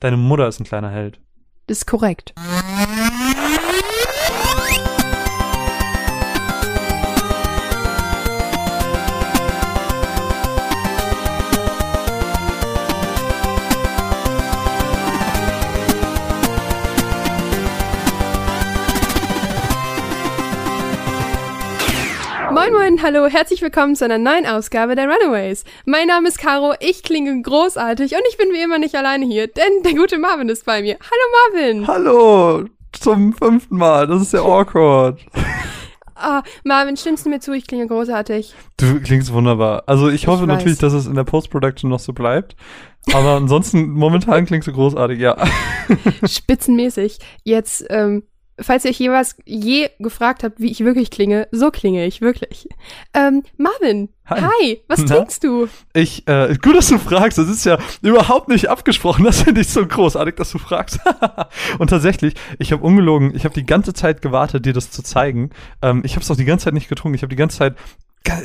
Deine Mutter ist ein kleiner Held. Das ist korrekt. Hallo, herzlich willkommen zu einer neuen Ausgabe der Runaways. Mein Name ist Caro, ich klinge großartig und ich bin wie immer nicht alleine hier, denn der gute Marvin ist bei mir. Hallo Marvin! Hallo! Zum fünften Mal, das ist ja awkward. Ah, Marvin, stimmst du mir zu, ich klinge großartig. Du klingst wunderbar. Also ich hoffe Ich natürlich, dass es in der Post-Production noch so bleibt. Aber ansonsten, momentan klingst du großartig, ja. Spitzenmäßig. Jetzt, ähm, falls ihr euch jeweils je gefragt habt, wie ich wirklich klinge, so klinge ich wirklich. Ähm, Marvin, Hi. hi, was Na? trinkst du? Ich, äh, gut, dass du fragst. Das ist ja überhaupt nicht abgesprochen. Das finde ich so großartig, dass du fragst. und tatsächlich, ich habe ungelogen, ich habe die ganze Zeit gewartet, dir das zu zeigen. Ähm, ich habe es auch die ganze Zeit nicht getrunken. Ich habe die ganze Zeit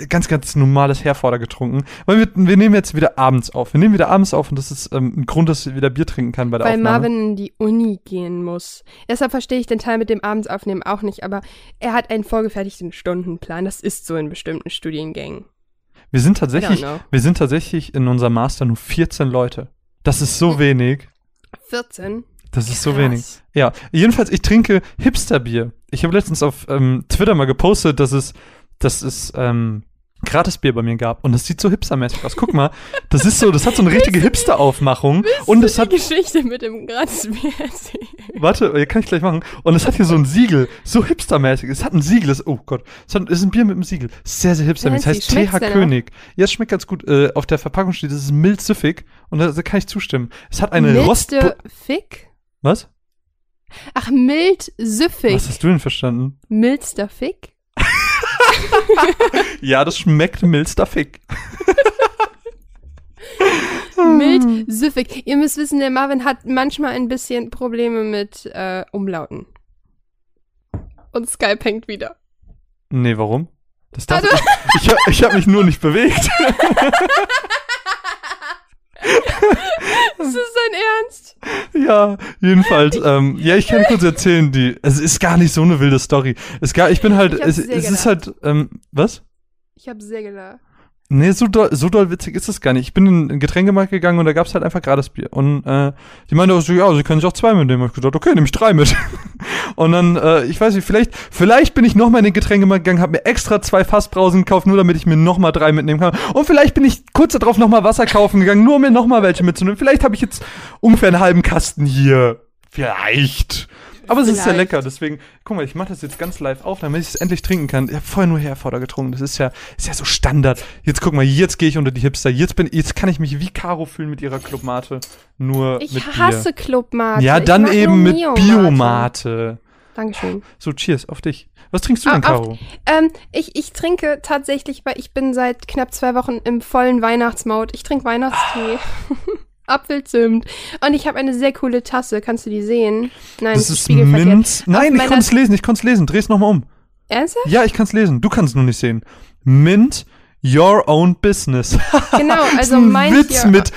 ganz, ganz normales Herforder getrunken. Weil wir, wir nehmen jetzt wieder abends auf. Wir nehmen wieder abends auf und das ist ähm, ein Grund, dass ich wieder Bier trinken kann bei der Weil Aufnahme. Marvin in die Uni gehen muss. Deshalb verstehe ich den Teil mit dem Abendsaufnehmen auch nicht, aber er hat einen vorgefertigten Stundenplan. Das ist so in bestimmten Studiengängen. wir sind tatsächlich, wir sind tatsächlich in unserem Master nur 14 Leute. Das ist so wenig. 14? Das ist so Krass. wenig. Ja, jedenfalls, ich trinke Hipsterbier. Ich habe letztens auf ähm, Twitter mal gepostet, dass es, dass es ähm, Gratisbier bei mir gab. Und das sieht so hipstermäßig aus. Guck mal, das ist so, das hat so eine richtige Hipster-Aufmachung. Und die hat, Geschichte mit dem Gratisbier erzählen. warte, kann ich gleich machen. Und es hat hier so ein Siegel, so hipstermäßig. Es hat ein Siegel, das, oh Gott, es hat, es ist ein Bier mit einem Siegel. Sehr, sehr hipstermäßig. Es Fancy. heißt TH König. Ja, es schmeckt ganz gut. Äh, auf der Verpackung steht, es ist mild süffig. Und da, da kann ich zustimmen. Es hat eine Rost... Fick? Was? Ach, mild süffig. Was hast du denn verstanden? Mildster Fick? Ja, das schmeckt milster Fick. Mild süffig. Ihr müsst wissen, der Marvin hat manchmal ein bisschen Probleme mit äh, Umlauten. Und Skype hängt wieder. Nee, warum? Das darf ich. Ich, hab- ich habe mich nur nicht bewegt. Ist das dein Ernst? ja, jedenfalls. Ähm, ja, ich kann kurz erzählen, die. Es ist gar nicht so eine wilde Story. Es gar, ich bin halt. Ich Es, es ist halt. Ähm, was? Ich habe sehr gelacht. Nee, so doll, so doll witzig ist es gar nicht. Ich bin in einen Getränkemarkt gegangen und da gab's halt einfach Gratisbier. Und äh, die meinte auch so, ja, sie können sich auch zwei mitnehmen. Ich gesagt, okay, nehme ich drei mit. und dann, äh, ich weiß nicht, vielleicht, vielleicht bin ich nochmal in den Getränkemarkt gegangen, habe mir extra zwei Fassbrausen gekauft, nur damit ich mir nochmal drei mitnehmen kann. Und vielleicht bin ich kurz darauf nochmal Wasser kaufen gegangen, nur um mir nochmal welche mitzunehmen. Vielleicht habe ich jetzt ungefähr einen halben Kasten hier. Vielleicht. Aber es ist ja Vielleicht. lecker, deswegen, guck mal, ich mache das jetzt ganz live auf, damit ich es endlich trinken kann. Ich habe vorher nur Herforder getrunken, das ist ja, ist ja so Standard. Jetzt guck mal, jetzt gehe ich unter die Hipster, jetzt bin, jetzt kann ich mich wie Caro fühlen mit ihrer Clubmate, nur Ich mit hasse Clubmate. Ja, Ich dann eben mit Biomate. Dankeschön. So, cheers, auf dich. Was trinkst du Ah, denn, Caro? Ähm, ich, ich trinke tatsächlich, weil ich bin seit knapp zwei Wochen im vollen Weihnachtsmode. Ich trinke Weihnachtstee. Apfelzimt. Und ich habe eine sehr coole Tasse. Kannst du die sehen? Nein, Das ist. Minz. Nein, ich konnte es lesen, ich konnte es lesen. Dreh's nochmal um. Ernsthaft? Ja, ich kann es lesen. Du kannst es nur nicht sehen. Mint Your Own Business. Genau, also ein mein Witz hier- mit.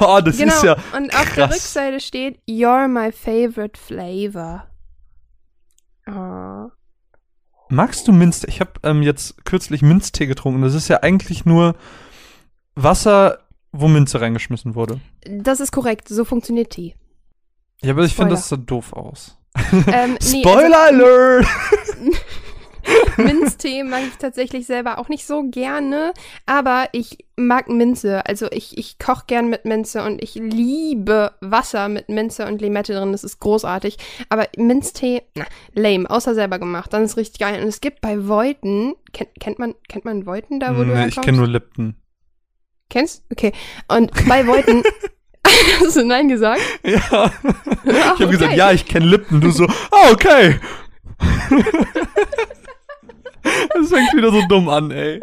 Oh, das Genau. ist ja. Und auf der krass. Rückseite steht You're my favorite flavor. Oh. Magst du Minztee? Ich habe ähm, jetzt kürzlich Minztee getrunken. Das ist ja eigentlich nur Wasser, wo Minze reingeschmissen wurde. Das ist korrekt. So funktioniert Tee. Ja, aber ich finde, das sah doof aus. Ähm, nee, Spoiler Alert! Minztee mag ich tatsächlich selber auch nicht so gerne, aber ich mag Minze. Also ich, ich koche gern mit Minze und ich liebe Wasser mit Minze und Limette drin. Das ist großartig. Aber Minztee, na, lame, außer selber gemacht. Dann ist richtig geil. Und es gibt bei Voiten, kennt, kennt man, kennt man Voiten da, wo du nee, ich kenne nur Lipton. Kennst? Okay. Und bei Voiten, hast du Nein gesagt? Ja. Ach, Ich habe gesagt, okay. ja, ich kenne Lipton. Du so, ah, okay. Das fängt wieder so dumm an, ey.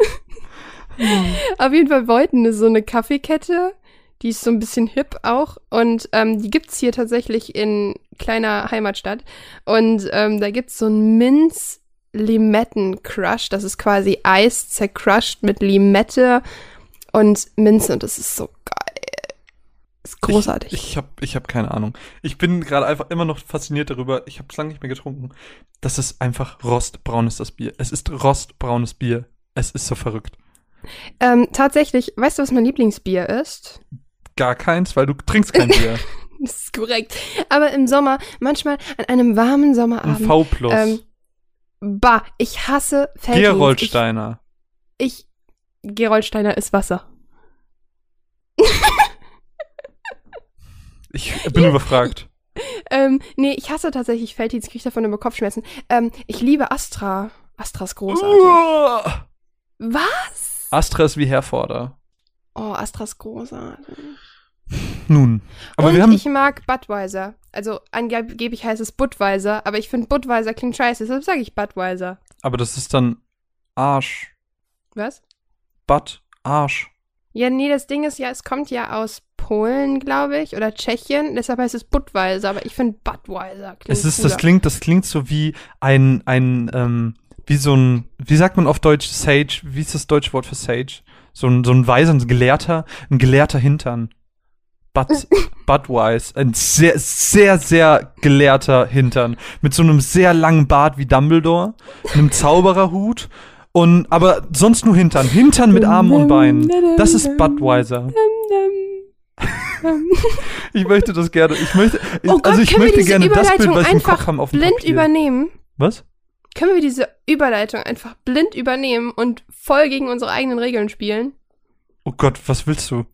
Auf jeden Fall Voiten ist so eine Kaffeekette. Die ist so ein bisschen hip auch. Und ähm, die gibt's hier tatsächlich in kleiner Heimatstadt. Und ähm, da gibt's so ein Minz Limetten Crush. Das ist quasi Eis zercrushed mit Limette und Minze. Und das ist so geil. Ist großartig. Ich, ich habe ich hab keine Ahnung. Ich bin gerade einfach immer noch fasziniert darüber. Ich habe es lange nicht mehr getrunken. Das ist einfach rostbraunes das Bier. Es ist rostbraunes Bier. Es ist so verrückt. ähm, tatsächlich, weißt du, was mein Lieblingsbier ist? Gar keins, weil du trinkst kein Bier. Das ist korrekt. Aber im Sommer, manchmal an einem warmen Ein Sommerabend. V plus. Ähm, bah, ich hasse Felddienst. Geroldsteiner. Ich, ich Geroldsteiner ist Wasser. Ich bin überfragt. Ähm, nee, ich hasse tatsächlich Felddienst, kriege davon immer Kopfschmerzen. Ähm, ich liebe Astra. Astra ist großartig. Uah. Was? Astra ist wie Herforder. Oh, Astra ist großartig. Nun. Aber Und wir haben. ich mag Budweiser. Also angeblich heißt es Budweiser, aber ich finde Budweiser klingt scheiße, deshalb sage ich Budweiser. aber das ist dann Arsch. Was? Bad, Arsch. Ja, nee, das Ding ist ja, es kommt ja aus Polen, glaube ich, oder Tschechien, deshalb heißt es Budweiser, aber ich finde Budweiser klingt Es ist, das klingt, das klingt so wie ein, ein, ähm, wie so ein, wie sagt man auf Deutsch Sage? Wie ist das deutsche Wort für Sage? So ein, so ein weiser, ein Gelehrter, ein gelehrter Hintern. Bud, Budweiser. Ein sehr, sehr, sehr gelehrter Hintern. Mit so einem sehr langen Bart wie Dumbledore, einem Zaubererhut und, aber sonst nur Hintern. Hintern mit Armen und Beinen. Das ist Budweiser. Ich möchte das gerne, ich möchte, Oh Gott, also ich können wir möchte diese gerne das Bild, Überleitung was ich im einfach Kopf habe, auf blind Papier. übernehmen? Was? Können wir diese Überleitung einfach blind übernehmen und voll gegen unsere eigenen Regeln spielen? Oh Gott, was willst du?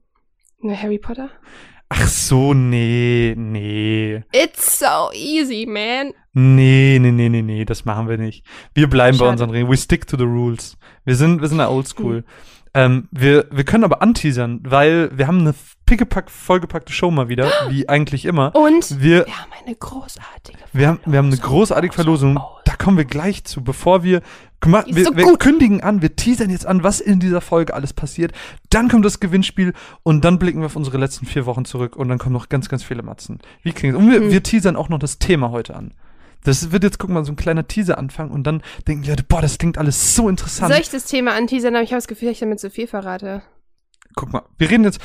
Ne, Harry Potter? Ach so, nee, nee. It's so easy, man. Nee, nee, nee, nee, nee, das machen wir nicht. Wir bleiben bei Schade. unseren Regeln. We stick to the rules. Wir sind, wir sind Hm. oldschool. Ähm, wir, wir können aber anteasern, weil wir haben eine pickepack vollgepackte Show mal wieder, wie eigentlich immer. Und Wir, wir haben eine großartige wir haben, wir haben eine Verlosung. großartige Verlosung. Oh, Da kommen wir gleich zu, bevor wir, wir, so wir kündigen an, wir teasern jetzt an, was in dieser Folge alles passiert. Dann kommt das Gewinnspiel und dann blicken wir auf unsere letzten vier Wochen zurück und dann kommen noch ganz, ganz viele Matzen. Wie klingt Und wir, Hm. wir teasern auch noch das Thema heute an. Das wird jetzt, guck mal, so ein kleiner Teaser anfangen und dann denken die Leute, boah, das klingt alles so interessant. Soll ich das Thema anteasern? Aber ich habe das Gefühl, ich damit zu viel verrate. Guck mal, wir reden jetzt,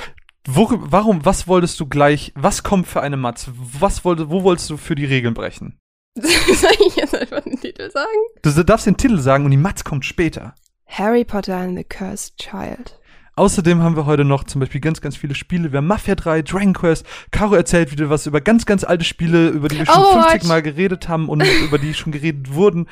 worüber, warum, was wolltest du gleich, was kommt für eine Matz? Was wollte, wo wolltest du für die Regeln brechen? Soll ich jetzt einfach den Titel sagen? Du darfst den Titel sagen und die Matz kommt später. Harry Potter and the Cursed Child. Außerdem haben wir heute noch zum Beispiel ganz, ganz viele Spiele. Wir haben Mafia 3, Dragon Quest. Caro erzählt wieder was über ganz, ganz alte Spiele, über die wir schon Overwatch. 50 Mal geredet haben und über die schon geredet wurden.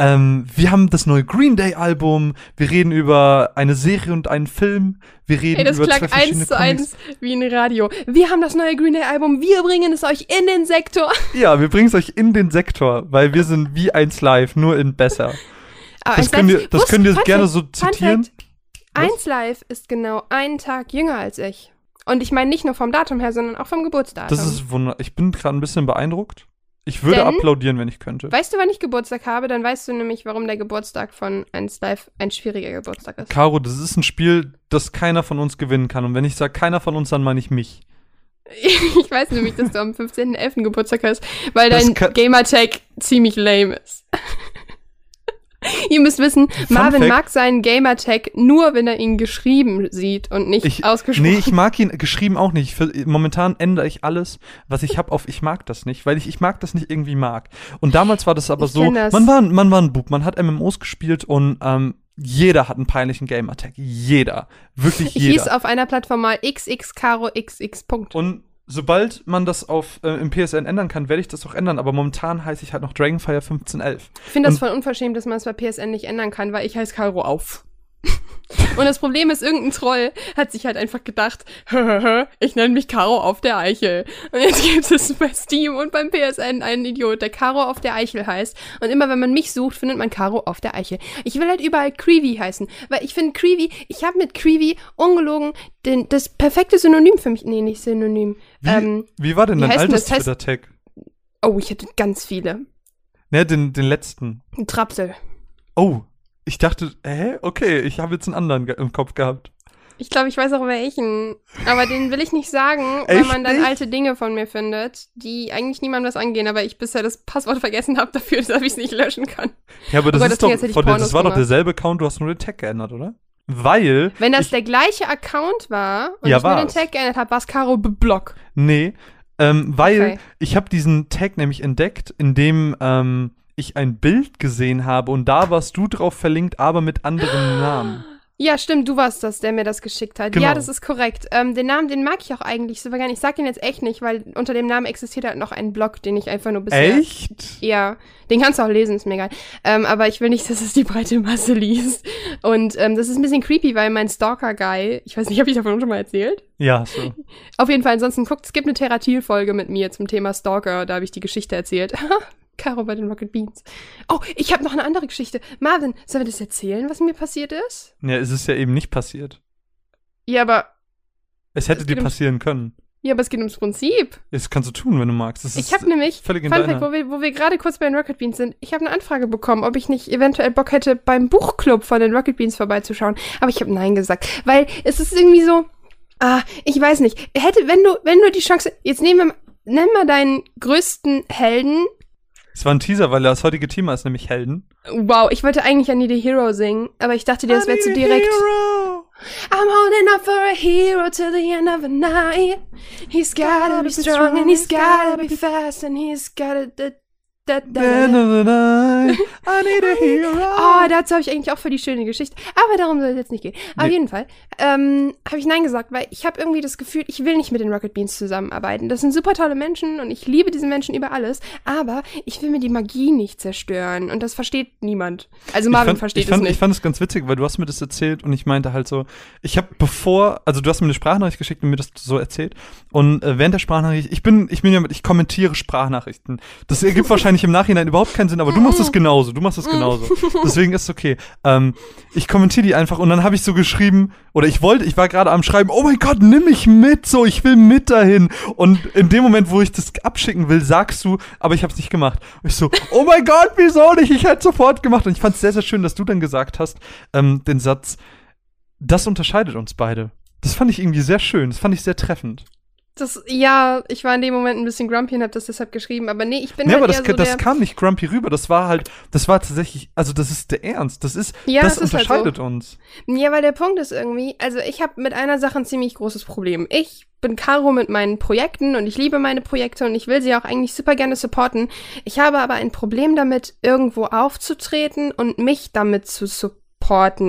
Ähm, wir haben das neue Green Day Album. Wir reden über eine Serie und einen Film. Wir reden Ey, das über zwei klang verschiedene eins zu eins wie ein Radio. Wir haben das neue Green Day Album. Wir bringen es euch in den Sektor. Ja, wir bringen es euch in den Sektor, weil wir sind wie eins live, nur in besser. Aber Das könnt ihr, das Wusst- könnt ihr gerne so zitieren. Fact, Eins Live ist genau einen Tag jünger als ich. Und ich meine nicht nur vom Datum her, sondern auch vom Geburtsdatum. Das ist wunder. Ich bin gerade ein bisschen beeindruckt. Ich würde Denn- applaudieren, wenn ich könnte. Weißt du, wann ich Geburtstag habe? Dann weißt du nämlich, warum der Geburtstag von 1 Live ein schwieriger Geburtstag ist. Caro, das ist ein Spiel, das keiner von uns gewinnen kann. Und wenn ich sage keiner von uns, dann meine ich mich. Ich weiß nämlich, dass du am 15.11. Geburtstag hast, weil Das dein Gamertag ziemlich lame ist. Ihr müsst wissen, Marvin Fact. mag seinen Gamertag nur, wenn er ihn geschrieben sieht und nicht Ich, ausgesprochen. nee, ich mag ihn geschrieben auch nicht. Für, momentan ändere ich alles, was ich habe, auf ich mag das nicht, weil ich ich mag das nicht irgendwie mag. Und damals war das aber Ich so, das. man war, man war ein Bub, man hat MMOs gespielt und ähm, jeder hat einen peinlichen Gamertag. Jeder. Wirklich ich hieß jeder. auf einer Plattform mal. Punkt. Und sobald man das auf äh, im PSN ändern kann, werde ich das auch ändern. Aber momentan heiße ich halt noch Dragonfire 1511. Ich finde das voll unverschämt, dass man es bei PSN nicht ändern kann, weil ich heiße Caro auf. Und das Problem ist, irgendein Troll hat sich halt einfach gedacht, ich nenne mich Caro auf der Eichel. Und jetzt gibt es bei Steam und beim PSN einen Idiot, der Caro auf der Eichel heißt. Und immer wenn man mich sucht, findet man Caro auf der Eichel. Ich will halt überall Creevy heißen, weil ich finde Creevy, ich habe mit Creevy ungelogen den, das perfekte Synonym für mich. Nee, nicht Synonym. Wie, Ähm, wie war denn dein altes das? Twitter-Tag? oh, ich hatte ganz viele. Ne, den, den letzten. Ein Trapsel. Oh, ich dachte, hä? Okay, ich habe jetzt einen anderen im Kopf gehabt. Ich glaube, ich weiß auch welchen. Aber den will ich nicht sagen, weil Echt man dann nicht? alte Dinge von mir findet, die eigentlich niemandem was angehen, aber ich bisher das Passwort vergessen habe dafür, dass ich es nicht löschen kann. Ja, aber das Oh Gott, das ist doch, hätte ich von das war doch gemacht. derselbe Account, du hast nur den Tag geändert, oder? Weil. Wenn das ich, der gleiche Account war und Ja, ich nur den. Tag geändert habe, war es Caro Block. Nee, ähm, weil Okay. ich habe diesen Tag nämlich entdeckt, in dem ähm, ich ein Bild gesehen habe und da warst du drauf verlinkt, aber mit anderen Namen. Ja, stimmt, du warst das, der mir das geschickt hat. Genau. Ja, das ist korrekt. Ähm, den Namen, den mag ich auch eigentlich super gerne. Ich sag den jetzt echt nicht, weil unter dem Namen existiert halt noch ein Blog, den ich einfach nur bisher. Echt? Ja, den kannst du auch lesen, ist mir egal. Ähm, aber ich will nicht, dass es die breite Masse liest. Und ähm, das ist ein bisschen creepy, weil mein Stalker-Guy, ich weiß nicht, habe ich davon schon mal erzählt? Ja, so. Auf jeden Fall, ansonsten guckt, es gibt eine Theratil-Folge mit mir zum Thema Stalker, da habe ich die Geschichte erzählt. Caro bei den Rocket Beans. Oh, ich habe noch eine andere Geschichte. Marvin, sollen wir das erzählen, was mir passiert ist? Ja, es ist ja eben nicht passiert. Ja, aber, Es hätte Es dir geht um- passieren können. ja, aber es geht ums Prinzip. Das kannst du tun, wenn du magst. Das Ich habe nämlich, völlig Fun Fact, wo wir, wo wir gerade kurz bei den Rocket Beans sind, ich habe eine Anfrage bekommen, ob ich nicht eventuell Bock hätte, beim Buchclub von den Rocket Beans vorbeizuschauen. Aber ich habe Nein gesagt, weil es ist irgendwie so, ah, ich weiß nicht. Hätte, wenn du, wenn du die Chance, jetzt nehmen wir, nenn mal deinen größten Helden. Es war ein Teaser, weil das heutige Thema ist nämlich Helden. Wow, ich wollte eigentlich I Need a Hero singen, aber ich dachte dir, das wäre zu direkt. Hero. I'm holding up for a hero till the end of the night. He's gotta be strong and he's gotta be fast and he's gotta. Da, da, da, I need a hero. Oh, dazu habe ich eigentlich auch für die schöne Geschichte. Aber darum soll es jetzt nicht gehen. Auf Nee. jeden Fall ähm, habe ich Nein gesagt, weil ich habe irgendwie das Gefühl, ich will nicht mit den Rocket Beans zusammenarbeiten. Das sind super tolle Menschen und ich liebe diese Menschen über alles. Aber ich will mir die Magie nicht zerstören. Und das versteht niemand. Also Marvin fand, versteht fand, es nicht. Ich fand es ganz witzig, weil du hast mir das erzählt und ich meinte halt so, ich habe bevor, also du hast mir eine Sprachnachricht geschickt und mir das so erzählt und äh, während der Sprachnachricht, ich bin, ich bin ja, ich kommentiere Sprachnachrichten. Das ergibt wahrscheinlich im Nachhinein überhaupt keinen Sinn, aber du machst es genauso, du machst es genauso. Deswegen ist es okay. Ähm, ich kommentiere die einfach und dann habe ich so geschrieben, oder ich wollte, ich war gerade am Schreiben, oh mein Gott, nimm mich mit, so, ich will mit dahin. Und in dem Moment, wo ich das abschicken will, sagst du, aber ich habe es nicht gemacht. Und ich so, oh mein Gott, wieso nicht? Ich hätte sofort gemacht. Und ich fand es sehr, sehr schön, dass du dann gesagt hast, ähm, den Satz, das unterscheidet uns beide. Das fand ich irgendwie sehr schön, das fand ich sehr treffend. Das, ja, ich war in dem Moment ein bisschen grumpy und habe das deshalb geschrieben. Aber nee, ich bin Nee, halt aber das, so das kam nicht grumpy rüber, das war halt, das war tatsächlich, also das ist der Ernst, das ist, Ja, das es ist halt so. unterscheidet uns. Ja, weil der Punkt ist irgendwie, also ich habe mit einer Sache ein ziemlich großes Problem. Ich bin Caro mit meinen Projekten und ich liebe meine Projekte und ich will sie auch eigentlich super gerne supporten. Ich habe aber ein Problem damit, irgendwo aufzutreten und mich damit zu supporten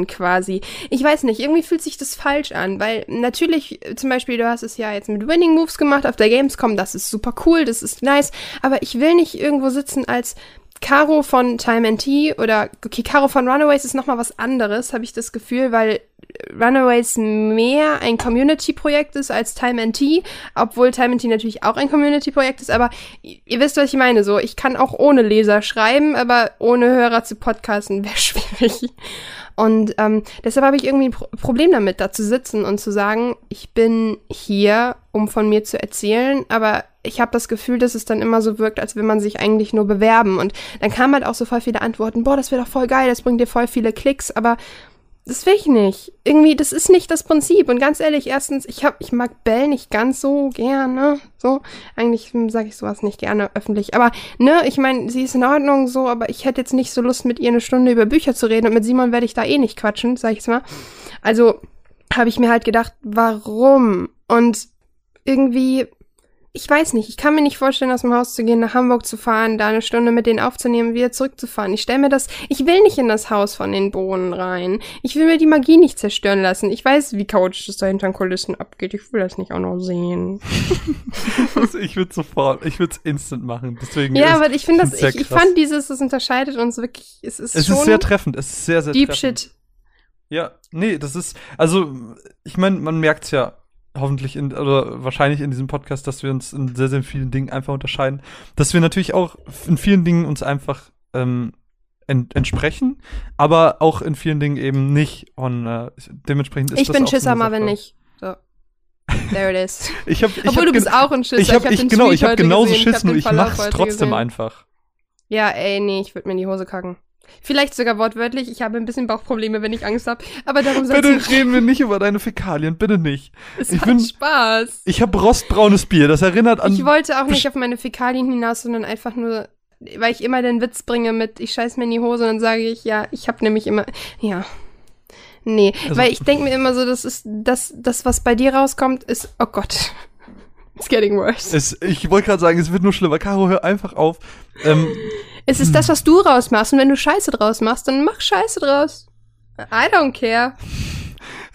quasi. Ich weiß nicht, irgendwie fühlt sich das falsch an, weil natürlich, äh, zum Beispiel, du hast es ja jetzt mit Winning Moves gemacht auf der Gamescom, das ist super cool, das ist nice, aber ich will nicht irgendwo sitzen als Caro von Time and oder okay, Caro von Runaways ist nochmal was anderes, habe ich das Gefühl, weil Runaways mehr ein Community-Projekt ist als Time and Tea, obwohl Time and Tea natürlich auch ein Community-Projekt ist, aber ihr wisst, was ich meine, so, ich kann auch ohne Leser schreiben, aber ohne Hörer zu podcasten wäre schwierig. Und ähm, deshalb habe ich irgendwie ein Pro Problem damit, da zu sitzen und zu sagen, ich bin hier, um von mir zu erzählen, aber ich habe das Gefühl, dass es dann immer so wirkt, als will man sich eigentlich nur bewerben. Und dann kamen halt auch so voll viele Antworten, boah, das wäre doch voll geil, das bringt dir voll viele Klicks, aber das will ich nicht. Irgendwie, das ist nicht das Prinzip. Und ganz ehrlich, erstens, ich hab, ich mag Bell nicht ganz so gerne. So, eigentlich sage ich sowas nicht gerne öffentlich. Aber, ne, ich meine, sie ist in Ordnung so, aber ich hätte jetzt nicht so Lust, mit ihr eine Stunde über Bücher zu reden. Und mit Simon werde ich da eh nicht quatschen, sag ich jetzt mal. Also habe ich mir halt gedacht, warum? Und irgendwie, ich weiß nicht, ich kann mir nicht vorstellen, aus dem Haus zu gehen, nach Hamburg zu fahren, da eine Stunde mit denen aufzunehmen, wieder zurückzufahren. Ich stelle mir das, ich will nicht in das Haus von den Bohnen rein. Ich will mir die Magie nicht zerstören lassen. Ich weiß, wie chaotisch das da hinter den Kulissen abgeht. Ich will das nicht auch noch sehen. Also ich würde sofort, ich würde es instant machen. Deswegen Ja, aber ich finde das, ich, ich fand dieses, das unterscheidet uns wirklich, es ist es schon ist sehr treffend, es ist sehr, sehr Deep treffend. Shit. Ja, nee, das ist, also, ich meine, man merkt's ja hoffentlich in, oder wahrscheinlich in diesem Podcast, dass wir uns in sehr, sehr vielen Dingen einfach unterscheiden. Dass wir natürlich auch in vielen Dingen uns einfach ähm, ent entsprechen, aber auch in vielen Dingen eben nicht. Und äh, dementsprechend ist Ich das bin auch so Schisser, Marvin Sache. nicht. So. There it is. Ich hab, ich Obwohl hab du bist auch ein Schisser. Ich hab ich, den genau, ich habe genauso gesehen, Schiss, hab nur ich mach's trotzdem gesehen. einfach. Ja, ey, nee, ich würde mir in die Hose kacken. Vielleicht sogar wortwörtlich. Ich habe ein bisschen Bauchprobleme, wenn ich Angst habe. Aber darum soll Bitte reden wir nicht über deine Fäkalien, bitte nicht. Es ich bin- Spaß. Ich habe rostbraunes Bier, das erinnert an. Ich wollte auch nicht auf meine Fäkalien hinaus, sondern einfach nur, weil ich immer den Witz bringe mit, ich scheiß mir in die Hose und dann sage ich, ja, ich habe nämlich immer, ja. Nee, Also- weil ich denke mir immer so, das ist das, das, was bei dir rauskommt, ist, oh Gott. It's getting worse. Es, ich wollte gerade sagen, es wird nur schlimmer. Caro, hör einfach auf. Ähm, Es ist das, was du rausmachst. Und wenn du Scheiße draus machst, dann mach Scheiße draus. I don't care.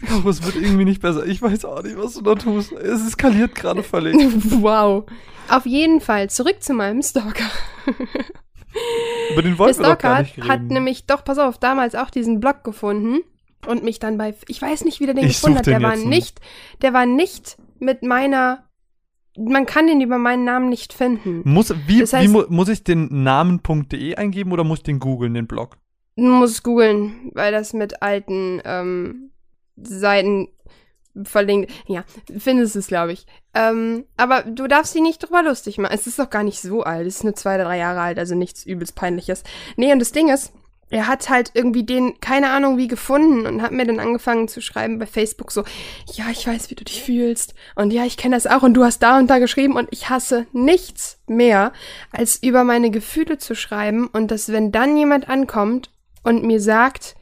Caro, es wird irgendwie nicht besser. Ich weiß auch nicht, was du da tust. Es eskaliert gerade völlig. wow. Auf jeden Fall, zurück zu meinem Stalker. Über den Der wollten gar Stalker hat nämlich, doch, pass auf, damals auch diesen Blog gefunden und mich dann bei, ich weiß nicht, wie der den Ich gefunden hat. Der war nicht, der war nicht mit meiner, man kann den über meinen Namen nicht finden. Muss, wie, Das wie heißt- mu muss ich den Namen.de eingeben oder muss ich den googeln, den Blog? Du musst googeln, weil das mit alten ähm, Seiten verlinkt. Ja, findest es, glaube ich. Ähm, aber du darfst dich nicht drüber lustig machen. Es ist doch gar nicht so alt. Es ist nur zwei, drei Jahre alt, also nichts übelst peinliches. Nee, und das Ding ist, er hat halt irgendwie den, keine Ahnung wie, gefunden und hat mir dann angefangen zu schreiben bei Facebook so, ja, ich weiß, wie du dich fühlst. Und ja, ich kenne das auch und du hast da und da geschrieben und ich hasse nichts mehr, als über meine Gefühle zu schreiben und dass, wenn dann jemand ankommt und mir sagt,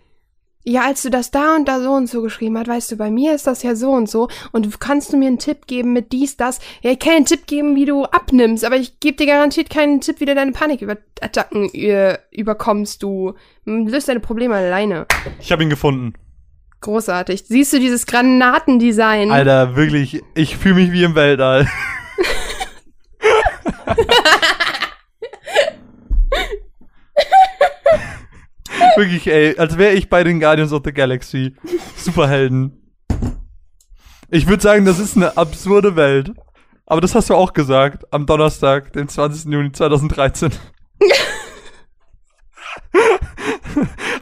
ja, als du das da und da so und so geschrieben hast, weißt du, bei mir ist das ja so und so und kannst du mir einen Tipp geben mit dies, das? Ja, ich kann dir einen Tipp geben, wie du abnimmst, aber ich gebe dir garantiert keinen Tipp, wie du deine Panikattacken äh, überkommst, du löst deine Probleme alleine. Ich habe ihn gefunden. Großartig. Siehst du dieses Granatendesign? Alter, wirklich, ich fühle mich wie im Weltall. wirklich, ey, als wäre ich bei den Guardians of the Galaxy. Superhelden. Ich würde sagen, das ist eine absurde Welt. Aber das hast du auch gesagt, am Donnerstag, den 20. Juni 2013.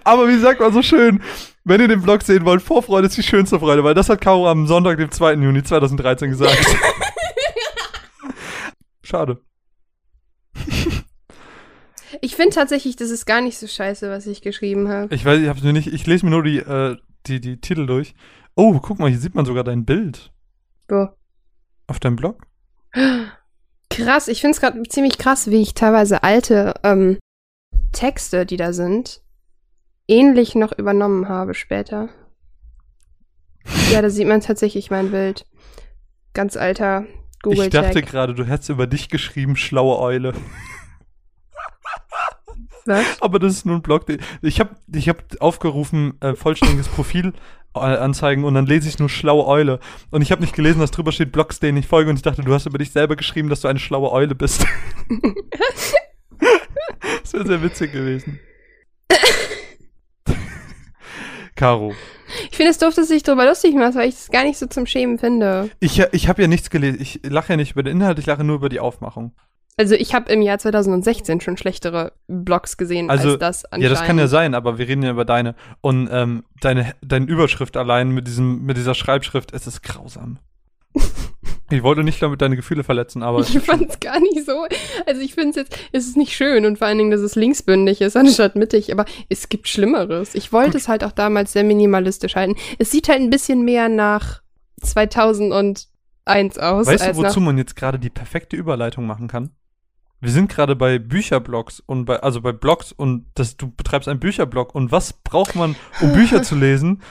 Aber wie sagt man so schön, wenn ihr den Vlog sehen wollt, Vorfreude ist die schönste Freude, weil das hat Caro am Sonntag, dem 2. Juni 2013 gesagt. Schade. Ich finde tatsächlich, das ist gar nicht so scheiße, was ich geschrieben habe. Ich weiß, ich hab's mir nicht, ich lese mir nur die, äh, die, die Titel durch. Oh, guck mal, hier sieht man sogar dein Bild Wo? auf deinem Blog. Krass, ich finde es gerade ziemlich krass, wie ich teilweise alte ähm, Texte, die da sind, ähnlich noch übernommen habe später. Ja, da sieht man tatsächlich mein Bild. Ganz alter Ich dachte Google-Tag. gerade, du hättest über dich geschrieben, schlaue Eule. Was? Aber das ist nur ein Blog. Ich habe ich hab aufgerufen, äh, vollständiges Profil äh, anzeigen und dann lese ich nur schlaue Eule. Und ich habe nicht gelesen, dass drüber steht Blogs, denen ich folge und ich dachte, du hast über dich selber geschrieben, dass du eine schlaue Eule bist. das wäre sehr witzig gewesen. Caro, Ich finde es doof, dass du dich drüber lustig machst, weil ich es gar nicht so zum Schämen finde. ich, ich habe ja nichts gelesen. Ich lache ja nicht über den Inhalt, ich lache nur über die Aufmachung. Also ich habe im Jahr 2016 schon schlechtere Blogs gesehen Also, als das Ja, anscheinend. das kann ja sein, aber wir reden ja über deine. Und ähm, deine, deine Überschrift allein mit, diesem, mit dieser Schreibschrift, es ist grausam. ich wollte nicht damit deine Gefühle verletzen, aber Ich fand es gar nicht so. Also ich finde es jetzt, es ist nicht schön und vor allen Dingen, dass es linksbündig ist anstatt mittig, aber es gibt Schlimmeres. Ich wollte Gut. es halt auch damals sehr minimalistisch halten. Es sieht halt ein bisschen mehr nach 2001 aus. weißt du, wozu man jetzt gerade die perfekte Überleitung machen kann? Wir sind gerade bei Bücherblogs und bei, also bei Blogs und das, du betreibst einen Bücherblog und was braucht man, um Bücher zu lesen?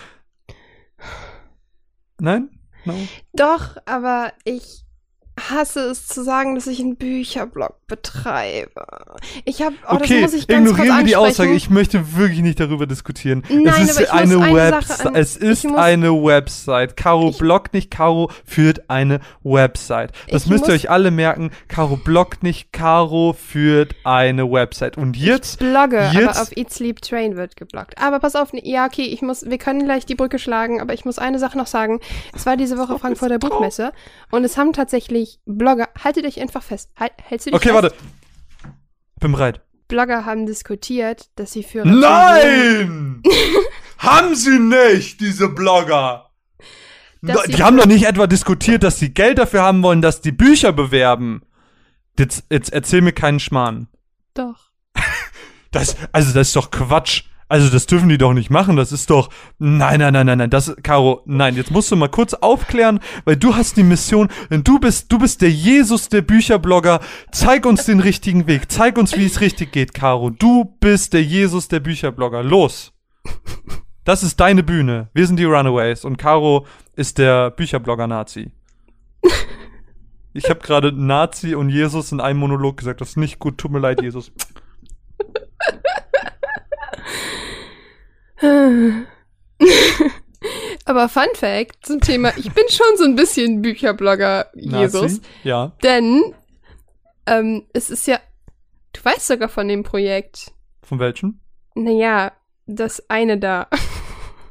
Nein? No? Doch, aber ich hasse es zu sagen, dass ich einen Bücherblog betreibe. Ich habe, oh, das okay, muss ich ganz kurz ignorieren wir die. Aussage. Ich möchte wirklich nicht darüber diskutieren. Nein, es ist aber ich eine Website. Es ist ich eine Website. Caro Ich- bloggt nicht, Caro führt eine Website. Das Ich müsst ihr euch alle merken. Caro bloggt nicht, Caro führt eine Website. Und jetzt, blogge, jetzt- aber auf Eat Sleep Train wird gebloggt. Aber pass auf, ja, okay, ich muss, wir können gleich die Brücke schlagen, aber ich muss eine Sache noch sagen. Es war diese Woche Frankfurter Buchmesse und es haben tatsächlich Blogger, haltet euch einfach fest, halt, hältst du dich okay, fest? warte. Bin bereit. Blogger haben diskutiert, dass sie für Nein! haben sie nicht, diese Blogger. Dass die haben doch nicht etwa diskutiert, dass sie Geld dafür haben wollen, dass die Bücher bewerben. Jetzt, jetzt erzähl mir keinen Schmarrn. Doch. Das, also das ist doch Quatsch. Also das dürfen die doch nicht machen. Das ist doch, nein, nein, nein, nein, nein. Das, Caro, nein. Jetzt musst du mal kurz aufklären, weil du hast die Mission. Denn du bist, du bist der Jesus der Bücherblogger. Zeig uns den richtigen Weg. Zeig uns, wie es richtig geht, Caro. Du bist der Jesus der Bücherblogger. Los. Das ist deine Bühne. Wir sind die Runaways und Caro ist der Bücherblogger-Nazi. Ich habe gerade Nazi und Jesus in einem Monolog gesagt. Das ist nicht gut. Tut mir leid, Jesus. Aber Fun Fact zum Thema, ich bin schon so ein bisschen Bücherblogger Jesus. Nazi? Ja. Denn ähm, es ist ja, du weißt sogar von dem Projekt. Von welchem? Naja, das eine da.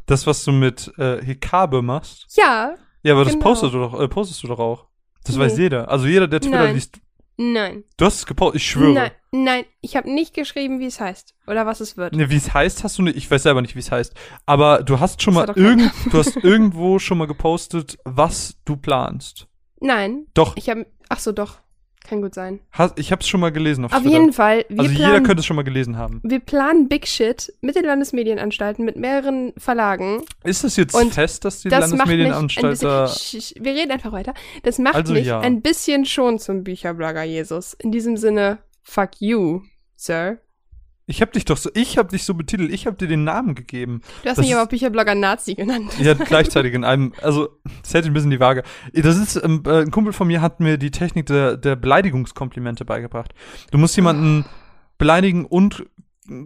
Das, was du mit äh, Hikabe machst? ja, Ja, aber das Genau. postest du doch, äh, postest du doch auch. Das Nee. weiß jeder. Also jeder, der Twitter Nein. liest. Nein. Du hast es gepostet, ich schwöre. Nein, nein, ich habe nicht geschrieben, wie es heißt oder was es wird. Ne, wie es heißt, hast du nicht. Ich weiß selber nicht, wie es heißt. Aber du hast schon mal irgend, du hast irgendwo schon mal gepostet, was du planst. Nein, Doch, ich habe, ach so, doch, kann gut sein. hast, ich habe es schon mal gelesen auf, Auf Twitter. jeden Fall, wir also jeder planen, könnte es schon mal gelesen haben. wir planen Big Shit mit den Landesmedienanstalten, mit mehreren Verlagen. Ist das jetzt Und fest, dass die das macht mich ein Landesmedienanstalt bisschen, da. Sch- sch- wir reden einfach weiter. Das macht Also mich ja. ein bisschen schon zum Bücherblogger Jesus. In diesem Sinne, fuck you, Sir. Ich habe dich doch so, ich habe dich so betitelt, ich habe dir den Namen gegeben. Du hast Das mich aber Bücherblogger Nazi genannt. Ja, gleichzeitig in einem, also das hält ein bisschen die Waage. Das ist, ähm, äh, ein Kumpel von mir hat mir die Technik der, der Beleidigungskomplimente beigebracht. Du musst jemanden beleidigen und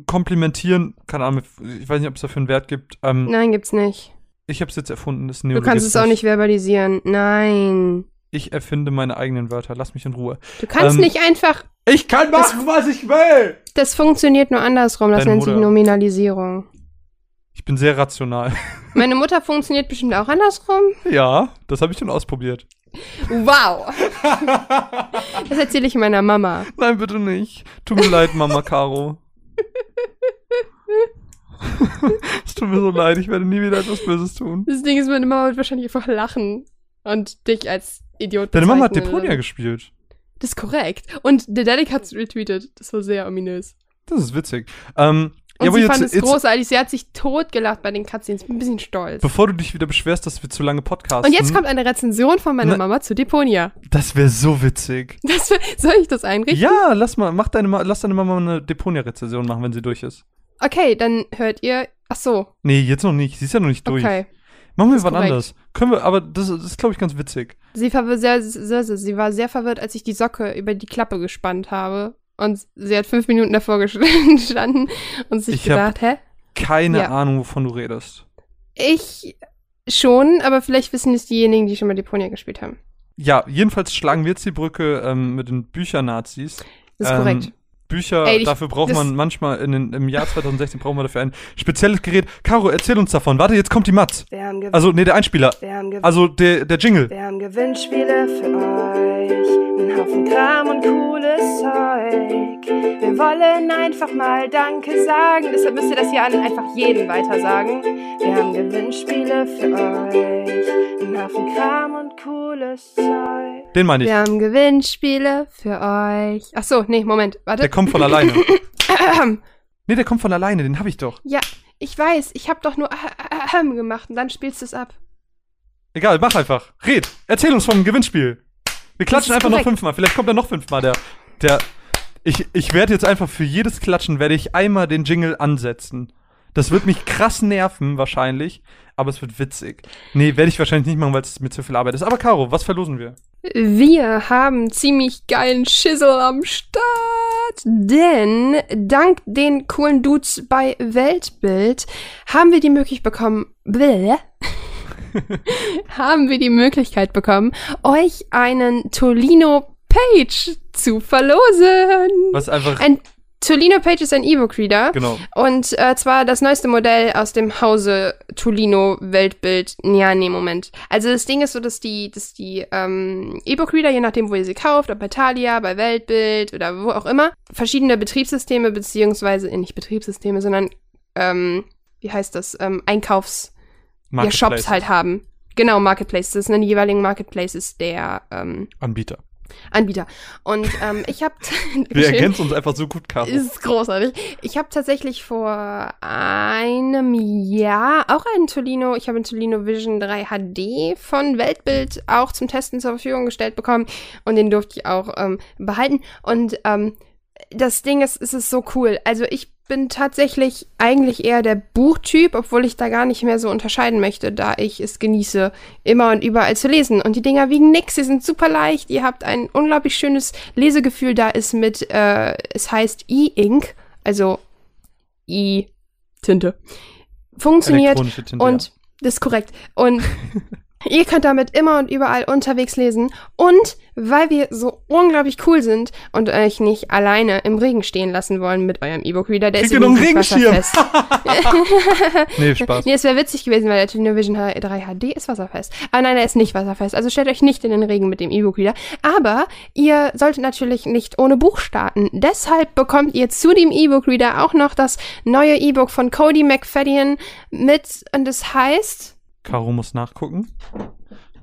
komplimentieren, keine Ahnung, ich weiß nicht, ob es dafür einen Wert gibt. Ähm, Nein, gibt's nicht. Ich habe es jetzt erfunden, das ist Du kannst es auch nicht verbalisieren. Nein. Ich erfinde meine eigenen Wörter, lass mich in Ruhe. Du kannst Ähm, nicht einfach. Ich kann machen, was ich will! Das funktioniert nur andersrum. Das Deine nennt sich Mutter. Nominalisierung. Ich bin sehr rational. Meine Mutter funktioniert bestimmt auch andersrum. ja, das habe ich schon ausprobiert. Wow. Das erzähle ich meiner Mama. Nein, bitte nicht. Tut mir leid, Mama Caro. es tut mir so leid, ich werde nie wieder etwas Böses tun. Das Ding ist, meine Mama wird wahrscheinlich einfach lachen und dich als Idiot Deine Mama hat bezeichnen Deponia gespielt. Das ist korrekt. Und der Daddy hat's retweetet. Das war sehr ominös. Das ist witzig. Ähm, Und ja, sie jetzt, fand es großartig. Sie hat sich totgelacht bei den Cutscenes. Ich bin ein bisschen stolz. bevor du dich wieder beschwerst, dass wir zu lange podcasten. Und jetzt kommt eine Rezension von meiner Ne- Mama zu Deponia. Das wäre so witzig. Das, soll ich das einrichten? Ja, lass mal, mach deine, lass deine Mama eine Deponia-Rezension machen, wenn sie durch ist. Okay, dann hört ihr. Ach so, Nee, jetzt noch nicht. Sie ist ja noch nicht durch. okay. Machen wir was korrekt. anderes. Können wir, aber das, das ist, glaube ich, ganz witzig. Sie, war sehr, sehr, sehr, sie war sehr verwirrt, als ich die Socke über die Klappe gespannt habe. Und sie hat fünf Minuten davor gestanden und sich Ich gedacht, hä? Keine Ja. Ahnung, wovon du redest. Ich schon, aber vielleicht wissen es diejenigen, die schon mal Deponia gespielt haben. Ja, jedenfalls schlagen wir jetzt die Brücke ähm, mit den Büchernazis. Das ist Ähm, korrekt. Bücher, Ey, ich- dafür braucht man manchmal in den, im Jahr 2016 brauchen wir dafür ein spezielles Gerät. Caro, erzähl uns davon. Warte, jetzt kommt die Matz. Wir haben, Ge Also, nee, der Einspieler. wir, haben Ge Also der, der Jingle. wir haben Gewinnspiele für euch. Einen Haufen Kram und cooles Zeug. Wir wollen einfach mal Danke sagen. Deshalb müsst ihr das hier an einfach jeden weitersagen. Wir haben Gewinnspiele für euch. Einen Haufen Kram und cooles Zeug. Den meine ich. Wir haben Gewinnspiele für euch. Ach so, nee, Moment, Der warte. kommt von alleine. nee, der kommt von alleine, den habe ich doch. Ja, ich weiß, ich habe doch nur gemacht und dann spielst du es ab. Egal, mach einfach. Red. Erzähl uns vom Gewinnspiel. Wir klatschen einfach noch korrekt. fünfmal. Vielleicht kommt er noch fünfmal. Der, der, ich, ich werde jetzt einfach für jedes Klatschen werde ich einmal den Jingle ansetzen. Das wird mich krass nerven, wahrscheinlich. Aber es wird witzig. Nee, werde ich wahrscheinlich nicht machen, weil es mir zu viel Arbeit ist. Aber Caro, was verlosen wir? Wir haben ziemlich geilen Schissel am Start, denn dank den coolen Dudes bei Weltbild haben wir die Möglichkeit bekommen, haben wir die Möglichkeit bekommen, euch einen Tolino Page zu verlosen. Was einfach. Ein Tolino Page ist ein E-Book-Reader. genau. Und äh, zwar das neueste Modell aus dem Hause Tolino Weltbild. Ja, nee, Moment. Also das Ding ist so, dass die, dass die ähm, E-Book-Reader, je nachdem, wo ihr sie kauft, ob bei Thalia, bei Weltbild oder wo auch immer, verschiedene Betriebssysteme, beziehungsweise, äh, nicht Betriebssysteme, sondern, ähm, wie heißt das, ähm, Einkaufs- ja. Shops halt haben. Genau, Marketplaces. Das sind die jeweiligen Marketplaces der ähm, Anbieter. Anbieter. Und ähm, ich habe Wir ergänzen uns einfach so gut, Caro. ist großartig. Ich habe tatsächlich vor einem Jahr auch einen Tolino, ich habe einen Tolino Vision 3 HD von Weltbild auch zum Testen zur Verfügung gestellt bekommen und den durfte ich auch ähm, behalten. Und ähm, das Ding ist, es ist so cool. Also ich bin tatsächlich eigentlich eher der Buchtyp, obwohl ich da gar nicht mehr so unterscheiden möchte, da ich es genieße, immer und überall zu lesen. Und die Dinger wiegen nix, sie sind super leicht, ihr habt ein unglaublich schönes Lesegefühl, da ist mit, äh, es heißt E-Ink, also E-Tinte. Funktioniert Tinte, und das ist korrekt. Und Ihr könnt damit immer und überall unterwegs lesen. Und weil wir so unglaublich cool sind und euch nicht alleine im Regen stehen lassen wollen mit eurem E-Book-Reader, der Kriegt ist übrigens Regenschirm? wasserfest. Nee, Spaß. nee, es wäre witzig gewesen, weil der Television 3 HD ist wasserfest. Aber nein, er ist nicht wasserfest. Also stellt euch nicht in den Regen mit dem E-Book-Reader. Aber ihr solltet natürlich nicht ohne Buch starten. Deshalb bekommt ihr zu dem E-Book-Reader auch noch das neue E-Book von Cody McFadden mit, und es heißt Caro muss nachgucken.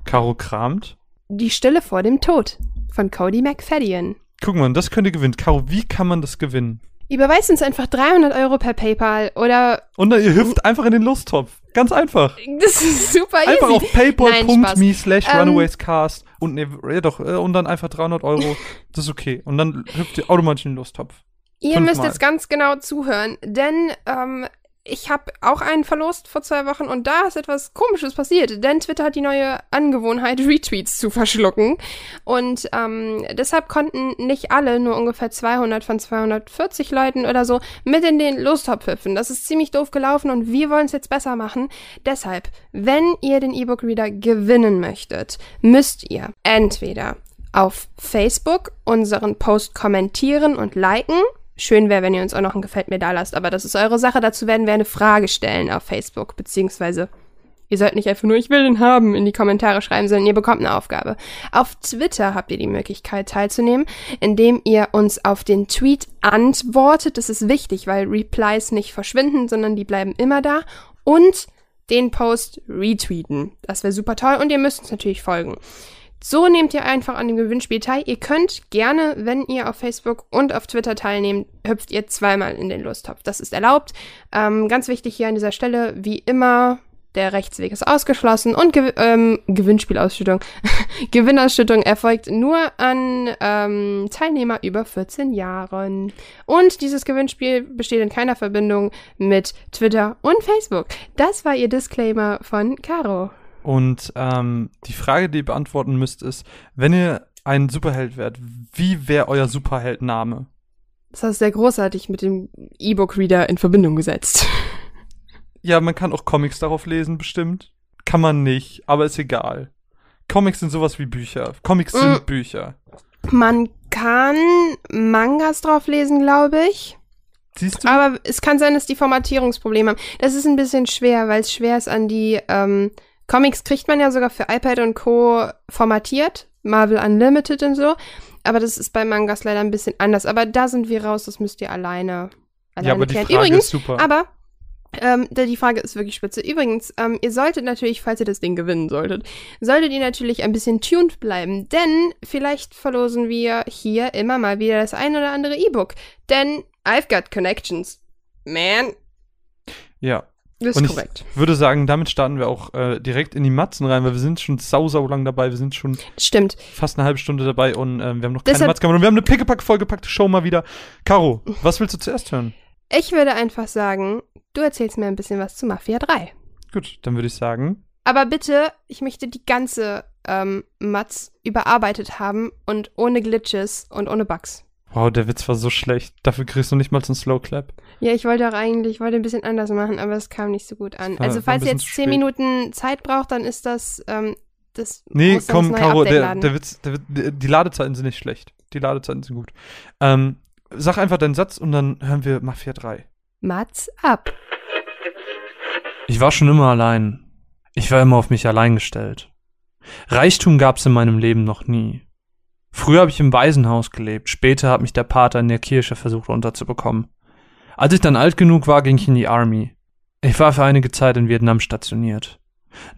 Caro kramt. Die Stille vor dem Tod von Cody McFadden. Guck mal, das könnt ihr gewinnen. Caro, wie kann man das gewinnen? Überweist uns einfach 300 Euro per PayPal oder Und dann, ihr hüpft einfach in den Lusttopf. Ganz einfach. das ist super easy. Einfach auf paypal.me slash Ähm, runawayscast und ne, ja doch, äh, und dann einfach 300 Euro. Das ist okay. Und dann hüpft ihr automatisch in den Lusttopf. Ihr fünfmal. müsst jetzt ganz genau zuhören, denn ähm, ich habe auch einen verlost vor zwei Wochen und da ist etwas Komisches passiert, denn Twitter hat die neue Angewohnheit, Retweets zu verschlucken. Und ähm, deshalb konnten nicht alle, nur ungefähr 200 von 240 Leuten oder so, mit in den Lostopf hüpfen. Das ist ziemlich doof gelaufen und wir wollen es jetzt besser machen. Deshalb, wenn ihr den E-Book-Reader gewinnen möchtet, müsst ihr entweder auf Facebook unseren Post kommentieren und liken. Schön wäre, wenn ihr uns auch noch ein Gefällt mir da lasst, aber das ist eure Sache. Dazu werden wir eine Frage stellen auf Facebook, beziehungsweise ihr sollt nicht einfach nur ich will den haben in die Kommentare schreiben, sondern ihr bekommt eine Aufgabe. Auf Twitter habt ihr die Möglichkeit teilzunehmen, indem ihr uns auf den Tweet antwortet. Das ist wichtig, weil Replies nicht verschwinden, sondern die bleiben immer da. Und den Post retweeten. Das wäre super toll und ihr müsst uns natürlich folgen. So nehmt ihr einfach an dem Gewinnspiel teil. Ihr könnt gerne, wenn ihr auf Facebook und auf Twitter teilnehmt, hüpft ihr zweimal in den Lusttopf. Das ist erlaubt. Ähm, ganz wichtig hier an dieser Stelle, wie immer, der Rechtsweg ist ausgeschlossen und Gew ähm, Gewinnspielausschüttung, Gewinnausschüttung erfolgt nur an ähm, Teilnehmer über 14 Jahren. Und dieses Gewinnspiel besteht in keiner Verbindung mit Twitter und Facebook. Das war ihr Disclaimer von Caro. Und ähm, die Frage, die ihr beantworten müsst, ist, wenn ihr ein Superheld wärt, wie wäre euer Superheldname? Das hast du sehr großartig mit dem E-Book-Reader in Verbindung gesetzt. Ja, man kann auch Comics darauf lesen, bestimmt. Kann man nicht, aber ist egal. Comics sind sowas wie Bücher. Comics sind Mm. Bücher. Man kann Mangas drauf lesen, glaube ich. Siehst du? Aber es kann sein, dass die Formatierungsprobleme haben. Das ist ein bisschen schwer, weil es schwer ist an die ähm, Comics kriegt man ja sogar für iPad und Co. formatiert. Marvel Unlimited und so. Aber das ist bei Mangas leider ein bisschen anders. Aber da sind wir raus, das müsst ihr alleine, alleine ja, aber die klären. Frage Übrigens, ist super. Aber ähm, die Frage ist wirklich spitze. Übrigens, ähm, ihr solltet natürlich, falls ihr das Ding gewinnen solltet, solltet ihr natürlich ein bisschen tuned bleiben, denn vielleicht verlosen wir hier immer mal wieder das ein oder andere E-Book. Denn I've got connections. Man, ja. Das Und ist ich korrekt. würde sagen, damit starten wir auch äh, direkt in die Matzen rein, weil wir sind schon sau, sau lang dabei. Wir sind schon Stimmt. fast eine halbe Stunde dabei und ähm, wir haben noch keine Deshalb- gemacht. Und wir haben eine pickepack vollgepackte Show mal wieder. Caro, was willst du zuerst hören? Ich würde einfach sagen, du erzählst mir ein bisschen was zu Mafia 3. Gut, dann würde ich sagen, Aber bitte, ich möchte die ganze ähm, Mats überarbeitet haben und ohne Glitches und ohne Bugs. Wow, der Witz war so schlecht. Dafür kriegst du nicht mal so einen Slow Clap. Ja, ich wollte auch eigentlich, ich wollte ein bisschen anders machen, aber es kam nicht so gut an. Also falls ihr jetzt zu 10 spät. Minuten Zeit braucht, dann ist das, ähm, das Nee, komm, das Caro, der, der Witz, der, die Ladezeiten sind nicht schlecht. Die Ladezeiten sind gut. Ähm, sag einfach deinen Satz und dann hören wir Mafia 3. Mats ab. Ich war schon immer allein. Ich war immer auf mich allein gestellt. Reichtum gab's in meinem Leben noch nie. Früher habe ich im Waisenhaus gelebt, später hat mich der Pater in der Kirche versucht unterzubekommen. Als ich dann alt genug war, ging ich in die Army. Ich war für einige Zeit in Vietnam stationiert.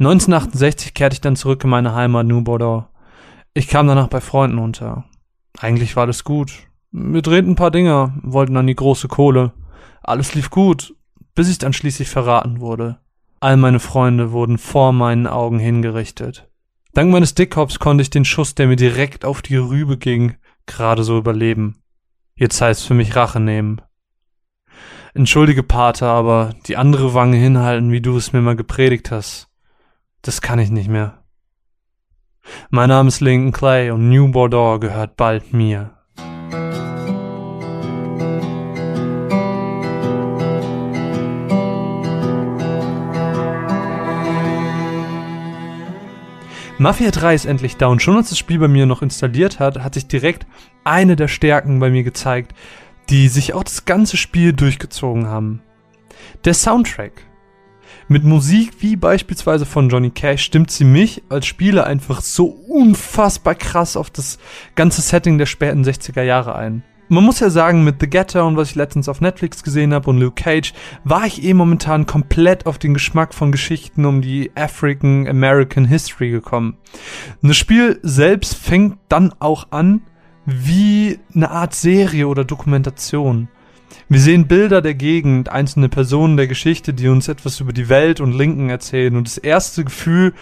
1968 kehrte ich dann zurück in meine Heimat New Bordeaux. Ich kam danach bei Freunden unter. Eigentlich war alles gut. Wir drehten ein paar Dinger, wollten an die große Kohle. Alles lief gut, bis ich dann schließlich verraten wurde. All meine Freunde wurden vor meinen Augen hingerichtet. Dank meines Dickkopfs konnte ich den Schuss, der mir direkt auf die Rübe ging, gerade so überleben. Jetzt heißt für mich Rache nehmen. Entschuldige, Pater, aber die andere Wange hinhalten, wie du es mir mal gepredigt hast, das kann ich nicht mehr. Mein Name ist Lincoln Clay und New Bordeaux gehört bald mir. Mafia 3 ist endlich da und schon als das Spiel bei mir noch installiert hat, hat sich direkt eine der Stärken bei mir gezeigt, die sich auch das ganze Spiel durchgezogen haben. Der Soundtrack. Mit Musik wie beispielsweise von Johnny Cash stimmt sie mich als Spieler einfach so unfassbar krass auf das ganze Setting der späten 60er Jahre ein man muss ja sagen, mit The Getter und was ich letztens auf Netflix gesehen habe und Luke Cage, war ich eh momentan komplett auf den Geschmack von Geschichten um die African American History gekommen. Und das Spiel selbst fängt dann auch an wie eine Art Serie oder Dokumentation. Wir sehen Bilder der Gegend, einzelne Personen der Geschichte, die uns etwas über die Welt und Linken erzählen. Und das erste Gefühl,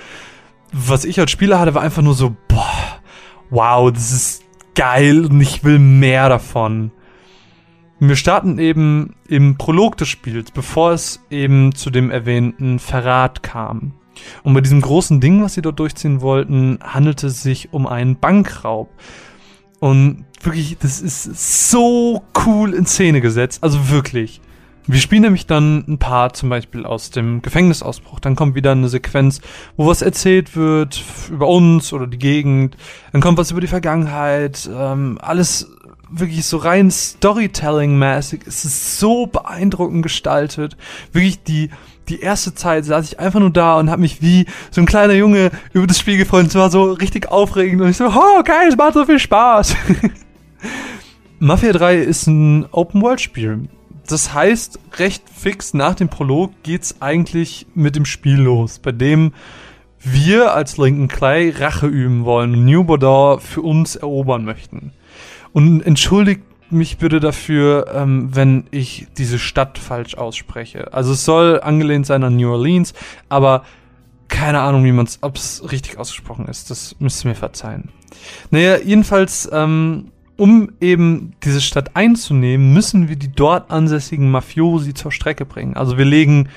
was ich als Spieler hatte, war einfach nur so, boah, wow, das ist geil und ich will mehr davon. Wir starten eben im Prolog des Spiels, bevor es eben zu dem erwähnten Verrat kam. Und bei diesem großen Ding, was sie dort durchziehen wollten, handelte es sich um einen Bankraub. Und wirklich, das ist so cool in Szene gesetzt. Also wirklich. Wir spielen nämlich dann ein paar zum Beispiel aus dem Gefängnisausbruch. Dann kommt wieder eine Sequenz, wo was erzählt wird über uns oder die Gegend. Dann kommt was über die Vergangenheit. Ähm, alles wirklich so rein Storytelling-mäßig. Es ist so beeindruckend gestaltet. Wirklich die, die erste Zeit saß ich einfach nur da und habe mich wie so ein kleiner Junge über das Spiel gefreut. Es war so richtig aufregend und ich so, oh geil, es macht so viel Spaß. Mafia 3 ist ein Open-World-Spiel das heißt, recht fix nach dem Prolog geht's eigentlich mit dem Spiel los, bei dem wir als Lincoln Clay Rache üben wollen und New Bordeaux für uns erobern möchten. Und entschuldigt mich bitte dafür, ähm, wenn ich diese Stadt falsch ausspreche. Also es soll angelehnt sein an New Orleans, aber keine Ahnung, wie man es, ob es richtig ausgesprochen ist. Das müsst ihr mir verzeihen. Naja, jedenfalls ähm, um eben diese Stadt einzunehmen, müssen wir die dort ansässigen Mafiosi zur Strecke bringen. Also wir legen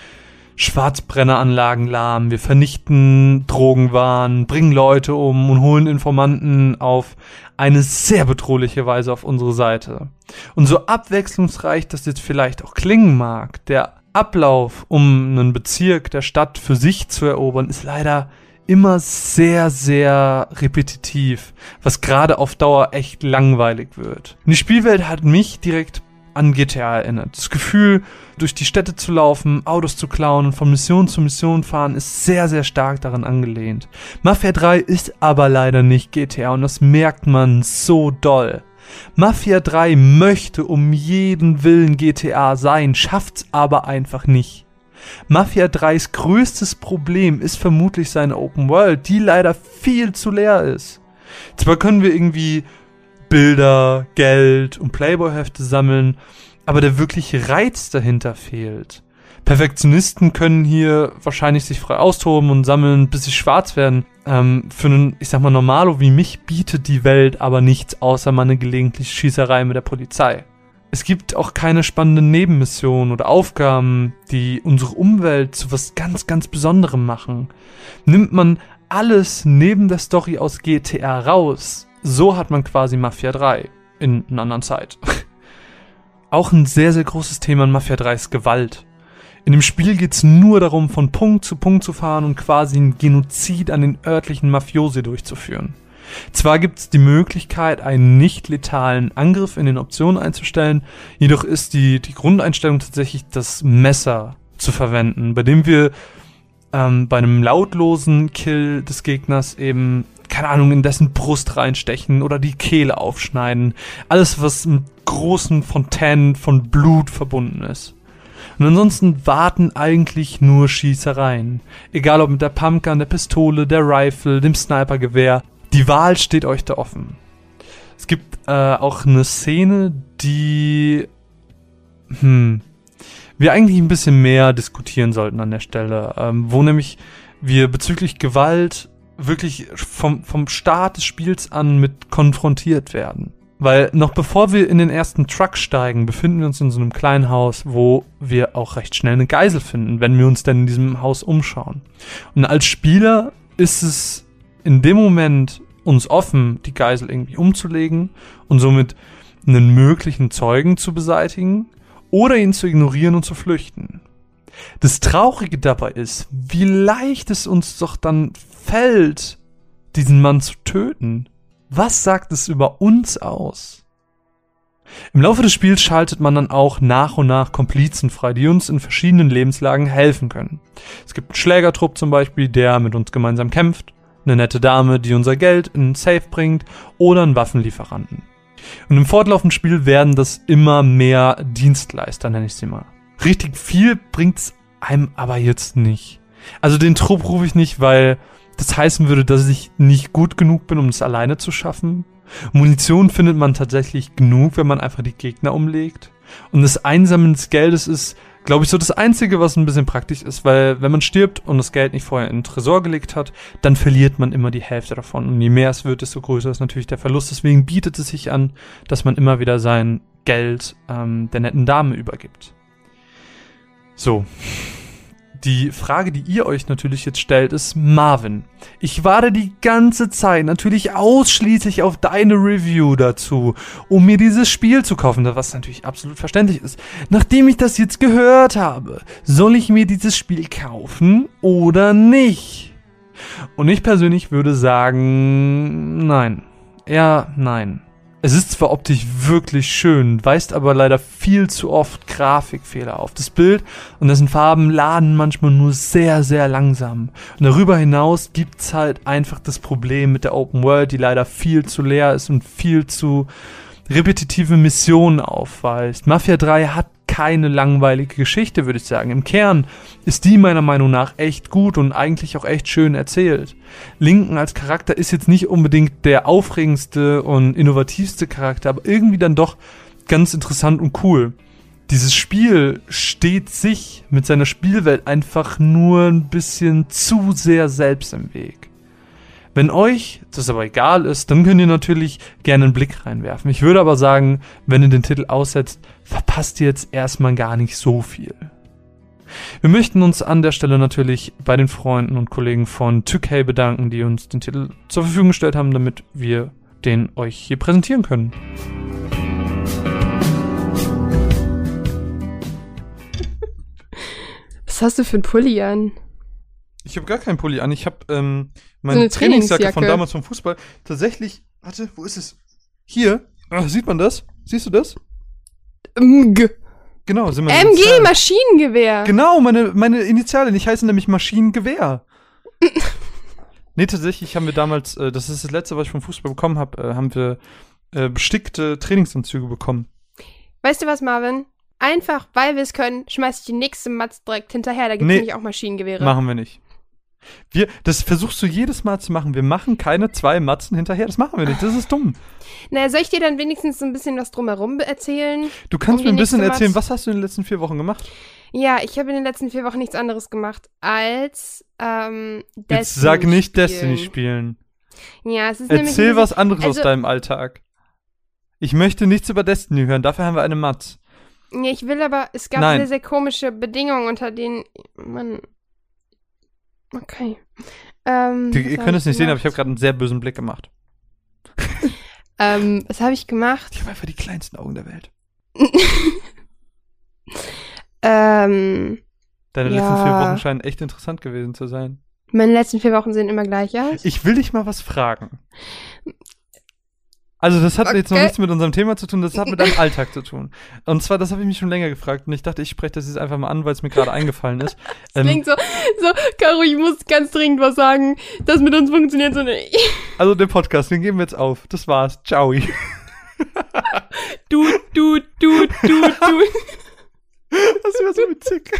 Schwarzbrenneranlagen lahm, wir vernichten Drogenwaren, bringen Leute um und holen Informanten auf eine sehr bedrohliche Weise auf unsere Seite. Und so abwechslungsreich das jetzt vielleicht auch klingen mag, der Ablauf, um einen Bezirk der Stadt für sich zu erobern, ist leider immer sehr, sehr repetitiv, was gerade auf Dauer echt langweilig wird. Die Spielwelt hat mich direkt an GTA erinnert. Das Gefühl, durch die Städte zu laufen, Autos zu klauen und von Mission zu Mission fahren, ist sehr, sehr stark daran angelehnt. Mafia 3 ist aber leider nicht GTA und das merkt man so doll. Mafia 3 möchte um jeden Willen GTA sein, schafft's aber einfach nicht. Mafia 3s größtes Problem ist vermutlich seine Open World, die leider viel zu leer ist. Zwar können wir irgendwie Bilder, Geld und Playboy-Hefte sammeln, aber der wirkliche Reiz dahinter fehlt. Perfektionisten können hier wahrscheinlich sich frei austoben und sammeln, bis sie schwarz werden. Ähm, für einen, ich sag mal, Normalo wie mich bietet die Welt aber nichts außer mal eine gelegentliche Schießerei mit der Polizei. Es gibt auch keine spannenden Nebenmissionen oder Aufgaben, die unsere Umwelt zu was ganz, ganz Besonderem machen. Nimmt man alles neben der Story aus GTA raus, so hat man quasi Mafia 3 in einer anderen Zeit. auch ein sehr, sehr großes Thema in Mafia 3 ist Gewalt. In dem Spiel geht's nur darum, von Punkt zu Punkt zu fahren und quasi einen Genozid an den örtlichen Mafiosi durchzuführen. Zwar gibt es die Möglichkeit, einen nicht letalen Angriff in den Optionen einzustellen, jedoch ist die, die Grundeinstellung tatsächlich das Messer zu verwenden, bei dem wir ähm, bei einem lautlosen Kill des Gegners eben, keine Ahnung, in dessen Brust reinstechen oder die Kehle aufschneiden. Alles, was mit großen Fontänen von Blut verbunden ist. Und ansonsten warten eigentlich nur Schießereien. Egal ob mit der Pumpgun, der Pistole, der Rifle, dem Snipergewehr die Wahl steht euch da offen. Es gibt äh, auch eine Szene, die hm, wir eigentlich ein bisschen mehr diskutieren sollten an der Stelle, ähm, wo nämlich wir bezüglich Gewalt wirklich vom, vom Start des Spiels an mit konfrontiert werden. Weil noch bevor wir in den ersten Truck steigen, befinden wir uns in so einem kleinen Haus, wo wir auch recht schnell eine Geisel finden, wenn wir uns denn in diesem Haus umschauen. Und als Spieler ist es in dem Moment uns offen, die Geisel irgendwie umzulegen und somit einen möglichen Zeugen zu beseitigen oder ihn zu ignorieren und zu flüchten. Das Traurige dabei ist, wie leicht es uns doch dann fällt, diesen Mann zu töten. Was sagt es über uns aus? Im Laufe des Spiels schaltet man dann auch nach und nach Komplizen frei, die uns in verschiedenen Lebenslagen helfen können. Es gibt einen Schlägertrupp zum Beispiel, der mit uns gemeinsam kämpft, eine nette Dame, die unser Geld in einen Safe bringt oder einen Waffenlieferanten. Und im fortlaufenden Spiel werden das immer mehr Dienstleister, nenne ich sie mal. Richtig viel bringt's einem aber jetzt nicht. Also den Trupp rufe ich nicht, weil das heißen würde, dass ich nicht gut genug bin, um es alleine zu schaffen. Munition findet man tatsächlich genug, wenn man einfach die Gegner umlegt. Und das Einsammeln des Geldes ist, glaube ich, so das Einzige, was ein bisschen praktisch ist, weil wenn man stirbt und das Geld nicht vorher in den Tresor gelegt hat, dann verliert man immer die Hälfte davon. Und je mehr es wird, desto größer ist natürlich der Verlust. Deswegen bietet es sich an, dass man immer wieder sein Geld ähm, der netten Dame übergibt. So, die Frage, die ihr euch natürlich jetzt stellt, ist Marvin. Ich warte die ganze Zeit natürlich ausschließlich auf deine Review dazu, um mir dieses Spiel zu kaufen, was natürlich absolut verständlich ist. Nachdem ich das jetzt gehört habe, soll ich mir dieses Spiel kaufen oder nicht? Und ich persönlich würde sagen, nein. Ja, nein. Es ist zwar optisch wirklich schön, weist aber leider viel zu oft Grafikfehler auf. Das Bild und dessen Farben laden manchmal nur sehr, sehr langsam. Und darüber hinaus gibt's halt einfach das Problem mit der Open World, die leider viel zu leer ist und viel zu repetitive Missionen aufweist. Mafia 3 hat keine langweilige Geschichte, würde ich sagen. Im Kern ist die meiner Meinung nach echt gut und eigentlich auch echt schön erzählt. Linken als Charakter ist jetzt nicht unbedingt der aufregendste und innovativste Charakter, aber irgendwie dann doch ganz interessant und cool. Dieses Spiel steht sich mit seiner Spielwelt einfach nur ein bisschen zu sehr selbst im Weg. Wenn euch das aber egal ist, dann könnt ihr natürlich gerne einen Blick reinwerfen. Ich würde aber sagen, wenn ihr den Titel aussetzt, verpasst ihr jetzt erstmal gar nicht so viel. Wir möchten uns an der Stelle natürlich bei den Freunden und Kollegen von 2K bedanken, die uns den Titel zur Verfügung gestellt haben, damit wir den euch hier präsentieren können. Was hast du für ein Pulli an? Ich habe gar keinen Pulli an. Ich habe ähm, So meine eine Trainingsjacke von damals vom Fußball. Tatsächlich, warte, wo ist es? Hier. Ah, sieht man das? Siehst du das? MG. Genau, sind meine MG, Initialen. Maschinengewehr. Genau, meine, meine Initialien. Ich heiße nämlich Maschinengewehr. nee, tatsächlich haben wir damals, äh, das ist das letzte, was ich vom Fußball bekommen habe, äh, haben wir äh, bestickte Trainingsanzüge bekommen. Weißt du was, Marvin? Einfach, weil wir es können, schmeiß ich die nächste Matz direkt hinterher. Da gibt's Nee. nämlich auch Maschinengewehre. Machen wir nicht. Wir, das versuchst du jedes Mal zu machen. Wir machen keine zwei Matzen hinterher. Das machen wir nicht. Das ist dumm. Na, soll ich dir dann wenigstens so ein bisschen was drumherum erzählen? Du kannst Um mir ein bisschen erzählen, was hast du in den letzten vier Wochen gemacht? Ja, ich habe in den letzten vier Wochen nichts anderes gemacht als ähm, Destiny Jetzt sag nicht spielen. Destiny spielen. Ja, es ist nämlich Erzähl ein was anderes aus also- deinem Alltag. Ich möchte nichts über Destiny hören. Dafür haben wir eine Matz. Ja, ich will aber, es gab Nein. sehr, sehr komische Bedingungen, unter denen man. Okay. Ähm, Die, ihr könnt es nicht sehen, aber ich habe gemacht? gerade einen sehr bösen Blick gemacht. Ähm, was habe ich gemacht? Ich habe einfach die kleinsten Augen der Welt. ähm, Deine Ja. letzten vier Wochen scheinen echt interessant gewesen zu sein. meine letzten vier Wochen sehen immer gleich aus. Ich will dich mal was fragen. Also das hat jetzt noch Okay. nichts mit unserem Thema zu tun, das hat mit deinem Alltag zu tun. Und zwar, das habe ich mich schon länger gefragt und ich dachte, ich spreche das jetzt einfach mal an, weil es mir gerade eingefallen ist. Das Ähm, klingt so, so, Caro, ich muss ganz dringend was sagen. Das mit uns funktioniert so nicht. also den Podcast, den geben wir jetzt auf. Das war's. Ciao. Du, du, du, du, du. Das wäre so witzig.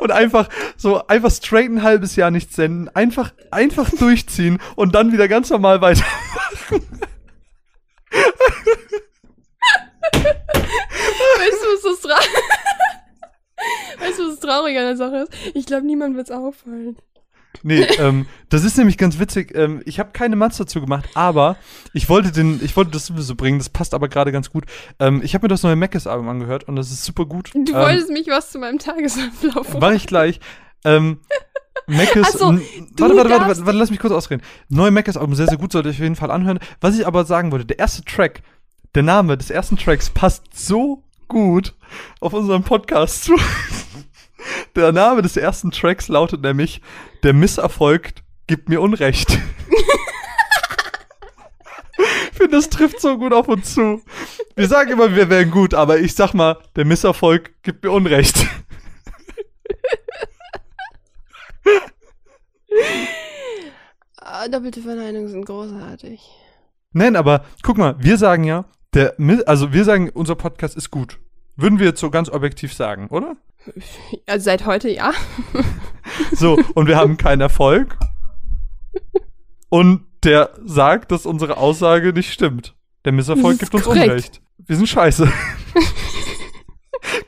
Und einfach so, einfach straight ein halbes Jahr nichts senden, einfach, einfach durchziehen und dann wieder ganz normal weitermachen. Weißt du, was das traurig Weißt du, was traurig an der Sache ist? Ich glaube, niemand wird's auffallen. Nee, ähm, das ist nämlich ganz witzig. Ähm, ich habe keine Mats dazu gemacht, aber ich wollte den, ich wollte das sowieso bringen. Das passt aber gerade ganz gut. Ähm, ich habe mir das neue Mackes Album angehört und das ist super gut. Du ähm, wolltest mich was zu meinem Tagesablauf Mach ich gleich. Ähm, Mackes, so, warte, warte, warte, warte, warte, lass mich kurz ausreden. Neue Mackes Album, sehr, sehr gut, sollte ich auf jeden Fall anhören. Was ich aber sagen wollte, der erste Track, der Name des ersten Tracks passt so gut auf unseren Podcast zu. Der Name des ersten Tracks lautet nämlich Der Misserfolg gibt mir Unrecht. Ich finde, das trifft so gut auf uns zu. Wir sagen immer, wir wären gut, aber ich sag mal, der Misserfolg gibt mir Unrecht. Ah, doppelte Verneinungen sind großartig. Nein, aber guck mal, wir sagen ja, der, also wir sagen, unser Podcast ist gut. Würden wir jetzt so ganz objektiv sagen, oder? Also seit heute ja. So, und wir haben keinen Erfolg. Und der sagt, dass unsere Aussage nicht stimmt. Der Misserfolg gibt uns korrekt. Unrecht. Wir sind scheiße.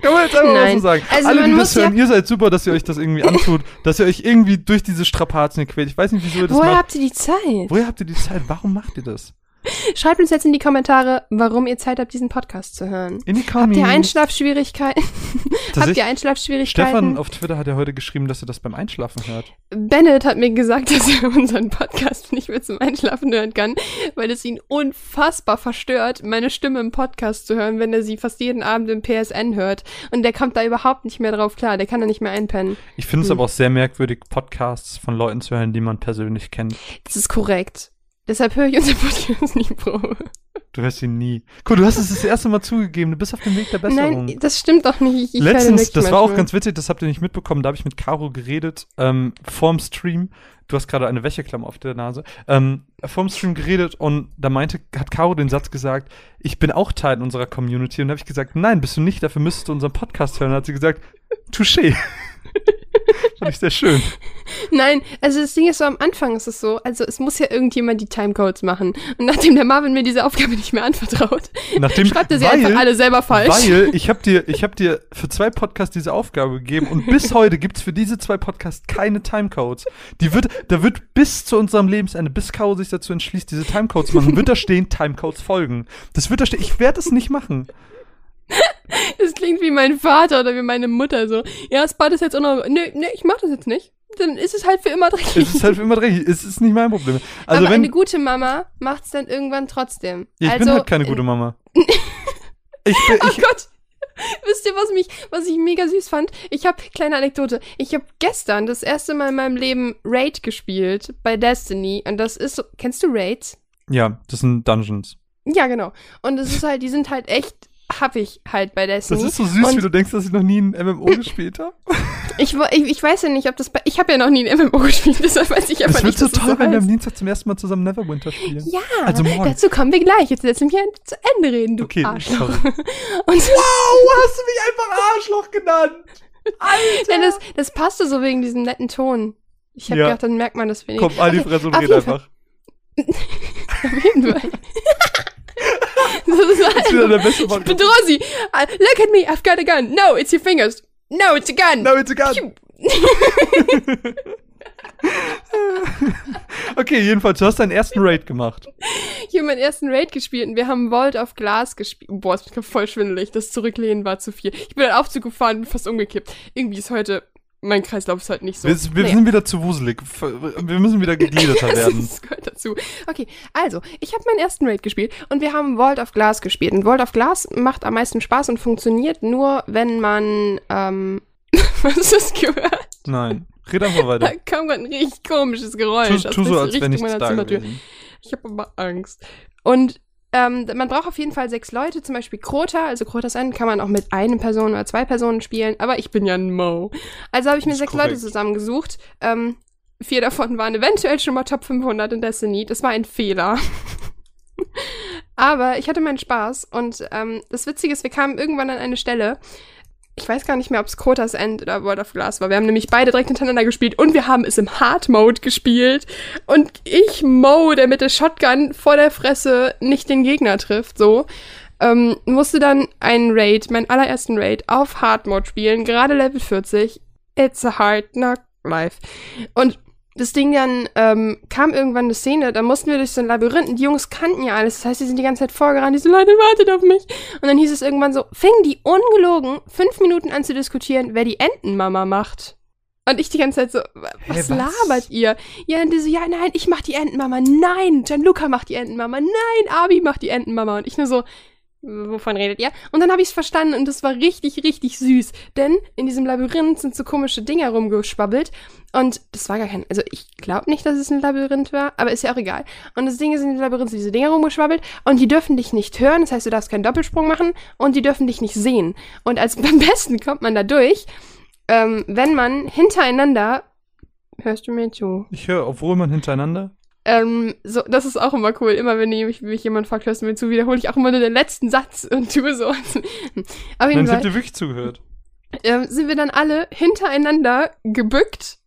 Kann man jetzt einfach mal Nein. so sagen. Also Alle, die das hören, ihr seid super, dass ihr euch das irgendwie antut, dass ihr euch irgendwie durch diese Strapazen quält. Ich weiß nicht, wieso ihr das Woher macht. habt ihr die Zeit? Woher habt ihr die Zeit? Warum macht ihr das? Schreibt uns jetzt in die Kommentare, warum ihr Zeit habt, diesen Podcast zu hören. In die Habt Kommis. ihr Einschlafschwierigkeiten? habt ihr Einschlafschwierigkeiten? Stefan auf Twitter hat ja heute geschrieben, dass er das beim Einschlafen hört. Bennett hat mir gesagt, dass er unseren Podcast nicht mehr zum Einschlafen hören kann, weil es ihn unfassbar verstört, meine Stimme im Podcast zu hören, wenn er sie fast jeden Abend im PSN hört. Und der kommt da überhaupt nicht mehr drauf klar. Der kann da nicht mehr einpennen. Ich finde es Hm. aber auch sehr merkwürdig, Podcasts von Leuten zu hören, die man persönlich kennt. Das ist korrekt. Deshalb höre ich unseren Podcast nicht, Bro. Du hörst ihn nie. Guck, du hast es das erste Mal zugegeben. Du bist auf dem Weg der Besserung. Nein, das stimmt doch nicht. Ich Letztens, das war auch manchmal. ganz witzig, das habt ihr nicht mitbekommen, da habe ich mit Caro geredet, ähm, vorm Stream. Du hast gerade eine Wäscheklammer auf der Nase. Ähm, vorm Stream geredet und da meinte, hat Caro den Satz gesagt, ich bin auch Teil unserer Community. Und da habe ich gesagt, nein, bist du nicht, dafür müsstest du unseren Podcast hören. Und hat sie gesagt, touché. Fand ich sehr schön. Nein, also das Ding ist so, am Anfang ist es so, also es muss ja irgendjemand die Timecodes machen. Und nachdem der Marvin mir diese Aufgabe nicht mehr anvertraut, Nachdem, schreibt er sie weil, einfach alle selber falsch. Weil ich habe dir, ich habe dir für zwei Podcasts diese Aufgabe gegeben und bis heute gibt's für diese zwei Podcasts keine Timecodes. Die wird, da wird bis zu unserem Lebensende, bis Caro sich dazu entschließt, diese Timecodes zu machen, wird da stehen, Timecodes folgen. Das wird da stehen. Ich werde es nicht machen. Es klingt wie mein Vater oder wie meine Mutter so. Ja, das Bad ist jetzt auch noch. Nee, nee, ich mach das jetzt nicht. Dann ist es halt für immer dreckig. Es ist halt für immer dreckig. Es ist nicht mein Problem. Also Aber wenn, eine gute Mama macht's dann irgendwann trotzdem. ich also, bin halt keine gute Mama. Ich bin, Oh ich, Gott! Wisst ihr, was mich, was ich mega süß fand? Ich habe kleine Anekdote. Ich habe gestern das erste Mal in meinem Leben Raid gespielt bei Destiny und das ist so, kennst du Raids? ja, das sind Dungeons. Ja, genau. Und es ist halt, die sind halt echt hab ich halt bei Destiny. Das ist so süß, Und- wie du denkst, dass ich noch nie ein MMO gespielt habe. Ich, ich, ich weiß ja nicht, ob das bei, ich habe ja noch nie ein MMO gespielt, deshalb weiß ich einfach Es wird nicht, so dass das toll, wenn wir am. Dienstag zum ersten Mal zusammen Neverwinter spielen. Ja, Also morgen. dazu kommen wir gleich. Jetzt lass mich ja zu Ende reden, du Okay, Arschloch. Wow, hast du mich einfach Arschloch genannt? ja, das, das passte so wegen diesem netten Ton. Ich habe Ja. gedacht, dann merkt man das weniger. Komm, an die Fresse und red einfach. Auf jeden Fall. das ist wieder der beste ich Podcast. bedrohe sie. Uh, look at me, I've got a gun. No, it's your fingers. No, it's a gun. No, it's a gun. Okay, jedenfalls, du hast deinen ersten Raid gemacht. Ich habe meinen ersten Raid gespielt und wir haben Vault of Glass gespielt. Boah, es ist voll schwindelig. Das Zurücklehnen war zu viel. Ich bin dann Aufzug gefahren und fast umgekippt. Irgendwie ist heute, mein Kreislauf ist halt nicht so. Wir, wir Naja. sind wieder zu wuselig. Wir müssen wieder gegliederter werden. Das gehört dazu. Okay, also, ich habe meinen ersten Raid gespielt und wir haben Vault of Glass gespielt. Und Vault of Glass macht am meisten Spaß und funktioniert nur, wenn man, ähm, was du das gehört? Nein, red einfach Da weiter. kam gerade ein richtig komisches Geräusch. Tu, tu so, als wäre nichts meiner da Zimmertür. gewesen. Ich habe aber Angst. Und ähm, man braucht auf jeden Fall sechs Leute, zum Beispiel Krota. Also Krotas End kann man auch mit einer Person oder zwei Personen spielen, aber ich bin ja ein Mo. Also habe ich mir sechs korrekt. Leute zusammengesucht. Ähm, vier davon waren eventuell schon mal Top 500 in Destiny. Das war ein Fehler. aber ich hatte meinen Spaß und ähm, das Witzige ist, wir kamen irgendwann an eine Stelle. Ich weiß gar nicht mehr, ob es Krotas End oder World of Glass war. Wir haben nämlich beide direkt hintereinander gespielt und wir haben es im Hard Mode gespielt. Und ich, Mo, der mit der Shotgun vor der Fresse nicht den Gegner trifft, so, ähm, musste dann einen Raid, meinen allerersten Raid, auf Hard Mode spielen, gerade Level 40. It's a hard knock life. Und das Ding dann ähm, kam irgendwann eine Szene, da mussten wir durch so ein Labyrinth und die Jungs kannten ja alles. Das heißt, die sind die ganze Zeit vorgerannt, die so, Leute, wartet auf mich. Und dann hieß es irgendwann so, fingen die ungelogen fünf Minuten an zu diskutieren, wer die Entenmama macht. Und ich die ganze Zeit so, wa- was, was? labert ihr? Ja, und die so, ja, nein, ich mach die Entenmama. Nein, Gianluca macht die Entenmama. Nein, Abi macht die Entenmama. Und ich nur so, wovon redet ihr? Und dann habe ich es verstanden und das war richtig, richtig süß. Denn in diesem Labyrinth sind so komische Dinger rumgeschwabbelt. Und das war gar kein, also ich glaube nicht, dass es ein Labyrinth war, aber ist ja auch egal. Und das Ding ist in diesem Labyrinth sind diese Dinger rumgeschwabbelt und die dürfen dich nicht hören, das heißt, du darfst keinen Doppelsprung machen und die dürfen dich nicht sehen. Und als am besten kommt man da durch, ähm, wenn man hintereinander, hörst du mir zu? Ich höre, obwohl man hintereinander. Ähm, so, das ist auch immer cool. Immer wenn mich, mich jemand fragt, hörst du mir zu, wiederhole ich auch immer nur den letzten Satz und tue so. Auf jeden Nein, ich Fall hab dir wirklich zugehört. ähm, sind wir dann alle hintereinander gebückt,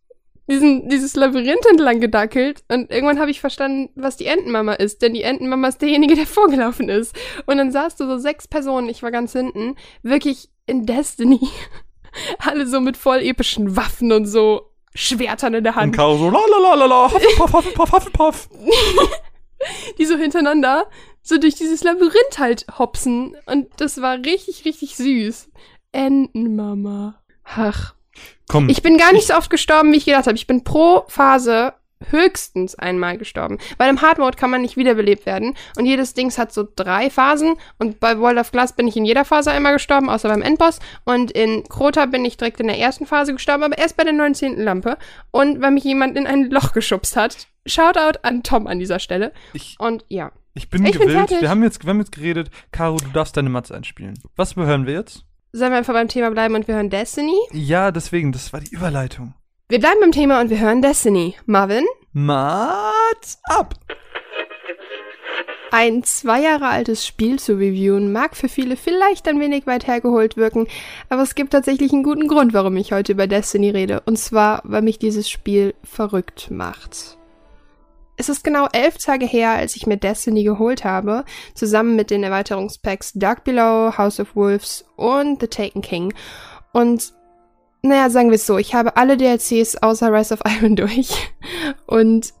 diesen, dieses Labyrinth entlang gedackelt und irgendwann habe ich verstanden, was die Entenmama ist, denn die Entenmama ist derjenige, der vorgelaufen ist. Und dann saß du so sechs Personen, ich war ganz hinten, wirklich in Destiny. Alle so mit voll epischen Waffen und so Schwertern in der Und Hand, Caro so, la la la la la, Hufflepuff, Hufflepuff, Hufflepuff. die so hintereinander so durch dieses Labyrinth halt hopsen. Und das war richtig, richtig süß. Entenmama. Ach, Komm, Ich bin gar nicht so oft gestorben, wie ich gedacht habe. Ich bin pro Phase höchstens einmal gestorben. Weil im Hard Mode kann man nicht wiederbelebt werden. Und jedes Dings hat so drei Phasen. Und bei World of Glass bin ich in jeder Phase einmal gestorben, außer beim Endboss. Und in Crota bin ich direkt in der ersten Phase gestorben, aber erst bei der 19. Lampe. Und weil mich jemand in ein Loch geschubst hat. Shoutout an Tom an dieser Stelle. ich, Und ja. ich bin Ich bin gewillt. fertig. wir, haben jetzt, wir haben jetzt geredet. Caro, du darfst deine Matz einspielen. Was hören wir jetzt? Sollen wir einfach beim Thema bleiben und wir hören Destiny? Ja, deswegen, das war die Überleitung. Wir bleiben beim Thema und wir hören Destiny. Marvin? Mats ab! Ein zwei Jahre altes Spiel zu reviewen mag für viele vielleicht ein wenig weit hergeholt wirken, aber es gibt tatsächlich einen guten Grund, warum ich heute über Destiny rede. Und zwar, weil mich dieses Spiel verrückt macht. Es ist genau elf Tage her, als ich mir Destiny geholt habe, zusammen mit den Erweiterungspacks Dark Below, House of Wolves und The Taken King. Und naja, sagen wir es so, ich habe alle DLCs außer Rise of Iron durch. Und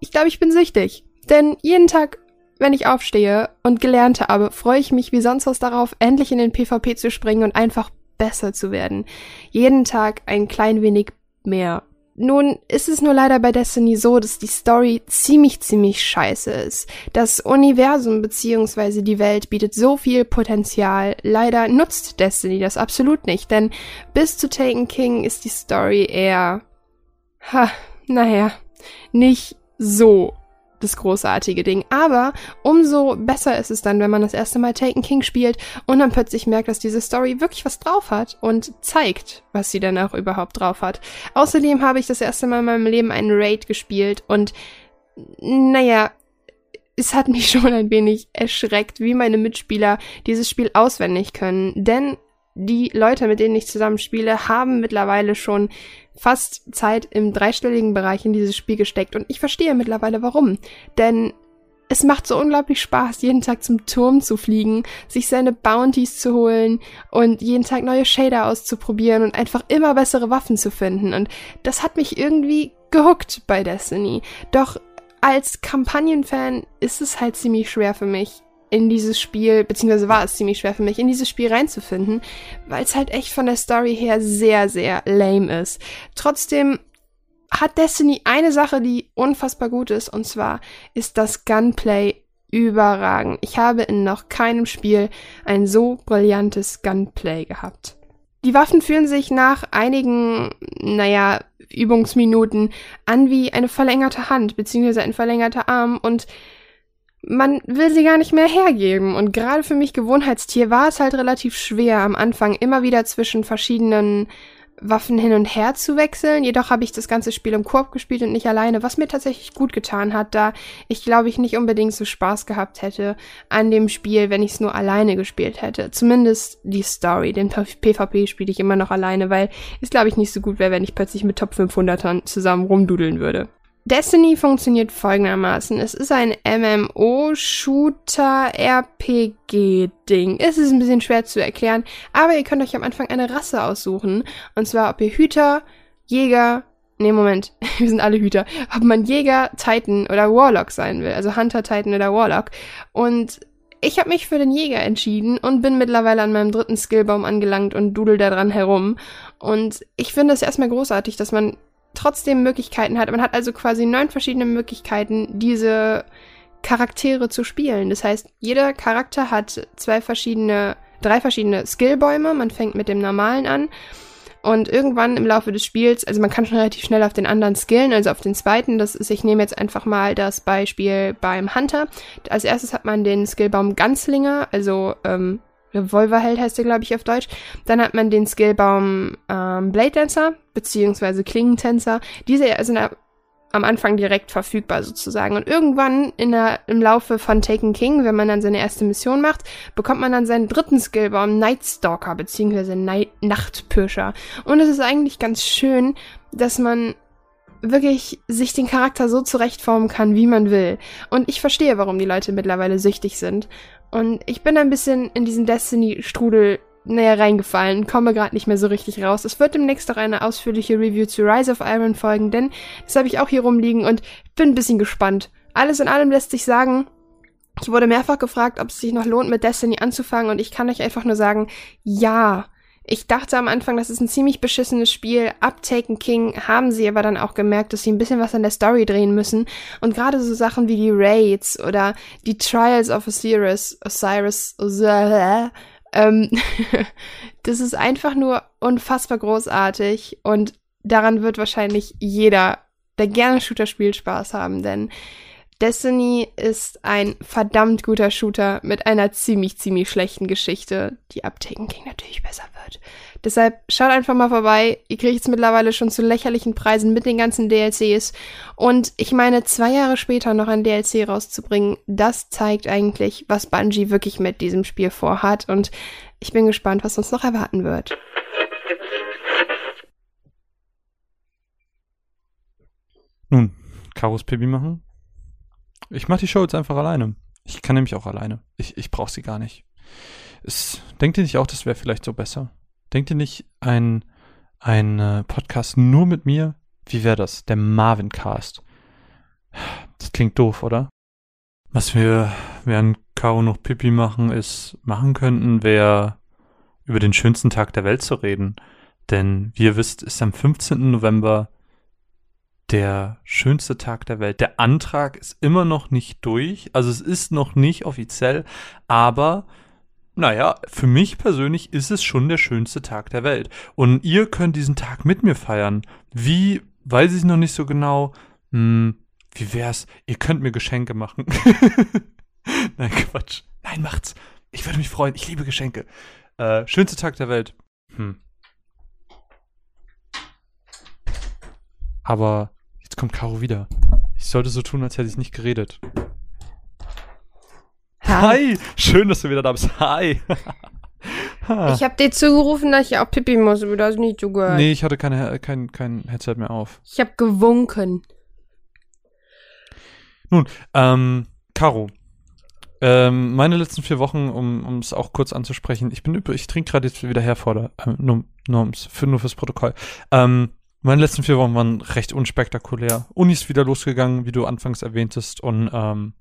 ich glaube, ich bin süchtig. Denn jeden Tag, wenn ich aufstehe und gelernt habe, freue ich mich wie sonst was darauf, endlich in den PvP zu springen und einfach besser zu werden. Jeden Tag ein klein wenig mehr. Nun ist es nur leider bei Destiny so, dass die Story ziemlich, ziemlich scheiße ist. Das Universum bzw. die Welt bietet so viel Potenzial. Leider nutzt Destiny das absolut nicht, denn bis zu Taken King ist die Story eher, ha, naja, nicht so das großartige Ding. Aber umso besser ist es dann, wenn man das erste Mal Taken King spielt und dann plötzlich merkt, dass diese Story wirklich was drauf hat und zeigt, was sie dann auch überhaupt drauf hat. Außerdem habe ich das erste Mal in meinem Leben einen Raid gespielt und naja, es hat mich schon ein wenig erschreckt, wie meine Mitspieler dieses Spiel auswendig können. Denn die Leute, mit denen ich zusammen spiele, haben mittlerweile schon fast Zeit im dreistelligen Bereich in dieses Spiel gesteckt. Und ich verstehe mittlerweile warum. Denn es macht so unglaublich Spaß, jeden Tag zum Turm zu fliegen, sich seine Bounties zu holen und jeden Tag neue Shader auszuprobieren und einfach immer bessere Waffen zu finden. Und das hat mich irgendwie gehuckt bei Destiny. Doch als Kampagnenfan ist es halt ziemlich schwer für mich, in dieses Spiel, beziehungsweise war es ziemlich schwer für mich, in dieses Spiel reinzufinden, weil es halt echt von der Story her sehr, sehr lame ist. Trotzdem hat Destiny eine Sache, die unfassbar gut ist, und zwar ist das Gunplay überragend. Ich habe in noch keinem Spiel ein so brillantes Gunplay gehabt. Die Waffen fühlen sich nach einigen, naja, Übungsminuten an wie eine verlängerte Hand, beziehungsweise ein verlängerter Arm und man will sie gar nicht mehr hergeben. Und gerade für mich Gewohnheitstier war es halt relativ schwer, am Anfang immer wieder zwischen verschiedenen Waffen hin und her zu wechseln. Jedoch habe ich das ganze Spiel im Koop gespielt und nicht alleine, was mir tatsächlich gut getan hat, da ich glaube ich nicht unbedingt so Spaß gehabt hätte an dem Spiel, wenn ich es nur alleine gespielt hätte. Zumindest die Story. Den PvP spiele ich immer noch alleine, weil es glaube ich nicht so gut wäre, wenn ich plötzlich mit Top 500ern zusammen rumdudeln würde. Destiny funktioniert folgendermaßen. Es ist ein MMO-Shooter-RPG-Ding. Es ist ein bisschen schwer zu erklären, aber ihr könnt euch am Anfang eine Rasse aussuchen. Und zwar, ob ihr Hüter, Jäger, nee, Moment, wir sind alle Hüter, ob man Jäger, Titan oder Warlock sein will, also Hunter, Titan oder Warlock. Und ich habe mich für den Jäger entschieden und bin mittlerweile an meinem dritten Skillbaum angelangt und dudel da dran herum. Und ich finde es erstmal großartig, dass man trotzdem Möglichkeiten hat. Man hat also quasi neun verschiedene Möglichkeiten, diese Charaktere zu spielen. Das heißt, jeder Charakter hat zwei verschiedene, drei verschiedene Skillbäume. Man fängt mit dem normalen an und irgendwann im Laufe des Spiels, also man kann schon relativ schnell auf den anderen skillen, also auf den zweiten. Das ist, ich nehme jetzt einfach mal das Beispiel beim Hunter. Als erstes hat man den Skillbaum Ganzlinger, also ähm, Revolverheld heißt der, glaube ich, auf Deutsch. Dann hat man den Skillbaum ähm, Blade Dancer, beziehungsweise Klingentänzer. Diese sind am Anfang direkt verfügbar sozusagen. Und irgendwann in der, im Laufe von Taken King, wenn man dann seine erste Mission macht, bekommt man dann seinen dritten Skillbaum Night Stalker beziehungsweise Night Nachtpirscher. Und es ist eigentlich ganz schön, dass man wirklich sich den Charakter so zurechtformen kann, wie man will. Und ich verstehe, warum die Leute mittlerweile süchtig sind. Und ich bin ein bisschen in diesen Destiny-Strudel näher reingefallen, komme gerade nicht mehr so richtig raus. Es wird demnächst auch eine ausführliche Review zu Rise of Iron folgen, denn das habe ich auch hier rumliegen und bin ein bisschen gespannt. Alles in allem lässt sich sagen, ich wurde mehrfach gefragt, ob es sich noch lohnt, mit Destiny anzufangen und ich kann euch einfach nur sagen, ja. Ich dachte am Anfang, das ist ein ziemlich beschissenes Spiel. Ab Taken King haben sie aber dann auch gemerkt, dass sie ein bisschen was an der Story drehen müssen. Und gerade so Sachen wie die Raids oder die Trials of Osiris, Osiris, Osiris ähm, das ist einfach nur unfassbar großartig und daran wird wahrscheinlich jeder, der gerne Shooter spielt, Spaß haben, denn Destiny ist ein verdammt guter Shooter mit einer ziemlich, ziemlich schlechten Geschichte, die ab Taken King natürlich besser wird. Deshalb schaut einfach mal vorbei. Ihr kriegt es mittlerweile schon zu lächerlichen Preisen mit den ganzen DLCs. Und ich meine, zwei Jahre später noch ein DLC rauszubringen, das zeigt eigentlich, was Bungie wirklich mit diesem Spiel vorhat. Und ich bin gespannt, was uns noch erwarten wird. Nun, Karos Pipi machen? Ich mach die Show jetzt einfach alleine. Ich kann nämlich auch alleine. Ich, ich brauch sie gar nicht. Es, denkt ihr nicht auch, das wäre vielleicht so besser? Denkt ihr nicht, ein, ein äh, Podcast nur mit mir? Wie wäre das? Der Marvin Cast. Das klingt doof, oder? Was wir während Caro noch Pipi machen, ist, machen könnten, wäre über den schönsten Tag der Welt zu reden. Denn, wie ihr wisst, ist am 15. November der schönste Tag der Welt. Der Antrag ist immer noch nicht durch, also es ist noch nicht offiziell, aber naja, für mich persönlich ist es schon der schönste Tag der Welt. Und ihr könnt diesen Tag mit mir feiern. Wie, weiß ich noch nicht so genau. Hm, wie wär's? Ihr könnt mir Geschenke machen. Nein, Quatsch. Nein, macht's. Ich würde mich freuen. Ich liebe Geschenke. Äh, schönste Tag der Welt. Hm. Aber kommt Caro wieder. Ich sollte so tun, als hätte ich nicht geredet. Hi, schön, dass du wieder da bist. Hi. ich habe dir zugerufen, dass ich auch pipi muss, aber du hast nicht zugehört. Nee, ich hatte keine, kein, kein Headset mehr auf. Ich habe gewunken. Nun, ähm, Caro. Ähm, meine letzten vier Wochen, um es auch kurz anzusprechen, ich bin ich trinke gerade jetzt wieder Herforder, äh, nur, nur, für, nur fürs Protokoll. Ähm, meine letzten vier Wochen waren recht unspektakulär. Uni ist wieder losgegangen, wie du anfangs erwähntest, und ähm,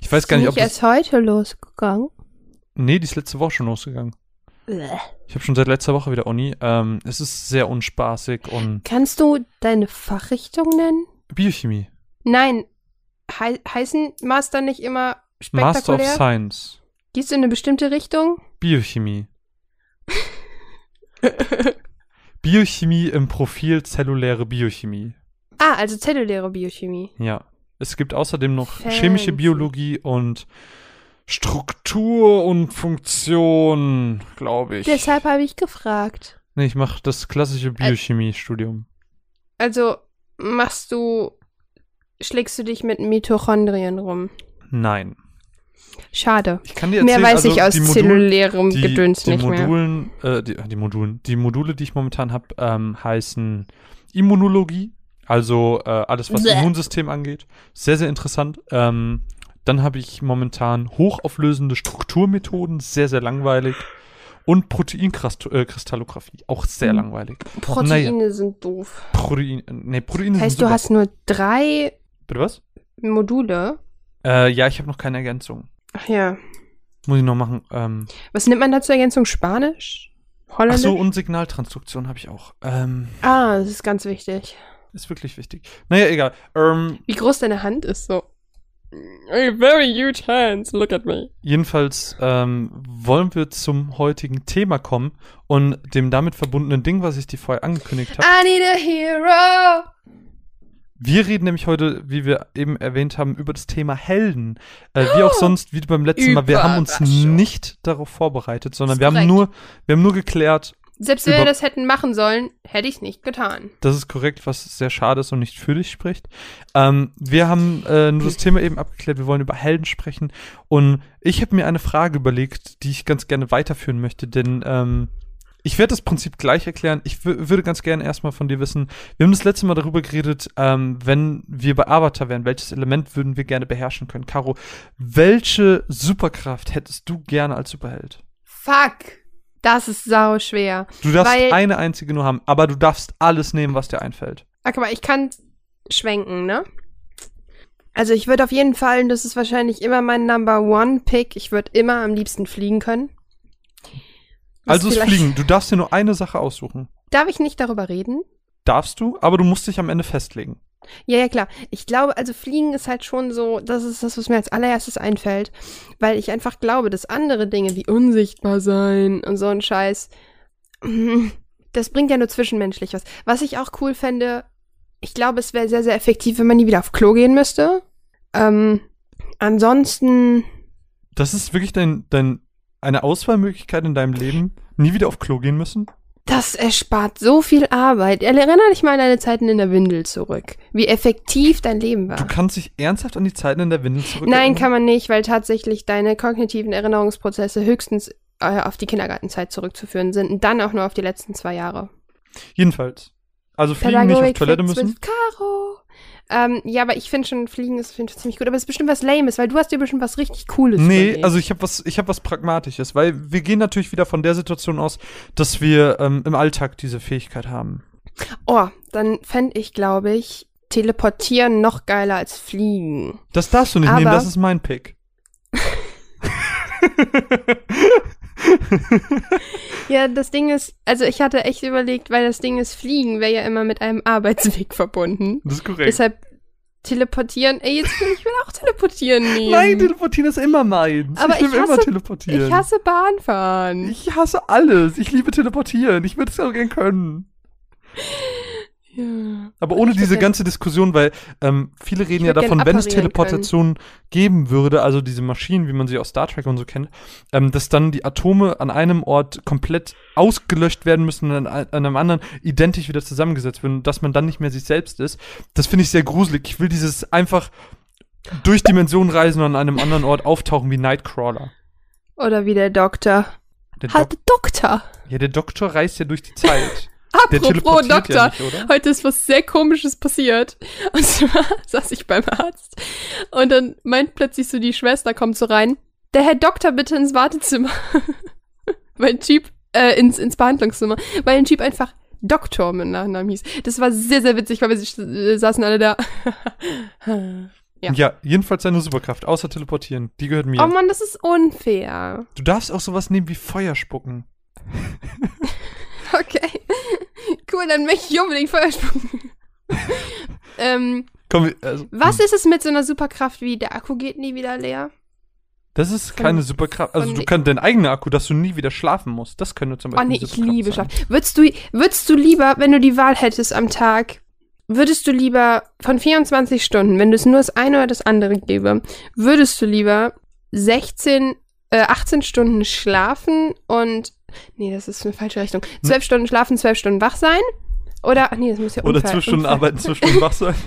ich weiß gar nicht, ob. Ist erst heute losgegangen? Nee, die ist letzte Woche schon losgegangen. Ich habe schon seit letzter Woche wieder Uni. Ähm, es ist sehr unspaßig und. Kannst du deine Fachrichtung nennen? Biochemie. Nein. He heißen Master nicht immer spektakulär? Master of Science. Gehst du in eine bestimmte Richtung? Biochemie. Biochemie im Profil zelluläre Biochemie. Ah, also zelluläre Biochemie. Ja. Es gibt außerdem noch Fancy. chemische Biologie und Struktur und Funktion, glaube ich. Deshalb habe ich gefragt. Nee, ich mache das klassische Biochemie-Studium. Also machst du, schlägst du dich mit Mitochondrien rum? Nein. Schade. Ich kann dir erzählen, mehr weiß also ich aus Modul, zellulärem die, Gedöns die nicht Modulen, mehr. Äh, die, die Modulen, die Module, die ich momentan habe, ähm, heißen Immunologie, also äh, alles, was Bäh. Immunsystem angeht. Sehr, sehr interessant. Ähm, dann habe ich momentan hochauflösende Strukturmethoden, sehr, sehr langweilig. Und Proteinkristallographie, auch sehr Hm. langweilig. Proteine sind doof. Protein, nee, Proteine Das heißt, sind du super. hast nur drei Bitte was? Module. Äh, ja, ich habe noch keine Ergänzung. Ach ja. Muss ich noch machen. Ähm, Was nimmt man da zur Ergänzung? Spanisch? ach Holländisch? so, und Signaltransduktion habe ich auch. Ähm, ah, das ist ganz wichtig. ist wirklich wichtig. Naja, egal. Ähm, Wie groß deine Hand ist so. Very huge hands, look at me. Jedenfalls ähm, wollen wir zum heutigen Thema kommen und dem damit verbundenen Ding, was ich dir vorher angekündigt habe. I need a hero. Wir reden nämlich heute, wie wir eben erwähnt haben, über das Thema Helden. Äh, wie auch sonst, wie beim letzten Mal. Wir haben uns nicht darauf vorbereitet, sondern wir haben nur, wir haben nur geklärt, Selbst wenn wir das hätten machen sollen, hätte ich es nicht getan. das ist korrekt, was sehr schade ist und nicht für dich spricht. Ähm, wir haben äh, nur das Thema eben abgeklärt, wir wollen über Helden sprechen und ich habe mir eine Frage überlegt, die ich ganz gerne weiterführen möchte, denn ähm, ich werde das Prinzip gleich erklären. Ich wü- würde ganz gerne erstmal von dir wissen, wir haben das letzte Mal darüber geredet, ähm, wenn wir bei Avatar wären, welches Element würden wir gerne beherrschen können? Caro, welche Superkraft hättest du gerne als Superheld? Fuck. Das ist sau schwer. Du darfst eine einzige nur haben, aber du darfst alles nehmen, was dir einfällt. Okay, aber ich kann schwenken, ne? Also ich würde auf jeden Fall, und das ist wahrscheinlich immer mein Number One Pick, ich würde immer am liebsten fliegen können. Also vielleicht- Fliegen. Du darfst dir nur eine Sache aussuchen. Darf ich nicht darüber reden? Darfst du, aber du musst dich am Ende festlegen. Ja, ja, klar. Ich glaube, also Fliegen ist halt schon so, das ist das, was mir als allererstes einfällt, weil ich einfach glaube, dass andere Dinge wie unsichtbar sein und so ein Scheiß, das bringt ja nur zwischenmenschlich was. Was ich auch cool fände, ich glaube, es wäre sehr, sehr effektiv, wenn man nie wieder auf Klo gehen müsste. Ähm, ansonsten, Das ist wirklich dein, dein, eine Auswahlmöglichkeit in deinem Leben. Nie wieder auf Klo gehen müssen. das erspart so viel Arbeit. Erinnere dich mal an deine Zeiten in der Windel zurück. Wie effektiv dein Leben war. Du kannst dich ernsthaft an die Zeiten in der Windel zurück. Nein, kann man nicht, weil tatsächlich deine kognitiven Erinnerungsprozesse höchstens äh, auf die Kindergartenzeit zurückzuführen sind und dann auch nur auf die letzten zwei Jahre. Jedenfalls. Also fliegen nicht auf Toilette müssen. Caro. Ähm, ja, aber ich finde schon, Fliegen ist find ich ziemlich gut. Aber es ist bestimmt was Lames, weil du hast dir bestimmt was richtig Cooles Nee, überlegt. also ich habe was, ich habe was Pragmatisches, weil wir gehen natürlich wieder von der Situation aus, dass wir ähm, im Alltag diese Fähigkeit haben. Oh, dann fände ich, glaube ich, Teleportieren noch geiler als Fliegen. Das darfst du nicht nehmen, Aber- das ist mein Pick. Ja, das Ding ist, also ich hatte echt überlegt, weil das Ding ist, Fliegen wäre ja immer mit einem Arbeitsweg verbunden. Das ist korrekt. Deshalb teleportieren. Ey, jetzt will ich will auch teleportieren nehmen. Nein, teleportieren ist immer meins. Aber ich will ich immer hasse- teleportieren. ich hasse Bahnfahren. Ich hasse alles. Ich liebe teleportieren. Ich würde es auch gern können. ja. Aber ohne diese ganze Diskussion, weil ähm, viele reden ja davon, wenn es Teleportation geben würde, also diese Maschinen, wie man sie aus Star Trek und so kennt, ähm, dass dann die Atome an einem Ort komplett ausgelöscht werden müssen und an, an einem anderen identisch wieder zusammengesetzt werden und dass man dann nicht mehr sich selbst ist. Das finde ich sehr gruselig. Ich will dieses einfach durch Dimensionen reisen und an einem anderen Ort auftauchen wie Nightcrawler. Oder wie der Doktor. Der Halt, Dok Doktor. ja, der Doktor reist ja durch die Zeit. Apropos Doktor. ja nicht? Heute ist was sehr komisches passiert. Und zwar saß ich beim Arzt und dann meint plötzlich so die Schwester kommt so rein. Der Herr Doktor bitte ins Wartezimmer. weil ein Jeep, äh, ins, ins Behandlungszimmer. Weil ein Jeep einfach Doktor mit Nachnamen hieß. Das war sehr, sehr witzig, weil wir äh, saßen alle da. Ja. Ja. jedenfalls seine Superkraft, außer teleportieren. Die gehört mir. Oh Mann, das ist unfair. Du darfst auch sowas nehmen wie Feuer spucken. Okay. Cool, dann möchte ich unbedingt Feuer spucken. ähm, Komm, also, was ist es mit so einer Superkraft wie der Akku geht nie wieder leer? Das ist von- keine Superkraft. Also du die- kannst dein eigener Akku, dass du nie wieder schlafen musst. Das könnte zum Oh Beispiel nee, eine ich liebe. Schlaf. Würdest du, würdest du lieber, wenn du die Wahl hättest am Tag, würdest du lieber von 24 Stunden, wenn es nur das eine oder das andere gäbe, würdest du lieber 16, äh, 18 Stunden schlafen und, nee, das ist eine falsche Richtung, 12 Stunden schlafen, 12 Stunden wach sein? Oder, ach nee, das muss ja Oder zwölf Stunden arbeiten, zwölf Stunden wach sein.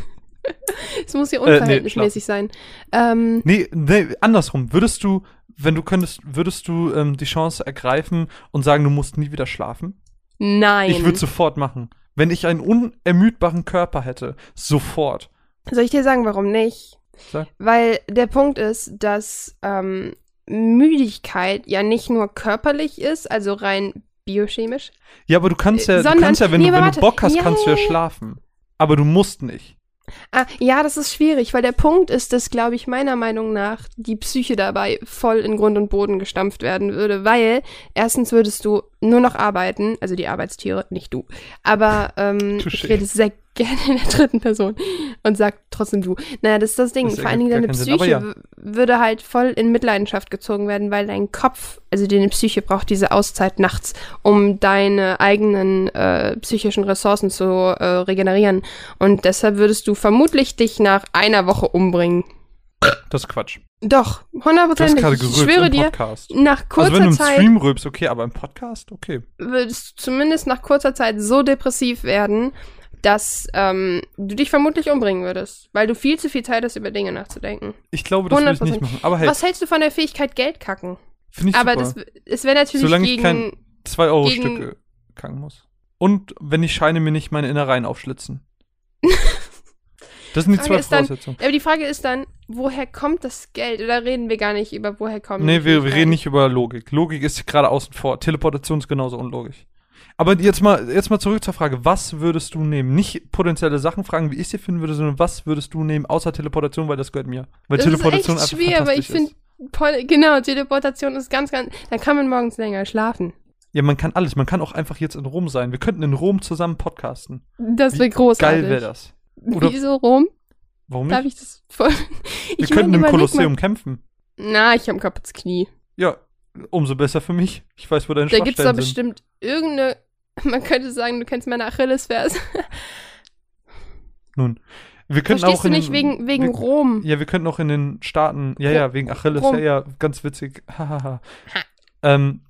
Das muss ja Äh, nee, unverhältnismäßig sein. Ähm, Nee, nee, andersrum. Würdest du, wenn du könntest, würdest du ähm, die Chance ergreifen und sagen, du musst nie wieder schlafen? nein. Ich würde sofort machen. Wenn ich einen unermüdbaren Körper hätte, sofort. Soll ich dir sagen, warum nicht? Sag. Weil der Punkt ist, dass ähm, Müdigkeit ja nicht nur körperlich ist, also rein biochemisch. Ja, aber du kannst ja, du Sondern- kannst ja wenn, nee, du, wenn du. Bock hast, Ja, kannst du ja schlafen. Aber du musst nicht. Ah, ja, das ist schwierig, weil der Punkt ist, dass, glaube ich, meiner Meinung nach die Psyche dabei voll in Grund und Boden gestampft werden würde, weil erstens würdest du nur noch arbeiten, also die Arbeitstiere, nicht du, aber ähm, ich Touché. rede sehr gerne in der dritten Person und sag trotzdem du. Naja, das ist das Ding. Das Vor allen Dingen deine Sinn, Psyche w- würde halt voll in Mitleidenschaft gezogen werden, weil dein Kopf, also deine Psyche braucht diese Auszeit nachts, um deine eigenen äh, psychischen Ressourcen zu äh, regenerieren. Und deshalb würdest du vermutlich dich nach einer Woche umbringen. Das ist Quatsch. Doch, hundertprozentig. Ich schwöre dir, nach Also kurzer wenn du im Zeit Stream rülpst, okay, aber im Podcast, okay. würdest du zumindest nach kurzer Zeit so depressiv werden, dass ähm, du dich vermutlich umbringen würdest, weil du viel zu viel Zeit hast, über Dinge nachzudenken. Ich glaube, das würde ich nicht 100%. machen. Aber hey, Was hältst du von der Fähigkeit Geld kacken? finde ich Aber super. das, es wäre natürlich Solange ich gegen. kein- Zwei Euro gegen- Stücke kacken muss. Und wenn die Scheine mir nicht meine Innereien aufschlitzen. Das sind die zwei dann- Voraussetzungen. aber die Frage ist dann, woher kommt das Geld? Oder reden wir gar nicht über, woher kommen Nee, die wir, wir Fähigkeiten? reden nicht über Logik. Logik ist gerade außen vor. Teleportation ist genauso unlogisch. Aber jetzt mal, jetzt mal zurück zur Frage, was würdest du nehmen? Nicht potenzielle Sachen fragen, wie ich sie finden würde, sondern was würdest du nehmen, außer Teleportation, weil das gehört mir. Weil Das Teleportation ist echt schwer, aber ich finde, genau, Teleportation ist ganz, ganz, dann kann man morgens länger schlafen. Ja, man kann alles. Man kann auch einfach jetzt in Rom sein. Wir könnten in Rom zusammen podcasten. Das wäre großartig. Geil wäre das. Oder- Wieso rum? Warum Darf nicht? ich das voll? Wir Ich könnten im Kolosseum Mal. kämpfen. Na, ich habe ein kaputtes Knie. Ja, umso besser für mich. Ich weiß, wo deine Da gibt's da Schwachstellen sind. bestimmt irgendeine, man könnte sagen, du kennst meine Achillesferse. Nun, wir könnten Verstehst auch du in nicht den, wegen, wegen wir, Rom? Ja, wir könnten auch in den Staaten. Ja, ja, wegen Achilles. Rom. Ja, ja, ganz witzig. Hahaha. ähm,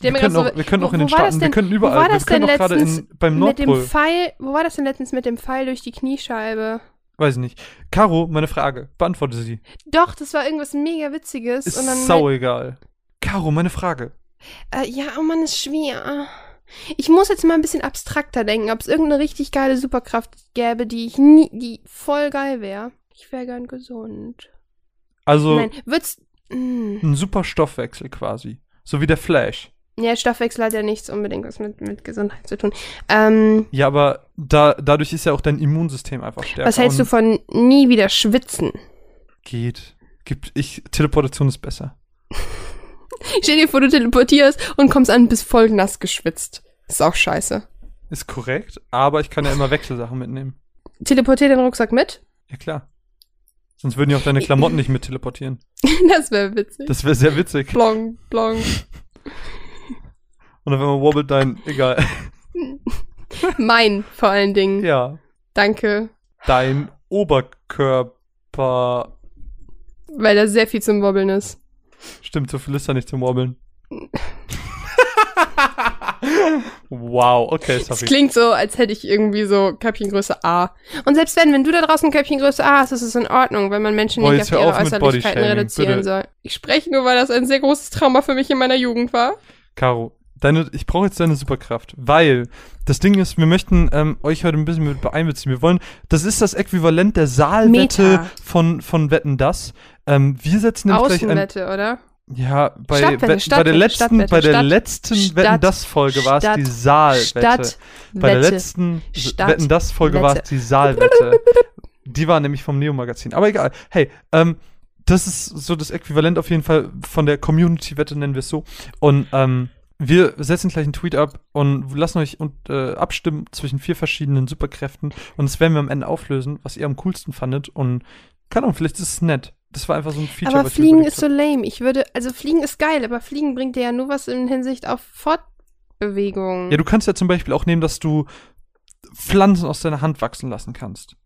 wir mir können, auch, so- wir können wo- auch in wo den war Staaten, wir denn- können wo überall. war Wir das können denn auch gerade letztens in- beim Mit dem Nordpol. Pfeil, wo war das denn letztens mit dem Pfeil durch die Kniescheibe? Weiß ich nicht. Caro, meine Frage. Beantworte sie. Doch, das war irgendwas mega Witziges. Ist und dann sau egal. Caro, meine Frage. Äh, ja, oh Mann, ist schwer. Ich muss jetzt mal ein bisschen abstrakter denken, ob es irgendeine richtig geile Superkraft gäbe, die ich nie, die voll geil wäre. Ich wäre gern gesund. Also Nein, wird's. Mh. ein super Stoffwechsel quasi. So wie der Flash. Ja, Stoffwechsel hat ja nichts unbedingt was mit, mit Gesundheit zu tun. Ähm, Ja, aber da, dadurch ist ja auch dein Immunsystem einfach stärker. was hältst du von nie wieder schwitzen? Geht. Gibt, ich, Teleportation ist besser. Stell dir vor, du teleportierst und kommst an, bist voll nass geschwitzt. Ist auch scheiße. Ist korrekt, aber ich kann ja immer Wechselsachen mitnehmen. Teleportier den Rucksack mit? Ja, klar. Sonst würden ja auch deine Klamotten nicht mit teleportieren. das wäre witzig. Das wäre sehr witzig. Blong, blong. Und dann, wenn man wobbelt, dein, egal. Mein, vor allen Dingen. Ja. Danke. Dein Oberkörper. Weil da sehr viel zum Wobbeln ist. Stimmt, so viel ist da nicht zum Wobbeln. wow, okay, Es sorry. klingt so, als hätte ich irgendwie so Köpfchengröße A. Und selbst wenn, wenn du da draußen Köpfchengröße A hast, ist es in Ordnung, weil man Menschen Boah, nicht auf ihre auf Äußerlichkeiten reduzieren bitte. soll. Ich spreche nur, weil das ein sehr großes Trauma für mich in meiner Jugend war. Caro, deine, ich brauche jetzt deine Superkraft, weil das Ding ist, wir möchten ähm, euch heute ein bisschen mit einbeziehen. Wir wollen, das ist das Äquivalent der Saalwette Meta. von, von Wetten das. Ähm, wir setzen nämlich gleich ein, oder? Ja, bei, Stadtwette, Wett- bei der Stadtwette, letzten, Stadtwette, bei der Stadt- letzten Stadt- Wetten das Folge war es die Saalwette. Bei der letzten Stadt- Wetten das Folge war es die Saalwette. die war nämlich vom Neo Magazin. Aber egal. Hey, ähm, das ist so das Äquivalent auf jeden Fall von der Community Wette nennen wir es so. Und ähm, wir setzen gleich einen Tweet ab und lassen euch und, äh, abstimmen zwischen vier verschiedenen Superkräften und das werden wir am Ende auflösen, was ihr am coolsten fandet und keine Ahnung, vielleicht ist es nett. Das war einfach so ein Feature, Aber Fliegen ist so lame. Ich würde, also Fliegen ist geil, aber Fliegen bringt dir ja nur was in Hinsicht auf Fortbewegung. Ja, du kannst ja zum Beispiel auch nehmen, dass du Pflanzen aus deiner Hand wachsen lassen kannst.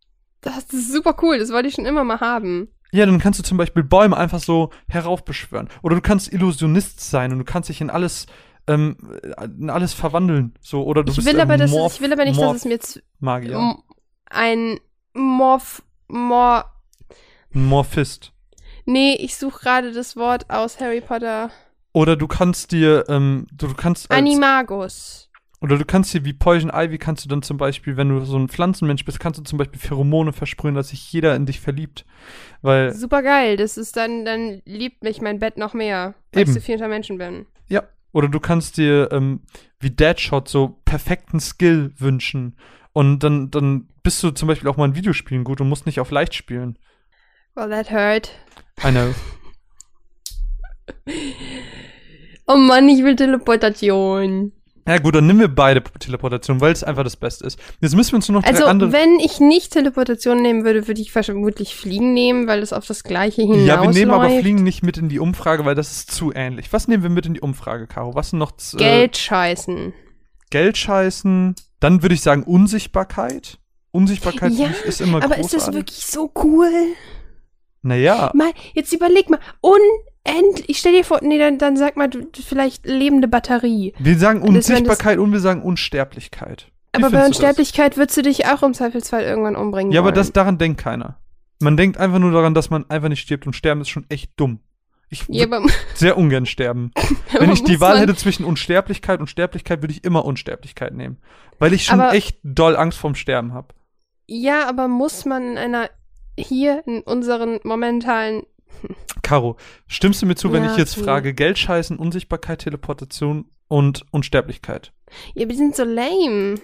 das ist super cool, das wollte ich schon immer mal haben. Ja, dann kannst du zum Beispiel Bäume einfach so heraufbeschwören. Oder du kannst Illusionist sein und du kannst dich in alles, ähm, in alles verwandeln. So, oder du Ich bist will, ein aber, Morph- ich will aber nicht, dass es mir jetzt Magier. ein Morph, Mor, Ein Morphist. Nee, ich suche gerade das Wort aus Harry Potter. Oder du kannst dir, ähm, du, du kannst als, Animagus. Oder du kannst dir wie Poison Ivy kannst du dann zum Beispiel, wenn du so ein Pflanzenmensch bist, kannst du zum Beispiel Pheromone versprühen, dass sich jeder in dich verliebt. Weil, Super geil. Das ist dann, dann liebt mich mein Bett noch mehr, weil Eben. ich so viel unter Menschen bin. ja. Oder du kannst dir ähm, wie Deadshot so perfekten Skill wünschen. Und dann, dann bist du zum Beispiel auch mal in Videospielen gut und musst nicht auf leicht spielen. Well, that hurt. I know. Oh Mann, ich will Teleportation. Ja gut, dann nehmen wir beide Teleportation, weil es einfach das Beste ist. Jetzt müssen wir uns nur noch Also, andere. wenn ich nicht Teleportation nehmen würde, würde ich vermutlich Fliegen nehmen, weil es auf das Gleiche hinausläuft. ja, wir nehmen aber Fliegen nicht mit in die Umfrage, weil das ist zu ähnlich. Was nehmen wir mit in die Umfrage, Caro? Was sind noch z- Geld scheißen. Äh, Geld scheißen? Dann würde ich sagen Unsichtbarkeit. Unsichtbarkeit Ja, ist immer Aber großartig. ist das wirklich so cool? Naja, Mal, jetzt überleg mal. Unendlich. Ich stell dir vor, nee, dann, dann sag mal, du, vielleicht lebende Batterie. wir sagen wenn das- Unsichtbarkeit und wir sagen Unsterblichkeit. Wie Aber bei? Unsterblichkeit würdest du dich auch im Zweifelsfall irgendwann umbringen. Ja, aber wollen. das, daran denkt keiner. Man denkt einfach nur daran, dass man einfach nicht stirbt und sterben ist schon echt dumm. Ich Ja, würde aber, sehr ungern sterben. Wenn aber ich die Wahl hätte zwischen Unsterblichkeit und Sterblichkeit, würde ich immer Unsterblichkeit nehmen. Weil ich schon Aber- echt doll Angst vorm Sterben habe. Ja, aber muss man in einer, hier in unseren momentanen, Caro, stimmst du mir zu, wenn Ja, ich jetzt okay. frage, Geld scheißen, Unsichtbarkeit, Teleportation und Unsterblichkeit? ja, wir sind so lame.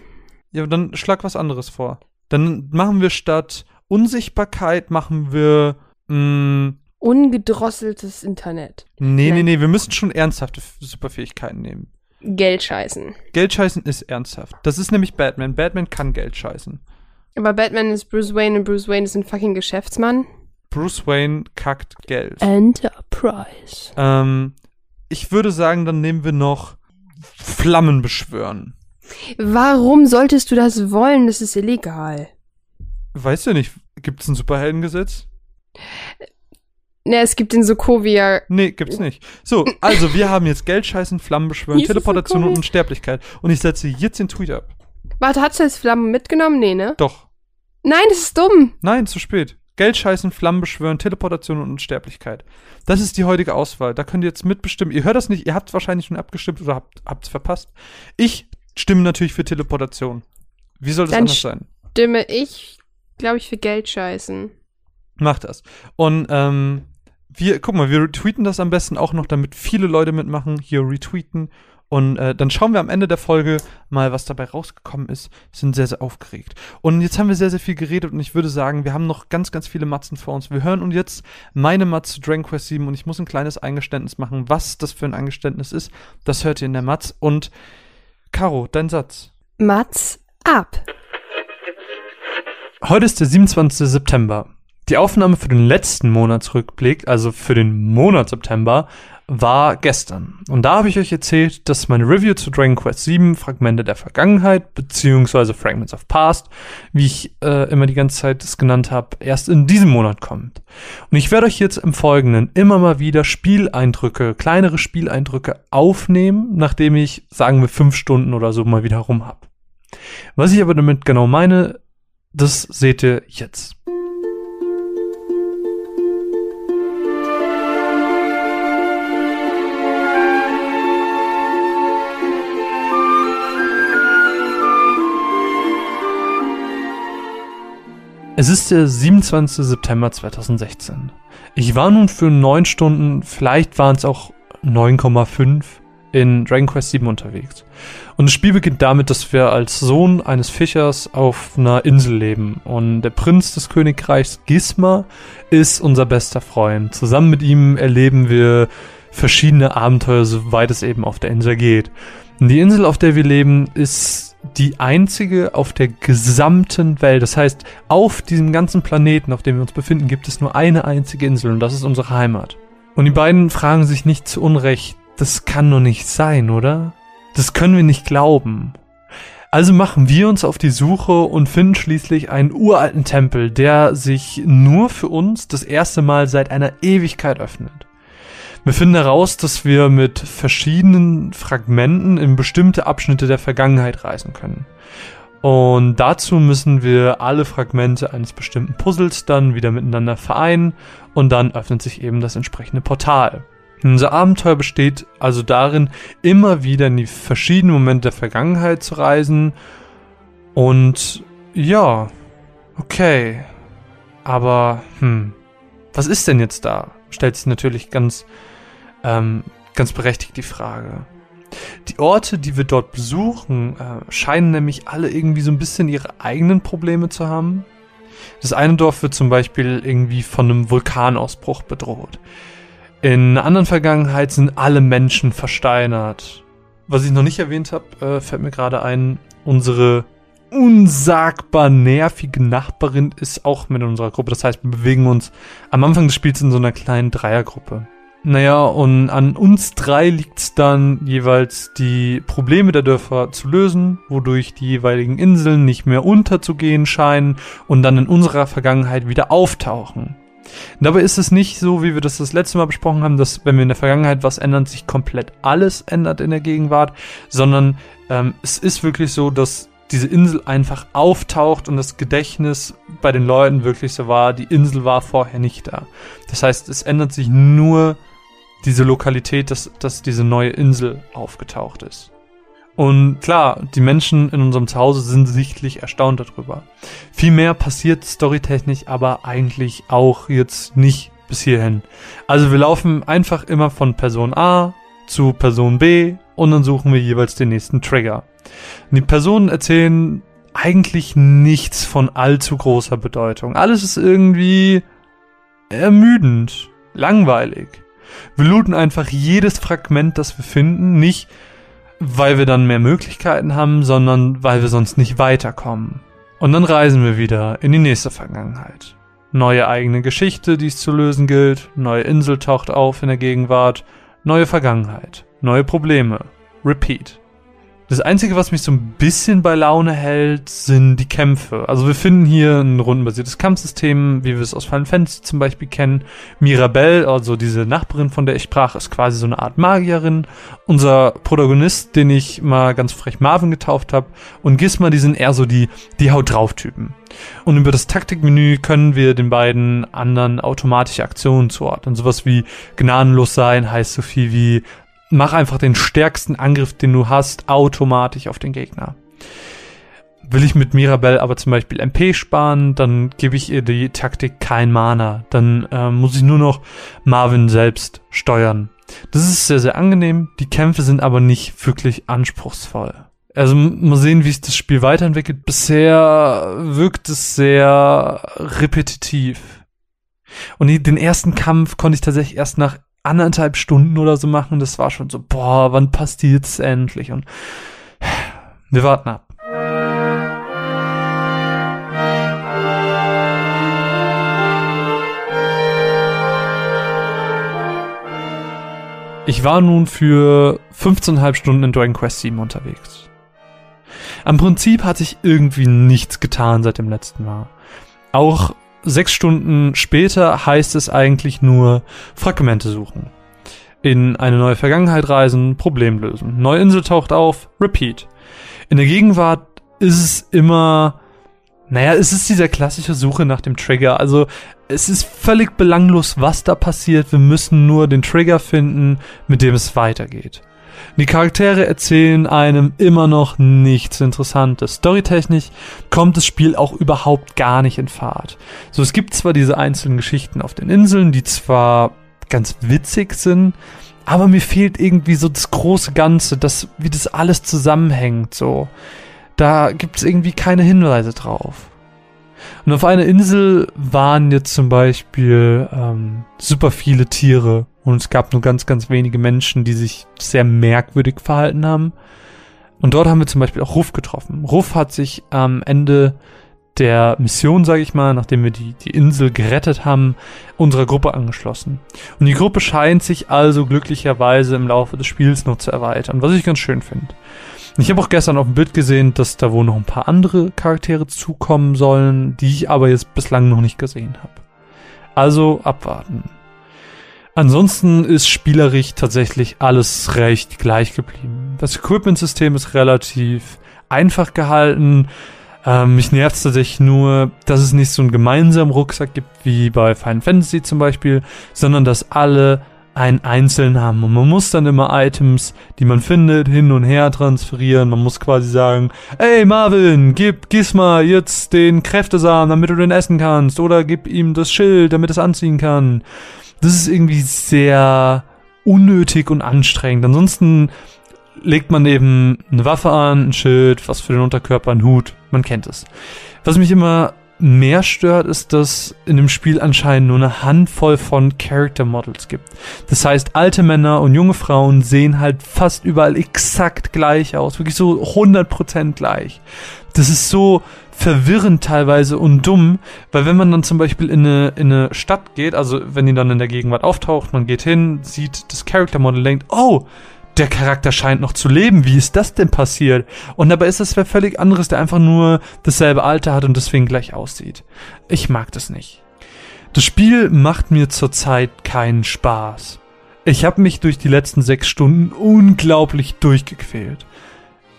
Ja, dann schlag was anderes vor. Dann machen wir statt Unsichtbarkeit, machen wir, mh, Ungedrosseltes Internet. nee, nee, Nein. nee, wir müssen schon ernsthafte Superfähigkeiten nehmen. Geld scheißen. Geld scheißen ist ernsthaft. Das ist nämlich Batman. Batman kann Geld scheißen. Aber Batman ist Bruce Wayne und Bruce Wayne ist ein fucking Geschäftsmann. Bruce Wayne kackt Geld. Enterprise. Ähm, ich würde sagen, dann nehmen wir noch Flammen beschwören. Warum solltest du das wollen? Das ist illegal. Weißt du nicht, gibt es ein Superheldengesetz? Ne, es gibt den Sokovia. Nee, gibt's nicht. So, also wir haben jetzt Geld scheißen, Flammen beschwören, Jesus, Teleportation und. Unsterblichkeit. Und ich setze jetzt den Tweet ab. Warte, hast du jetzt Flammen mitgenommen? Nee, ne? Doch. Nein, das ist dumm. Nein, zu spät. Geld scheißen, Flammen beschwören, Teleportation und Unsterblichkeit. Das ist die heutige Auswahl. Da könnt ihr jetzt mitbestimmen. Ihr hört das nicht, ihr habt wahrscheinlich schon abgestimmt oder habt habt's verpasst. Ich stimme natürlich für Teleportation. Wie soll das Dann anders sein? Stimme ich, glaube ich, für Geld scheißen. Mach das. Und ähm, wir, guck mal, wir retweeten das am besten auch noch, damit viele Leute mitmachen, hier retweeten. Und äh, dann schauen wir am Ende der Folge mal, was dabei rausgekommen ist. Sind sehr, sehr aufgeregt. Und jetzt haben wir sehr, sehr viel geredet und ich würde sagen, wir haben noch ganz, ganz viele Matzen vor uns. Wir hören uns jetzt meine Matz zu Dragon Quest 7 und ich muss ein kleines Eingeständnis machen, was das für ein Eingeständnis ist. Das hört ihr in der Matz. Und Caro, dein Satz. Mats ab. Heute ist der 27. September. Die Aufnahme für den letzten Monatsrückblick, also für den Monat September, war gestern. Und da habe ich euch erzählt, dass meine Review zu Dragon Quest 7 Fragmente der Vergangenheit, beziehungsweise Fragments of Past, wie ich äh, immer die ganze Zeit es genannt habe, erst in diesem Monat kommt. Und ich werde euch jetzt im Folgenden immer mal wieder Spieleindrücke, kleinere Spieleindrücke aufnehmen, nachdem ich, sagen wir, fünf Stunden oder so mal wieder rum habe. Was ich aber damit genau meine, das seht ihr jetzt. Es ist der 27. September 2016. Ich war nun für neun Stunden, vielleicht waren es auch 9,5 in Dragon Quest 7 unterwegs. Und das Spiel beginnt damit, dass wir als Sohn eines Fischers auf einer Insel leben. Und der Prinz des Königreichs Gisma ist unser bester Freund. Zusammen mit ihm erleben wir verschiedene Abenteuer, soweit es eben auf der Insel geht. Und die Insel, auf der wir leben, ist die einzige auf der gesamten Welt. Das heißt, auf diesem ganzen Planeten, auf dem wir uns befinden, gibt es nur eine einzige Insel und das ist unsere Heimat. Und die beiden fragen sich nicht zu Unrecht, das kann doch nicht sein, oder? Das können wir nicht glauben. Also machen wir uns auf die Suche und finden schließlich einen uralten Tempel, der sich nur für uns das erste Mal seit einer Ewigkeit öffnet. Wir finden heraus, dass wir mit verschiedenen Fragmenten in bestimmte Abschnitte der Vergangenheit reisen können. Und dazu müssen wir alle Fragmente eines bestimmten Puzzles dann wieder miteinander vereinen und dann öffnet sich eben das entsprechende Portal. Unser Abenteuer besteht also darin, immer wieder in die verschiedenen Momente der Vergangenheit zu reisen. Und ja, okay. Aber, hm, was ist denn jetzt da? Stellt sich natürlich ganz, ähm, ganz berechtigt die Frage. Die Orte, die wir dort besuchen, äh, scheinen nämlich alle irgendwie so ein bisschen ihre eigenen Probleme zu haben. Das eine Dorf wird zum Beispiel irgendwie von einem Vulkanausbruch bedroht. In einer anderen Vergangenheit sind alle Menschen versteinert. Was ich noch nicht erwähnt habe, äh, fällt mir gerade ein, unsere unsagbar nervige Nachbarin ist auch mit unserer Gruppe. Das heißt, wir bewegen uns am Anfang des Spiels in so einer kleinen Dreiergruppe. Naja, und an uns drei liegt es dann jeweils, die Probleme der Dörfer zu lösen, wodurch die jeweiligen Inseln nicht mehr unterzugehen scheinen und dann in unserer Vergangenheit wieder auftauchen. Dabei ist es nicht so, wie wir das das letzte Mal besprochen haben, dass wenn wir in der Vergangenheit was ändern, sich komplett alles ändert in der Gegenwart, sondern ähm, es ist wirklich so, dass diese Insel einfach auftaucht und das Gedächtnis bei den Leuten wirklich so war, die Insel war vorher nicht da. Das heißt, es ändert sich nur diese Lokalität, dass, dass diese neue Insel aufgetaucht ist. Und klar, die Menschen in unserem Zuhause sind sichtlich erstaunt darüber. Viel mehr passiert storytechnisch aber eigentlich auch jetzt nicht bis hierhin. Also wir laufen einfach immer von Person A zu Person B und dann suchen wir jeweils den nächsten Trigger. Und die Personen erzählen eigentlich nichts von allzu großer Bedeutung. Alles ist irgendwie ermüdend, langweilig. Wir looten einfach jedes Fragment, das wir finden, nicht weil wir dann mehr Möglichkeiten haben, sondern weil wir sonst nicht weiterkommen. Und dann reisen wir wieder in die nächste Vergangenheit. Neue eigene Geschichte, die es zu lösen gilt, neue Insel taucht auf in der Gegenwart, neue Vergangenheit, neue Probleme. Repeat. Das Einzige, was mich so ein bisschen bei Laune hält, sind die Kämpfe. Also wir finden hier ein rundenbasiertes Kampfsystem, wie wir es aus Final Fantasy zum Beispiel kennen. Mirabelle, also diese Nachbarin, von der ich sprach, ist quasi so eine Art Magierin. Unser Protagonist, den ich mal ganz frech Marvin getauft habe, und Gizma, die sind eher so die, die Haut drauf Typen. Und über das Taktikmenü können wir den beiden anderen automatische Aktionen zuordnen. Sowas wie gnadenlos sein heißt so viel wie mach einfach den stärksten Angriff, den du hast, automatisch auf den Gegner. Will ich mit Mirabelle aber zum Beispiel MP sparen, dann gebe ich ihr die Taktik kein Mana. Dann äh, muss ich nur noch Marvin selbst steuern. Das ist sehr, sehr angenehm. Die Kämpfe sind aber nicht wirklich anspruchsvoll. Also mal sehen, wie sich das Spiel weiterentwickelt. Bisher wirkt es sehr repetitiv. Und den ersten Kampf konnte ich tatsächlich erst nach anderthalb Stunden oder so machen. Das war schon so, boah, wann passiert's endlich? Und wir warten ab. Ich war nun für 15,5 Stunden in Dragon Quest 7 unterwegs. Am Prinzip hat sich irgendwie nichts getan seit dem letzten Mal. Auch sechs Stunden später heißt es eigentlich nur Fragmente suchen. In eine neue Vergangenheit reisen, Problem lösen. Neue Insel taucht auf, repeat. In der Gegenwart ist es immer, naja, es ist dieser klassische Suche nach dem Trigger. Also es ist völlig belanglos, was da passiert. Wir müssen nur den Trigger finden, mit dem es weitergeht. Die Charaktere erzählen einem immer noch nichts Interessantes. Storytechnisch kommt das Spiel auch überhaupt gar nicht in Fahrt. So, es gibt zwar diese einzelnen Geschichten auf den Inseln, die zwar ganz witzig sind, aber mir fehlt irgendwie so das große Ganze, das, wie das alles zusammenhängt, so. Da gibt es irgendwie keine Hinweise drauf. Und auf einer Insel waren jetzt zum Beispiel ähm, super viele Tiere und es gab nur ganz, ganz wenige Menschen, die sich sehr merkwürdig verhalten haben. Und dort haben wir zum Beispiel auch Ruff getroffen. Ruff hat sich am Ende der Mission, sage ich mal, nachdem wir die, die Insel gerettet haben, unserer Gruppe angeschlossen. Und die Gruppe scheint sich also glücklicherweise im Laufe des Spiels noch zu erweitern, was ich ganz schön finde. Ich habe auch gestern auf dem Bild gesehen, dass da wohl noch ein paar andere Charaktere zukommen sollen, die ich aber jetzt bislang noch nicht gesehen habe. Also abwarten. Ansonsten ist spielerisch tatsächlich alles recht gleich geblieben. Das Equipment-System ist relativ einfach gehalten. Ähm, mich nervt es tatsächlich nur, dass es nicht so einen gemeinsamen Rucksack gibt wie bei Final Fantasy zum Beispiel, sondern dass alle einen Einzelnamen und man muss dann immer Items, die man findet, hin und her transferieren. Man muss quasi sagen, ey Marvin, gib Gisma jetzt den Kräftesamen, damit du den essen kannst oder gib ihm das Schild, damit es anziehen kann. Das ist irgendwie sehr unnötig und anstrengend. Ansonsten legt man eben eine Waffe an, ein Schild, was für den Unterkörper, ein Hut. Man kennt es. Was mich immer mehr stört, ist, dass in dem Spiel anscheinend nur eine Handvoll von Character Models gibt. Das heißt, alte Männer und junge Frauen sehen halt fast überall exakt gleich aus. Wirklich so 100% gleich. Das ist so verwirrend teilweise und dumm, weil wenn man dann zum Beispiel in eine, in eine Stadt geht, also wenn die dann in der Gegenwart auftaucht, man geht hin, sieht das Character Model, denkt, oh, der Charakter scheint noch zu leben. Wie ist das denn passiert? Und dabei ist es wer völlig anderes, der einfach nur dasselbe Alter hat und deswegen gleich aussieht. Ich mag das nicht. Das Spiel macht mir zurzeit keinen Spaß. Ich habe mich durch die letzten sechs Stunden unglaublich durchgequält.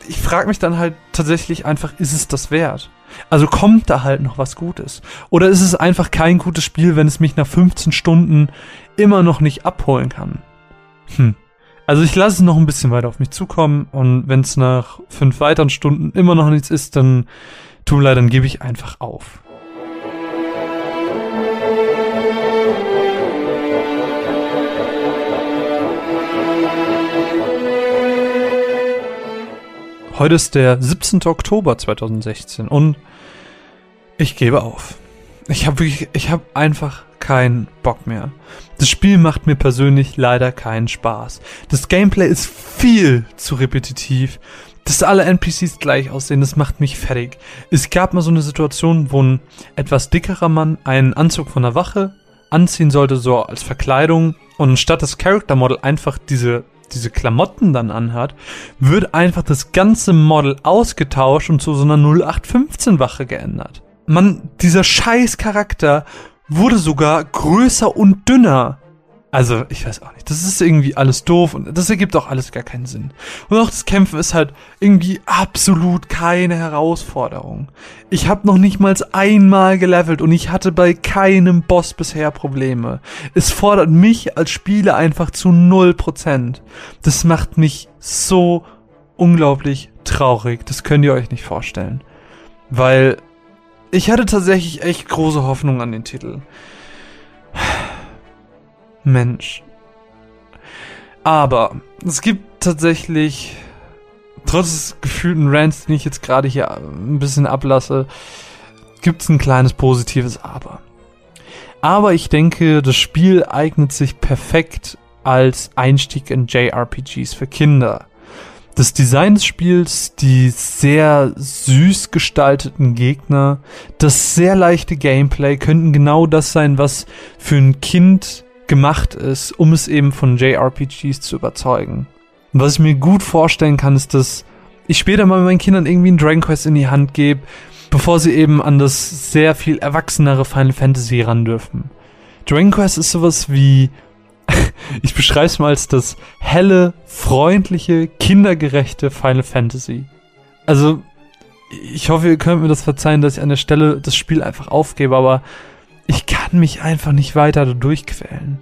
Ich frage mich dann halt tatsächlich einfach, ist es das wert? Also kommt da halt noch was Gutes? Oder ist es einfach kein gutes Spiel, wenn es mich nach 15 Stunden immer noch nicht abholen kann? Hm. Also ich lasse es noch ein bisschen weiter auf mich zukommen und wenn es nach fünf weiteren Stunden immer noch nichts ist, dann tut mir leid, dann gebe ich einfach auf. Heute ist der 17. Oktober 2016 und ich gebe auf. Ich habe wirklich, ich habe einfach keinen Bock mehr. Das Spiel macht mir persönlich leider keinen Spaß. Das Gameplay ist viel zu repetitiv. Dass alle NPCs gleich aussehen, das macht mich fertig. Es gab mal so eine Situation, wo ein etwas dickerer Mann einen Anzug von der Wache anziehen sollte, so als Verkleidung. Und statt das Character Model einfach diese diese Klamotten dann anhat, wird einfach das ganze Model ausgetauscht und zu so einer 0815 Wache geändert. Man, dieser scheiß Charakter wurde sogar größer und dünner. Also, ich weiß auch nicht. Das ist irgendwie alles doof und das ergibt auch alles gar keinen Sinn. Und auch das Kämpfen ist halt irgendwie absolut keine Herausforderung. Ich habe noch nicht mal einmal gelevelt und ich hatte bei keinem Boss bisher Probleme. Es fordert mich als Spieler einfach zu null Prozent. Das macht mich so unglaublich traurig. Das könnt ihr euch nicht vorstellen. Weil ich hatte tatsächlich echt große Hoffnung an den Titel. Mensch. Aber es gibt tatsächlich, trotz des gefühlten Rants, den ich jetzt gerade hier ein bisschen ablasse, gibt es ein kleines positives Aber. Aber ich denke, das Spiel eignet sich perfekt als Einstieg in JRPGs für Kinder. Das Design des Spiels, die sehr süß gestalteten Gegner, das sehr leichte Gameplay könnten genau das sein, was für ein Kind gemacht ist, um es eben von JRPGs zu überzeugen. Und was ich mir gut vorstellen kann, ist, dass ich später mal meinen Kindern irgendwie einen Dragon Quest in die Hand gebe, bevor sie eben an das sehr viel erwachsenere Final Fantasy ran dürfen. Dragon Quest ist sowas wie ich beschreibe es mal als das helle, freundliche, kindergerechte Final Fantasy. Also, ich hoffe, ihr könnt mir das verzeihen, dass ich an der Stelle das Spiel einfach aufgebe, aber ich kann mich einfach nicht weiter durchquälen.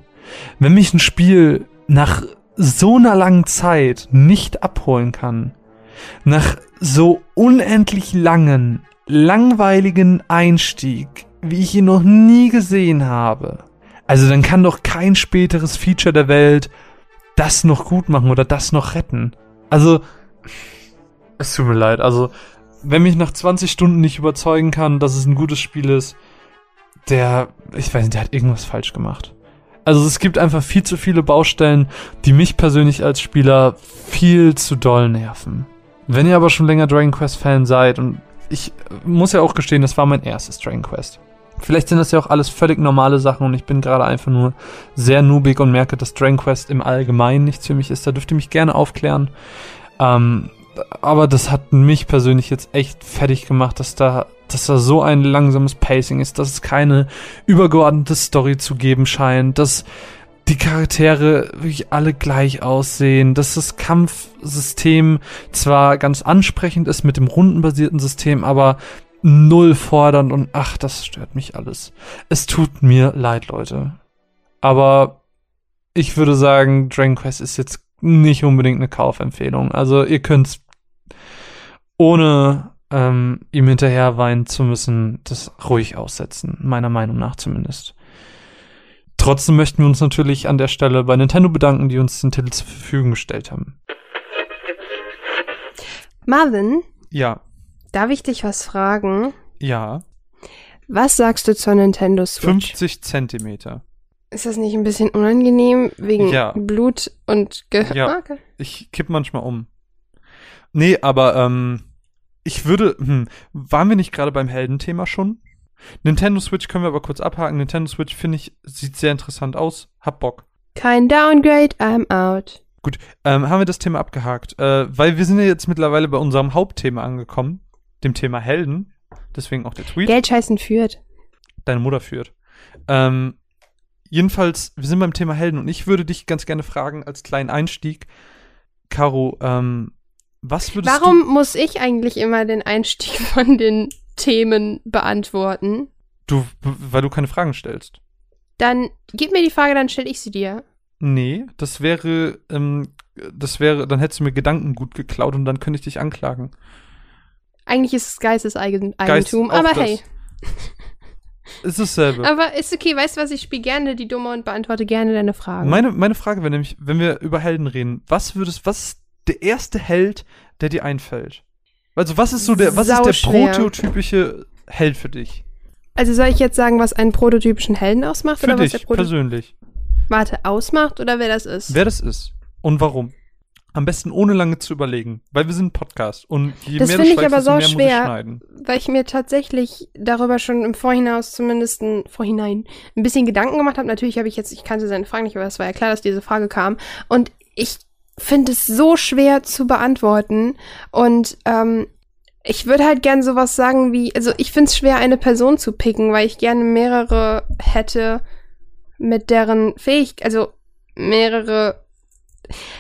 Wenn mich ein Spiel nach so einer langen Zeit nicht abholen kann, nach so unendlich langen, langweiligen Einstieg, wie ich ihn noch nie gesehen habe, also dann kann doch kein späteres Feature der Welt das noch gut machen oder das noch retten. Also, es tut mir leid. Also, wenn mich nach 20 Stunden nicht überzeugen kann, dass es ein gutes Spiel ist, der, ich weiß nicht, der hat irgendwas falsch gemacht. Also es gibt einfach viel zu viele Baustellen, die mich persönlich als Spieler viel zu doll nerven. Wenn ihr aber schon länger Dragon Quest Fan seid und ich muss ja auch gestehen, das war mein erstes Dragon Quest. Vielleicht sind das ja auch alles völlig normale Sachen und ich bin gerade einfach nur sehr noobig und merke, dass Dragon Quest im Allgemeinen nichts für mich ist. Da dürft ihr mich gerne aufklären. Ähm, aber das hat mich persönlich jetzt echt fertig gemacht, dass da, dass da so ein langsames Pacing ist, dass es keine übergeordnete Story zu geben scheint, dass die Charaktere wirklich alle gleich aussehen, dass das Kampfsystem zwar ganz ansprechend ist mit dem rundenbasierten System, aber null fordernd und ach, das stört mich alles. Es tut mir leid, Leute. Aber ich würde sagen, Dragon Quest ist jetzt nicht unbedingt eine Kaufempfehlung. Also ihr könnt ohne ähm, ihm hinterher weinen zu müssen, das ruhig aussetzen, meiner Meinung nach zumindest. Trotzdem möchten wir uns natürlich an der Stelle bei Nintendo bedanken, die uns den Titel zur Verfügung gestellt haben. Marvin, Ja, darf ich dich was fragen? ja, Was sagst du zur Nintendo Switch? 50 Zentimeter. Ist das nicht ein bisschen unangenehm wegen Ja. Blut und Ge Ja. Okay. Ich kipp manchmal um. Nee, aber ähm, ich würde, hm, waren wir nicht gerade beim Heldenthema schon? Nintendo Switch können wir aber kurz abhaken. Nintendo Switch finde ich, sieht sehr interessant aus. Hab Bock. Kein Downgrade, I'm out. Gut, ähm, haben wir das Thema abgehakt. Äh, weil wir sind ja jetzt mittlerweile bei unserem Hauptthema angekommen, dem Thema Helden. Deswegen auch der Tweet. Geld scheißen führt. deine Mutter führt. Ähm, jedenfalls, wir sind beim Thema Helden und ich würde dich ganz gerne fragen, als kleinen Einstieg, Caro, ähm, was würdest Warum muss ich eigentlich immer den Einstieg von den Themen beantworten? du, du, weil du keine Fragen stellst? Dann gib mir die Frage, dann stelle ich sie dir. Nee, das wäre, ähm, das wäre, dann hättest du mir Gedanken gut geklaut und dann könnte ich dich anklagen. Eigentlich ist es Geisteseigentum, Geist- aber hey. Ist dasselbe. Aber ist okay, weißt du was, ich spiele gerne die Dumme und beantworte gerne deine Fragen. Meine, meine Frage wäre nämlich, wenn wir über Helden reden, was würdest, was der erste Held, der dir einfällt? Also, was ist so der, was ist der prototypische Held für dich? also soll ich jetzt sagen, was einen prototypischen Helden ausmacht? Für oder was dich der Proto persönlich. Warte, ausmacht oder wer das ist? Wer das ist und warum. Am besten ohne lange zu überlegen, weil wir sind ein Podcast und je Das mehr du finde ich aber so mehr muss ich schwer. schneiden. Weil ich mir tatsächlich darüber schon im Vorhinaus zumindest ein, Vorhinein ein bisschen Gedanken gemacht habe. Natürlich habe ich jetzt, ich kannte seine Frage nicht, aber es war ja klar, dass diese Frage kam. Und ich finde es so schwer zu beantworten. Und ähm, ich würde halt gern sowas sagen wie, also ich finde es schwer, eine Person zu picken, weil ich gerne mehrere hätte, mit deren Fähig, also mehrere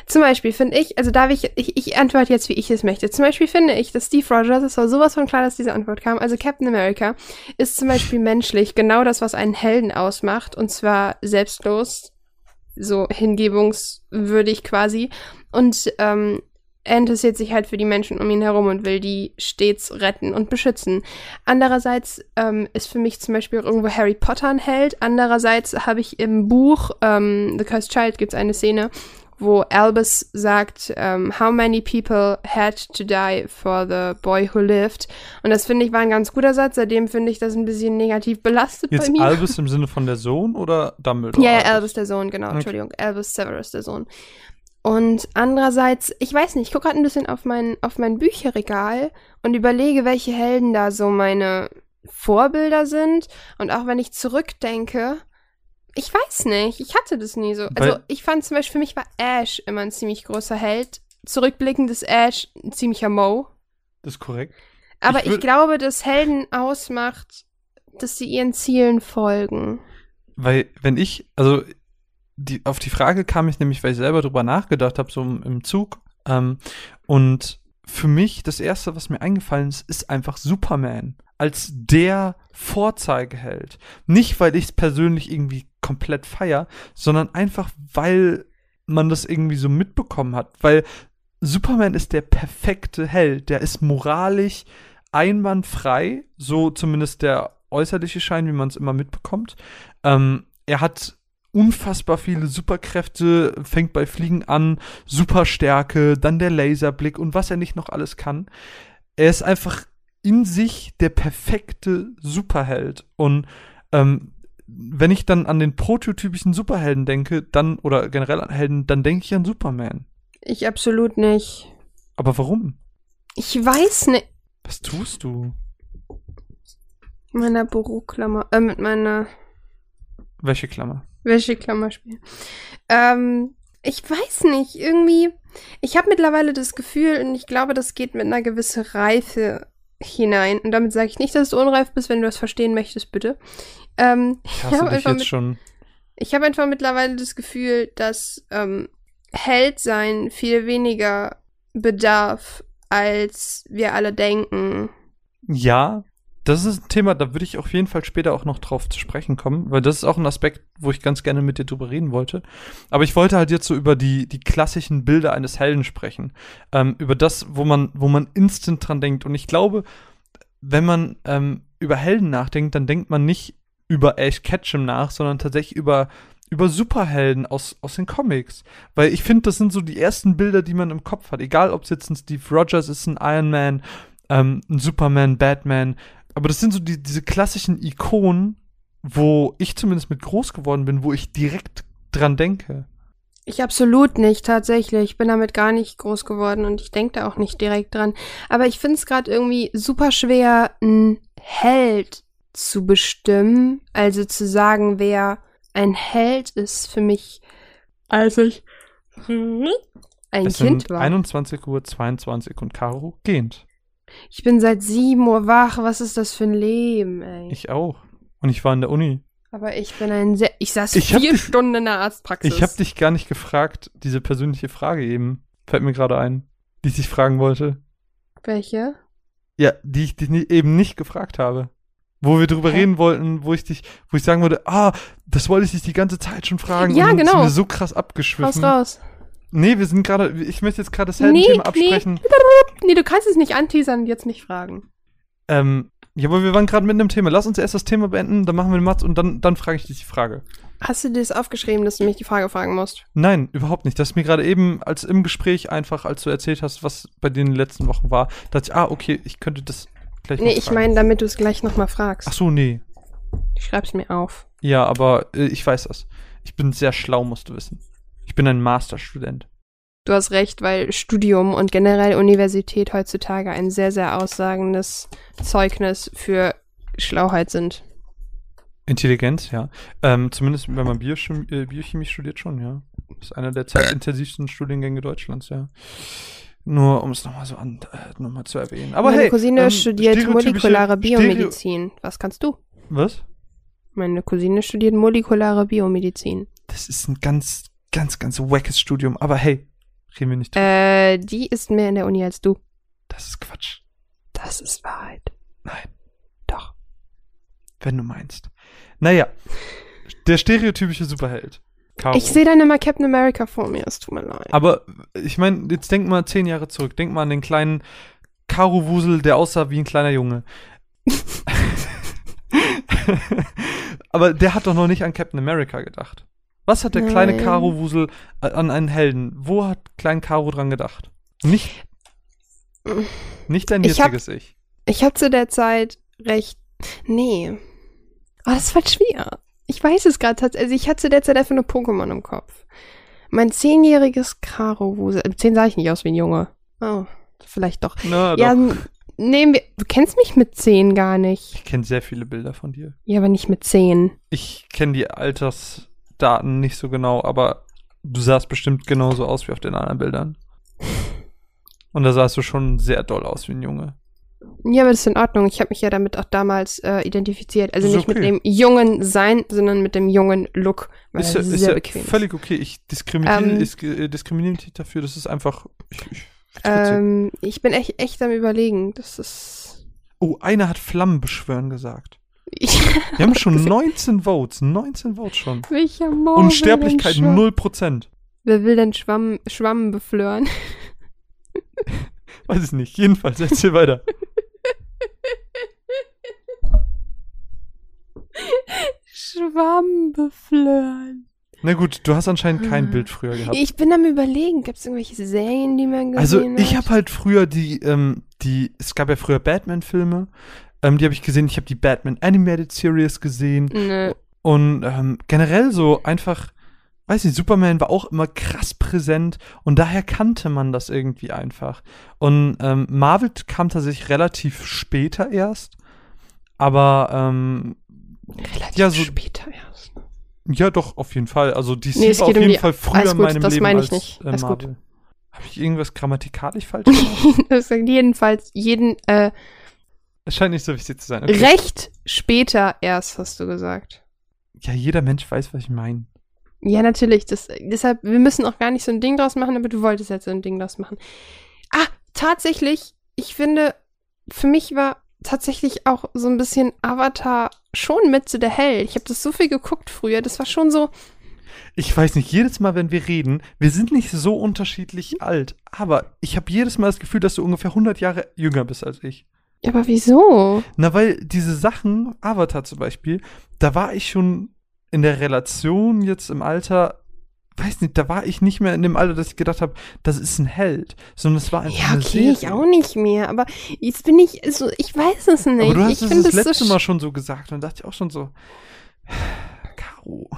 zum Beispiel finde ich, also darf ich, ich, ich antworte jetzt, wie ich es möchte. Zum Beispiel finde ich, dass Steve Rogers, es war sowas von klar, dass diese Antwort kam, also Captain America, ist zum Beispiel menschlich genau das, was einen Helden ausmacht, und zwar selbstlos, so hingebungswürdig quasi. Und ähm, er interessiert sich halt für die Menschen um ihn herum und will die stets retten und beschützen. Andererseits ähm, ist für mich zum Beispiel auch irgendwo Harry Potter ein Held. Andererseits habe ich im Buch ähm, The Cursed Child gibt es eine Szene, wo Albus sagt, ähm, how many people had to die for the boy who lived. Und das finde ich war ein ganz guter Satz. Seitdem finde ich das ein bisschen negativ belastet bei Jetzt mir. Albus im Sinne von der Sohn oder Dumbledore? Ja, ja, Albus der Sohn, genau, Okay. Entschuldigung. Albus Severus der Sohn. Und andererseits, ich weiß nicht, ich gucke gerade ein bisschen auf mein, auf mein Bücherregal und überlege, welche Helden da so meine Vorbilder sind. Und auch wenn ich zurückdenke, ich weiß nicht, ich hatte das nie so. Also Weil- ich fand zum Beispiel, für mich war Ash immer ein ziemlich großer Held. Zurückblickend ist Ash ein ziemlicher Mo. Das ist korrekt. Aber Ich ich, glaube, dass Helden ausmacht, dass sie ihren Zielen folgen. Weil, wenn ich, also die, auf die Frage kam ich nämlich, weil ich selber drüber nachgedacht habe, so im, im Zug. Ähm, und für mich, das Erste, was mir eingefallen ist, ist einfach Superman. Als der Vorzeigeheld. Nicht, weil ich es persönlich irgendwie komplett feier, sondern einfach, weil man das irgendwie so mitbekommen hat. Weil Superman ist der perfekte Held. Der ist moralisch einwandfrei, so zumindest der äußerliche Schein, wie man es immer mitbekommt. Ähm, er hat unfassbar viele Superkräfte, fängt bei Fliegen an, Superstärke, dann der Laserblick und was er nicht noch alles kann. Er ist einfach in sich der perfekte Superheld. Und ähm, wenn ich dann an den prototypischen Superhelden denke, dann, oder generell an Helden, dann denke ich an Superman. Ich absolut nicht. Aber warum? Ich weiß nicht. Was tust du? Mit meiner Büroklammer, äh, mit meiner Welche Klammer? Wäscheklammer spielen. Ähm, ich weiß nicht, irgendwie. Ich habe mittlerweile das Gefühl, und ich glaube, das geht mit einer gewissen Reife hinein. Und damit sage ich nicht, dass du unreif bist, wenn du das verstehen möchtest, bitte. Ähm, Ich hab hasse dich einfach mit- ich habe einfach mittlerweile das Gefühl, dass ähm, Held sein viel weniger bedarf, als wir alle denken. Ja, das ist ein Thema, da würde ich auf jeden Fall später auch noch drauf zu sprechen kommen, weil das ist auch ein Aspekt, wo ich ganz gerne mit dir drüber reden wollte. Aber ich wollte halt jetzt so über die, die klassischen Bilder eines Helden sprechen. Ähm, über das, wo man, wo man instant dran denkt. Und ich glaube, wenn man ähm, über Helden nachdenkt, dann denkt man nicht über Ash Ketchum nach, sondern tatsächlich über über Superhelden aus, aus den Comics. Weil ich finde, das sind so die ersten Bilder, die man im Kopf hat. Egal, ob es jetzt ein Steve Rogers ist, ein Iron Man, ähm, ein Superman, Batman. Aber das sind so die, diese klassischen Ikonen, wo ich zumindest mit groß geworden bin, wo ich direkt dran denke. Ich absolut nicht, tatsächlich. Ich bin damit gar nicht groß geworden und ich denke da auch nicht direkt dran. Aber ich finde es gerade irgendwie super schwer, einen Held zu bestimmen. Also zu sagen, wer ein Held ist für mich, als ich ein es Kind sind war. 21 Uhr 22 und Caro gehend. Ich bin seit sieben Uhr wach. Was ist das für ein Leben, ey? Ich auch. Und ich war in der Uni. Aber ich bin ein sehr. Ich saß Ich vier dich- Stunden in der Arztpraxis. Ich habe dich gar nicht gefragt, diese persönliche Frage eben. Fällt mir gerade ein, die ich dich fragen wollte. Welche? Ja, die ich dich nie, eben nicht gefragt habe. Wo wir drüber Hä? reden wollten, wo ich dich, wo ich sagen würde, ah, das wollte ich dich die ganze Zeit schon fragen. Ja, und genau. Sind wir so krass Raus, abgeschwiffen. raus. Nee, wir sind gerade, ich möchte jetzt gerade das Nee, nee. absprechen. Nee, du kannst es nicht anteasern und jetzt nicht fragen. Ähm, ja, aber wir waren gerade mitten im Thema. Lass uns erst das Thema beenden, dann machen wir den Mats und dann, dann frage ich dich die Frage. Hast du dir das aufgeschrieben, dass du mich die Frage fragen musst? Nein, überhaupt nicht. Das ist mir gerade eben, als im Gespräch einfach, als du erzählt hast, was bei dir in den letzten Wochen war, dachte ich, ah, okay, ich könnte das gleich Nee, ich meine, damit du es gleich nochmal fragst. Ach so, nee. Ich schreib's mir auf. Ja, aber äh, ich weiß das. Ich bin sehr schlau, musst du wissen. Ich bin ein Masterstudent. Du hast recht, weil Studium und generell Universität heutzutage ein sehr, sehr aussagendes Zeugnis für Schlauheit sind. Intelligenz, ja. Ähm, zumindest wenn man Biochemie, äh, Biochemie studiert schon, ja. Das ist einer der zeitintensivsten Studiengänge Deutschlands, ja. Nur um es nochmal so an, äh, noch mal zu erwähnen. Aber Meine hey, Cousine ähm, studiert molekulare Stereo- Biomedizin. Was kannst du? Was? Meine Cousine studiert molekulare Biomedizin. Das ist ein ganz, ganz, ganz wackes Studium. Aber hey, reden wir nicht drüber. Äh, die ist mehr in der Uni als du. Das ist Quatsch. Das ist Wahrheit. Nein, Doch. wenn du meinst. Naja, der stereotypische Superheld. Caro. Ich sehe dann immer Captain America vor mir, es tut mir leid. Aber ich meine, jetzt denk mal zehn Jahre zurück. Denk mal an den kleinen Karo-Wusel, der aussah wie ein kleiner Junge. Aber der hat doch noch nicht an Captain America gedacht. Was hat der kleine Nein. Karo-Wusel äh, an einen Helden? Wo hat klein Karo dran gedacht? Nicht, nicht dein Ich hab- jetziges Ich. Ich hatte zu der Zeit recht. Nee. Oh, das voll schwer. Ich weiß es gerade tatsächlich. Also ich hatte zu der Zeit einfach nur Pokémon im Kopf. Mein zehnjähriges Karo Wusel. äh, Zehn sah ich nicht aus wie ein Junge. Oh, vielleicht doch. Na, Ja, doch. nehmen wir. Du kennst mich mit zehn gar nicht. Ich kenne sehr viele Bilder von dir. Ja, aber nicht mit zehn. Ich kenne die Altersdaten nicht so genau, aber du sahst bestimmt genauso aus wie auf den anderen Bildern. Und da sahst du schon sehr doll aus wie ein Junge. Ja, aber das ist in Ordnung. Ich habe mich ja damit auch damals äh, identifiziert. Also Ist nicht mit okay. dem jungen Sein, sondern mit dem jungen Look. Ist ja, ist sehr ja bequem. völlig okay. Ich diskriminiere, Ähm. äh, diskriminiere dich dafür. Das ist einfach. Ich, ich. Ähm, ich bin echt, echt am überlegen. Das ist. oh, einer hat Flammen beschwören gesagt. Wir haben schon 19 Votes. 19 Votes schon. welcher Morgen Unsterblichkeit denn Schwamm- 0%. Wer will denn Schwamm, Schwamm beflören? Weiß ich nicht. Jedenfalls, erzähl weiter. Schwamm beflören. Na gut, du hast anscheinend kein Ah. Bild früher gehabt. Ich bin am überlegen, gibt es irgendwelche Serien, die man gesehen Also hat? ich habe halt früher die, ähm, die, es gab ja früher Batman-Filme, ähm, die habe ich gesehen. Ich habe die Batman Animated Series gesehen Nö. und ähm, generell so einfach, weiß nicht, Superman war auch immer krass präsent und daher kannte man das irgendwie einfach. Und ähm, Marvel kam tatsächlich relativ später erst, aber ähm, Relativ Ja, so- später erst. ja doch auf jeden Fall. Also DC Nee, war auf geht um jeden die- Fall früher alles in gut, meinem das Leben meine ich als nicht. Äh, Alles gut. Marvel. Habe ich irgendwas grammatikalisch falsch gemacht? jedenfalls jeden, äh, Es scheint nicht so wichtig zu sein. Okay. recht später erst, hast du gesagt. Ja, jeder Mensch weiß, was ich meine. Ja, natürlich. Das, deshalb, wir müssen auch gar nicht so ein Ding draus machen, aber du wolltest jetzt so ein Ding draus machen. Ah, tatsächlich, ich finde, für mich war tatsächlich auch so ein bisschen Avatar schon mit zu der Hell. Ich habe das so viel geguckt früher. Das war schon so. Ich weiß nicht, jedes Mal, wenn wir reden, wir sind nicht so unterschiedlich alt, aber ich habe jedes Mal das Gefühl, dass du ungefähr 100 Jahre jünger bist als ich. Ja, aber wieso? Na, weil diese Sachen, Avatar zum Beispiel, da war ich schon in der Relation jetzt im Alter, weiß nicht, da war ich nicht mehr in dem Alter, dass ich gedacht habe, das ist ein Held, sondern es war einfach Ja, okay, ich auch nicht mehr. Aber jetzt bin ich, also ich weiß es nicht. Aber du hast ich das es letzte so Mal schon so gesagt und dachte ich auch schon so, Caro.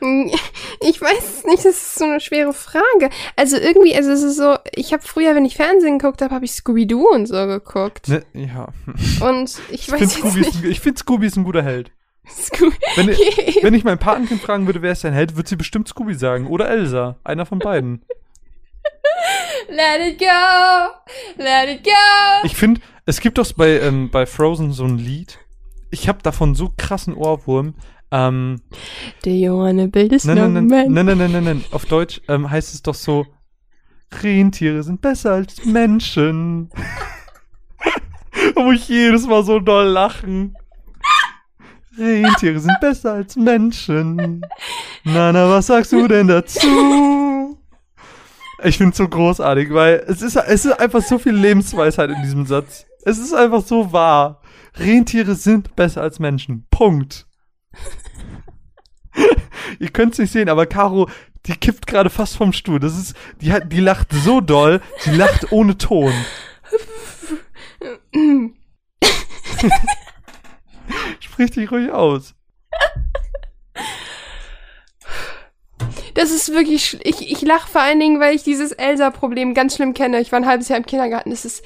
Ich weiß es nicht, das ist so eine schwere Frage. Also irgendwie, also es ist so, ich habe früher, wenn ich Fernsehen geguckt habe, habe ich Scooby-Doo und so geguckt. Ne, ja. Und ich, Ich weiß finde ist nicht. ein- ich find Scooby ist ein guter Held. Scooby Wenn, wenn ich mein Patenkind fragen würde, wer ist dein Held, würde sie bestimmt Scooby sagen. Oder Elsa. Einer von beiden. Let it go, let it go. Ich finde, es gibt doch bei, ähm, bei Frozen so ein Lied. Ich habe davon so krassen Ohrwurm. Ähm, Do you wanna build a nein, nein, nein, snowman? nein, nein, nein, nein, nein. Auf Deutsch ähm, heißt es doch so, Rentiere sind besser als Menschen. da muss ich jedes Mal so doll lachen. Rentiere sind besser als Menschen. Nana, was sagst du denn dazu? Ich finde es so großartig, weil es ist, es ist einfach so viel Lebensweisheit in diesem Satz. Es ist einfach so wahr. Rentiere sind besser als Menschen. Punkt. Ihr könnt es nicht sehen, aber Caro, die kippt gerade fast vom Stuhl. Das ist, die hat, die lacht so doll, sie lacht ohne Ton. Sprich dich ruhig aus. Das ist wirklich, ich, ich lache vor allen Dingen, weil ich dieses Elsa-Problem ganz schlimm kenne. Ich war ein halbes Jahr im Kindergarten. Das ist,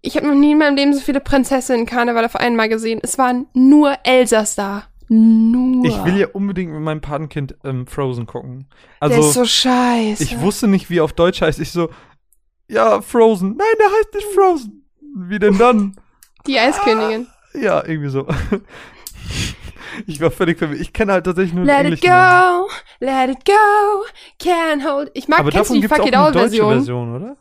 ich habe noch nie in meinem Leben so viele Prinzessinnen Karneval auf einmal gesehen. Es waren nur Elsas da. Nur. Ich will ja unbedingt mit meinem Patenkind ähm, Frozen gucken. Der ist Also, so scheiße. ich wusste nicht, wie er auf Deutsch heißt. Ich so, ja, Frozen. Nein, der heißt nicht Frozen. Wie denn dann? Die Eiskönigin. Ja, irgendwie so. Ich war völlig verwirrt. Ich kenne halt tatsächlich nur Let it englischen Namen. go, let it go, can't hold. Ich mag, Aber kennst du davon die gibt es Fuck It Out Version? Version, oder?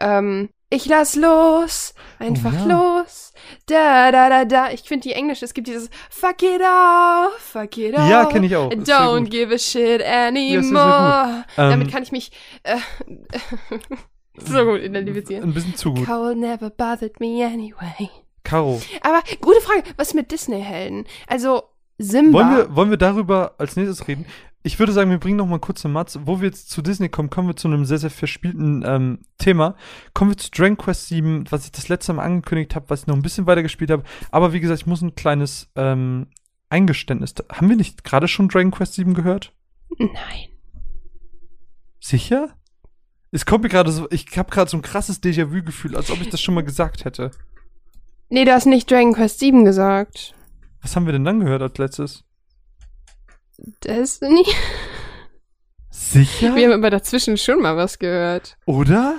Ähm, ich lass los, einfach Oh ja. los. Da, da, da, da. Ich finde die englische, es gibt dieses Fuck it off, fuck it off. Ja, kenn ich auch. Don't give a shit anymore. sehr, sehr Damit Ähm, kann ich mich äh, so gut identifizieren. Ein bisschen zu gut. Cold never bothered me anyway. Caro, Aber gute Frage, was mit Disney-Helden? Also, Simba. wollen wir, wollen wir darüber als nächstes reden? Ich würde sagen, wir bringen noch mal kurz eine Matz. Wo wir jetzt zu Disney kommen, kommen wir zu einem sehr, sehr verspielten ähm, Thema. Kommen wir zu Dragon Quest 7, was ich das letzte Mal angekündigt habe, was ich noch ein bisschen weiter gespielt habe. Aber wie gesagt, ich muss ein kleines ähm, Eingeständnis. Haben wir nicht gerade schon Dragon Quest 7 gehört? Nein. Sicher? Es kommt mir gerade so, ich habe gerade so ein krasses Déjà-vu-Gefühl, als ob ich das schon mal gesagt hätte. Nee, du hast nicht Dragon Quest 7 gesagt. Was haben wir denn dann gehört als letztes? Destiny? Sicher? Wir haben aber dazwischen schon mal was gehört. Oder?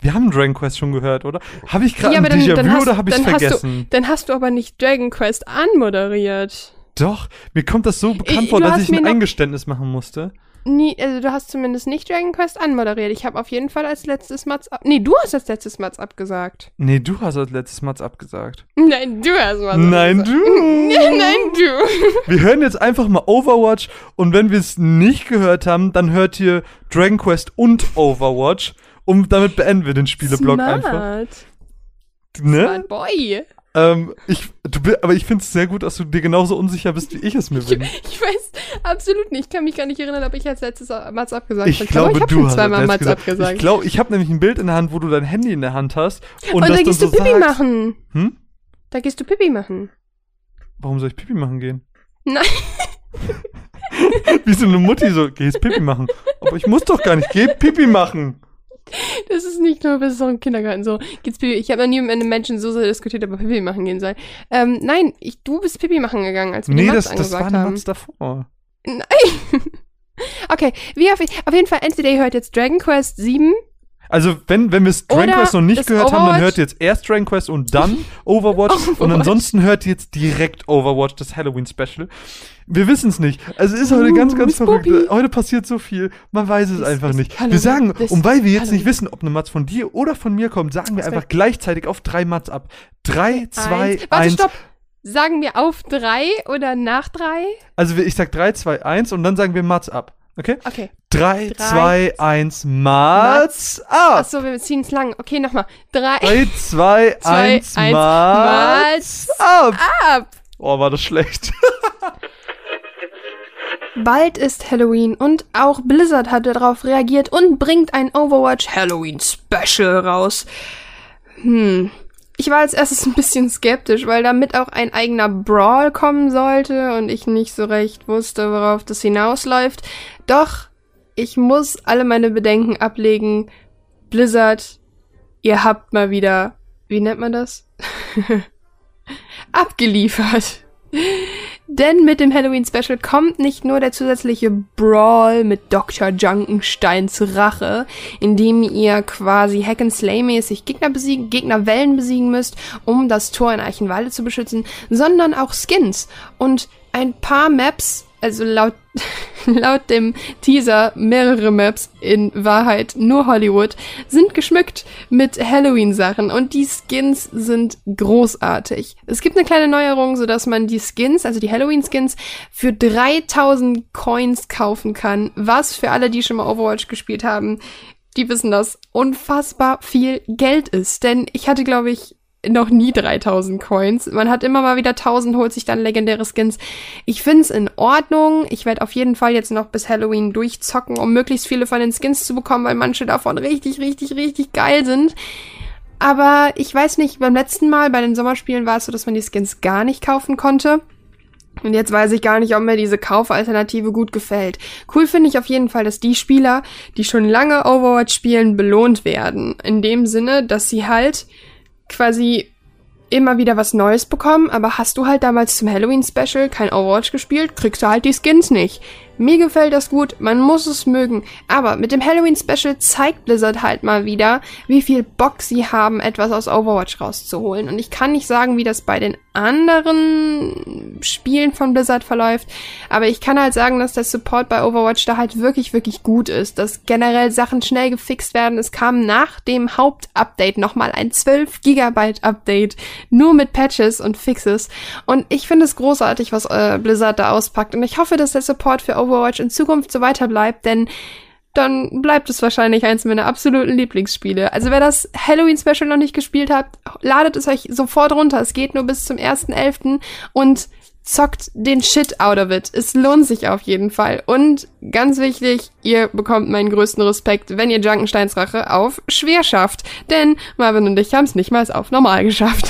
Wir haben Dragon Quest schon gehört, oder? Habe ich gerade Ja, ein Déjà-vu hast- oder habe ich es dann hast du- vergessen? Dann hast du aber nicht Dragon Quest anmoderiert. Doch, mir kommt das so bekannt Ich- vor, dass ich ein noch- Eingeständnis machen musste. Nie, also du hast zumindest nicht Dragon Quest anmoderiert. Ich habe auf jeden Fall als letztes Mats ab. Nee, du hast als letztes Mats abgesagt. Nee, du hast als letztes Mal abgesagt. Nein, du hast Mats Nein, abgesagt. du. Nein, du. Wir hören jetzt einfach mal Overwatch und wenn wir es nicht gehört haben, dann hört ihr Dragon Quest und Overwatch und damit beenden wir den Spieleblock einfach. Smart. Ne? Smart Boy. Ähm, ich, du, aber ich finde es sehr gut, dass du dir genauso unsicher bist, wie ich es mir bin. Ich weiß absolut nicht. Ich kann mich gar nicht erinnern, ob ich als letztes Mats abgesagt Ich habe. glaube, ich habe du schon hast zweimal Mats gesagt. abgesagt. Ich glaube, ich habe nämlich ein Bild in der Hand, wo du dein Handy in der Hand hast und, Und das da gehst so du Pipi sagst. machen. Hm? Da gehst du Pipi machen. Warum soll ich Pipi machen gehen? Nein. Wie so eine Mutti so, gehst Pipi machen. Aber ich muss doch gar nicht, geh Pipi machen. Das ist nicht nur bis auch im Kindergarten so. Geht's Pipi? Ich habe noch nie mit einem Menschen so sehr diskutiert, ob er Pipi machen gehen soll. Ähm, nein, ich, du bist Pipi machen gegangen, als wir Nee, die das, Mats das war angesagt eine. Matz davor. Nein. okay, wie auf, auf jeden Fall, NCD hört jetzt Dragon Quest 7. Also, wenn, wenn wir Dragon Quest noch nicht ist gehört haben, dann Overwatch- hört ihr jetzt erst Dragon Quest und dann Overwatch. Und Overwatch. ansonsten hört ihr jetzt direkt Overwatch, das Halloween-Special. Wir wissen es nicht. Also, es ist heute ganz, ganz verrückt. spooky. Heute passiert so viel. Man weiß es Es einfach ist nicht. Wir Halloween. sagen, Es und weil wir jetzt ist nicht wissen, ob eine Matz von dir oder von mir kommt, sagen wir einfach gleichzeitig auf drei Matz ab. Drei, zwei, Eins. Warte, eins. stopp. Sagen wir auf drei oder nach drei? Also, ich sag drei, zwei, eins und dann sagen wir Matz ab. Okay? Okay. Drei, Drei, zwei, eins, Matz ab. Achso, wir ziehen es lang. Okay, nochmal. Drei. Drei, zwei, Zwei, eins, eins, Matz ab. ab. Oh, war das schlecht. Bald ist Halloween und auch Blizzard hat darauf reagiert und bringt ein Overwatch Halloween Special raus. Hm. Ich war als erstes ein bisschen skeptisch, weil damit auch ein eigener Brawl kommen sollte und ich nicht so recht wusste, worauf das hinausläuft. Doch, ich muss alle meine Bedenken ablegen. Blizzard, ihr habt mal wieder, wie nennt man das? Abgeliefert. Denn mit dem Halloween Special kommt nicht nur der zusätzliche Brawl mit Dr. Junkensteins Rache, in dem ihr quasi Hack and Slay mäßig Gegner besiegen, Gegnerwellen besiegen müsst, um das Tor in Eichenwalde zu beschützen, sondern auch Skins und ein paar Maps, also laut, laut dem Teaser mehrere Maps, in Wahrheit nur Hollywood, sind geschmückt mit Halloween-Sachen und die Skins sind großartig. Es gibt eine kleine Neuerung, sodass man die Skins, also die Halloween-Skins, für 3000 Coins kaufen kann, was für alle, die schon mal Overwatch gespielt haben, die wissen, dass unfassbar viel Geld ist. Denn ich hatte, glaube ich, noch nie 3000 Coins. Man hat immer mal wieder 1000, holt sich dann legendäre Skins. Ich find's in Ordnung. Ich werde auf jeden Fall jetzt noch bis Halloween durchzocken, um möglichst viele von den Skins zu bekommen, weil manche davon richtig, richtig, richtig geil sind. Aber ich weiß nicht, beim letzten Mal bei den Sommerspielen war es so, dass man die Skins gar nicht kaufen konnte. Und jetzt weiß ich gar nicht, ob mir diese Kaufalternative gut gefällt. Cool finde ich auf jeden Fall, dass die Spieler, die schon lange Overwatch spielen, belohnt werden. In dem Sinne, dass sie halt quasi immer wieder was Neues bekommen, aber hast du halt damals zum Halloween Special kein Overwatch gespielt, kriegst du halt die Skins nicht. Mir gefällt das gut, man muss es mögen, aber mit dem Halloween Special zeigt Blizzard halt mal wieder, wie viel Bock sie haben, etwas aus Overwatch rauszuholen. Und ich kann nicht sagen, wie das bei den anderen Spielen von Blizzard verläuft, aber ich kann halt sagen, dass der Support bei Overwatch da halt wirklich, wirklich gut ist, dass generell Sachen schnell gefixt werden. Es kam nach dem Hauptupdate nochmal ein 12 Gigabyte Update, nur mit Patches und Fixes. Und ich finde es großartig, was äh, Blizzard da auspackt. Und ich hoffe, dass der Support für Overwatch in Zukunft so weiter bleibt, denn dann bleibt es wahrscheinlich eins meiner absoluten Lieblingsspiele. Also wer das Halloween-Special noch nicht gespielt hat, ladet es euch sofort runter. Es geht nur bis zum 1.11. und zockt den Shit out of it. Es lohnt sich auf jeden Fall. Und ganz wichtig, ihr bekommt meinen größten Respekt, wenn ihr Junkensteins Rache auf schwer schafft. Denn Marvin und ich haben es nicht mal auf normal geschafft.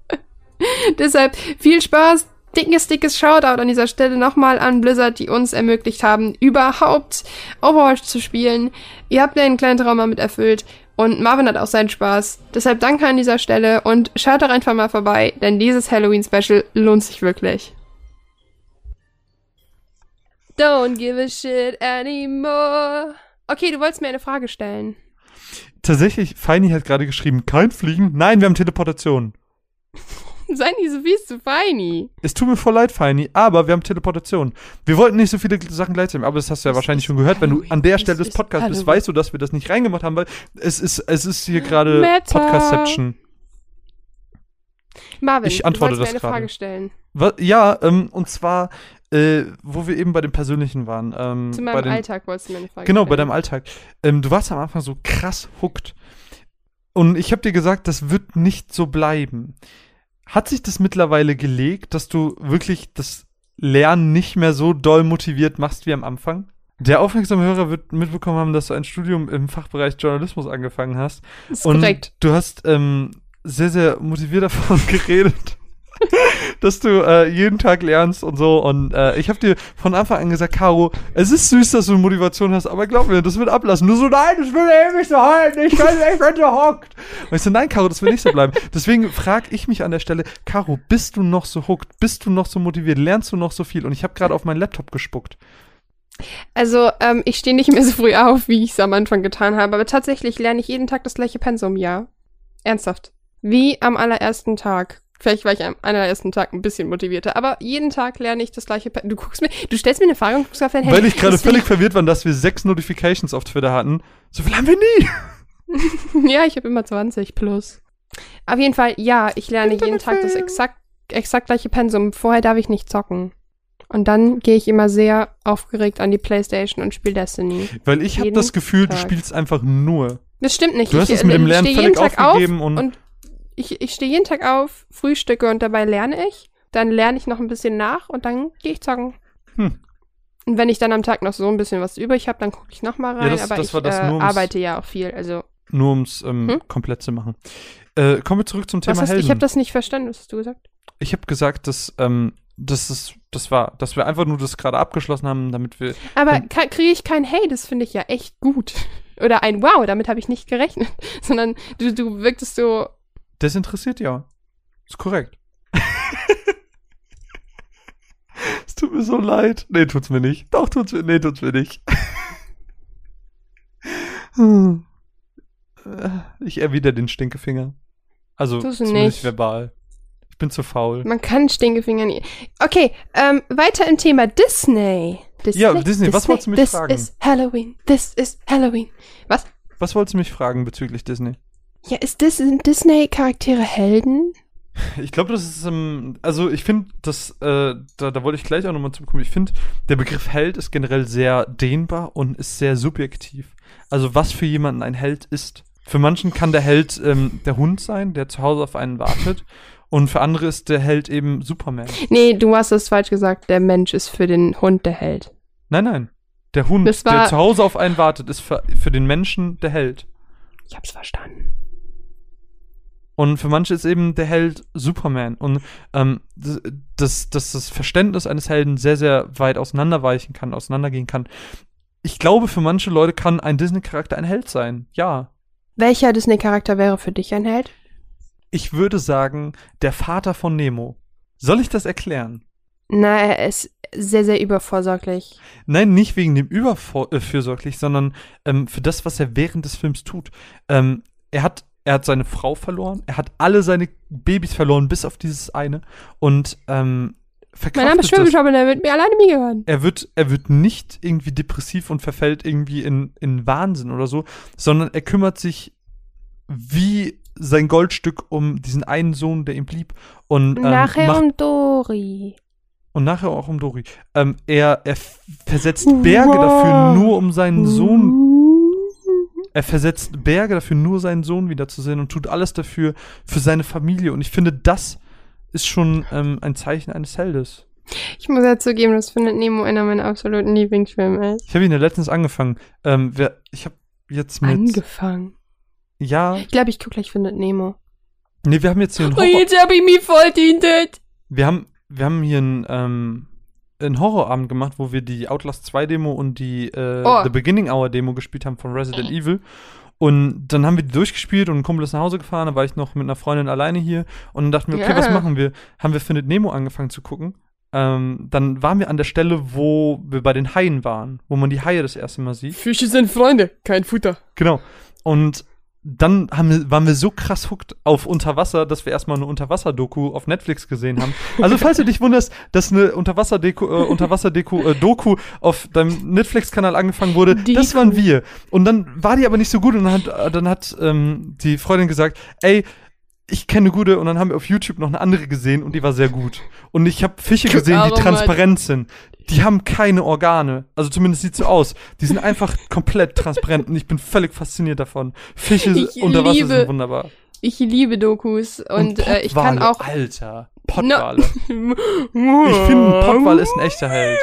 Deshalb viel Spaß. Dickes, dickes Shoutout an dieser Stelle nochmal an Blizzard, die uns ermöglicht haben, überhaupt Overwatch zu spielen. Ihr habt mir einen kleinen Traum mit erfüllt und Marvin hat auch seinen Spaß. Deshalb danke an dieser Stelle und schaut doch einfach mal vorbei, denn dieses Halloween-Special lohnt sich wirklich. Don't give a shit anymore. Okay, du wolltest mir eine Frage stellen. Tatsächlich, Feini hat gerade geschrieben, kein Fliegen. Nein, wir haben Teleportation. Sei nicht so fies zu feini. Es tut mir voll leid, Feini, aber wir haben Teleportation. Wir wollten nicht so viele Sachen gleichzeitig, aber das hast du ja Es wahrscheinlich schon gehört. Wenn du an der. Stelle Es des Podcasts bist, weißt du, dass wir das nicht reingemacht haben, weil es ist, es ist hier gerade. Podcastception. Marvin, Ich antworte du das mir eine. Frage stellen. Wa- Ja, ähm, und zwar, äh, wo wir eben bei dem Persönlichen waren. Ähm, Zu meinem den, Alltag wolltest du mir eine Frage Genau, stellen. bei deinem Alltag. Ähm, du warst am Anfang so krass hooked. Und ich habe dir gesagt, das wird nicht so bleiben. Hat sich das mittlerweile gelegt, dass du wirklich das Lernen nicht mehr so doll motiviert machst wie am Anfang? Der aufmerksame Hörer wird mitbekommen haben, dass du ein Studium im Fachbereich Journalismus angefangen hast. Ist Und korrekt. du hast ähm, sehr, sehr motiviert davon geredet, dass du äh, jeden Tag lernst und so. Und äh, ich habe dir von Anfang an gesagt, Caro, es ist süß, dass du Motivation hast, aber glaub mir, das wird ablassen. Du so, nein, das will ewig so halten, ich bin echt wenn du hockt. Und ich so, nein, Caro, das wird nicht so bleiben. Deswegen frage ich mich an der Stelle, Caro, bist du noch so hooked? Bist du noch so motiviert? Lernst du noch so viel? Und ich habe gerade auf meinen Laptop gespuckt. Also, ähm, ich stehe nicht mehr so früh auf, wie ich es am Anfang getan habe, aber tatsächlich lerne ich jeden Tag das gleiche Pensum, ja. Ernsthaft. Wie am allerersten Tag. Vielleicht war ich am allerersten Tag ein bisschen motivierter, aber jeden Tag lerne ich das gleiche Pensum. Du guckst mir, du stellst mir eine Frage und guckst auf dein Handy. Weil ich gerade völlig verwirrt war, dass wir sechs Notifications auf Twitter hatten. So viel haben wir nie. ja, ich habe immer 20 plus. Auf jeden Fall, ja, ich lerne jeden Tag das exakt, exakt gleiche Pensum. Vorher darf ich nicht zocken. Und dann gehe ich immer sehr aufgeregt an die Playstation und spiele Destiny. Weil ich habe das Gefühl, du Tag. spielst einfach nur. Das stimmt nicht. Du hast ich, es mit dem ich Lernen völlig aufgegeben auf und- und ich, ich stehe jeden Tag auf, frühstücke und dabei lerne ich. Dann lerne ich noch ein bisschen nach und dann gehe ich zocken. Hm. Und wenn ich dann am Tag noch so ein bisschen was übrig habe, dann gucke ich noch mal rein. das- aber das ich war das äh, arbeite ja auch viel. Also, Nur ums ähm, Hm? komplett zu machen. Äh, kommen wir zurück zum Thema hast, Helden. ich habe das nicht verstanden. Was hast du gesagt? Ich habe gesagt, dass ähm, das ist, das war, dass wir einfach nur das gerade abgeschlossen haben, damit wir. Aber kriege ich kein Hey, das finde ich ja echt gut. Oder ein Wow, damit habe ich nicht gerechnet. Sondern du, du wirktest so, Das interessiert ja. Ist korrekt. es tut mir so leid. Nee, tut's mir nicht. Doch, tut's mir. Nee, tut's mir nicht. Ich erwidere den Stinkefinger. Also Tust du zumindest nicht. verbal. Ich bin zu faul. man kann Stinkefinger nie. Okay, ähm, weiter im Thema Disney. Disney Ja, Disney, was wolltest du mich this fragen? This is Halloween. This is Halloween. Was? Was wolltest du mich fragen bezüglich Disney? Ja, ist Dis sind Disney-Charaktere Helden? Ich glaube, das ist, ähm, also ich finde, das, äh, da, da wollte ich gleich auch nochmal zukommen. Ich finde, der Begriff Held ist generell sehr dehnbar und ist sehr subjektiv. Also was für jemanden ein Held ist. Für manchen kann der Held ähm, der Hund sein, der zu Hause auf einen wartet. Und für andere ist der Held eben Superman. Nee, du hast es falsch gesagt. Der Mensch ist für den Hund der Held. Nein, nein. Der Hund, Das der zu Hause auf einen wartet, ist für, für den Menschen der Held. Ich hab's verstanden. Und für manche ist eben der Held Superman. Und ähm, das, das, dass das Verständnis eines Helden sehr, sehr weit auseinanderweichen kann, auseinandergehen kann. Ich glaube, für manche Leute kann ein Disney-Charakter ein Held sein. Ja. Welcher Disney-Charakter wäre für dich ein Held? Ich würde sagen, der Vater von Nemo. Soll ich das erklären? Na, er ist sehr, sehr übervorsorglich. Nein, nicht wegen dem überfürsorglich, sondern ähm, für das, was er während des Films tut. Ähm, er hat er hat seine Frau verloren, er hat alle seine Babys verloren, bis auf dieses eine. Und ähm, Mein Name ist und er wird mir alleine mir gehören. er wird, er wird nicht irgendwie depressiv und verfällt irgendwie in, in Wahnsinn oder so, sondern er kümmert sich wie sein Goldstück um diesen einen Sohn, der ihm blieb. Und, ähm, Nachher macht, um Dory. und nachher auch um Dori. Ähm, er, er versetzt Berge dafür, nur um seinen Sohn. Er versetzt Berge dafür, nur seinen Sohn wiederzusehen und tut alles dafür für seine Familie. Und ich finde, das ist schon ähm, ein Zeichen eines Heldes. Ich muss ja zugeben, dass Findet Nemo einer meiner absoluten Lieblingsfilme ist. Ich habe ihn ja letztens angefangen. Ähm, wer, ich habe jetzt mit. Angefangen. ja, Ich glaube, ich gucke gleich Findet Nemo. nee, wir haben jetzt hier einen Oh, jetzt habe ich mich voll dientet. Wir haben, wir haben hier einen, ähm, einen Horrorabend gemacht, wo wir die Outlast 2 Demo und die äh, Oh. The Beginning Hour Demo gespielt haben von Resident Evil. Und dann haben wir die durchgespielt und ein Kumpel ist nach Hause gefahren, da war ich noch mit einer Freundin alleine hier und dann dachten wir, okay, Ja. was machen wir? Haben wir Findet Nemo angefangen zu gucken. Ähm, dann waren wir an der Stelle, wo wir bei den Haien waren, wo man die Haie das erste Mal sieht. Fische sind Freunde, kein Futter. Genau. Und dann haben wir, waren wir so krass hooked auf Unterwasser, dass wir erstmal eine Unterwasser-Doku auf Netflix gesehen haben. Also, falls du dich wunderst, dass eine Unterwasser-Doku äh, Unterwasser-Doku äh, Doku auf deinem Netflix-Kanal angefangen wurde, das Deku. waren wir. Und dann war die aber nicht so gut und dann hat, äh, dann hat ähm, die Freundin gesagt, ey, ich kenne eine gute und dann haben wir auf YouTube noch eine andere gesehen und die war sehr gut. Und ich habe Fische gesehen, die transparent sind. Die haben keine Organe. Also zumindest sieht so aus. Die sind einfach komplett transparent und ich bin völlig fasziniert davon. Fische Ich unter Wasser liebe sind wunderbar. Ich liebe Dokus und, äh, ich kann auch. Alter, Pottwale. ich Ich finde, ein Pottwal ist ein echter Held.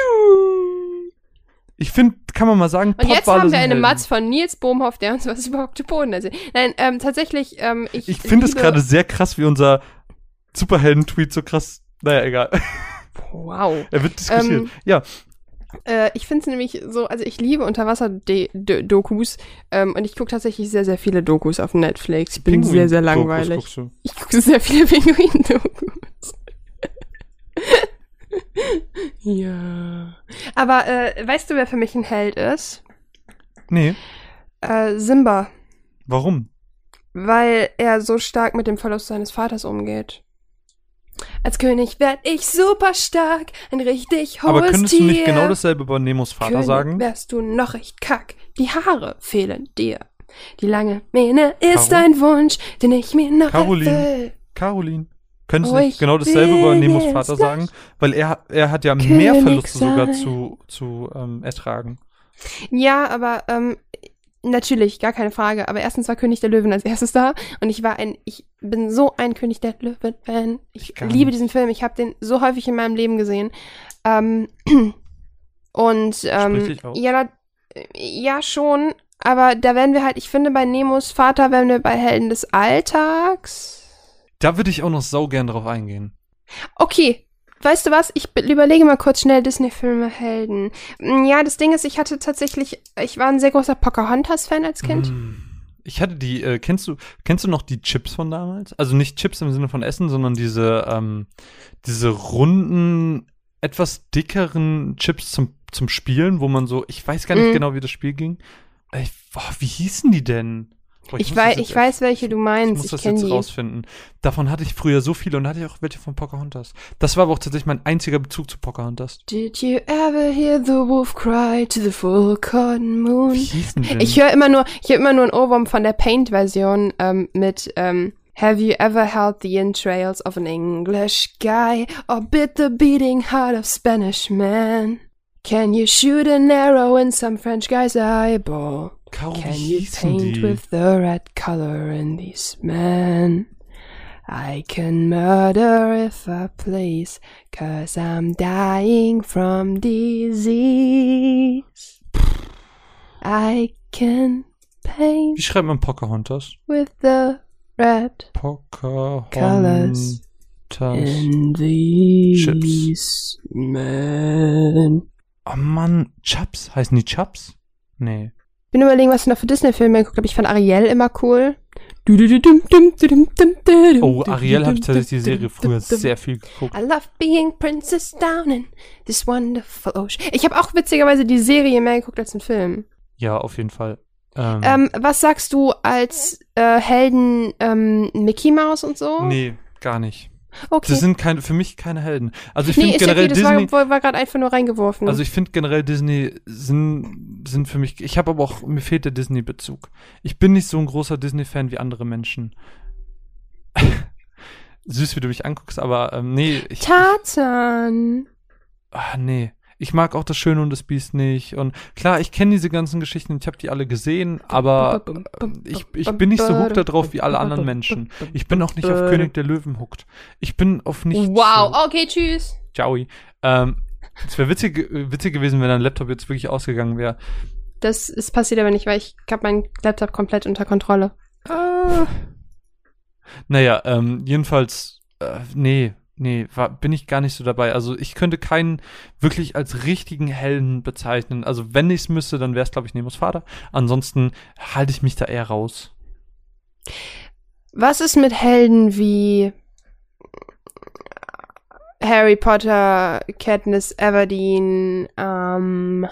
Ich finde, kann man mal sagen, Und jetzt haben wir eine Helden. Matz von Nils Bohmhoff, der uns was über Oktopoden erzählt. Nein, ähm, tatsächlich, ähm, ich. Ich finde es gerade sehr krass, wie unser Superhelden-Tweet so krass. Naja, egal. Wow. er wird diskutiert. Ähm, ja, Äh, ich finde es nämlich so, also ich liebe Unterwasser-Dokus ähm, und ich gucke tatsächlich sehr, sehr viele Dokus auf Netflix. Ich bin Pinguin- sehr, sehr Dokus langweilig. du. Ich gucke sehr viele Pinguin-Dokus. ja. Aber äh, weißt du, wer für mich ein Held ist? Nee. Äh, Simba. Warum? Weil er so stark mit dem Verlust seines Vaters umgeht. Als König werd ich super stark, ein richtig hohes Aber könntest Tier. du nicht genau dasselbe über Nemos Vater König sagen? wärst du noch recht kack. Die Haare fehlen dir. Die lange Mähne ist Caro? ein Wunsch, den ich mir noch Caroline. erfüll. Caroline. Könntest du Oh, nicht ich genau dasselbe über Nemos Vater sagen? Weil er, er hat ja mehr König Verluste sogar sein. zu, zu ähm, ertragen. Ja, aber ähm, natürlich, gar keine Frage. Aber erstens war König der Löwen als erstes da und ich war ein, ich bin so ein König der Löwen-Fan. Ich Ich liebe diesen Film. Ich habe den so häufig in meinem Leben gesehen. Ähm, und ähm, ja, ja schon. Aber da werden wir halt, ich finde, bei Nemos Vater wären wir bei Helden des Alltags. Da würde ich auch noch sau gern drauf eingehen. Okay, weißt du was? Ich be- überlege mal kurz schnell Disney-Filme Helden. Mm, Ja, das Ding ist, ich hatte tatsächlich, ich war ein sehr großer Pocahontas-Fan als Kind. Mm. Ich hatte die, äh, kennst du, kennst du noch die Chips von damals? Also nicht Chips im Sinne von Essen, sondern diese, ähm, diese runden, etwas dickeren Chips zum, zum Spielen, wo man so, ich weiß gar nicht Mm. genau, wie das Spiel ging. Ich, boah, wie hießen die denn? Ich, muss wei ich weiß, welche du Ich meinst. muss Ich, das jetzt die. rausfinden. Davon hatte ich früher so viele und hatte ich auch welche von Pocahontas. Das war aber auch tatsächlich mein einziger Bezug zu Pocahontas. Did you ever hear the wolf cry to the full cotton moon? Ich höre immer nur, ich höre immer nur ein Ohrwurm von der Paint-Version ähm, mit ähm, Have you ever held the entrails of an English guy or bit the beating heart of Spanish man? Can you shoot an arrow in some French guy's eyeball? Caro, Can wie you paint die? with the red color in these men? I can murder if I please, cause I'm dying from disease. I can Wie paint schreibt man Pocahontas? with the red Pocahontas. in these men. Oh Mann, Chaps? Heißen die Chaps? Nee. Bin überlegen, was ich noch für Disney-Filme geguckt habe. Ich fand Ariel immer cool. Oh, Ariel habe ich tatsächlich die Serie früher sehr viel geguckt. I love being Princess down in this wonderful ocean. Ich habe auch witzigerweise die Serie mehr geguckt als den Film. Ja, auf jeden Fall. Ähm, Ähm, was sagst du als äh, Helden ähm, Mickey Mouse und so? nee, gar nicht. Okay. Das sind keine, für mich keine Helden. Also ich nee, finde generell Disney. war, war gerade einfach nur reingeworfen. Also ich finde generell Disney sind, sind für mich. Ich habe aber auch, mir fehlt der Disney-Bezug. Ich bin nicht so ein großer Disney-Fan wie andere Menschen. Süß, wie du mich anguckst, aber ähm, nee, ich, Tarzan. ah, nee. Ich mag auch das Schöne und das Biest nicht. Und klar, ich kenne diese ganzen Geschichten, ich habe die alle gesehen, aber ähm, ich, ich bin nicht so hooked da drauf wie alle anderen Menschen. Ich bin auch nicht auf König der Löwen hooked. Ich bin auf nicht. Wow, So, okay, tschüss. ciao. Ähm, es wäre witzig, witzig gewesen, wenn dein Laptop jetzt wirklich ausgegangen wäre. Das ist passiert aber nicht, weil ich habe meinen Laptop komplett unter Kontrolle. Ah. Naja, ähm, jedenfalls, äh, nee, nee, war, bin ich gar nicht so dabei. Also ich könnte keinen wirklich als richtigen Helden bezeichnen. Also wenn ich es müsste, dann wäre es, glaube ich, Nemos Vater. Ansonsten halte ich mich da eher raus. Was ist mit Helden wie Harry Potter, Katniss Everdeen, ähm,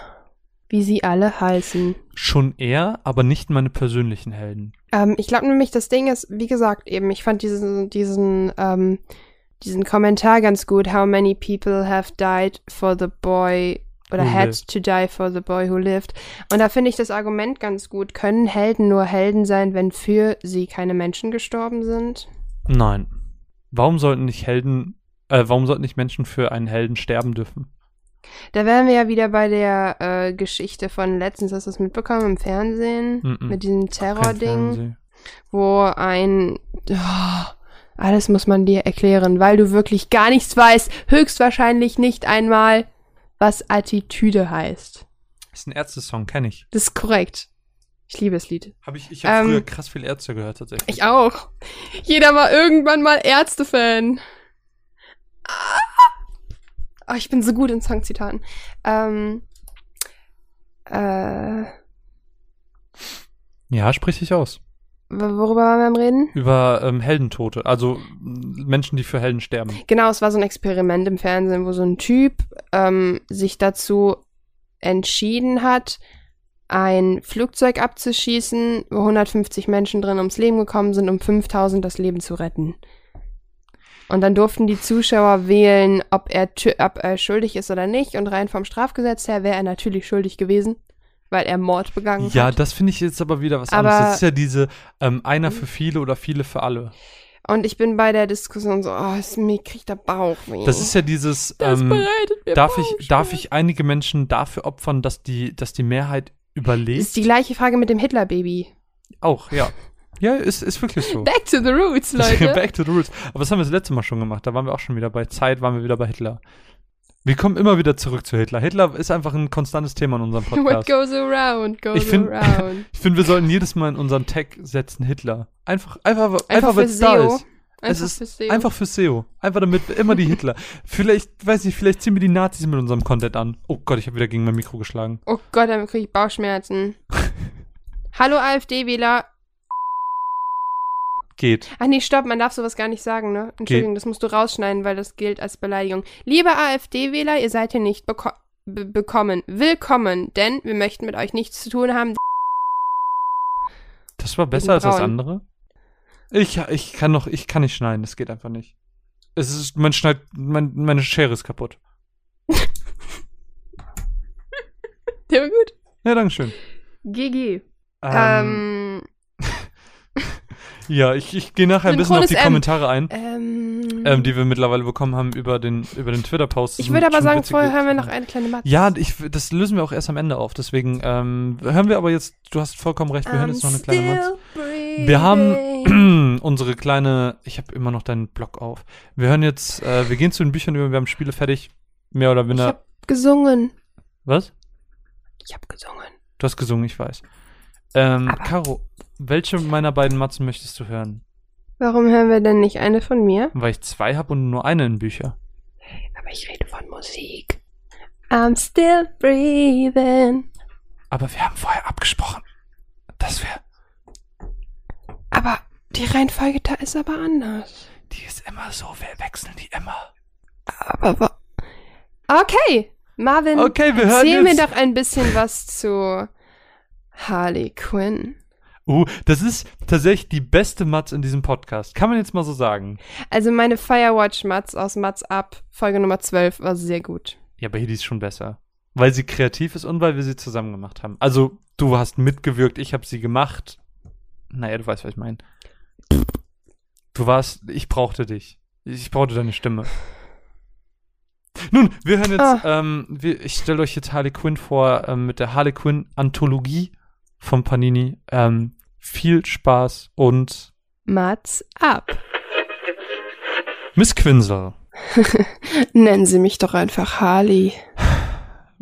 wie sie alle heißen? Schon eher, aber nicht meine persönlichen Helden. Ähm, ich glaube nämlich, das Ding ist, wie gesagt, eben, ich fand diesen, diesen, ähm, diesen Kommentar ganz gut. How many people have died for the boy oder Who had lived. to die for the boy who lived? Und da finde ich das Argument ganz gut. Können Helden nur Helden sein, wenn für sie keine Menschen gestorben sind? Nein. Warum sollten nicht Helden, äh, warum sollten nicht Menschen für einen Helden sterben dürfen? Da wären wir ja wieder bei der äh, Geschichte von letztens, hast du das mitbekommen im Fernsehen? Mm-mm. Mit diesem Terror-Ding, wo ein. Oh, alles muss man dir erklären, weil du wirklich gar nichts weißt. Höchstwahrscheinlich nicht einmal, was Attitüde heißt. Ist ein Ärzte-Song, kenne ich. Das ist korrekt. Ich liebe das Lied. Hab ich ich habe Ähm, früher krass viel Ärzte gehört, tatsächlich. Ich auch. Jeder war irgendwann mal Ärzte-Fan. Ah. Oh, ich bin so gut in Songzitaten. Ähm, äh, Ja, sprich dich aus. Worüber waren wir am Reden? Über ähm, Heldentote, also Menschen, die für Helden sterben. Genau, es war so ein Experiment im Fernsehen, wo so ein Typ ähm, sich dazu entschieden hat, ein Flugzeug abzuschießen, wo 150 Menschen drin ums Leben gekommen sind, um 5000 das Leben zu retten. Und dann durften die Zuschauer wählen, ob er, ob er schuldig ist oder nicht. Und rein vom Strafgesetz her wäre er natürlich schuldig gewesen, weil er Mord begangen Ja, hat. das finde ich jetzt aber wieder was Aber- anderes. Das ist ja diese ähm, einer für viele oder viele für alle. Und ich bin bei der Diskussion so, oh, es, mir kriegt der Bauchweh. Das ist ja dieses, das ähm, darf ich, darf ich einige Menschen dafür opfern, dass die, dass die Mehrheit Das überlebt? ist die gleiche Frage mit dem Hitler-Baby. Auch, ja. Ja, ist, ist wirklich so. Back to the roots, Leute. Back to the roots. Aber das haben wir das letzte Mal schon gemacht. Da waren wir auch schon wieder bei Zeit, waren wir wieder bei Hitler. Wir kommen immer wieder zurück zu Hitler. Hitler ist einfach ein konstantes Thema in unserem What Podcast. goes around, goes Ich find- around. Ich finde, wir sollten jedes Mal in unseren Tag setzen Hitler. Einfach, einfach, einfach, Einfach weil es da ist. Einfach es ist für SEO. einfach für SEO. Einfach damit immer die Hitler. vielleicht, weiß nicht, vielleicht ziehen wir die Nazis mit unserem Content an. Oh Gott, ich habe wieder gegen mein Mikro geschlagen. Oh Gott, dann kriege ich Bauchschmerzen. Hallo AfD-Wähler. Geht. Ach nee, stopp, man darf sowas gar nicht sagen, ne? Entschuldigung, das musst du rausschneiden, weil das gilt als Beleidigung. Liebe AfD-Wähler, ihr seid hier nicht beko be bekommen. Willkommen, denn wir möchten mit euch nichts zu tun haben. Das war besser als das andere. Ich, ich kann noch, ich kann nicht schneiden, das geht einfach nicht. Es ist, man schneidet, mein, meine Schere ist kaputt. Der war gut. Ja, dankeschön. GG. Ähm, Ähm, ja, ich, ich gehe nachher ein bisschen auf die M. Kommentare ein, ähm, ähm, die wir mittlerweile bekommen haben über den, über den Twitter-Post. Ich würde aber sagen, vorher hören wir noch eine kleine Matze. Ja, ich, das lösen wir auch erst am Ende auf. Deswegen ähm, hören wir aber jetzt, du hast vollkommen recht, wir hören jetzt noch eine kleine Matz. Wir haben unsere kleine, ich habe immer noch deinen Blog auf. Wir hören jetzt, äh, wir gehen zu den Büchern über, wir haben Spiele fertig. Mehr oder Ich weniger. hab gesungen. Was? Ich hab gesungen. Du hast gesungen, ich weiß. Ähm, Aber- Caro, welche meiner beiden Matzen möchtest du hören? Warum hören wir denn nicht eine von mir? Weil ich zwei habe und nur eine in Bücher. Aber ich rede von Musik. I'm still breathing. Aber wir haben vorher abgesprochen, dass wir, Aber die Reihenfolge da ist aber anders. die ist immer so, wir wechseln die immer. Aber Okay, Marvin, Okay, wir hören erzähl mir jetzt. doch ein bisschen was zu Harley Quinn. Uh, das ist tatsächlich die beste Matz in diesem Podcast. Kann man jetzt mal so sagen. Also meine Firewatch-Mats aus Mats Up, Folge Nummer 12, war sehr gut. Ja, aber hier die ist schon besser. Weil sie kreativ ist und weil wir sie zusammen gemacht haben. Also, du hast mitgewirkt, ich habe sie gemacht. Naja, du weißt, was ich meine. Du warst, ich brauchte dich. Ich brauchte deine Stimme. Nun, wir hören jetzt, Ah. ähm, wir, ich stelle euch jetzt Harley Quinn vor ähm, mit der Harley Quinn Anthologie von Panini. Ähm, viel Spaß und Mats Up. Miss Quinsel. Nennen Sie mich doch einfach Harley.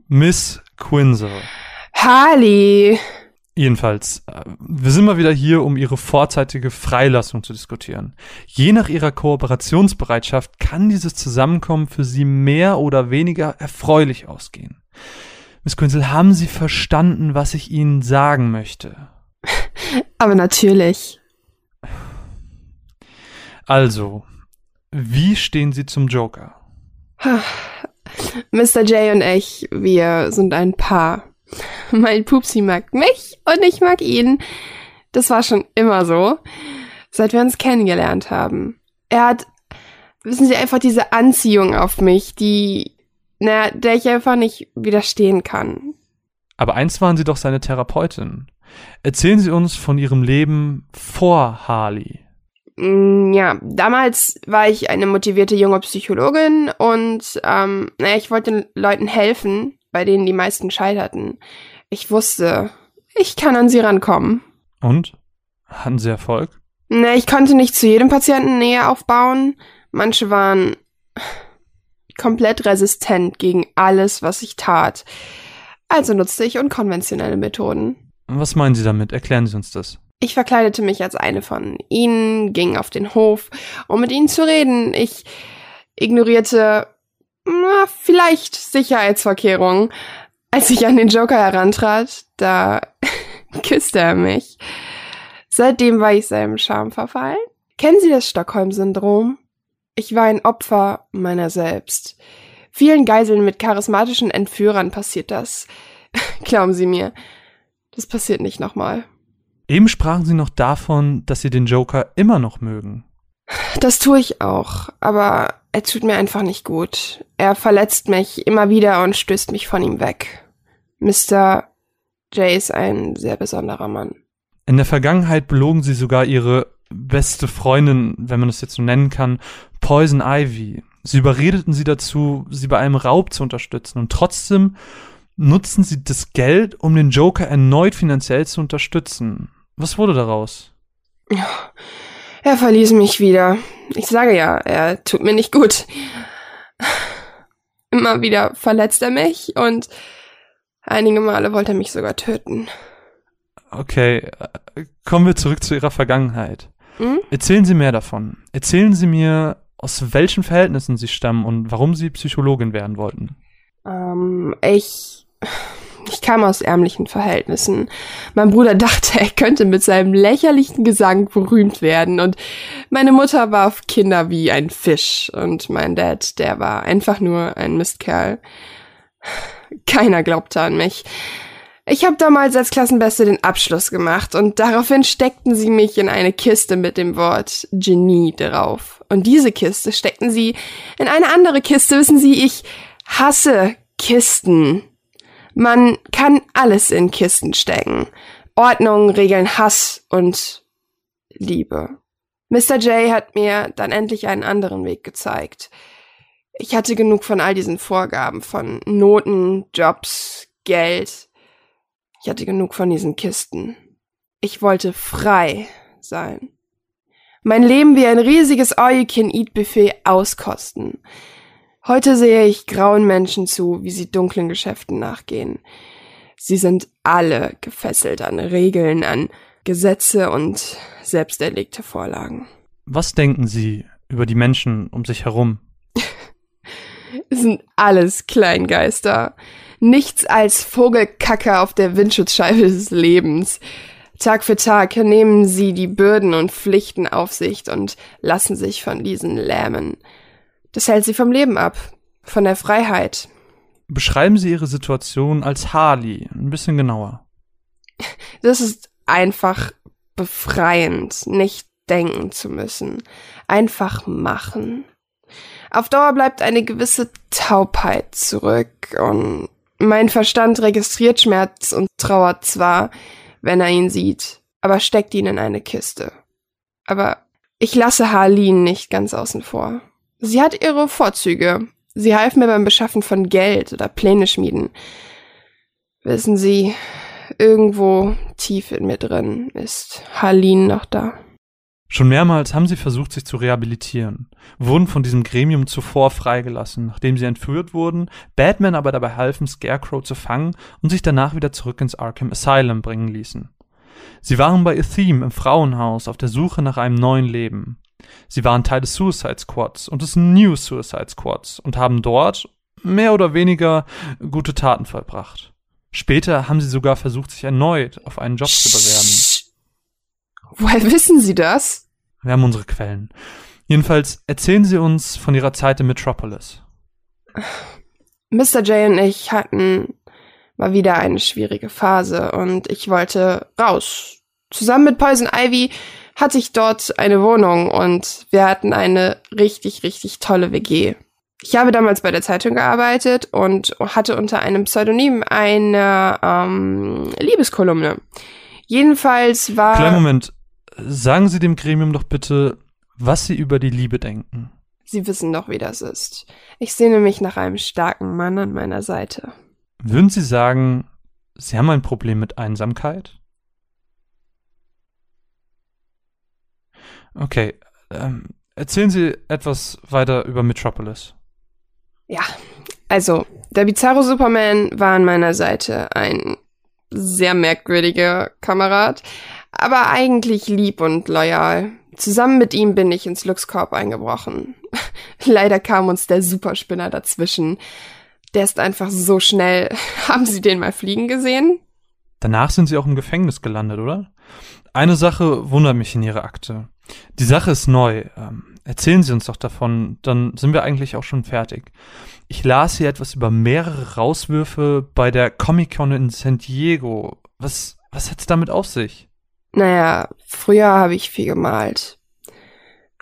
Miss Quinsel. Harley! Jedenfalls, äh, wir sind mal wieder hier, um ihre vorzeitige Freilassung zu diskutieren. Je nach ihrer Kooperationsbereitschaft kann dieses Zusammenkommen für sie mehr oder weniger erfreulich ausgehen. Miss Quinsel, haben Sie verstanden, was ich Ihnen sagen möchte? Aber natürlich. Also, wie stehen Sie zum Joker? Mr. J und ich, wir sind ein Paar. Mein Pupsi mag mich und ich mag ihn. Das war schon immer so, seit wir uns kennengelernt haben. Er hat, wissen Sie, einfach diese Anziehung auf mich, die, na, der ich einfach nicht widerstehen kann. Aber eins waren Sie doch seine Therapeutin. Erzählen Sie uns von Ihrem Leben vor Harley. Mm, Ja, damals war ich eine motivierte junge Psychologin und ähm, naja, ich wollte den Leuten helfen, bei denen die meisten scheiterten. Ich wusste, ich kann an sie rankommen. Und? Hatten Sie Erfolg? Na, ich konnte nicht zu jedem Patienten Nähe aufbauen. Manche waren komplett resistent gegen alles, was ich tat. Also nutzte ich unkonventionelle Methoden. Was meinen Sie damit? Erklären Sie uns das. Ich verkleidete mich als eine von ihnen, ging auf den Hof, um mit ihnen zu reden. Ich ignorierte na, vielleicht Sicherheitsvorkehrungen. Als ich an den Joker herantrat, da küsste er mich. Seitdem war ich seinem Charme verfallen. Kennen Sie das Stockholm-Syndrom? Ich war ein Opfer meiner selbst. Vielen Geiseln mit charismatischen Entführern passiert das. Glauben Sie mir, das passiert nicht nochmal. Eben sprachen Sie noch davon, dass Sie den Joker immer noch mögen. Das tue ich auch, aber er tut mir einfach nicht gut. Er verletzt mich immer wieder und stößt mich von ihm weg. Mr. Jay ist ein sehr besonderer Mann. In der Vergangenheit belogen Sie sogar Ihre beste Freundin, wenn man das jetzt so nennen kann, Poison Ivy. Sie überredeten sie dazu, sie bei einem Raub zu unterstützen. Und trotzdem nutzen sie das Geld, um den Joker erneut finanziell zu unterstützen. Was wurde daraus? Er verließ mich wieder. Ich sage ja, er tut mir nicht gut. Immer wieder verletzt er mich und einige Male wollte er mich sogar töten. Okay, äh, kommen wir zurück zu Ihrer Vergangenheit. Hm? Erzählen Sie mehr davon. Erzählen Sie mir, aus welchen Verhältnissen Sie stammen und warum Sie Psychologin werden wollten. Ähm, ich, ich kam aus ärmlichen Verhältnissen. Mein Bruder dachte, er könnte mit seinem lächerlichen Gesang berühmt werden und meine Mutter war auf Kinder wie ein Fisch und mein Dad, der war einfach nur ein Mistkerl. Keiner glaubte an mich. Ich habe damals als Klassenbeste den Abschluss gemacht und daraufhin steckten sie mich in eine Kiste mit dem Wort Genie drauf. Und diese Kiste steckten sie in eine andere Kiste. Wissen Sie, ich hasse Kisten. Man kann alles in Kisten stecken. Ordnung, Regeln, Hass und Liebe. Mr. J hat mir dann endlich einen anderen Weg gezeigt. Ich hatte genug von all diesen Vorgaben, von Noten, Jobs, Geld. Ich hatte genug von diesen Kisten. Ich wollte frei sein. Mein Leben wie ein riesiges All-You-Can-Eat-Buffet auskosten. Heute sehe ich grauen Menschen zu, wie sie dunklen Geschäften nachgehen. Sie sind alle gefesselt an Regeln, an Gesetze und selbst erlegte Vorlagen. Was denken Sie über die Menschen um sich herum? Es sind alles Kleingeister nichts als Vogelkacke auf der Windschutzscheibe des Lebens. Tag für Tag nehmen sie die Bürden und Pflichten auf sich und lassen sich von diesen lähmen. Das hält sie vom Leben ab, von der Freiheit. Beschreiben Sie Ihre Situation als Harley, ein bisschen genauer. Das ist einfach befreiend, nicht denken zu müssen. Einfach machen. Auf Dauer bleibt eine gewisse Taubheit zurück und mein Verstand registriert Schmerz und trauert zwar, wenn er ihn sieht, aber steckt ihn in eine Kiste. Aber ich lasse Harleen nicht ganz außen vor. Sie hat ihre Vorzüge. Sie half mir beim Beschaffen von Geld oder Pläne schmieden. Wissen Sie, irgendwo tief in mir drin ist Harleen noch da. Schon mehrmals haben sie versucht, sich zu rehabilitieren, wurden von diesem Gremium zuvor freigelassen, nachdem sie entführt wurden, Batman aber dabei halfen, Scarecrow zu fangen und sich danach wieder zurück ins Arkham Asylum bringen ließen. Sie waren bei Atheme im Frauenhaus auf der Suche nach einem neuen Leben. Sie waren Teil des Suicide Squads und des New Suicide Squads und haben dort mehr oder weniger gute Taten vollbracht. Später haben sie sogar versucht, sich erneut auf einen Job zu bewerben. Woher wissen Sie das? Wir haben unsere Quellen. Jedenfalls erzählen Sie uns von Ihrer Zeit in Metropolis. Mr. J und ich hatten mal wieder eine schwierige Phase und ich wollte raus. Zusammen mit Poison Ivy hatte ich dort eine Wohnung und wir hatten eine richtig, richtig tolle WG. Ich habe damals bei der Zeitung gearbeitet und hatte unter einem Pseudonym eine ähm, Liebeskolumne. Jedenfalls war. Kleinen Moment. Sagen Sie dem Gremium doch bitte, was Sie über die Liebe denken. Sie wissen doch, wie das ist. Ich sehne mich nach einem starken Mann an meiner Seite. Würden Sie sagen, Sie haben ein Problem mit Einsamkeit? Okay, ähm, erzählen Sie etwas weiter über Metropolis. Ja, also, der bizarre Superman war an meiner Seite ein sehr merkwürdiger Kamerad, aber eigentlich lieb und loyal. Zusammen mit ihm bin ich ins Luxkorb eingebrochen. Leider kam uns der Superspinner dazwischen. Der ist einfach so schnell. Haben Sie den mal fliegen gesehen? Danach sind Sie auch im Gefängnis gelandet, oder? Eine Sache wundert mich in Ihrer Akte. Die Sache ist neu. Ähm, Erzählen Sie uns doch davon, dann sind wir eigentlich auch schon fertig. Ich las hier etwas über mehrere Rauswürfe bei der Comic-Con in San Diego. Was, was hat's damit auf sich? Naja, früher habe ich viel gemalt.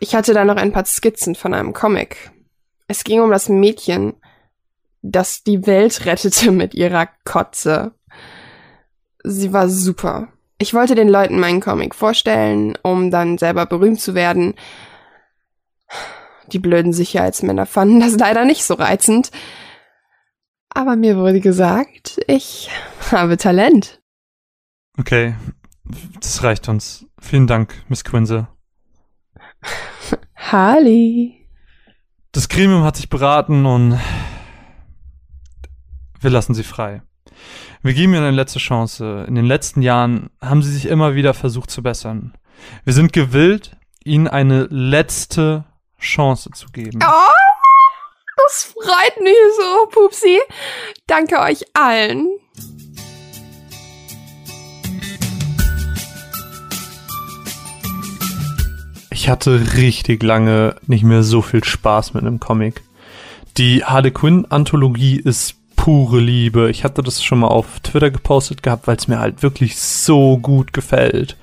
Ich hatte da noch ein paar Skizzen von einem Comic. Es ging um das Mädchen, das die Welt rettete mit ihrer Kotze. Sie war super. Ich wollte den Leuten meinen Comic vorstellen, um dann selber berühmt zu werden. Die blöden Sicherheitsmänner fanden das leider nicht so reizend. Aber mir wurde gesagt, ich habe Talent. Okay, das reicht uns. Vielen Dank, Miss Quinze. Harley. Das Gremium hat sich beraten und wir lassen sie frei. Wir geben ihnen eine letzte Chance. In den letzten Jahren haben sie sich immer wieder versucht zu bessern. Wir sind gewillt, ihnen eine letzte Chance zu geben. Oh, das freut mich so, Pupsi. Danke euch allen. Ich hatte richtig lange nicht mehr so viel Spaß mit einem Comic. Die Harley Quinn Anthologie ist pure Liebe. Ich hatte das schon mal auf Twitter gepostet gehabt, weil es mir halt wirklich so gut gefällt.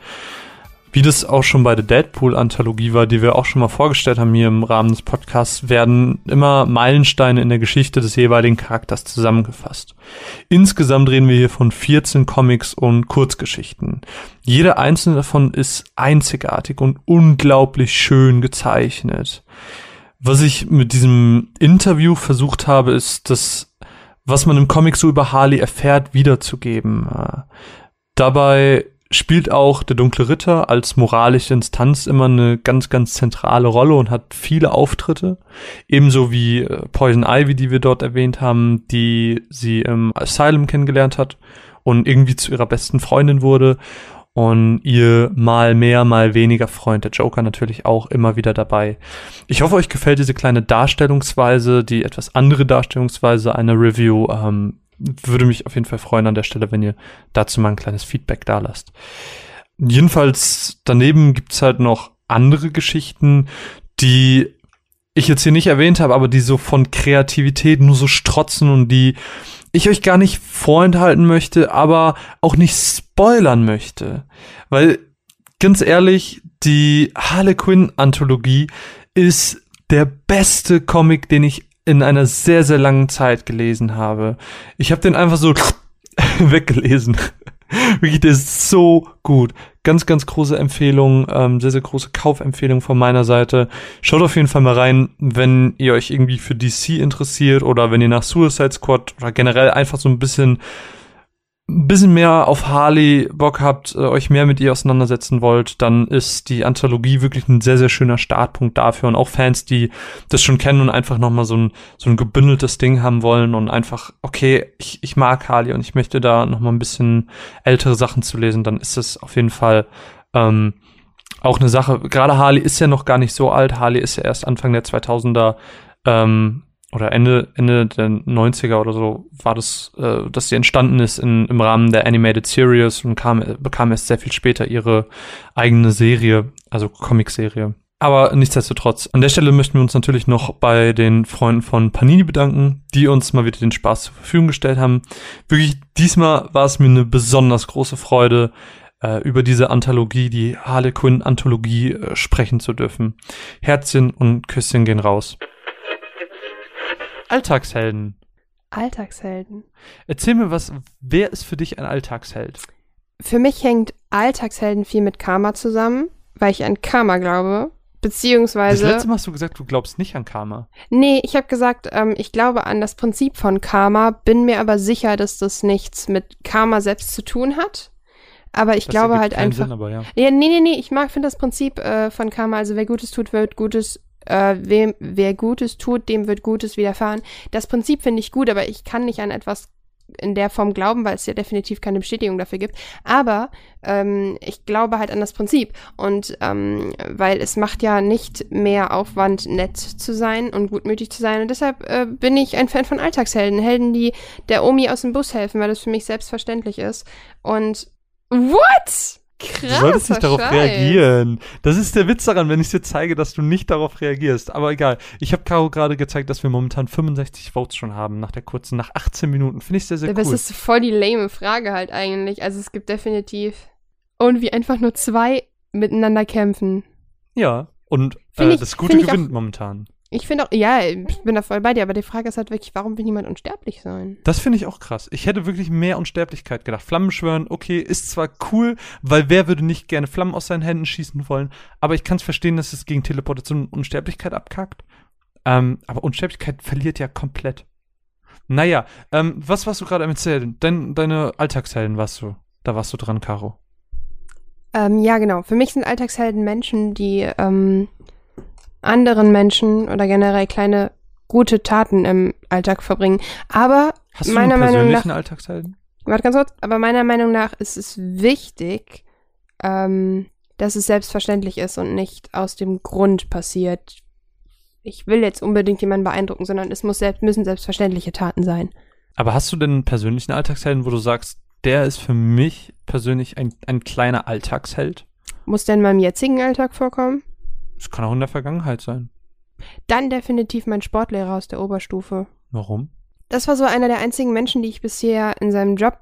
Wie das auch schon bei der Deadpool-Anthologie war, die wir auch schon mal vorgestellt haben hier im Rahmen des Podcasts, werden immer Meilensteine in der Geschichte des jeweiligen Charakters zusammengefasst. Insgesamt reden wir hier von 14 Comics und Kurzgeschichten. Jeder einzelne davon ist einzigartig und unglaublich schön gezeichnet. Was ich mit diesem Interview versucht habe, ist das, was man im Comic so über Harley erfährt, wiederzugeben. Dabei spielt auch der dunkle Ritter als moralische Instanz immer eine ganz, ganz zentrale Rolle und hat viele Auftritte. Ebenso wie äh, Poison Ivy, die wir dort erwähnt haben, die sie im Asylum kennengelernt hat und irgendwie zu ihrer besten Freundin wurde. Und ihr mal mehr, mal weniger Freund, der Joker natürlich auch immer wieder dabei. Ich hoffe, euch gefällt diese kleine Darstellungsweise, die etwas andere Darstellungsweise einer Review. Ähm, würde mich auf jeden Fall freuen an der Stelle, wenn ihr dazu mal ein kleines Feedback da lasst. Jedenfalls daneben gibt's halt noch andere Geschichten, die ich jetzt hier nicht erwähnt habe, aber die so von Kreativität nur so strotzen und die ich euch gar nicht vorenthalten möchte, aber auch nicht spoilern möchte. Weil, ganz ehrlich, die Harlequin Anthologie ist der beste Comic, den ich in einer sehr, sehr langen Zeit gelesen habe. Ich habe den einfach so weggelesen. Wirklich, der ist so gut. Ganz, ganz große Empfehlung, ähm, sehr, sehr große Kaufempfehlung von meiner Seite. Schaut auf jeden Fall mal rein, wenn ihr euch irgendwie für DC interessiert oder wenn ihr nach Suicide Squad oder generell einfach so ein bisschen ein bisschen mehr auf Harley Bock habt, äh, euch mehr mit ihr auseinandersetzen wollt, dann ist die Anthologie wirklich ein sehr, sehr schöner Startpunkt dafür. Und auch Fans, die das schon kennen und einfach nochmal so ein, so ein gebündeltes Ding haben wollen und einfach, okay, ich, ich mag Harley und ich möchte da nochmal ein bisschen ältere Sachen zu lesen, dann ist es auf jeden Fall ähm, auch eine Sache. Gerade Harley ist ja noch gar nicht so alt. Harley ist ja erst Anfang der 2000er ähm, oder Ende, Ende der 90er oder so war das, äh, dass sie entstanden ist in, im Rahmen der Animated Series und kam, bekam erst sehr viel später ihre eigene Serie, also Comic-Serie. Aber nichtsdestotrotz, an der Stelle möchten wir uns natürlich noch bei den Freunden von Panini bedanken, die uns mal wieder den Spaß zur Verfügung gestellt haben. Wirklich, diesmal war es mir eine besonders große Freude, äh, über diese Anthologie, die Harlequin-Anthologie, äh, sprechen zu dürfen. Herzchen und Küsschen gehen raus. Alltagshelden. Alltagshelden. Erzähl mir was, wer ist für dich ein Alltagsheld? Für mich hängt Alltagshelden viel mit Karma zusammen, weil ich an Karma glaube. Beziehungsweise. Das letzte Mal hast du gesagt, du glaubst nicht an Karma. Nee, ich habe gesagt, ähm, ich glaube an das Prinzip von Karma, bin mir aber sicher, dass das nichts mit Karma selbst zu tun hat. Aber ich Das glaube halt einfach. Sinn, aber ja. Ja, nee, nee, nee, ich mag, finde das Prinzip äh, von Karma, also wer Gutes tut, wird Gutes, äh, wem, wer Gutes tut, dem wird Gutes widerfahren. Das Prinzip finde ich gut, aber ich kann nicht an etwas in der Form glauben, weil es ja definitiv keine Bestätigung dafür gibt. Aber ähm, ich glaube halt an das Prinzip. Und ähm, weil es macht ja nicht mehr Aufwand, nett zu sein und gutmütig zu sein. Und deshalb äh, bin ich ein Fan von Alltagshelden. Helden, die der Omi aus dem Bus helfen, weil das für mich selbstverständlich ist. Und what? Krass. Du solltest nicht darauf reagieren. Das ist der Witz daran, wenn ich dir zeige, dass du nicht darauf reagierst. Aber egal. Ich habe Caro gerade gezeigt, dass wir momentan 65 Votes schon haben nach der kurzen, nach 18 Minuten. Finde ich sehr, sehr Aber cool. es ist voll die lame Frage halt eigentlich. Also es gibt definitiv irgendwie einfach nur zwei miteinander kämpfen. ja. Und äh, ich- das Gute gewinnt momentan. Ich finde auch, ja, ich bin da voll bei dir, aber die Frage ist halt wirklich, warum will niemand unsterblich sein? Das finde ich auch krass. Ich hätte wirklich mehr Unsterblichkeit gedacht. Flammenschwören, okay, ist zwar cool, weil wer würde nicht gerne Flammen aus seinen Händen schießen wollen, aber ich kann es verstehen, dass es gegen Teleportation und Unsterblichkeit abkackt. Ähm, aber Unsterblichkeit verliert ja komplett. Naja, ähm, was warst du gerade am erzählen? Dein, deine Alltagshelden warst du. Da warst du dran, Caro. Ähm, ja, genau. Für mich sind Alltagshelden Menschen, die ähm, anderen Menschen oder generell kleine gute Taten im Alltag verbringen. Aber Hast du Meiner einen Meinung persönlichen nach- Alltagshelden? Warte ganz kurz, aber meiner Meinung nach ist es wichtig, ähm, dass es selbstverständlich ist und nicht aus dem Grund passiert. Ich will jetzt unbedingt jemanden beeindrucken, sondern es muss selbst, müssen selbstverständliche Taten sein. Aber hast du denn einen persönlichen Alltagshelden, wo du sagst, der ist für mich persönlich ein, ein kleiner Alltagsheld? Muss der in meinem jetzigen Alltag vorkommen? Das kann auch in der Vergangenheit sein. Dann definitiv mein Sportlehrer aus der Oberstufe. Warum? Das war so einer der einzigen Menschen, die ich bisher in seinem Job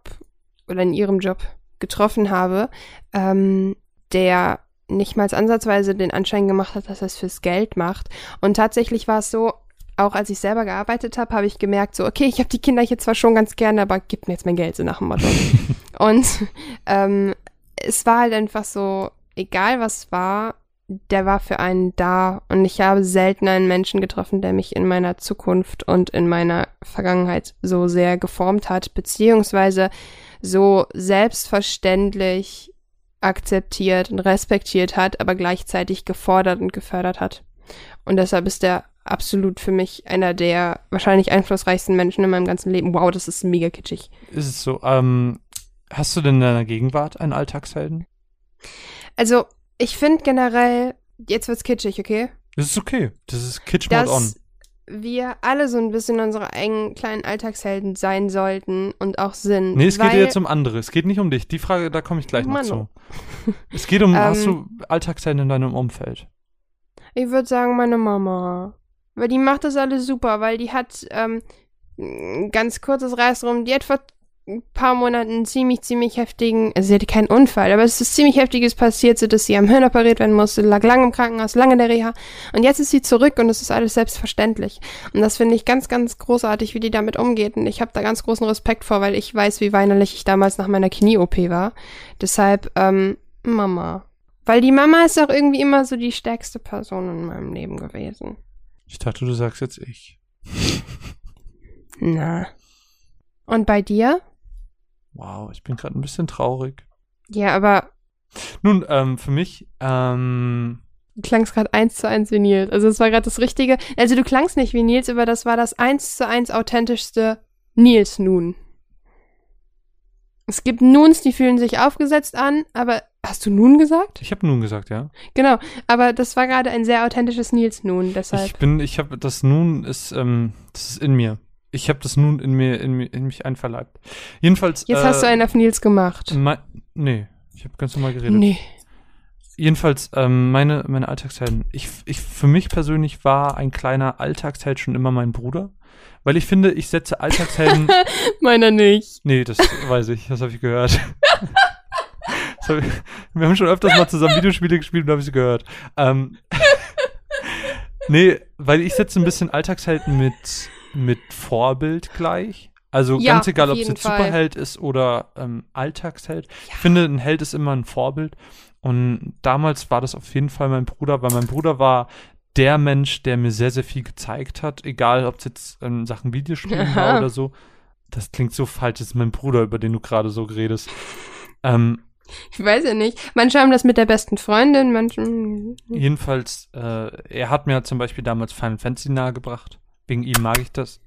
oder in ihrem Job getroffen habe, ähm, der nicht mal ansatzweise den Anschein gemacht hat, dass er es fürs Geld macht. Und tatsächlich war es so, auch als ich selber gearbeitet habe, habe ich gemerkt, so, okay, ich habe die Kinder hier zwar schon ganz gerne, aber gib mir jetzt mein Geld, so nach dem Motto. Und ähm, es war halt einfach so, egal was war, der war für einen da. Und ich habe selten einen Menschen getroffen, der mich in meiner Zukunft und in meiner Vergangenheit so sehr geformt hat, beziehungsweise so selbstverständlich akzeptiert und respektiert hat, aber gleichzeitig gefordert und gefördert hat. Und deshalb ist er absolut für mich einer der wahrscheinlich einflussreichsten Menschen in meinem ganzen Leben. Wow, das ist mega kitschig. Ist es so, ähm, hast du denn in deiner Gegenwart einen Alltagshelden? Also, ich finde generell, jetzt wird's kitschig, okay? Das ist okay. Das ist Kitsch Mode on. Dass wir alle so ein bisschen unsere eigenen kleinen Alltagshelden sein sollten und auch sind. Nee, es geht weil, jetzt um andere. Es geht nicht um dich. Die Frage, da komme ich gleich noch Mann, zu. Es geht um, Ähm, hast du Alltagshelden in deinem Umfeld? Ich würde sagen, meine Mama. Weil die macht das alles super, weil die hat ähm, ein ganz kurzes Reißrum. Die hat vor ein paar Monaten ziemlich, ziemlich heftigen, also sie hatte keinen Unfall, aber es ist ziemlich heftiges passiert, so dass sie am Hirn operiert werden musste, lag lange im Krankenhaus, lange in der Reha. Und jetzt ist sie zurück und es ist alles selbstverständlich. Und das finde ich ganz, ganz großartig, wie die damit umgeht. Und ich habe da ganz großen Respekt vor, weil ich weiß, wie weinerlich ich damals nach meiner Knie-OP war. Deshalb, ähm, Mama. Weil die Mama ist auch irgendwie immer so die stärkste Person in meinem Leben gewesen. Ich dachte, du sagst jetzt ich. Na. Und bei dir? Wow, ich bin gerade ein bisschen traurig. Ja, aber Nun, ähm, für mich, ähm, du klangst gerade eins zu eins wie Nils. Also es war gerade das Richtige. Also du klangst nicht wie Nils, aber das war das eins zu eins authentischste Nils nun. Es gibt Nuns, die fühlen sich aufgesetzt an, aber hast du nun gesagt? ich habe nun gesagt, ja. Genau, aber das war gerade ein sehr authentisches Nils nun, deshalb. Ich bin, ich habe das nun ist, ähm, das ist in mir. Ich habe das nun in mir, in, in mich einverleibt. Jedenfalls. Jetzt äh, hast du einen auf Nils gemacht. mei- nee, ich habe ganz normal geredet. Nee. Jedenfalls, ähm, meine, meine Alltagshelden. Ich, ich, für mich persönlich war ein kleiner Alltagsheld schon immer mein Bruder. Weil ich finde, ich setze Alltagshelden. Meiner nicht. nee, das weiß ich, das habe ich gehört. Das hab ich, wir haben schon öfters mal zusammen Videospiele gespielt und da habe ich sie gehört. Ähm, nee, weil ich setze ein bisschen Alltagshelden mit, mit Vorbild gleich. Also Ja, ganz egal, ob es jetzt Fall. Superheld ist oder ähm, Alltagsheld. Ich finde, ein Held ist immer ein Vorbild. Und damals war das auf jeden Fall mein Bruder, weil mein Bruder war der Mensch, der mir sehr, sehr viel gezeigt hat, egal ob es jetzt in Sachen Videospielen war oder so. Das klingt so falsch, das ist mein Bruder, über den du gerade so redest. Ähm, Ich weiß ja nicht. Manche haben das mit der besten Freundin, manche. jedenfalls, äh, er hat mir zum Beispiel damals Final Fantasy nahegebracht. Wegen ihm mag ich das.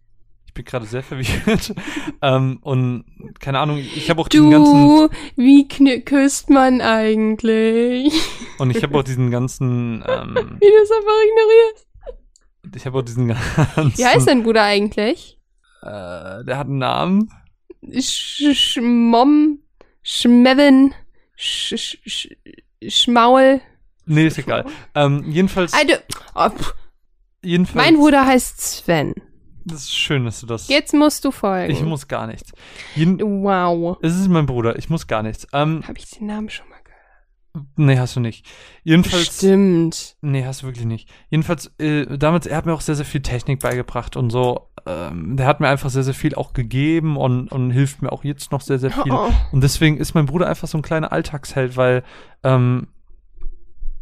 Ich bin gerade sehr verwirrt. ähm, und keine Ahnung, ich habe auch diesen ganzen Du, wie kn- küsst man eigentlich? und ich habe auch diesen ganzen, ähm, Wie du es einfach ignorierst. ich habe auch diesen ganzen. Wie heißt dein Bruder eigentlich? Äh, der hat einen Namen. Sch Schmom, Schmevin, Sch Sch Sch Schmaul. Nee, ist egal. Ähm, jedenfalls, Also, oh, pff, jedenfalls. mein Bruder heißt Sven. Das ist schön, dass du das. Jetzt musst du folgen. Ich muss gar nichts. Jeden, wow. es ist mein Bruder, ich muss gar nichts. Ähm, Habe ich den Namen schon mal gehört? nee, hast du nicht. Jedenfalls. Stimmt. Nee, hast du wirklich nicht. Jedenfalls, äh, damals, er hat mir auch sehr, sehr viel Technik beigebracht und so. Ähm, der hat mir einfach sehr, sehr viel auch gegeben und, und hilft mir auch jetzt noch sehr, sehr viel. Oh. Und deswegen ist mein Bruder einfach so ein kleiner Alltagsheld, weil, ähm,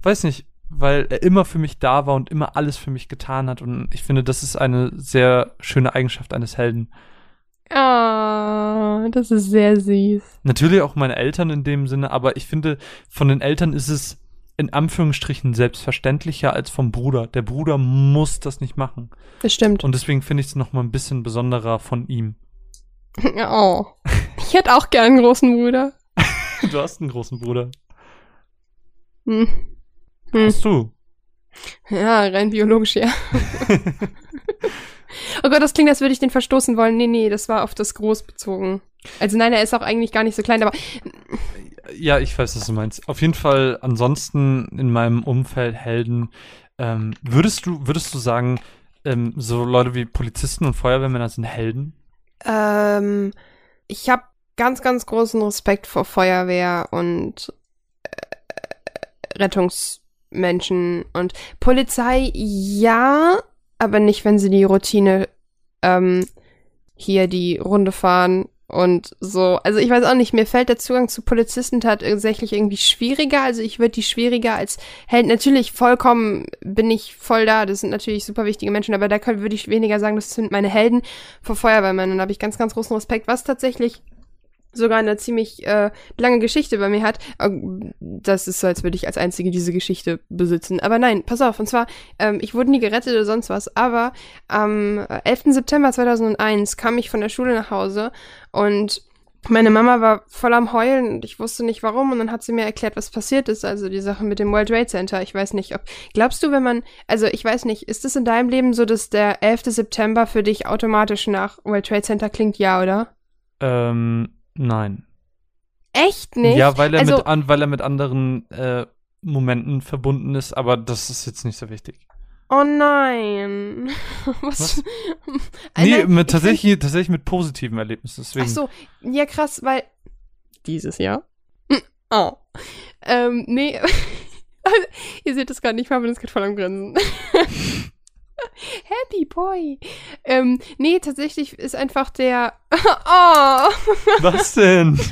weiß nicht, weil er immer für mich da war und immer alles für mich getan hat. Und ich finde, das ist eine sehr schöne Eigenschaft eines Helden. Ah, das ist sehr süß. Natürlich auch meine Eltern in dem Sinne, aber ich finde, von den Eltern ist es in Anführungsstrichen selbstverständlicher als vom Bruder. Der Bruder muss das nicht machen. Das stimmt. Und deswegen finde ich es noch mal ein bisschen besonderer von ihm. Oh. Ich hätte auch gern einen großen Bruder. Du hast einen großen Bruder. Hm. Hm. Hast du? Ja, rein biologisch, ja. oh Gott, das klingt, als würde ich den verstoßen wollen. Nee, nee, das war auf das Groß bezogen. Also nein, er ist auch eigentlich gar nicht so klein, aber Ja, ich weiß, was du meinst. Auf jeden Fall ansonsten in meinem Umfeld Helden. Ähm, würdest du, würdest du sagen, ähm, so Leute wie Polizisten und Feuerwehrmänner sind Helden? ähm, ich habe ganz, ganz großen Respekt vor Feuerwehr und äh, Rettungsmenschen und Polizei, ja, aber nicht, wenn sie die Routine ähm, hier die Runde fahren und so. Also ich weiß auch nicht, mir fällt der Zugang zu Polizisten tatsächlich irgendwie schwieriger. Also ich würde die schwieriger als Held. Natürlich vollkommen bin ich voll da. Das sind natürlich super wichtige Menschen, aber da würde ich weniger sagen, das sind meine Helden vor Feuerwehrmännern. Da habe ich ganz, ganz großen Respekt, was tatsächlich sogar eine ziemlich äh, lange Geschichte bei mir hat. Äh, Das ist so, als würde ich als Einzige diese Geschichte besitzen. Aber nein, pass auf. Und zwar, ähm, ich wurde nie gerettet oder sonst was, aber am 11. September 2001 kam ich von der Schule nach Hause und meine Mama war voll am Heulen und ich wusste nicht warum und dann hat sie mir erklärt, was passiert ist, also die Sache mit dem World Trade Center. Ich weiß nicht, ob glaubst du, wenn man also ich weiß nicht, ist es in deinem Leben so, dass der 11. September für dich automatisch nach World Trade Center klingt, ja, oder? Ähm, nein. Echt nicht? Ja, weil er, also, mit, an, weil er mit anderen äh, Momenten verbunden ist, aber das ist jetzt nicht so wichtig. Oh nein. Was? Was? Nee, mit, ich tatsächlich, tatsächlich mit positiven Erlebnissen. Deswegen. Ach so, ja krass, weil dieses Jahr. Hm, Oh. Ähm, nee. Ihr seht das gerade nicht, Marvin ist gerade voll am Grinsen. Happy Boy. Ähm, nee, tatsächlich ist einfach der. Oh. Was denn?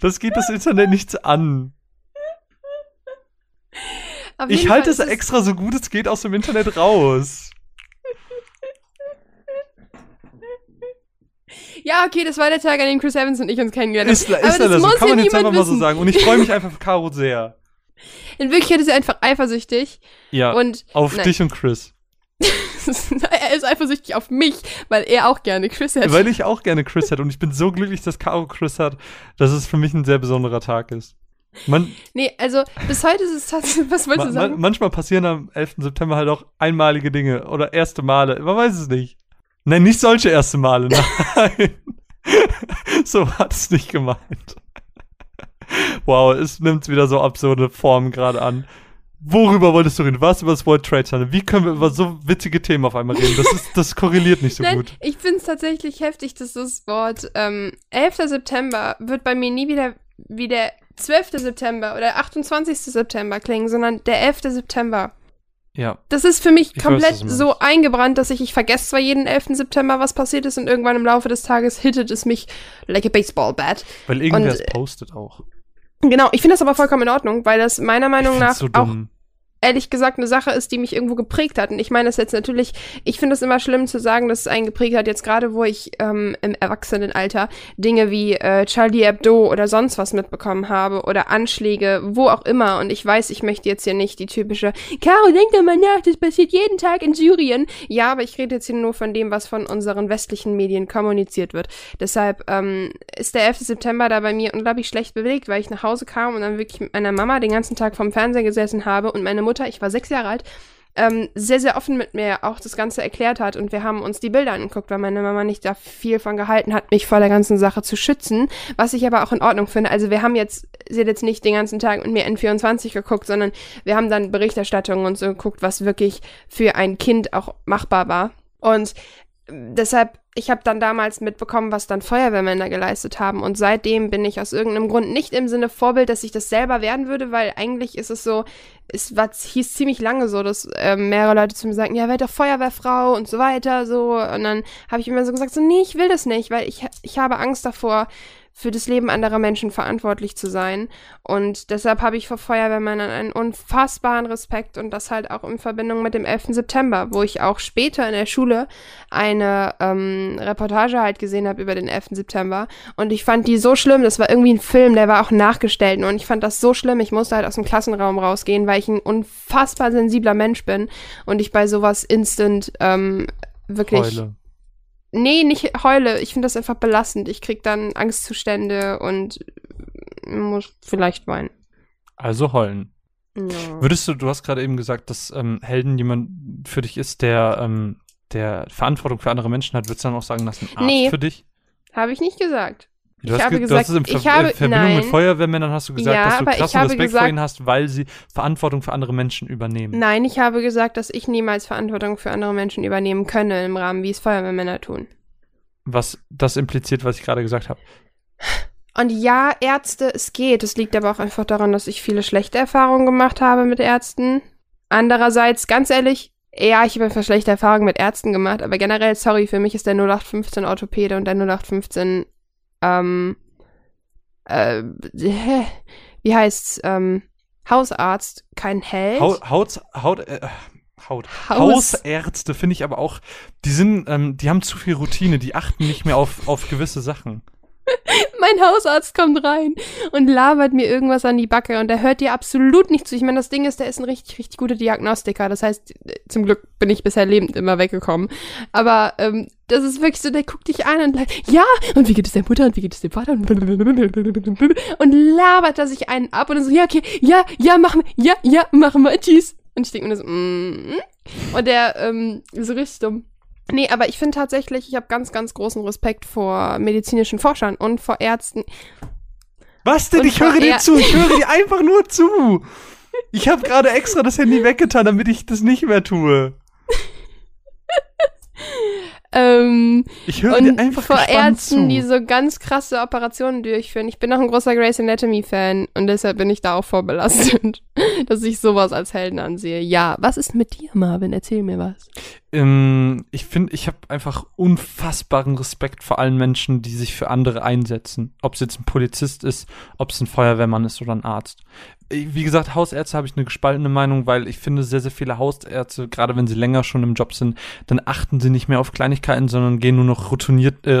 Das geht das Internet nichts an. Ich halte es extra so gut es geht aus dem Internet raus. Ja, okay, das war der Tag, an dem Chris Evans und ich uns kennengelernt haben. Ist, ist Aber das so, muss kann ja man jetzt einfach mal so wissen. sagen. Und ich freue mich einfach für Caro sehr. In Wirklichkeit ist er einfach eifersüchtig. Ja, Und auf nein. dich und Chris. er ist eifersüchtig auf mich, weil er auch gerne Chris hätte. Weil ich auch gerne Chris hätte und ich bin so glücklich, dass Caro Chris hat, dass es für mich ein sehr besonderer Tag ist. Man, Nee, also bis heute ist es tatsächlich. Was wolltest du sagen? manchmal passieren am 11. September halt auch einmalige Dinge oder erste Male. Man weiß es nicht. Nein, nicht solche erste Male. Nein. so hat es nicht gemeint. Wow, es nimmt wieder so absurde Formen gerade an. Worüber wolltest du reden? Was über das World Trade Center? Wie können wir über so witzige Themen auf einmal reden? Das, ist, das korreliert nicht so Nein, gut. ich finde es tatsächlich heftig, dass das Wort ähm, 11. September wird bei mir nie wieder wie der 12. September oder 28. September klingen, sondern der 11. September. Ja. Das ist für mich Ich weiß, komplett meinst. so eingebrannt, dass ich, ich vergesse zwar jeden 11. September, was passiert ist und irgendwann im Laufe des Tages hittet es mich like a baseball bat. Weil irgendwer Und, es postet auch. Genau, ich finde das aber vollkommen in Ordnung, weil das meiner Meinung nach so auch dumm. Ehrlich gesagt eine Sache ist, die mich irgendwo geprägt hat. Und ich meine das jetzt natürlich, ich finde es immer schlimm zu sagen, dass es einen geprägt hat, jetzt gerade wo ich ähm, im Erwachsenenalter Dinge wie äh, Charlie Hebdo oder sonst was mitbekommen habe oder Anschläge, wo auch immer. Und ich weiß, ich möchte jetzt hier nicht die typische, Caro, denk doch mal nach, das passiert jeden Tag in Syrien. Ja, aber ich rede jetzt hier nur von dem, was von unseren westlichen Medien kommuniziert wird. Deshalb ähm, ist der 11. September da bei mir unglaublich schlecht bewegt, weil ich nach Hause kam und dann wirklich mit meiner Mama den ganzen Tag vorm Fernseher gesessen habe und meine Mutter, ich war sechs Jahre alt, ähm, sehr, sehr offen mit mir auch das Ganze erklärt hat und wir haben uns die Bilder angeguckt, weil meine Mama nicht da viel von gehalten hat, mich vor der ganzen Sache zu schützen, was ich aber auch in Ordnung finde. Also wir haben jetzt, sie hat jetzt nicht den ganzen Tag mit mir N24 geguckt, sondern wir haben dann Berichterstattungen und so geguckt, was wirklich für ein Kind auch machbar war. Und deshalb, ich habe dann damals mitbekommen, was dann Feuerwehrmänner geleistet haben. Und seitdem bin ich aus irgendeinem Grund nicht im Sinne Vorbild, dass ich das selber werden würde, weil eigentlich ist es so, es war, hieß ziemlich lange so, dass äh, mehrere Leute zu mir sagen, ja, werd doch Feuerwehrfrau und so weiter, so. Und dann habe ich immer so gesagt, so, nee, ich will das nicht, weil ich, ich habe Angst davor, für das Leben anderer Menschen verantwortlich zu sein. Und deshalb habe ich vor Feuerwehrmännern einen unfassbaren Respekt und das halt auch in Verbindung mit dem 11. September, wo ich auch später in der Schule eine ähm, Reportage halt gesehen habe über den 11. September. Und ich fand die so schlimm, das war irgendwie ein Film, der war auch nachgestellt. Und ich fand das so schlimm, ich musste halt aus dem Klassenraum rausgehen, weil ich ein unfassbar sensibler Mensch bin und ich bei sowas instant ähm, wirklich. Heule. Nee, nicht heule. Ich finde das einfach belastend. Ich krieg dann Angstzustände und muss vielleicht weinen. Also heulen. Ja. Würdest du, du hast gerade eben gesagt, dass ähm, Helden jemand für dich ist, der, ähm, der Verantwortung für andere Menschen hat, würdest du dann auch sagen, das ist ein Arzt Nee. für dich? Habe ich nicht gesagt. Du Ich hast, habe ge- du gesagt, hast es in Ver ich habe- äh, Verbindung mit nein. Feuerwehrmännern hast du gesagt, Ja, dass du krassen Respekt vor gesagt- ihnen hast, weil sie Verantwortung für andere Menschen übernehmen. Nein, ich habe gesagt, dass ich niemals Verantwortung für andere Menschen übernehmen könne im Rahmen, wie es Feuerwehrmänner tun. Was das impliziert, was ich gerade gesagt habe. Und ja, Ärzte, es geht. Es liegt aber auch einfach daran, dass ich viele schlechte Erfahrungen gemacht habe mit Ärzten. Andererseits, ganz ehrlich, ja, ich habe einfach schlechte Erfahrungen mit Ärzten gemacht, aber generell, sorry, für mich ist der 0815 Orthopäde und der 0815, ähm, äh, wie heißt's, ähm, Hausarzt kein Held. Haut, Haut, Haut, äh, Haut. Haus- Hausärzte finde ich aber auch, die sind, ähm, die haben zu viel Routine, die achten nicht mehr auf, auf gewisse Sachen. mein Hausarzt kommt rein und labert mir irgendwas an die Backe und der hört dir absolut nicht zu. Ich meine, das Ding ist, der ist ein richtig, richtig guter Diagnostiker. Das heißt, zum Glück bin ich bisher lebend immer weggekommen. Aber ähm, das ist wirklich so, der guckt dich an und like, ja, und wie geht es der Mutter und wie geht es dem Vater und, labert da sich einen ab und dann so, ja, okay, ja, ja, machen wir, ja, ja, machen wir, tschüss. Und ich denke mir so, mm, mm. und der, ähm, so richtig dumm. Nee, aber ich finde tatsächlich, ich habe ganz, ganz großen Respekt vor medizinischen Forschern und vor Ärzten. Was denn? Und Ich höre dir zu, ich höre dir einfach nur zu. Ich habe gerade extra das Handy weggetan, damit ich das nicht mehr tue. Ähm, Ich höre dir einfach vor Ärzten, zu. die so ganz krasse Operationen durchführen. Ich bin auch ein großer Grey's Anatomy-Fan und deshalb bin ich da auch vorbelastet, dass ich sowas als Helden ansehe. Ja, was ist mit dir, Marvin? Erzähl mir was. Ähm, ich finde, ich habe einfach unfassbaren Respekt vor allen Menschen, die sich für andere einsetzen. Ob es jetzt ein Polizist ist, ob es ein Feuerwehrmann ist oder ein Arzt. Ich- Wie gesagt, Hausärzte habe ich eine gespaltene Meinung, weil ich finde, sehr, sehr viele Hausärzte, gerade wenn sie länger schon im Job sind, dann achten sie nicht mehr auf Kleinigkeiten, sondern gehen nur noch routiniert, äh,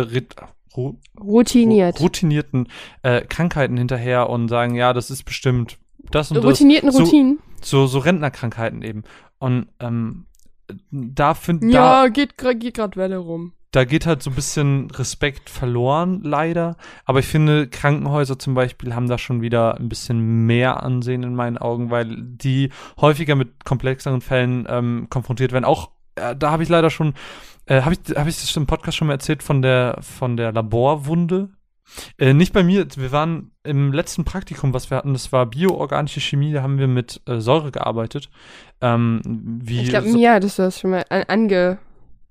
ru- Routiniert. routinierten äh, Krankheiten hinterher und sagen, ja, das ist bestimmt das und das. Routinierten So- Routinen. So, so Rentnerkrankheiten eben. Und ähm, da finde Ja, da, geht, geht grad Welle rum. da geht halt so ein bisschen Respekt verloren, leider. Aber ich finde, Krankenhäuser zum Beispiel haben da schon wieder ein bisschen mehr Ansehen in meinen Augen, weil die häufiger mit komplexeren Fällen ähm, konfrontiert werden. Auch äh, da habe ich leider schon, äh, habe ich, habe ich das im Podcast schon mal erzählt von der, von der Laborwunde. Äh, nicht bei mir, wir waren im letzten Praktikum, was wir hatten, das war bioorganische Chemie, da haben wir mit äh, Säure gearbeitet. Ähm, Ich glaube, so- du das schon mal an, ange...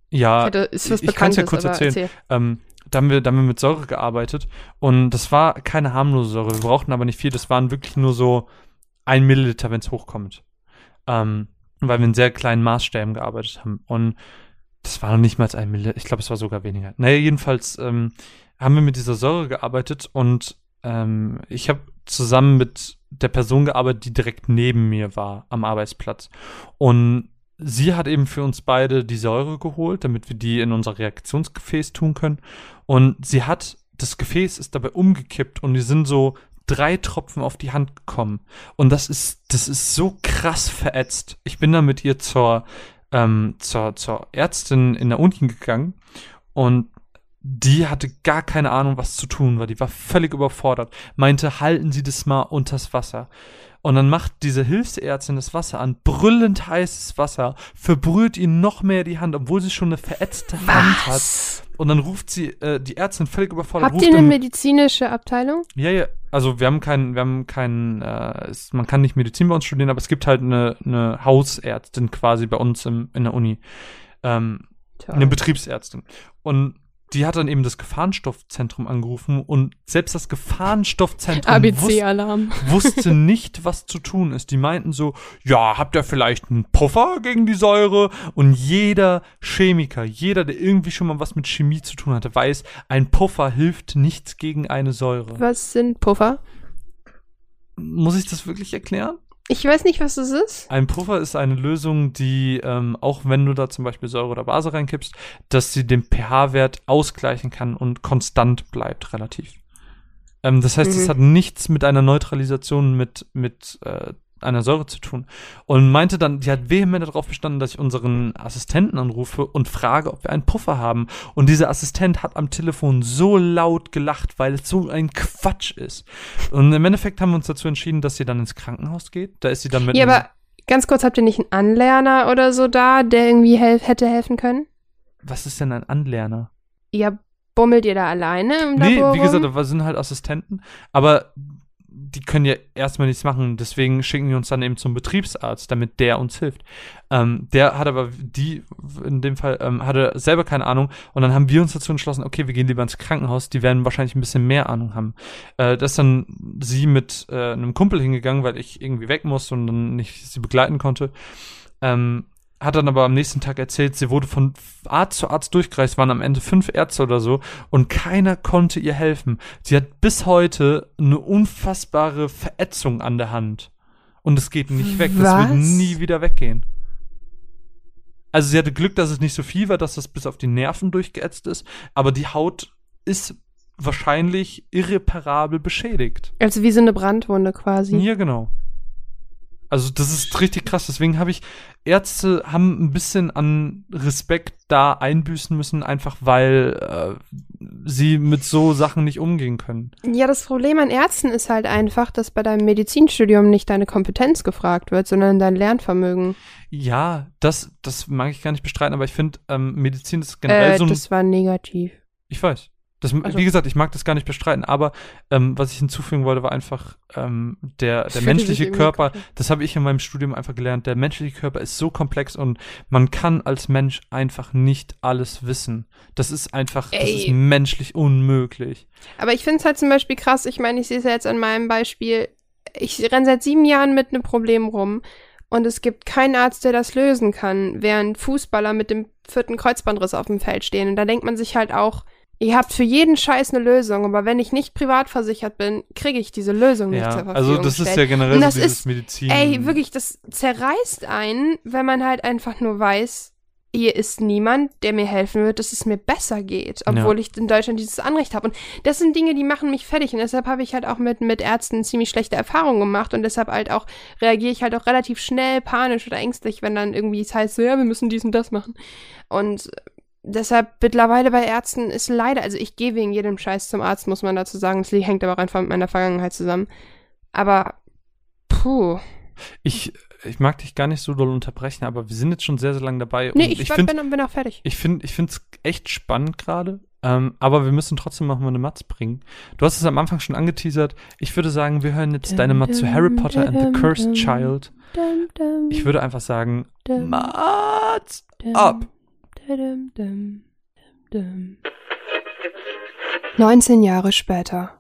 ja, hatte, ist was ich- kann's Bekanntes, ja kurz erzählen. erzähl. ähm, da haben, wir, da haben wir mit Säure gearbeitet und das war keine harmlose Säure. Wir brauchten aber nicht viel. Das waren wirklich nur so ein Milliliter, wenn es hochkommt. Ähm, weil wir in sehr kleinen Maßstäben gearbeitet haben. Und das war noch nicht mal ein Milliliter. Ich glaube, es war sogar weniger. Naja, jedenfalls ähm, haben wir mit dieser Säure gearbeitet und ähm, ich habe zusammen mit der Person gearbeitet, die direkt neben mir war am Arbeitsplatz. Und sie hat eben für uns beide die Säure geholt, damit wir die in unser Reaktionsgefäß tun können. Und sie hat, das Gefäß ist dabei umgekippt und die sind so drei Tropfen auf die Hand gekommen. Und das ist, das ist so krass verätzt. Ich bin dann mit ihr zur, ähm, zur, zur Ärztin in der Uni gegangen und die hatte gar keine Ahnung, was zu tun war. Die war völlig überfordert. Meinte, halten Sie das mal unters Wasser. Und dann macht diese Hilfsärztin das Wasser an, brüllend heißes Wasser, verbrüht ihnen noch mehr die Hand, obwohl sie schon eine verätzte Hand hat. Was? Und dann ruft sie, äh, die Ärztin völlig überfordert. Habt ihr eine medizinische Abteilung? ja, ja. Also wir haben keinen, wir haben keinen, äh, es, man kann nicht Medizin bei uns studieren, aber es gibt halt eine, eine Hausärztin quasi bei uns im, in der Uni. Ähm, eine Betriebsärztin. Und die hat dann eben das Gefahrenstoffzentrum angerufen und selbst das Gefahrenstoffzentrum wus wusste nicht, was zu tun ist. Die meinten so, ja, habt ihr vielleicht einen Puffer gegen die Säure? Und jeder Chemiker, jeder, der irgendwie schon mal was mit Chemie zu tun hatte, weiß, ein Puffer hilft nichts gegen eine Säure. Was sind Puffer? Muss ich das wirklich erklären? Ich weiß nicht, was das ist. Ein Puffer ist eine Lösung, die, ähm, auch wenn du da zum Beispiel Säure oder Base reinkippst, dass sie den pH-Wert ausgleichen kann und konstant bleibt, relativ. Ähm, das heißt, es Mhm. hat nichts mit einer Neutralisation mit, mit äh, einer Säure zu tun. Und meinte dann, die hat vehement darauf bestanden, dass ich unseren Assistenten anrufe und frage, ob wir einen Puffer haben. Und dieser Assistent hat am Telefon so laut gelacht, weil es so ein Quatsch ist. Und im Endeffekt haben wir uns dazu entschieden, dass sie dann ins Krankenhaus geht. Da ist sie dann mit Ja, aber ganz kurz, habt ihr nicht einen Anlerner oder so da, der irgendwie hel hätte helfen können? Was ist denn ein Anlerner? Ja, bummelt ihr da alleine im Nee, Labor wie gesagt, das sind halt Assistenten, aber die können ja erstmal nichts machen, deswegen schicken die uns dann eben zum Betriebsarzt, damit der uns hilft. Ähm, der hat aber, die in dem Fall, ähm, hatte selber keine Ahnung und dann haben wir uns dazu entschlossen, okay, wir gehen lieber ins Krankenhaus, die werden wahrscheinlich ein bisschen mehr Ahnung haben. Äh, da ist dann sie mit äh, einem Kumpel hingegangen, weil ich irgendwie weg musste und dann nicht sie begleiten konnte. Ähm, hat dann aber am nächsten Tag erzählt, sie wurde von Arzt zu Arzt durchgereist, waren am Ende fünf Ärzte oder so und keiner konnte ihr helfen. Sie hat bis heute eine unfassbare Verätzung an der Hand. Und es geht nicht weg. Das wird Was? nie wieder weggehen. Also sie hatte Glück, dass es nicht so viel war, dass das bis auf die Nerven durchgeätzt ist, aber die Haut ist wahrscheinlich irreparabel beschädigt. Also wie so eine Brandwunde quasi. Ja, genau. Also das ist richtig krass. Deswegen habe ich Ärzte haben ein bisschen an Respekt da einbüßen müssen, einfach weil äh, sie mit so Sachen nicht umgehen können. Ja, das Problem an Ärzten ist halt einfach, dass bei deinem Medizinstudium nicht deine Kompetenz gefragt wird, sondern dein Lernvermögen. Ja, das das mag ich gar nicht bestreiten, aber ich finde ähm, Medizin ist generell Äh, so ein das war negativ. Ich weiß. Das, Also- wie gesagt, ich mag das gar nicht bestreiten, aber ähm, was ich hinzufügen wollte, war einfach ähm, der, der menschliche Körper, das habe ich in meinem Studium einfach gelernt, der menschliche Körper ist so komplex und man kann als Mensch einfach nicht alles wissen. Das ist einfach, das ist Ey. menschlich unmöglich. Aber ich finde es halt zum Beispiel krass, ich meine, ich sehe es ja jetzt an meinem Beispiel, ich renne seit sieben Jahren mit einem Problem rum und es gibt keinen Arzt, der das lösen kann, während Fußballer mit dem vierten Kreuzbandriss auf dem Feld stehen. Und da denkt man sich halt auch, ihr habt für jeden Scheiß eine Lösung, aber wenn ich nicht privat versichert bin, kriege ich diese Lösung nicht zur Ja, Verfügung also das ist gestellt. ja generell so das dieses ist- Medizin. Ey, wirklich, das zerreißt einen, wenn man halt einfach nur weiß, hier ist niemand, der mir helfen wird, dass es mir besser geht, obwohl ich in Deutschland dieses Anrecht habe. Und das sind Dinge, die machen mich fertig. Und deshalb habe ich halt auch mit, mit Ärzten ziemlich schlechte Erfahrungen gemacht. Und deshalb halt auch reagiere ich halt auch relativ schnell panisch oder ängstlich, wenn dann irgendwie es heißt, so, ja, wir müssen dies und das machen. Und deshalb mittlerweile bei Ärzten ist leider, also ich gehe wegen jedem Scheiß zum Arzt, muss man dazu sagen. Das hängt aber auch einfach mit meiner Vergangenheit zusammen. Aber, puh. Ich, ich mag dich gar nicht so doll unterbrechen, aber wir sind jetzt schon sehr, sehr lange dabei. Nee, und ich, ich bin, finde, bin auch fertig. Ich finde es echt spannend gerade. Ähm, aber wir müssen trotzdem noch mal eine Matz bringen. Du hast es am Anfang schon angeteasert. Ich würde sagen, wir hören jetzt deine Matz zu Harry Potter and the Cursed Child. Dum, dum, Ich würde einfach sagen, dum, Matz dum, ab. Dum, dum, dum. 19 Jahre später.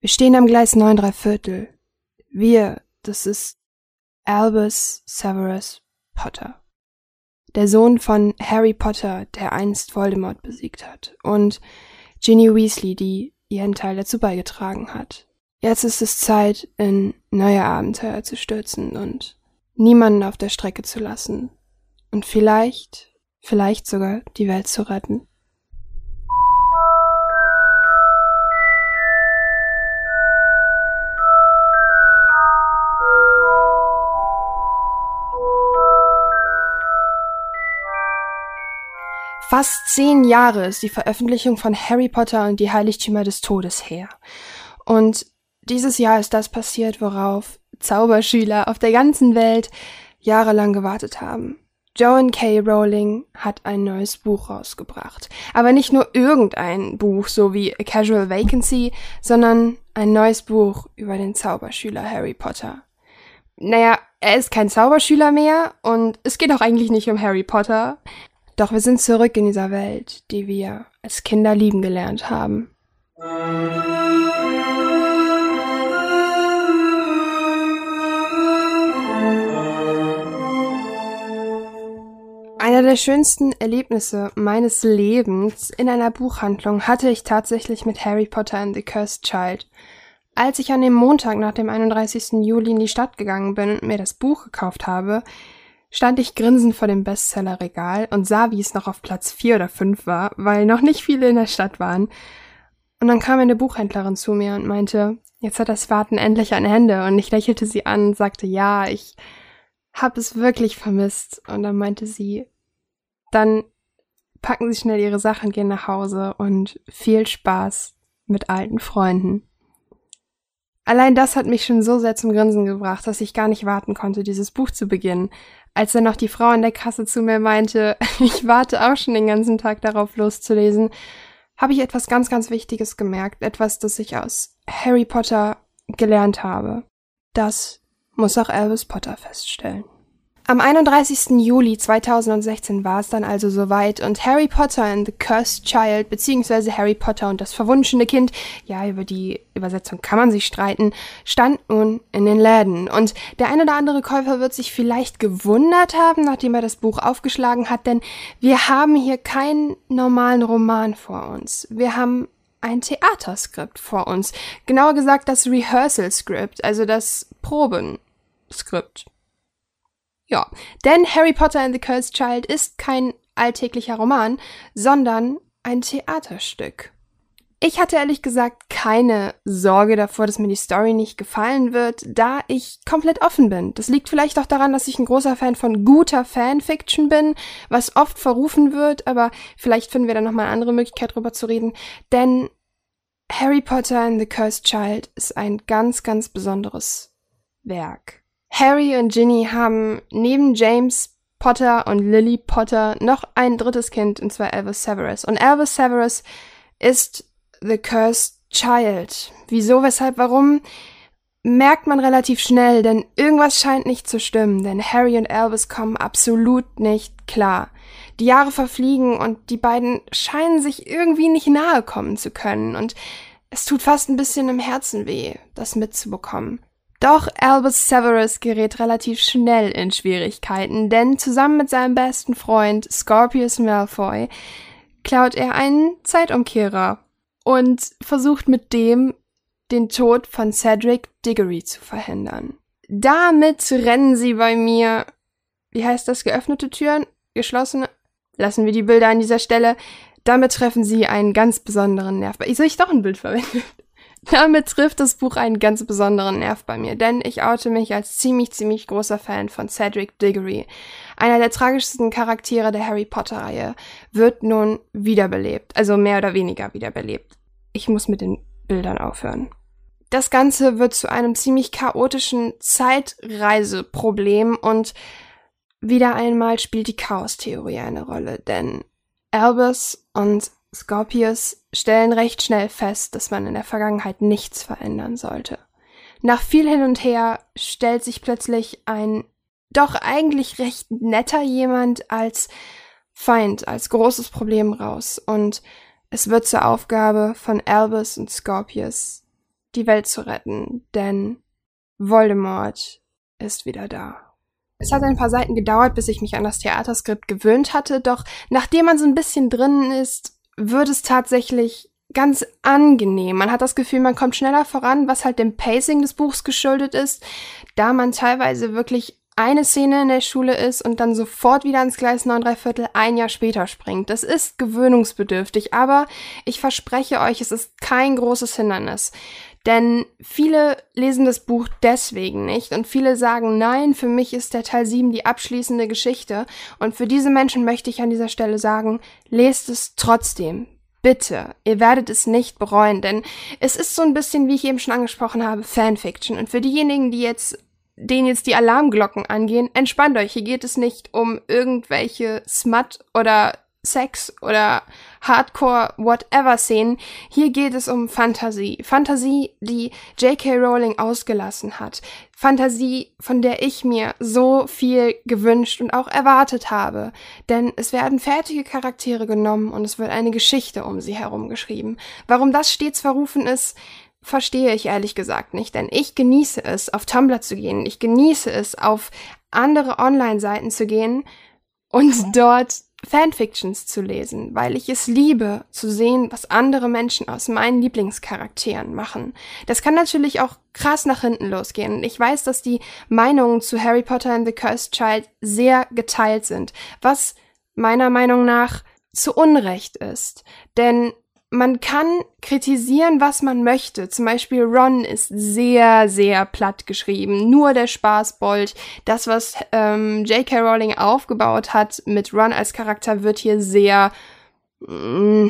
Wir stehen am Gleis 9 3 Viertel. Wir, das ist Albus Severus Potter. Der Sohn von Harry Potter, der einst Voldemort besiegt hat. Und Ginny Weasley, die ihren Teil dazu beigetragen hat. Jetzt ist es Zeit, in neue Abenteuer zu stürzen und niemanden auf der Strecke zu lassen. Und vielleicht, vielleicht sogar die Welt zu retten. Fast zehn Jahre ist die Veröffentlichung von Harry Potter und die Heiligtümer des Todes her. Und dieses Jahr ist das passiert, worauf Zauberschüler auf der ganzen Welt jahrelang gewartet haben. Joan K. Rowling hat ein neues Buch rausgebracht. Aber nicht nur irgendein Buch, so wie A Casual Vacancy, sondern ein neues Buch über den Zauberschüler Harry Potter. Naja, er ist kein Zauberschüler mehr und es geht auch eigentlich nicht um Harry Potter. Doch wir sind zurück in dieser Welt, die wir als Kinder lieben gelernt haben. Einer der schönsten Erlebnisse meines Lebens in einer Buchhandlung hatte ich tatsächlich mit Harry Potter and the Cursed Child. Als ich an dem Montag nach dem 31. Juli in die Stadt gegangen bin und mir das Buch gekauft habe, stand ich grinsend vor dem Bestsellerregal und sah, wie es noch auf Platz 4 oder 5 war, weil noch nicht viele in der Stadt waren. Und dann kam eine Buchhändlerin zu mir und meinte, jetzt hat das Warten endlich ein Ende. Und ich lächelte sie an und sagte, ja, ich hab es wirklich vermisst. Und dann meinte sie, dann packen Sie schnell Ihre Sachen, gehen nach Hause und viel Spaß mit alten Freunden. Allein das hat mich schon so sehr zum Grinsen gebracht, dass ich gar nicht warten konnte, dieses Buch zu beginnen. Als dann noch die Frau an der Kasse zu mir meinte, ich warte auch schon den ganzen Tag darauf loszulesen, habe ich etwas ganz, ganz Wichtiges gemerkt, etwas, das ich aus Harry Potter gelernt habe. Das muss auch Elvis Potter feststellen. Am 31. Juli 2016 war es dann also soweit und Harry Potter and the Cursed Child beziehungsweise Harry Potter und das verwunschene Kind, ja, über die Übersetzung kann man sich streiten, stand nun in den Läden. Und der ein oder andere Käufer wird sich vielleicht gewundert haben, nachdem er das Buch aufgeschlagen hat, denn wir haben hier keinen normalen Roman vor uns. Wir haben ein Theaterskript vor uns. Genauer gesagt das Rehearsal Script, also das Probenskript. Ja, denn Harry Potter and the Cursed Child ist kein alltäglicher Roman, sondern ein Theaterstück. Ich hatte ehrlich gesagt keine Sorge davor, dass mir die Story nicht gefallen wird, da ich komplett offen bin. Das liegt vielleicht auch daran, dass ich ein großer Fan von guter Fanfiction bin, was oft verrufen wird, aber vielleicht finden wir da nochmal eine andere Möglichkeit drüber zu reden, denn Harry Potter and the Cursed Child ist ein ganz, ganz besonderes Werk. Harry und Ginny haben neben James Potter und Lily Potter noch ein drittes Kind, und zwar Albus Severus. Und Albus Severus ist The Cursed Child. Wieso, weshalb, warum? Merkt man relativ schnell, denn irgendwas scheint nicht zu stimmen, denn Harry und Albus kommen absolut nicht klar. Die Jahre verfliegen und die beiden scheinen sich irgendwie nicht nahe kommen zu können und es tut fast ein bisschen im Herzen weh, das mitzubekommen. Doch Albus Severus gerät relativ schnell in Schwierigkeiten, denn zusammen mit seinem besten Freund Scorpius Malfoy klaut er einen Zeitumkehrer und versucht mit dem den Tod von Cedric Diggory zu verhindern. Damit rennen sie bei mir, wie heißt das, geöffnete Türen, geschlossene, lassen wir die Bilder an dieser Stelle. Damit treffen sie einen ganz besonderen Nerv. Ich soll ich doch ein Bild verwenden? Damit trifft das Buch einen ganz besonderen Nerv bei mir, denn ich oute mich als ziemlich, ziemlich großer Fan von Cedric Diggory. Einer der tragischsten Charaktere der Harry Potter-Reihe wird nun wiederbelebt, also mehr oder weniger wiederbelebt. Ich muss mit den Bildern aufhören. Das Ganze wird zu einem ziemlich chaotischen Zeitreiseproblem und wieder einmal spielt die Chaos-Theorie eine Rolle, denn Albus und Scorpius stellen recht schnell fest, dass man in der Vergangenheit nichts verändern sollte. Nach viel hin und her stellt sich plötzlich ein doch eigentlich recht netter jemand als Feind, als großes Problem raus und es wird zur Aufgabe von Albus und Scorpius, die Welt zu retten, denn Voldemort ist wieder da. Es hat ein paar Seiten gedauert, bis ich mich an das Theaterskript gewöhnt hatte, doch nachdem man so ein bisschen drinnen ist, wird es tatsächlich ganz angenehm. Man hat das Gefühl, man kommt schneller voran, was halt dem Pacing des Buchs geschuldet ist, da man teilweise wirklich eine Szene in der Schule ist und dann sofort wieder ans Gleis 9 3 Viertel ein Jahr später springt. Das ist gewöhnungsbedürftig, aber ich verspreche euch, es ist kein großes Hindernis. Denn viele lesen das Buch deswegen nicht und viele sagen, nein, für mich ist der Teil 7 die abschließende Geschichte. Und für diese Menschen möchte ich an dieser Stelle sagen, lest es trotzdem. Bitte, ihr werdet es nicht bereuen, denn es ist so ein bisschen, wie ich eben schon angesprochen habe, Fanfiction. Und für diejenigen, die jetzt denen jetzt die Alarmglocken angehen, entspannt euch. Hier geht es nicht um irgendwelche Smut oder Sex oder Hardcore, whatever Szenen. Hier geht es um Fantasie. Fantasie, die J.K. Rowling ausgelassen hat. Fantasie, von der ich mir so viel gewünscht und auch erwartet habe. Denn es werden fertige Charaktere genommen und es wird eine Geschichte um sie herum geschrieben. Warum das stets verrufen ist, verstehe ich ehrlich gesagt nicht, denn ich genieße es, auf Tumblr zu gehen. Ich genieße es, auf andere Online-Seiten zu gehen und dort Fanfictions zu lesen, weil ich es liebe, zu sehen, was andere Menschen aus meinen Lieblingscharakteren machen. Das kann natürlich auch krass nach hinten losgehen. Ich weiß, dass die Meinungen zu Harry Potter and the Cursed Child sehr geteilt sind, was meiner Meinung nach zu Unrecht ist. Denn man kann kritisieren, was man möchte. Zum Beispiel Ron ist sehr, sehr platt geschrieben. Nur der Spaßbold. Das, was ähm, J.K. Rowling aufgebaut hat mit Ron als Charakter, wird hier sehr, mm,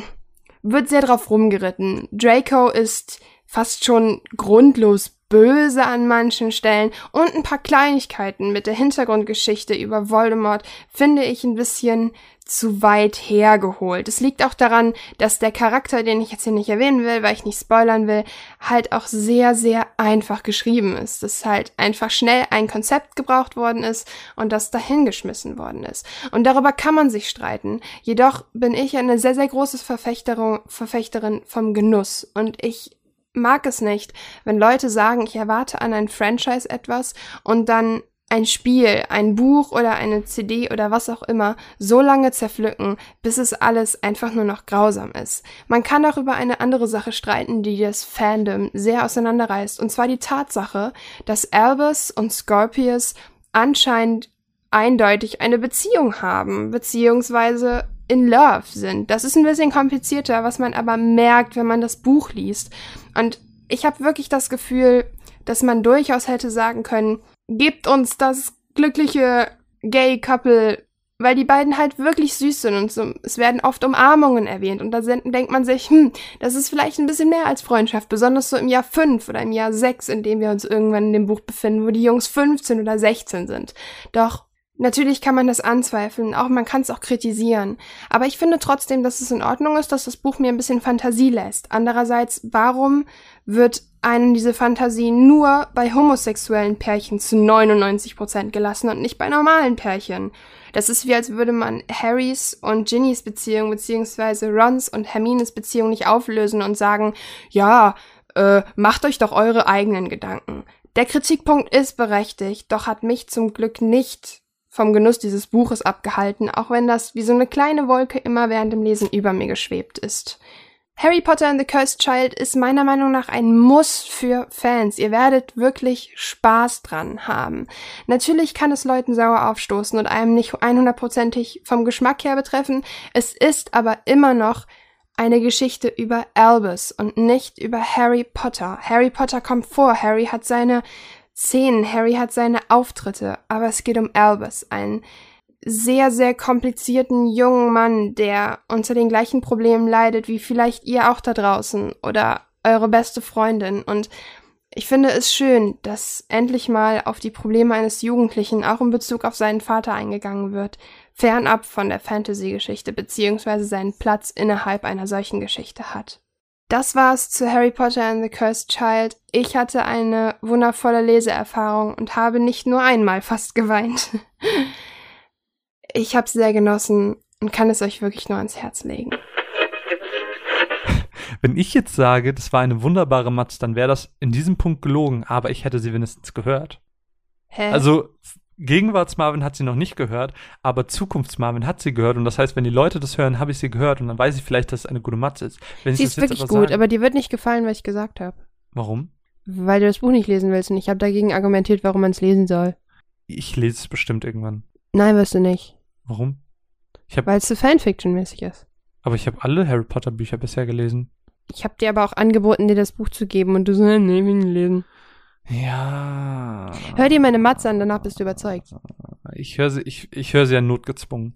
wird sehr drauf rumgeritten. Draco ist fast schon grundlos böse an manchen Stellen und ein paar Kleinigkeiten mit der Hintergrundgeschichte über Voldemort finde ich ein bisschen zu weit hergeholt. Es liegt auch daran, dass der Charakter, den ich jetzt hier nicht erwähnen will, weil ich nicht spoilern will, halt auch sehr, sehr einfach geschrieben ist. Dass halt einfach schnell ein Konzept gebraucht worden ist und das dahingeschmissen worden ist. Und darüber kann man sich streiten. Jedoch bin ich eine sehr, sehr große Verfechterin, Verfechterin vom Genuss und ich mag es nicht, wenn Leute sagen, ich erwarte an ein Franchise etwas und dann ein Spiel, ein Buch oder eine CD oder was auch immer so lange zerpflücken, bis es alles einfach nur noch grausam ist. Man kann auch über eine andere Sache streiten, die das Fandom sehr auseinanderreißt, und zwar die Tatsache, dass Albus und Scorpius anscheinend eindeutig eine Beziehung haben, beziehungsweise in Love sind. Das ist ein bisschen komplizierter, was man aber merkt, wenn man das Buch liest. Und ich habe wirklich das Gefühl, dass man durchaus hätte sagen können, gebt uns das glückliche Gay-Couple, weil die beiden halt wirklich süß sind und so, es werden oft Umarmungen erwähnt und da sind, denkt man sich, hm, das ist vielleicht ein bisschen mehr als Freundschaft, besonders so im Jahr 5 oder im Jahr 6, in dem wir uns irgendwann in dem Buch befinden, wo die Jungs 15 oder 16 sind. Doch Natürlich kann man das anzweifeln, auch man kann es auch kritisieren. Aber ich finde trotzdem, dass es in Ordnung ist, dass das Buch mir ein bisschen Fantasie lässt. Andererseits, warum wird einem diese Fantasie nur bei homosexuellen Pärchen zu 99 Prozent gelassen und nicht bei normalen Pärchen? Das ist wie als würde man Harrys und Ginnys Beziehung beziehungsweise Rons und Hermines Beziehung nicht auflösen und sagen, ja, äh, macht euch doch eure eigenen Gedanken. Der Kritikpunkt ist berechtigt, doch hat mich zum Glück nicht vom Genuss dieses Buches abgehalten, auch wenn das wie so eine kleine Wolke immer während dem Lesen über mir geschwebt ist. Harry Potter and the Cursed Child ist meiner Meinung nach ein Muss für Fans. Ihr werdet wirklich Spaß dran haben. Natürlich kann es Leuten sauer aufstoßen und einem nicht 100%ig vom Geschmack her betreffen. Es ist aber immer noch eine Geschichte über Albus und nicht über Harry Potter. Harry Potter kommt vor. Harry hat seine Szenen. Harry hat seine Auftritte, aber es geht um Albus, einen sehr, sehr komplizierten jungen Mann, der unter den gleichen Problemen leidet wie vielleicht ihr auch da draußen oder eure beste Freundin. Und ich finde es schön, dass endlich mal auf die Probleme eines Jugendlichen auch in Bezug auf seinen Vater eingegangen wird, fernab von der Fantasy-Geschichte beziehungsweise seinen Platz innerhalb einer solchen Geschichte hat. Das war's zu Harry Potter and the Cursed Child. Ich hatte eine wundervolle Leseerfahrung und habe nicht nur einmal fast geweint. Ich habe es sehr genossen und kann es euch wirklich nur ans Herz legen. Wenn ich jetzt sage, das war eine wunderbare Matz, dann wäre das in diesem Punkt gelogen, aber ich hätte sie wenigstens gehört. Hä? Also Gegenwarts-Marvin hat sie noch nicht gehört, aber Zukunfts-Marvin hat sie gehört und das heißt, wenn die Leute das hören, habe ich sie gehört und dann weiß ich vielleicht, dass es eine gute Matze ist. Wenn sie ist wirklich aber gut, sage, aber dir wird nicht gefallen, was ich gesagt habe. Warum? Weil du das Buch nicht lesen willst und ich habe dagegen argumentiert, warum man es lesen soll. Ich lese es bestimmt irgendwann. Nein, wirst du nicht. Warum? Weil es so Fanfiction-mäßig ist. Aber ich habe alle Harry Potter Bücher bisher gelesen. Ich habe dir aber auch angeboten, dir das Buch zu geben und du so, nee, will nicht lesen. Ja. Hör dir meine Matze an, danach bist du überzeugt. Ich höre sie, ich, ich höre sie ja notgezwungen.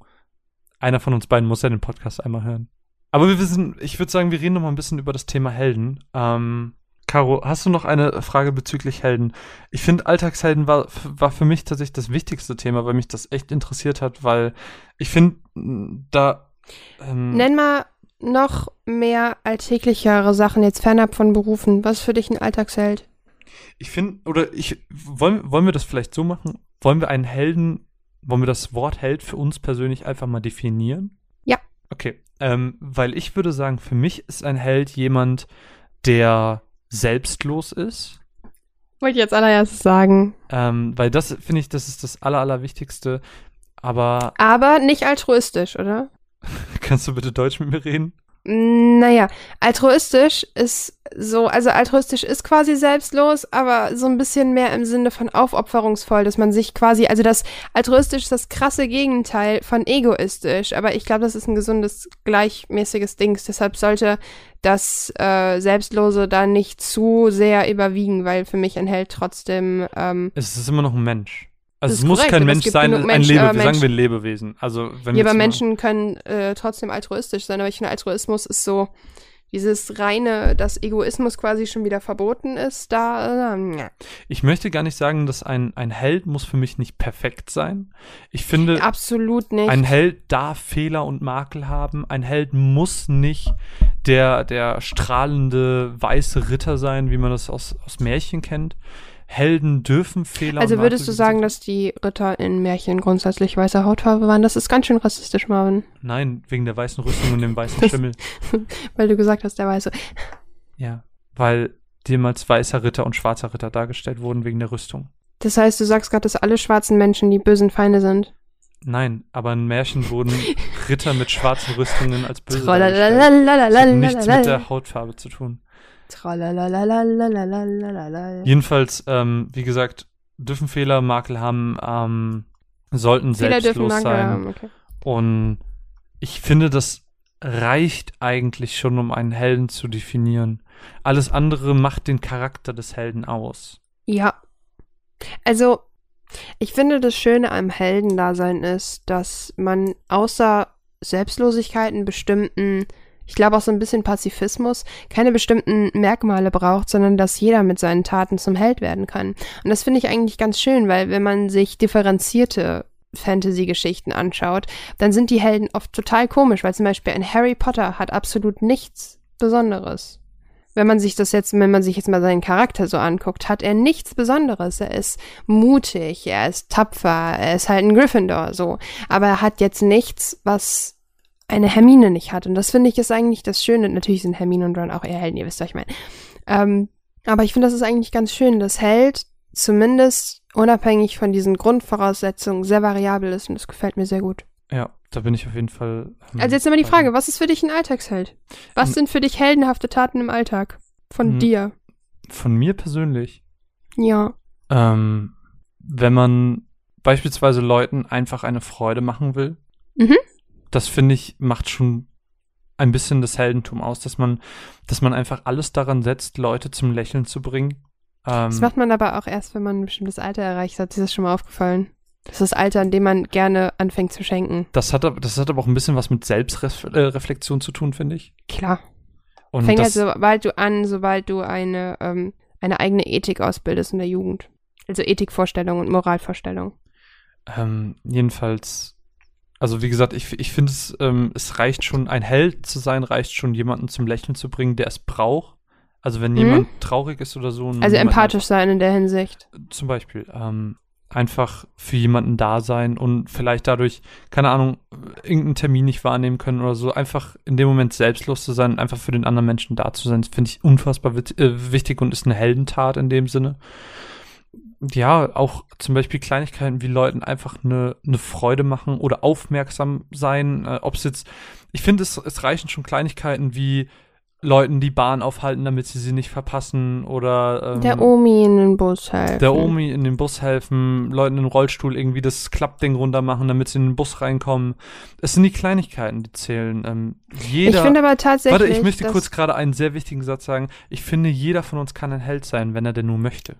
Einer von uns beiden muss ja den Podcast einmal hören. Aber wir wissen, ich würde sagen, wir reden noch mal ein bisschen über das Thema Helden. Ähm, Caro, hast du noch eine Frage bezüglich Helden? Ich finde, Alltagshelden war, war für mich tatsächlich das wichtigste Thema, weil mich das echt interessiert hat, weil ich finde, da. Ähm, Nenn mal noch mehr alltäglichere Sachen, jetzt fernab von Berufen. Was ist für dich ein Alltagsheld? Ich finde, oder ich, wollen, wollen wir das vielleicht so machen? Wollen wir einen Helden, wollen wir das Wort Held für uns persönlich einfach mal definieren? Ja. Okay, ähm, weil ich würde sagen, für mich ist ein Held jemand, der selbstlos ist. Wollte ich jetzt allererstes sagen. Ähm, weil das finde ich, das ist das Aller, Allerwichtigste. Aber Aber nicht altruistisch, oder? kannst du bitte Deutsch mit mir reden? Naja, altruistisch ist so, also altruistisch ist quasi selbstlos, aber so ein bisschen mehr im Sinne von aufopferungsvoll, dass man sich quasi, also das altruistisch ist das krasse Gegenteil von egoistisch, aber ich glaube, das ist ein gesundes, gleichmäßiges Ding. Deshalb sollte das äh, Selbstlose da nicht zu sehr überwiegen, weil für mich Held trotzdem ähm, Es ist immer noch ein Mensch. Also es muss korrekt, kein Mensch sein, ein Mensch- Lebe, äh, wir sagen wir ein Lebewesen. Also wenn Ja, aber Menschen können äh, trotzdem altruistisch sein, aber ich finde, Altruismus ist so dieses reine, dass Egoismus quasi schon wieder verboten ist, da, äh. Ich möchte gar nicht sagen, dass ein, ein Held muss für mich nicht perfekt sein. Ich finde, absolut nicht. ein Held darf Fehler und Makel haben. Ein Held muss nicht der, der strahlende weiße Ritter sein, wie man das aus, aus Märchen kennt. Helden dürfen Fehler Also würdest du sagen, dass die Ritter in Märchen grundsätzlich weißer Hautfarbe waren? Das ist ganz schön rassistisch, Marvin. Nein, wegen der weißen Rüstung und dem weißen Schimmel. weil du gesagt hast, der weiße. Ja, weil jemals weißer Ritter und schwarzer Ritter dargestellt wurden wegen der Rüstung. Das heißt, du sagst gerade, dass alle schwarzen Menschen die bösen Feinde sind. Nein, aber in Märchen wurden Ritter mit schwarzen Rüstungen als böse dargestellt. Das hat nichts mit der Hautfarbe zu tun. Jedenfalls, ähm, wie gesagt, dürfen Fehler Makel haben, ähm, sollten Fehler selbstlos dürfen sein. Haben, okay. Und ich finde, das reicht eigentlich schon, um einen Helden zu definieren. Alles andere macht den Charakter des Helden aus. Ja. Also, ich finde, das Schöne am Heldendasein ist, dass man außer Selbstlosigkeiten bestimmten ich glaube auch so ein bisschen Pazifismus, keine bestimmten Merkmale braucht, sondern dass jeder mit seinen Taten zum Held werden kann. Und das finde ich eigentlich ganz schön, weil wenn man sich differenzierte Fantasy-Geschichten anschaut, dann sind die Helden oft total komisch, weil zum Beispiel ein Harry Potter hat absolut nichts Besonderes wenn man sich das jetzt, wenn man sich jetzt mal seinen Charakter so anguckt, hat er nichts Besonderes. Er ist mutig, er ist tapfer, er ist halt ein Gryffindor, so. Aber er hat jetzt nichts, was eine Hermine nicht hat. Und das finde ich ist eigentlich das Schöne. Natürlich sind Hermine und Ron auch eher Helden, ihr wisst, was ich meine. Ähm, aber ich finde, das ist eigentlich ganz schön, dass Held zumindest unabhängig von diesen Grundvoraussetzungen sehr variabel ist und das gefällt mir sehr gut. Ja, da bin ich auf jeden Fall. ähm, Also jetzt immer die Frage, was ist für dich ein Alltagsheld? Was N- sind für dich heldenhafte Taten im Alltag? Von Hm. dir? Von mir persönlich. Ja. Ähm, wenn man beispielsweise Leuten einfach eine Freude machen will, Mhm. Das finde ich, macht schon ein bisschen das Heldentum aus, dass man, dass man einfach alles daran setzt, Leute zum Lächeln zu bringen. Ähm, Das macht man aber auch erst, wenn man ein bestimmtes Alter erreicht hat. Ist das schon mal aufgefallen? Das ist das Alter, in dem man gerne anfängt zu schenken. das hat, aber- das hat aber auch ein bisschen was mit Selbstreflexion zu tun, finde ich. Klar. Und Fängt halt das, sobald du an, sobald du eine, ähm, eine eigene Ethik ausbildest in der Jugend. Also Ethikvorstellung und Moralvorstellung. ähm, jedenfalls, also wie gesagt, ich, ich finde es, ähm, es reicht schon, ein Held zu sein, reicht schon, jemanden zum Lächeln zu bringen, der es braucht. Also wenn Mhm. jemand traurig ist oder so. Also empathisch sein in der Hinsicht. zum Beispiel ähm, einfach für jemanden da sein und vielleicht dadurch, keine Ahnung, irgendeinen Termin nicht wahrnehmen können oder so, einfach in dem Moment selbstlos zu sein und einfach für den anderen Menschen da zu sein, finde ich unfassbar äh, wichtig und ist eine Heldentat in dem Sinne. Ja, auch zum Beispiel Kleinigkeiten wie Leuten einfach eine, eine Freude machen oder aufmerksam sein, äh, ob es jetzt, ich finde, es, es reichen schon Kleinigkeiten wie Leuten die Bahn aufhalten, damit sie sie nicht verpassen oder ähm, Der Omi in den Bus helfen. der Omi in den Bus helfen, Leuten im Rollstuhl irgendwie das Klappding runter machen, damit sie in den Bus reinkommen. Es sind die Kleinigkeiten, die zählen. Ähm, jeder, Ich finde aber tatsächlich. warte, ich möchte kurz gerade einen sehr wichtigen Satz sagen. Ich finde, jeder von uns kann ein Held sein, wenn er denn nur möchte.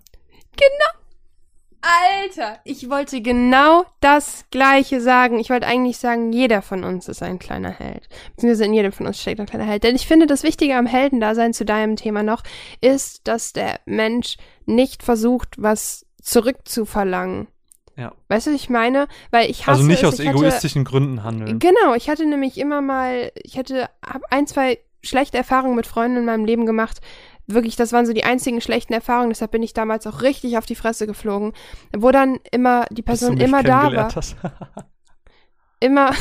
Alter, ich wollte genau das Gleiche sagen. Ich wollte eigentlich sagen, jeder von uns ist ein kleiner Held. Beziehungsweise in jedem von uns steckt ein kleiner Held. Denn ich finde, das Wichtige am Heldendasein zu deinem Thema noch ist, dass der Mensch nicht versucht, was zurückzuverlangen. Ja. Weißt du, was ich meine? Weil ich hasse Also nicht es, aus ich hatte- egoistischen Gründen handeln. Genau, ich hatte nämlich immer mal, ich hatte hab ein, zwei schlechte Erfahrungen mit Freunden in meinem Leben gemacht. Wirklich, das waren so die einzigen schlechten Erfahrungen, deshalb bin ich damals auch richtig auf die Fresse geflogen. Wo dann immer die Person immer da war, immer,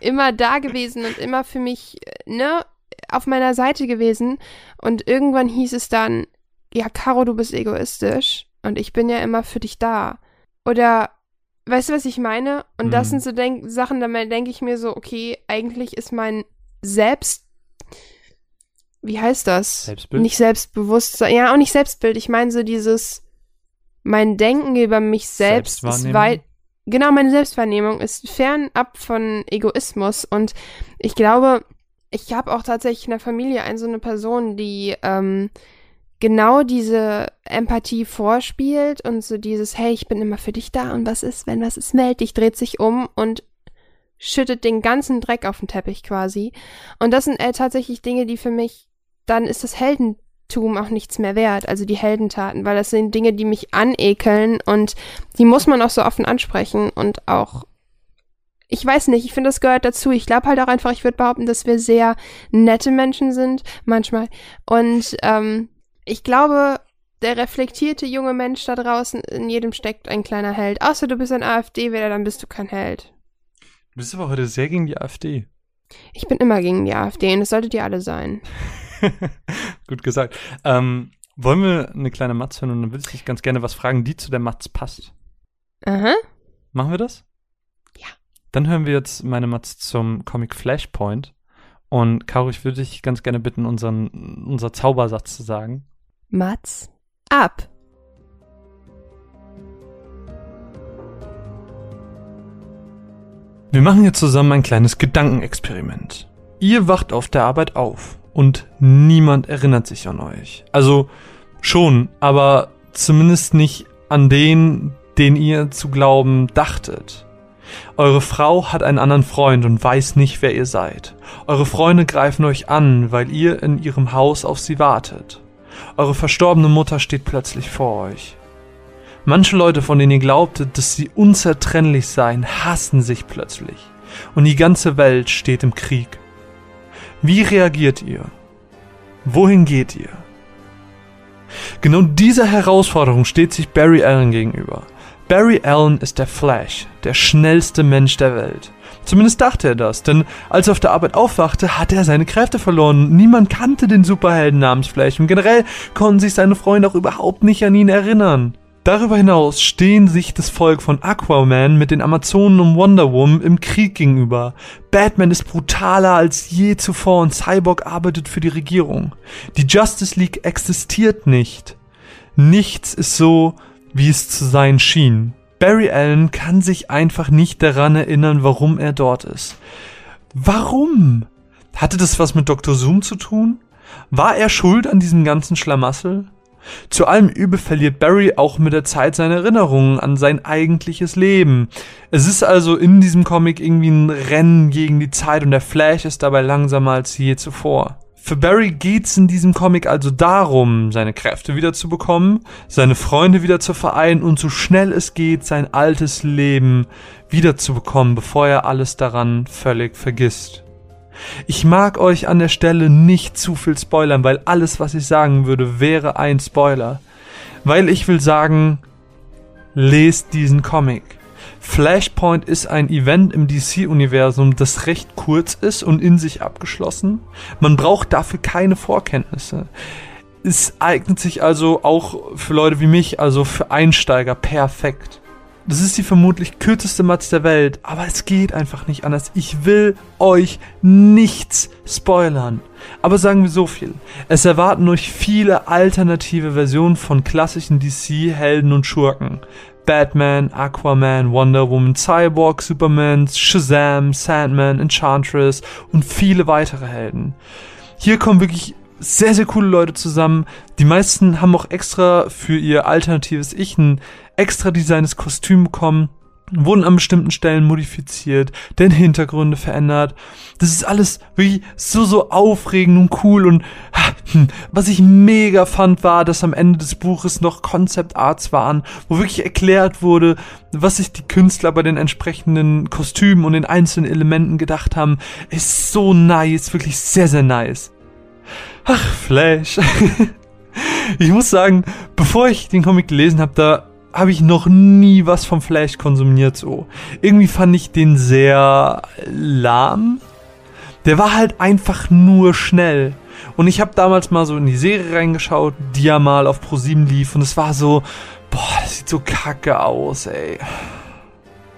immer da gewesen und immer für mich, äh, ne, auf meiner Seite gewesen. Und irgendwann hieß es dann, ja, Caro, du bist egoistisch und ich bin ja immer für dich da. Oder, weißt du, was ich meine? Und das Mhm. sind so denk Sachen, da denke ich mir so, okay, eigentlich ist mein Selbst, wie heißt das? Selbstbild? Nicht Selbstbewusstsein, ja, auch nicht Selbstbild. Ich meine so dieses, mein Denken über mich selbst ist weit, genau, meine Selbstwahrnehmung ist fernab von Egoismus und ich glaube, ich habe auch tatsächlich in der Familie eine so eine Person, die ähm, genau diese Empathie vorspielt und so dieses, hey, ich bin immer für dich da und was ist, wenn was ist, meld dich, dreht sich um und schüttet den ganzen Dreck auf den Teppich quasi. Und das sind äh, tatsächlich Dinge, die für mich, dann ist das Heldentum auch nichts mehr wert, also die Heldentaten, weil das sind Dinge, die mich anekeln und die muss man auch so offen ansprechen und auch ich weiß nicht, ich finde, das gehört dazu. Ich glaube halt auch einfach, ich würde behaupten, dass wir sehr nette Menschen sind, manchmal. Und ähm, ich glaube, der reflektierte junge Mensch da draußen, in jedem steckt ein kleiner Held. Außer du bist ein AfD-Wähler, dann bist du kein Held. Du bist aber heute sehr gegen die AfD. Ich bin immer gegen die AfD und das solltet ihr alle sein. Gut gesagt. Ähm, wollen wir eine kleine Matz hören und dann würde ich dich ganz gerne was fragen, die zu der Matz passt. Aha. Machen wir das? Ja. Dann hören wir jetzt meine Matz zum Comic Flashpoint. Und Caro, ich würde dich ganz gerne bitten, unseren, unser Zaubersatz zu sagen. Mats ab. Wir machen jetzt zusammen ein kleines Gedankenexperiment. Ihr wacht auf der Arbeit auf und niemand erinnert sich an euch. Also schon, aber zumindest nicht an den, den ihr zu glauben dachtet. Eure Frau hat einen anderen Freund und weiß nicht, wer ihr seid. Eure Freunde greifen euch an, weil ihr in ihrem Haus auf sie wartet. Eure verstorbene Mutter steht plötzlich vor euch. Manche Leute, von denen ihr glaubtet, dass sie unzertrennlich seien, hassen sich plötzlich. Und die ganze Welt steht im Krieg. Wie reagiert ihr? Wohin geht ihr? Genau dieser Herausforderung steht sich Barry Allen gegenüber. Barry Allen ist der Flash, der schnellste Mensch der Welt. Zumindest dachte er das, denn als er auf der Arbeit aufwachte, hatte er seine Kräfte verloren. Niemand kannte den Superhelden namens Flash und generell konnten sich seine Freunde auch überhaupt nicht an ihn erinnern. Darüber hinaus stehen sich das Volk von Aquaman mit den Amazonen um Wonder Woman im Krieg gegenüber. Batman ist brutaler als je zuvor und Cyborg arbeitet für die Regierung. Die Justice League existiert nicht. Nichts ist so, wie es zu sein schien. Barry Allen kann sich einfach nicht daran erinnern, warum er dort ist. Warum? Hatte das was mit Dr. Zoom zu tun? War er schuld an diesem ganzen Schlamassel? Zu allem Übel verliert Barry auch mit der Zeit seine Erinnerungen an sein eigentliches Leben. Es ist also in diesem Comic irgendwie ein Rennen gegen die Zeit und der Flash ist dabei langsamer als je zuvor. Für Barry geht's in diesem Comic also darum, seine Kräfte wieder zu bekommen, seine Freunde wieder zu vereinen und so schnell es geht, sein altes Leben wiederzubekommen, bevor er alles daran völlig vergisst. Ich mag euch an der Stelle nicht zu viel spoilern, weil alles, was ich sagen würde, wäre ein Spoiler. Weil ich will sagen, lest diesen Comic. Flashpoint ist ein Event im DC-Universum, das recht kurz ist und in sich abgeschlossen. Man braucht dafür keine Vorkenntnisse. Es eignet sich also auch für Leute wie mich, also für Einsteiger, perfekt. Das ist die vermutlich kürzeste Matz der Welt, aber es geht einfach nicht anders. Ich will euch nichts spoilern. Aber sagen wir so viel. Es erwarten euch viele alternative Versionen von klassischen DC-Helden und Schurken. Batman, Aquaman, Wonder Woman, Cyborg, Superman, Shazam, Sandman, Enchantress und viele weitere Helden. Hier kommen wirklich sehr, sehr coole Leute zusammen. Die meisten haben auch extra für ihr alternatives Ich ein extra designes Kostüm bekommen, wurden an bestimmten Stellen modifiziert, denn Hintergründe verändert. Das ist alles wirklich so, so aufregend und cool und hm, was ich mega fand, war, dass am Ende des Buches noch Concept Arts waren, wo wirklich erklärt wurde, was sich die Künstler bei den entsprechenden Kostümen und den einzelnen Elementen gedacht haben. Ist so nice, wirklich sehr, sehr nice. Ach, Flash. ich muss sagen, bevor ich den Comic gelesen habe, da habe ich noch nie was vom Flash konsumiert so. Irgendwie fand ich den sehr lahm. Der war halt einfach nur schnell. Und ich habe damals mal so in die Serie reingeschaut, die ja mal auf Pro7 lief und es war so, boah, das sieht so kacke aus, ey.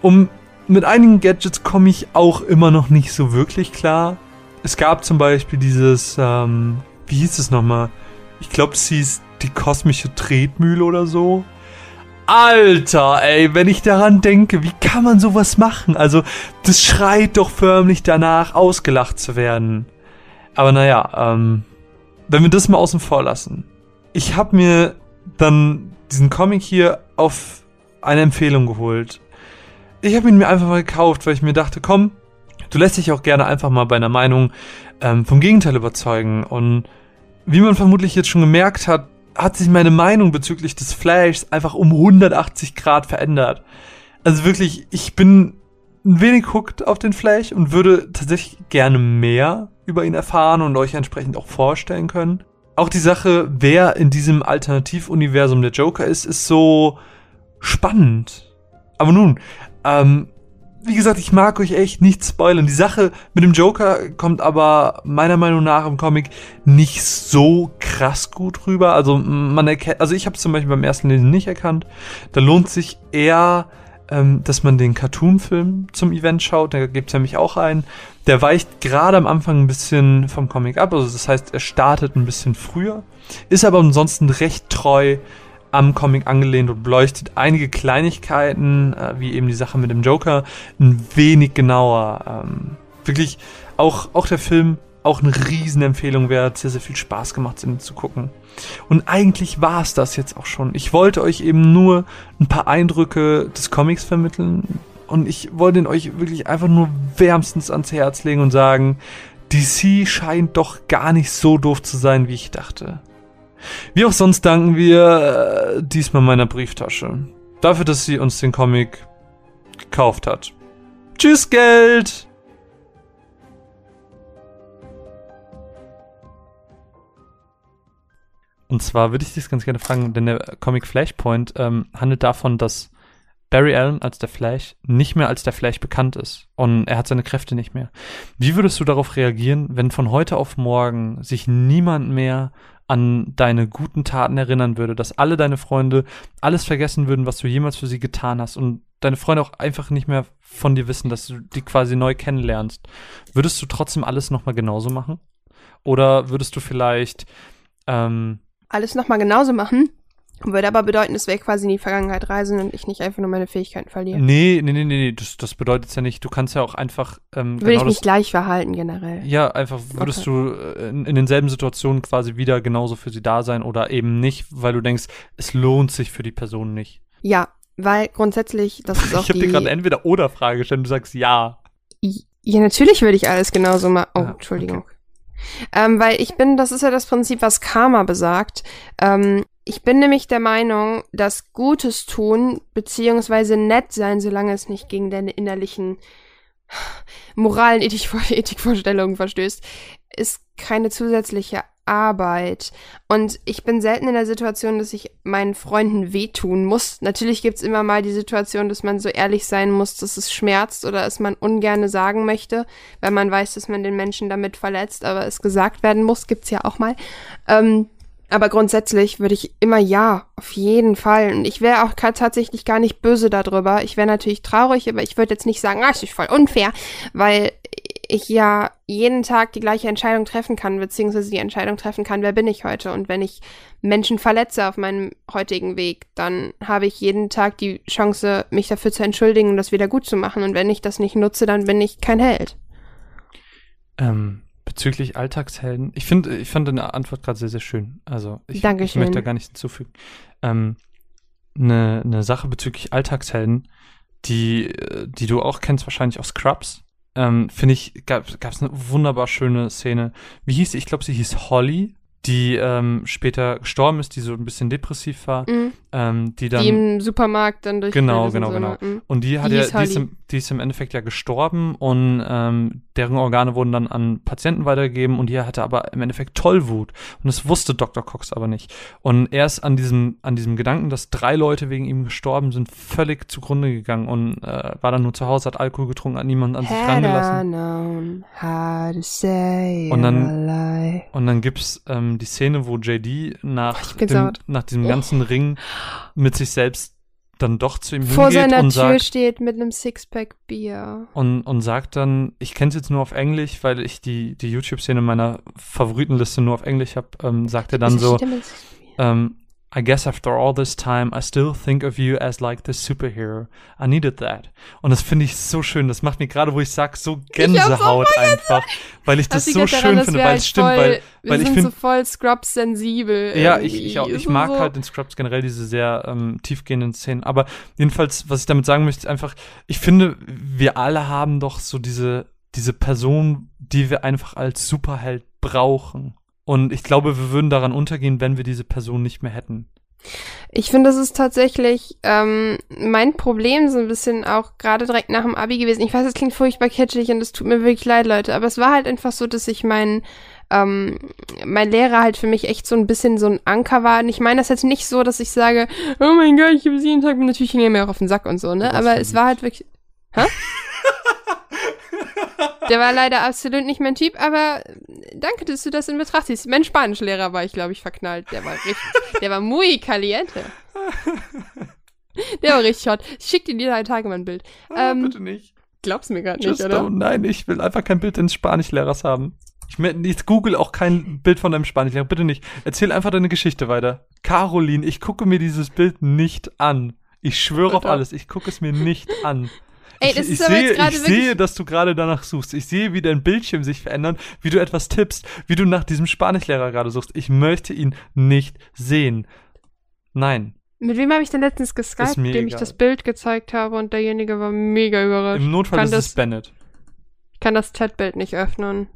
Um mit einigen Gadgets komme ich auch immer noch nicht so wirklich klar. Es gab zum Beispiel dieses, ähm, wie hieß es nochmal? Ich glaube, es hieß die kosmische Tretmühle oder so. Alter, ey, wenn ich daran denke, wie kann man sowas machen? Also, das schreit doch förmlich danach, ausgelacht zu werden. Aber naja, ähm, wenn wir das mal außen vor lassen. Ich habe mir dann diesen Comic hier auf eine Empfehlung geholt. Ich habe ihn mir einfach mal gekauft, weil ich mir dachte, komm, du lässt dich auch gerne einfach mal bei einer Meinung ähm, vom Gegenteil überzeugen. Und wie man vermutlich jetzt schon gemerkt hat, hat sich meine Meinung bezüglich des Flashs einfach um 180 Grad verändert. Also wirklich, ich bin ein wenig hooked auf den Flash und würde tatsächlich gerne mehr über ihn erfahren und euch entsprechend auch vorstellen können. Auch die Sache, wer in diesem Alternativuniversum der Joker ist, ist so spannend. Aber nun, ähm, wie gesagt, ich mag euch echt nicht spoilern. Die Sache mit dem Joker kommt aber meiner Meinung nach im Comic nicht so krass gut rüber. Also man erkennt, also ich habe es zum Beispiel beim ersten Lesen nicht erkannt. Da lohnt sich eher, ähm, dass man den Cartoon-Film zum Event schaut. Da gibt's nämlich auch einen. Der weicht gerade am Anfang ein bisschen vom Comic ab. Also das heißt, er startet ein bisschen früher, ist aber ansonsten recht treu am Comic angelehnt und beleuchtet einige Kleinigkeiten, äh, wie eben die Sache mit dem Joker, ein wenig genauer. Ähm, wirklich auch, auch der Film auch eine Riesenempfehlung wert, sehr, sehr viel Spaß gemacht, ihn zu gucken. Und eigentlich war es das jetzt auch schon. Ich wollte euch eben nur ein paar Eindrücke des Comics vermitteln und ich wollte ihn euch wirklich einfach nur wärmstens ans Herz legen und sagen, DC scheint doch gar nicht so doof zu sein, wie ich dachte. Wie auch sonst danken wir äh, diesmal meiner Brieftasche. Dafür, dass sie uns den Comic gekauft hat. Tschüss, Geld! Und zwar würde ich dich ganz gerne fragen, denn der Comic Flashpoint ähm, handelt davon, dass Barry Allen als der Flash nicht mehr als der Flash bekannt ist und er hat seine Kräfte nicht mehr. Wie würdest du darauf reagieren, wenn von heute auf morgen sich niemand mehr an deine guten Taten erinnern würde, dass alle deine Freunde alles vergessen würden, was du jemals für sie getan hast und deine Freunde auch einfach nicht mehr von dir wissen, dass du die quasi neu kennenlernst, würdest du trotzdem alles nochmal genauso machen? Oder würdest du vielleicht ähm, alles nochmal genauso machen? Würde aber bedeuten, dass wir quasi in die Vergangenheit reisen und ich nicht einfach nur meine Fähigkeiten verliere. Nee, nee, nee, nee, das, das bedeutet ja nicht. Du kannst ja auch einfach. Ähm, Würde genau ich mich das, gleich verhalten generell. Ja, einfach würdest okay. du äh, in, in denselben Situationen quasi wieder genauso für sie da sein oder eben nicht, weil du denkst, es lohnt sich für die Person nicht. Ja, weil grundsätzlich, das ist auch Ich habe dir gerade entweder oder Frage gestellt und du sagst ja. Ja, natürlich würde ich alles genauso machen. Oh, ja, Entschuldigung. Okay. Ähm, weil ich bin, das ist ja das Prinzip, was Karma besagt. Ähm, ich bin nämlich der Meinung, dass Gutes tun beziehungsweise nett sein, solange es nicht gegen deine innerlichen moralen Ethikvorstellungen verstößt, ist keine zusätzliche Arbeit. Und ich bin selten in der Situation, dass ich meinen Freunden wehtun muss. Natürlich gibt es immer mal die Situation, dass man so ehrlich sein muss, dass es schmerzt oder es man ungerne sagen möchte, weil man weiß, dass man den Menschen damit verletzt, aber es gesagt werden muss, gibt es ja auch mal. Ähm, Aber grundsätzlich würde ich immer ja, auf jeden Fall. Und ich wäre auch tatsächlich gar nicht böse darüber. Ich wäre natürlich traurig, aber ich würde jetzt nicht sagen, ah, es ist voll unfair, weil ich ja jeden Tag die gleiche Entscheidung treffen kann, beziehungsweise die Entscheidung treffen kann, wer bin ich heute. Und wenn ich Menschen verletze auf meinem heutigen Weg, dann habe ich jeden Tag die Chance, mich dafür zu entschuldigen und das wieder gut zu machen. Und wenn ich das nicht nutze, dann bin ich kein Held. Ähm, bezüglich Alltagshelden, ich finde, ich fand deine Antwort gerade sehr, sehr schön. Also ich, ich möchte da gar nichts hinzufügen. Ähm, eine, eine Sache bezüglich Alltagshelden, die, äh, die du auch kennst, wahrscheinlich aus Scrubs. Ähm, finde ich, gab es eine wunderbar schöne Szene. Wie hieß sie? Ich glaube, sie hieß Holly, die ähm, später gestorben ist, die so ein bisschen depressiv war, Mhm. ähm, die dann die im Supermarkt dann durch Genau, genau, so, genau. ne? Mhm. Und die hat Die ja, die ist, im, die ist im Endeffekt ja gestorben und ähm, deren Organe wurden dann an Patienten weitergegeben und die hatte aber im Endeffekt Tollwut. Und das wusste Dr. Cox aber nicht. Und erst an diesem, an diesem Gedanken, dass drei Leute wegen ihm gestorben sind, völlig zugrunde gegangen und äh, war dann nur zu Hause, hat Alkohol getrunken, hat niemanden an sich rangelassen. Und dann-. Und dann gibt's ähm, die Szene, wo JD nach, bin dem, nach diesem ganzen Ring mit sich selbst dann doch zu ihm Vor hingeht seiner und Tür sagt, steht mit einem Sixpack Bier. und, und sagt dann, ich kenne es jetzt nur auf Englisch, weil ich die, die YouTube-Szene meiner Favoritenliste nur auf Englisch habe, ähm, sagt er dann so, ähm, I guess after all this time, I still think of you as like the superhero. I needed that. Und das finde ich so schön. Das macht mir gerade, wo ich sag, so Gänsehaut einfach, weil ich das so halt schön daran, finde, wir weil halt es stimmt, voll, weil, wir weil ich sind finde, so voll Scrubs-sensibel. ja, irgendwie. ich, ich, auch, ich mag so. halt in Scrubs generell diese sehr ähm, tiefgehenden Szenen. Aber jedenfalls, was ich damit sagen möchte, ist einfach, ich finde, wir alle haben doch so diese, diese Person, die wir einfach als Superheld brauchen. Und ich glaube, wir würden daran untergehen, wenn wir diese Person nicht mehr hätten. Ich finde, das ist tatsächlich ähm, mein Problem so ein bisschen auch gerade direkt nach dem Abi gewesen. Ich weiß, es klingt furchtbar kitschig und es tut mir wirklich leid, Leute, aber es war halt einfach so, dass ich mein ähm, mein Lehrer halt für mich echt so ein bisschen so ein Anker war. Und ich meine das jetzt nicht so, dass ich sage, oh mein Gott, ich habe sie jeden Tag, natürlich ging mir auch auf den Sack und so, ne? Warst Aber es war halt wirklich. Hä? Der war leider absolut nicht mein Typ, aber danke, dass du das in Betracht ziehst. Mein Spanischlehrer war ich, glaube ich, verknallt. Der war richtig, der war muy caliente. Der war richtig hot. Ich schick dir die drei Tage mal ein Bild. Ähm, Ah, bitte nicht. Glaubst mir gerade nicht, oder? Nein, ich will einfach kein Bild des Spanischlehrers haben. Ich, ich google auch kein Bild von deinem Spanischlehrer. Bitte nicht. Erzähl einfach deine Geschichte weiter. Caroline, ich gucke mir dieses Bild nicht an. Ich schwöre auf alles. Ich gucke es mir nicht an. Ey, ich, das ich ist aber sehe, jetzt gerade ich wirklich- sehe, dass du gerade danach suchst. Ich sehe, wie dein Bildschirm sich verändert, wie du etwas tippst, wie du nach diesem Spanischlehrer gerade suchst. Ich möchte ihn nicht sehen. Nein. Mit wem habe ich denn letztens geskypt, dem ich egal. das Bild gezeigt habe und derjenige war mega überrascht. Im Notfall kann ist das- es Bennett. Ich kann das Chatbild nicht öffnen.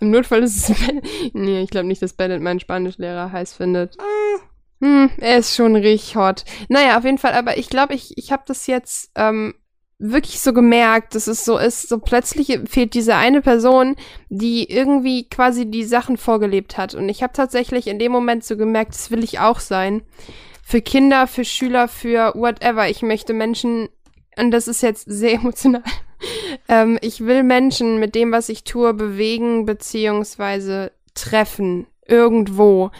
Im Notfall ist es Bennett. Nee, ich glaube nicht, dass Bennett meinen Spanischlehrer heiß findet. Hm, er ist schon richtig hot. Naja, auf jeden Fall, aber ich glaube, ich, ich habe das jetzt ähm, wirklich so gemerkt, dass es so ist, so plötzlich fehlt diese eine Person, die irgendwie quasi die Sachen vorgelebt hat. Und ich habe tatsächlich in dem Moment so gemerkt, das will ich auch sein. Für Kinder, für Schüler, für whatever. Ich möchte Menschen, und das ist jetzt sehr emotional, ähm, ich will Menschen mit dem, was ich tue, bewegen beziehungsweise treffen. Irgendwo.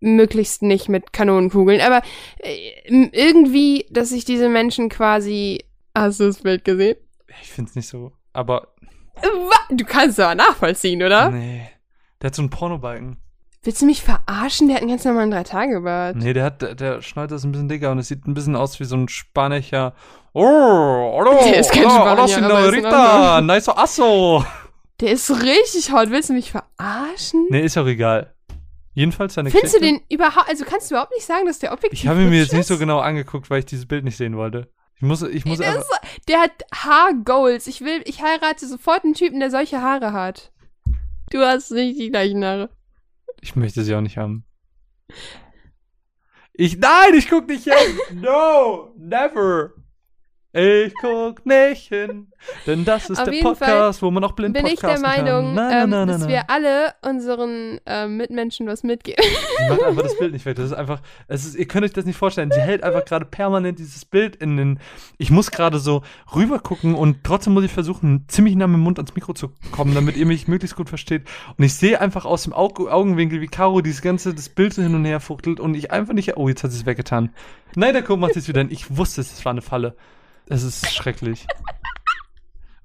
Möglichst nicht mit Kanonenkugeln. Aber äh, irgendwie, dass ich diese Menschen quasi. Hast du das Bild gesehen? Ich find's nicht so. Aber, Du kannst es aber nachvollziehen, oder? nee. Der hat so einen Pornobalken. Willst du mich verarschen? Der hat einen ganz normalen Drei-Tage-Bart. Nee, der hat, der, der Schneider ist ein bisschen dicker und es sieht ein bisschen aus wie so ein spanischer. Oh, hallo, Der ist kein hola, hola, señorita, nice asso. Der ist richtig hot. Willst du mich verarschen? Nee, ist auch egal. Jedenfalls seine Findest du Geschichte- den überhaupt, also kannst du überhaupt nicht sagen, dass der objektiv Ich habe ihn mir jetzt nicht so genau angeguckt, weil ich dieses Bild nicht sehen wollte. Ich muss, ich muss Der, ist, der hat Haargoals. Ich will, ich heirate sofort einen Typen, der solche Haare hat. Du hast nicht die gleichen Haare. ich möchte sie auch nicht haben. Ich, nein, ich guck nicht hin. No, never. Ich guck nicht hin, denn das ist Auf der Podcast, wo man auch blind Bin ich der Meinung. Nein, ähm, nein, nein, dass wir alle unseren ähm, Mitmenschen was mitgeben. Die macht einfach das Bild nicht weg. Das ist einfach, es ist, ihr könnt euch das nicht vorstellen. Sie hält einfach gerade permanent dieses Bild in den. Ich muss gerade so rüber gucken und trotzdem muss ich versuchen, ziemlich nah mit dem Mund ans Mikro zu kommen, damit ihr mich möglichst gut versteht. Und ich sehe einfach aus dem Aug Augenwinkel, wie Caro dieses ganze das Bild so hin und her fuchtelt und ich einfach nicht. Oh, jetzt hat sie es weggetan. Nein, der Guck macht es wieder. hin. Ich wusste es, es war eine Falle. Es ist schrecklich.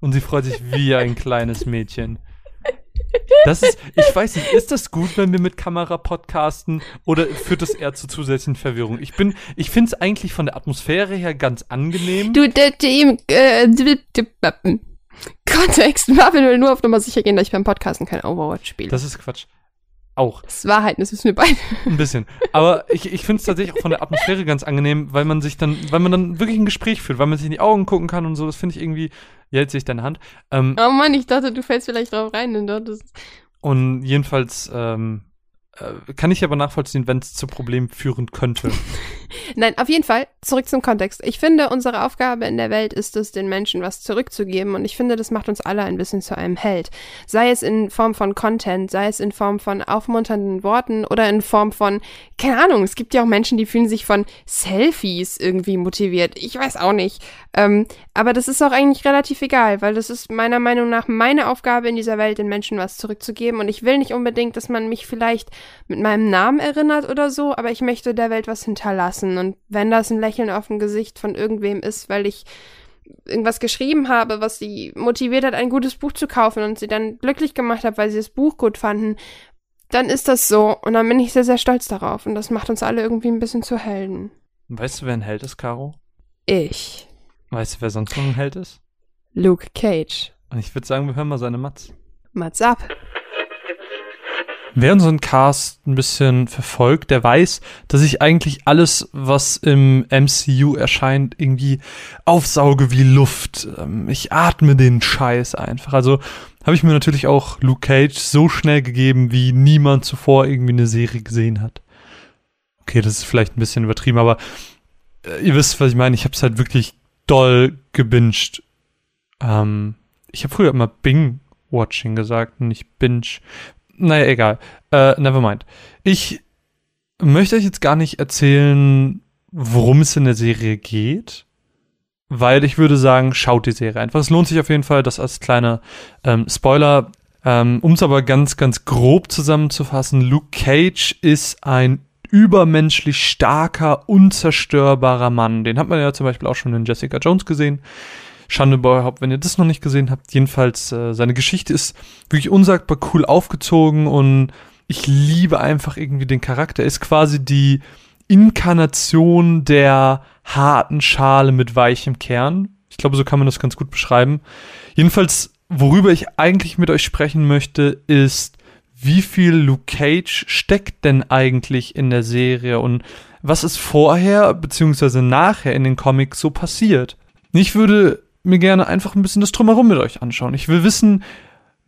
Und sie freut sich wie ein kleines Mädchen. Das ist, ich weiß nicht, ist das gut, wenn wir mit Kamera podcasten oder führt das eher zu zusätzlichen Verwirrung? Ich bin, ich finde es eigentlich von der Atmosphäre her ganz angenehm. Du, äh, d- Kontext. Marvin will nur auf Nummer sicher gehen, dass ich beim Podcasten kein Overwatch spiele. Das ist Quatsch. Auch, ist Wahrheit, das wissen wir beide. ein bisschen. Aber ich, ich finde es tatsächlich auch von der Atmosphäre ganz angenehm, weil man sich dann, weil man dann wirklich ein Gespräch führt, weil man sich in die Augen gucken kann und so. Das finde ich irgendwie, jetzt sehe ich deine Hand. Ähm, Oh Mann, ich dachte, du fällst vielleicht drauf rein. Und das ist Und jedenfalls ähm, äh, kann ich aber nachvollziehen, wenn es zu Problemen führen könnte. Nein, auf jeden Fall, zurück zum Kontext. Ich finde, unsere Aufgabe in der Welt ist es, den Menschen was zurückzugeben. Und ich finde, das macht uns alle ein bisschen zu einem Held. Sei es in Form von Content, sei es in Form von aufmunternden Worten oder in Form von, keine Ahnung, es gibt ja auch Menschen, die fühlen sich von Selfies irgendwie motiviert. Ich weiß auch nicht. Ähm, aber das ist auch eigentlich relativ egal, weil das ist meiner Meinung nach meine Aufgabe in dieser Welt, den Menschen was zurückzugeben. Und ich will nicht unbedingt, dass man mich vielleicht mit meinem Namen erinnert oder so, aber ich möchte der Welt was hinterlassen. Und wenn das ein Lächeln auf dem Gesicht von irgendwem ist, weil ich irgendwas geschrieben habe, was sie motiviert hat, ein gutes Buch zu kaufen und sie dann glücklich gemacht hat, weil sie das Buch gut fanden, dann ist das so. Und dann bin ich sehr, sehr stolz darauf. Und das macht uns alle irgendwie ein bisschen zu Helden. weißt du, wer ein Held ist, Caro? Ich, Weißt du, wer sonst noch ein Held ist? Luke Cage. Und ich würde sagen, wir hören mal seine Matz. Mats ab. Wer unseren Cast ein bisschen verfolgt, der weiß, dass ich eigentlich alles, was im MCU erscheint, irgendwie aufsauge wie Luft. Ähm, Ich atme den Scheiß einfach. Also habe ich mir natürlich auch Luke Cage so schnell gegeben, wie niemand zuvor irgendwie eine Serie gesehen hat. Okay, das ist vielleicht ein bisschen übertrieben, aber äh, ihr wisst, was ich meine. Ich habe es halt wirklich doll gebinged. Ähm, ich habe früher immer Bing-Watching gesagt, nicht Binge. Naja, egal. Äh, never mind. Ich möchte euch jetzt gar nicht erzählen, worum es in der Serie geht, weil ich würde sagen, schaut die Serie einfach. Es lohnt sich auf jeden Fall, das als kleiner ähm, Spoiler. Ähm, um es aber ganz, ganz grob zusammenzufassen, Luke Cage ist ein übermenschlich starker, unzerstörbarer Mann. Den hat man ja zum Beispiel auch schon in Jessica Jones gesehen. Schande überhaupt, wenn ihr das noch nicht gesehen habt. Jedenfalls, äh, seine Geschichte ist wirklich unsagbar cool aufgezogen und ich liebe einfach irgendwie den Charakter. Er ist quasi die Inkarnation der harten Schale mit weichem Kern. Ich glaube, so kann man das ganz gut beschreiben. Jedenfalls, worüber ich eigentlich mit euch sprechen möchte, ist, wie viel Luke Cage steckt denn eigentlich in der Serie und was ist vorher bzw. nachher in den Comics so passiert? Ich würde mir gerne einfach ein bisschen das Drumherum mit euch anschauen. Ich will wissen,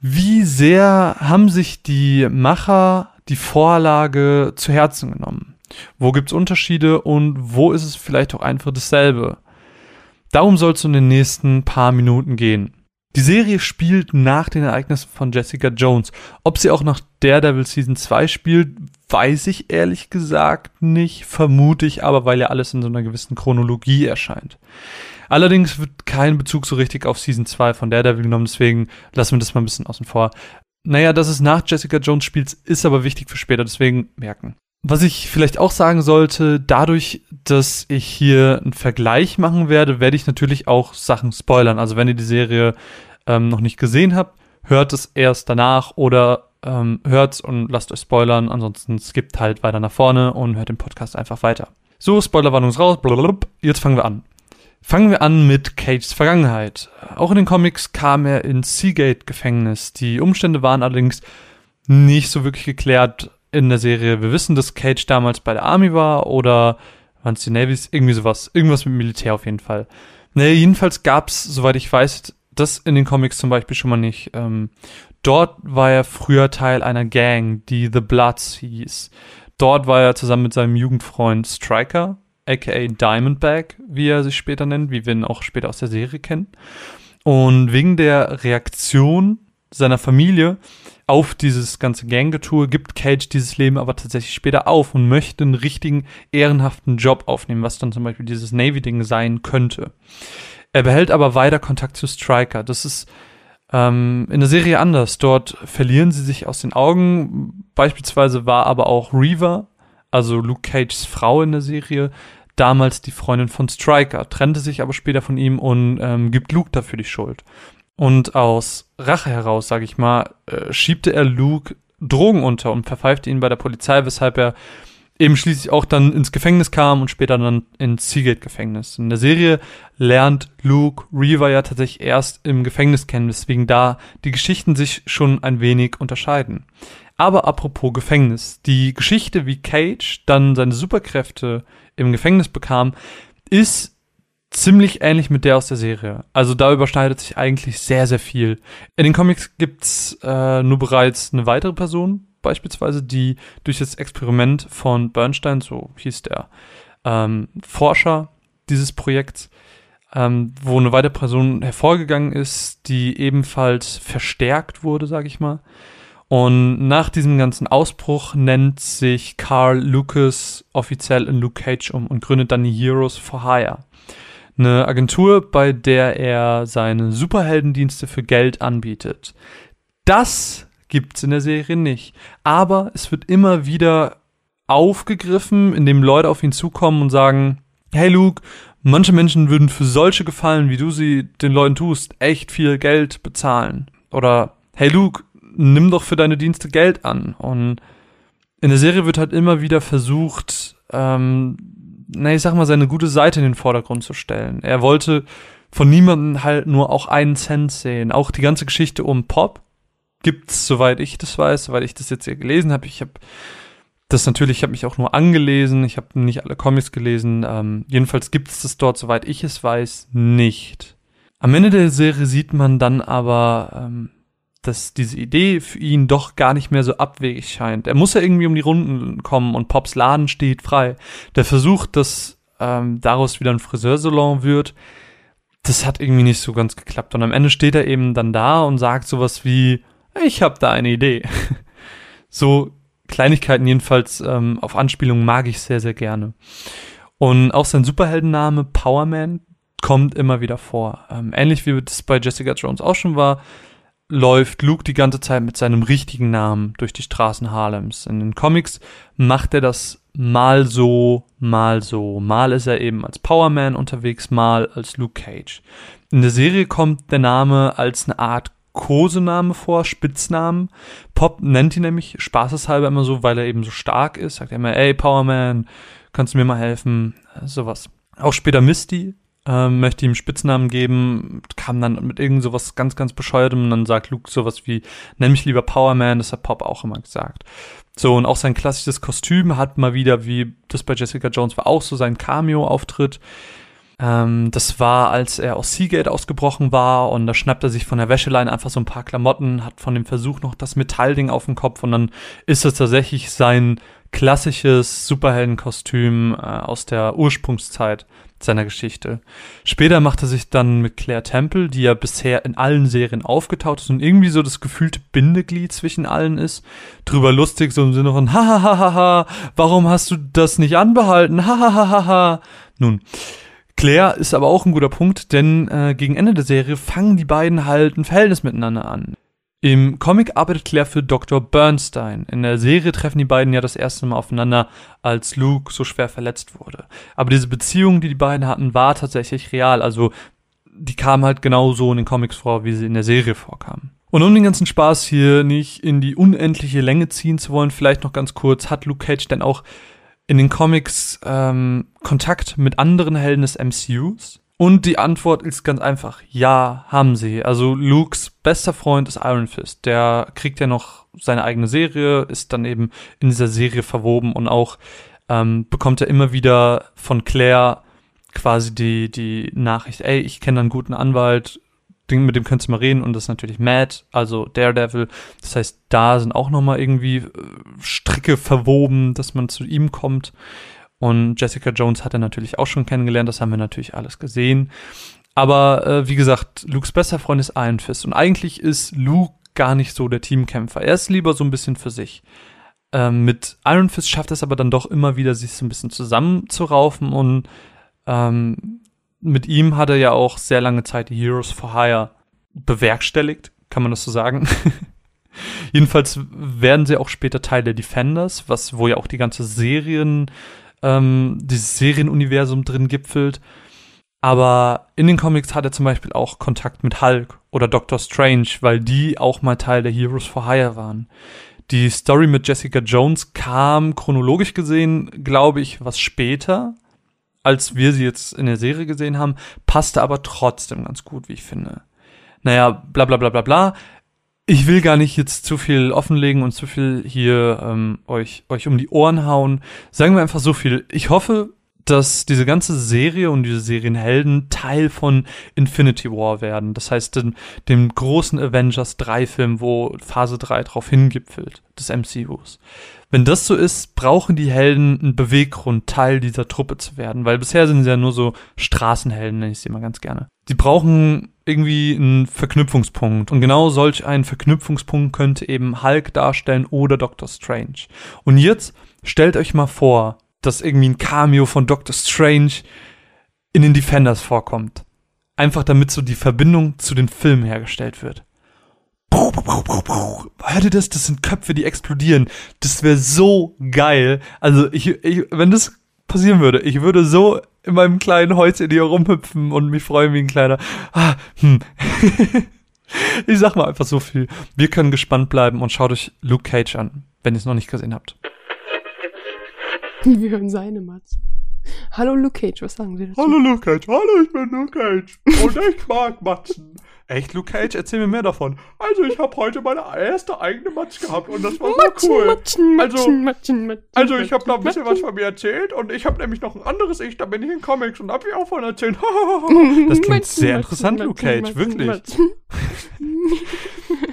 wie sehr haben sich die Macher die Vorlage zu Herzen genommen? Wo gibt's Unterschiede und wo ist es vielleicht auch einfach dasselbe? Darum soll es in den nächsten paar Minuten gehen. Die Serie spielt nach den Ereignissen von Jessica Jones. Ob sie auch nach Daredevil Season 2 spielt, weiß ich ehrlich gesagt nicht, vermute ich aber, weil ja alles in so einer gewissen Chronologie erscheint. Allerdings wird kein Bezug so richtig auf Season 2 von Daredevil genommen, deswegen lassen wir das mal ein bisschen außen vor. Naja, dass es nach Jessica Jones spielt, ist aber wichtig für später, deswegen merken. Was ich vielleicht auch sagen sollte, dadurch, dass ich hier einen Vergleich machen werde, werde ich natürlich auch Sachen spoilern. Also wenn ihr die Serie ähm, noch nicht gesehen habt, hört es erst danach oder ähm, hört's und lasst euch spoilern. Ansonsten skippt halt weiter nach vorne und hört den Podcast einfach weiter. So, Spoilerwarnung ist raus. Blablabla. Jetzt fangen wir an. Fangen wir an mit Cages Vergangenheit. Auch in den Comics kam er ins Seagate-Gefängnis. Die Umstände waren allerdings nicht so wirklich geklärt in der Serie. Wir wissen, dass Cage damals bei der Army war oder waren es die Navies? Irgendwie sowas. Irgendwas mit Militär auf jeden Fall. Naja, jedenfalls gab's, soweit ich weiß, das in den Comics zum Beispiel schon mal nicht. Ähm, dort war er früher Teil einer Gang, die The Bloods hieß. Dort war er zusammen mit seinem Jugendfreund Striker. Aka Diamondback, wie er sich später nennt, wie wir ihn auch später aus der Serie kennen. Und wegen der Reaktion seiner Familie auf dieses ganze Ganggetue gibt Cage dieses Leben aber tatsächlich später auf und möchte einen richtigen, ehrenhaften Job aufnehmen, was dann zum Beispiel dieses Navy-Ding sein könnte. Er behält aber weiter Kontakt zu Striker. Das ist ähm, in der Serie anders. Dort verlieren sie sich aus den Augen. Beispielsweise war aber auch Reaver, also Luke Cages Frau in der Serie, damals die Freundin von Striker, trennte sich aber später von ihm und ähm, gibt Luke dafür die Schuld. Und aus Rache heraus, sage ich mal, äh, schiebte er Luke Drogen unter und verpfeifte ihn bei der Polizei, weshalb er eben schließlich auch dann ins Gefängnis kam und später dann ins Seagate-Gefängnis. In der Serie lernt Luke Reaver ja tatsächlich erst im Gefängnis kennen, weswegen da die Geschichten sich schon ein wenig unterscheiden. Aber apropos Gefängnis, die Geschichte, wie Cage dann seine Superkräfte im Gefängnis bekam, ist ziemlich ähnlich mit der aus der Serie. Also da überschneidet sich eigentlich sehr, sehr viel. In den Comics gibt's äh, nur bereits eine weitere Person, beispielsweise, die durch das Experiment von Bernstein, so hieß der ähm, Forscher dieses Projekts, ähm, wo eine weitere Person hervorgegangen ist, die ebenfalls verstärkt wurde, sage ich mal. Und nach diesem ganzen Ausbruch nennt sich Carl Lucas offiziell in Luke Cage um und gründet dann die Heroes for Hire. Eine Agentur, bei der er seine Superheldendienste für Geld anbietet. Das gibt's in der Serie nicht. Aber es wird immer wieder aufgegriffen, indem Leute auf ihn zukommen und sagen, hey Luke, manche Menschen würden für solche Gefallen, wie du sie den Leuten tust, echt viel Geld bezahlen. Oder hey Luke, nimm doch für deine Dienste Geld an. Und in der Serie wird halt immer wieder versucht, ähm, na, ich sag mal, seine gute Seite in den Vordergrund zu stellen. Er wollte von niemandem halt nur auch einen Cent sehen. Auch die ganze Geschichte um Pop gibt's, soweit ich das weiß, soweit ich das jetzt hier gelesen habe. Ich habe das natürlich, ich habe mich auch nur angelesen, ich habe nicht alle Comics gelesen. Ähm, jedenfalls gibt's das dort, soweit ich es weiß, nicht. Am Ende der Serie sieht man dann aber, ähm, dass diese Idee für ihn doch gar nicht mehr so abwegig scheint. Er muss ja irgendwie um die Runden kommen und Pops Laden steht frei. Der Versuch, dass ähm, daraus wieder ein Friseursalon wird, das hat irgendwie nicht so ganz geklappt. Und am Ende steht er eben dann da und sagt sowas wie, ich habe da eine Idee. so Kleinigkeiten jedenfalls ähm, auf Anspielungen mag ich sehr, sehr gerne. Und auch sein Superheldenname Powerman kommt immer wieder vor. Ähm, ähnlich wie das bei Jessica Jones auch schon war, läuft Luke die ganze Zeit mit seinem richtigen Namen durch die Straßen Harlems. In den Comics macht er das mal so, mal so. Mal ist er eben als Powerman unterwegs, mal als Luke Cage. In der Serie kommt der Name als eine Art Kosename vor, Spitznamen. Pop nennt ihn nämlich spaßeshalber immer so, weil er eben so stark ist. Sagt er immer, ey Powerman, kannst du mir mal helfen? Sowas. Auch später Misty ähm, möchte ihm Spitznamen geben, kam dann mit irgend sowas ganz, ganz bescheuertem und dann sagt Luke sowas wie, nenn mich lieber Powerman, das hat Pop auch immer gesagt. So, und auch sein klassisches Kostüm hat mal wieder, wie das bei Jessica Jones war, auch so sein Cameo-Auftritt. Ähm, das war, als er aus Seagate ausgebrochen war und da schnappt er sich von der Wäscheleine einfach so ein paar Klamotten, hat von dem Versuch noch das Metallding auf dem Kopf und dann ist es tatsächlich sein klassisches Superheldenkostüm äh, aus der Ursprungszeit seiner Geschichte. Später macht er sich dann mit Claire Temple, die ja bisher in allen Serien aufgetaucht ist und irgendwie so das gefühlte Bindeglied zwischen allen ist, drüber lustig, so im Sinne von, hahaha, warum hast du das nicht anbehalten? Hahaha. Nun, Claire ist aber auch ein guter Punkt, denn äh, gegen Ende der Serie fangen die beiden halt ein Verhältnis miteinander an. Im Comic arbeitet Claire für Dr. Bernstein. In der Serie treffen die beiden ja das erste Mal aufeinander, als Luke so schwer verletzt wurde. Aber diese Beziehung, die die beiden hatten, war tatsächlich real. Also die kam halt genauso in den Comics vor, wie sie in der Serie vorkamen. Und um den ganzen Spaß hier nicht in die unendliche Länge ziehen zu wollen, vielleicht noch ganz kurz, hat Luke Cage denn auch in den Comics ähm, Kontakt mit anderen Helden des MCUs? Und die Antwort ist ganz einfach, ja, haben sie. Also Lukes bester Freund ist Iron Fist. Der kriegt ja noch seine eigene Serie, ist dann eben in dieser Serie verwoben und auch ähm, bekommt er immer wieder von Claire quasi die, die Nachricht, ey, ich kenne einen guten Anwalt, mit dem könntest du mal reden und das ist natürlich Mad, also Daredevil. Das heißt, da sind auch nochmal irgendwie äh, Stricke verwoben, dass man zu ihm kommt. Und Jessica Jones hat er natürlich auch schon kennengelernt, das haben wir natürlich alles gesehen. Aber äh, wie gesagt, Lukes bester Freund ist Iron Fist. Und eigentlich ist Luke gar nicht so der Teamkämpfer. Er ist lieber so ein bisschen für sich. Ähm, mit Iron Fist schafft es aber dann doch immer wieder, sich so ein bisschen zusammenzuraufen und ähm, mit ihm hat er ja auch sehr lange Zeit die Heroes for Hire bewerkstelligt, kann man das so sagen. Jedenfalls werden sie auch später Teil der Defenders, was wo ja auch die ganze Serien, ähm, dieses Serienuniversum drin gipfelt. Aber in den Comics hat er zum Beispiel auch Kontakt mit Hulk oder Doctor Strange, weil die auch mal Teil der Heroes for Hire waren. Die Story mit Jessica Jones kam chronologisch gesehen, glaube ich, was später, als wir sie jetzt in der Serie gesehen haben, passte aber trotzdem ganz gut, wie ich finde. Naja, bla bla bla bla bla. Ich will gar nicht jetzt zu viel offenlegen und zu viel hier ähm, euch, euch um die Ohren hauen. Sagen wir einfach so viel. Ich hoffe, dass diese ganze Serie und diese Serienhelden Teil von Infinity War werden. Das heißt, dem, dem großen Avengers 3 Film, wo Phase 3 drauf hingipfelt, des MCUs. Wenn das so ist, brauchen die Helden einen Beweggrund, Teil dieser Truppe zu werden, weil bisher sind sie ja nur so Straßenhelden, nenne ich sie immer ganz gerne. Die brauchen irgendwie einen Verknüpfungspunkt. Und genau solch einen Verknüpfungspunkt könnte eben Hulk darstellen oder Doctor Strange. Und jetzt stellt euch mal vor, dass irgendwie ein Cameo von Doctor Strange in den Defenders vorkommt. Einfach damit so die Verbindung zu den Filmen hergestellt wird. Hört ihr das? Das sind Köpfe, die explodieren. Das wäre so geil. Also, ich, ich, wenn das passieren würde, ich würde so in meinem kleinen Häuschen hier rumhüpfen und mich freuen wie ein kleiner. Ah, hm. ich sag mal einfach so viel. Wir können gespannt bleiben und schaut euch Luke Cage an, wenn ihr es noch nicht gesehen habt. Wir hören seine Matz. Hallo Luke Cage, was sagen Sie dazu? Hallo Luke Cage, hallo, ich bin Luke Cage und ich mag Matzen. Echt, Luke Cage? Erzähl mir mehr davon. Also, ich habe heute meine erste eigene Matz gehabt und das war so Matschen, cool. Matschen, Also- Matschen, Matschen, Matschen, Also, ich habe da ein bisschen was von mir erzählt und ich habe nämlich noch ein anderes Ich, da bin ich in Comics und habe ich auch von erzählt. Das klingt sehr interessant, Luke Cage, wirklich.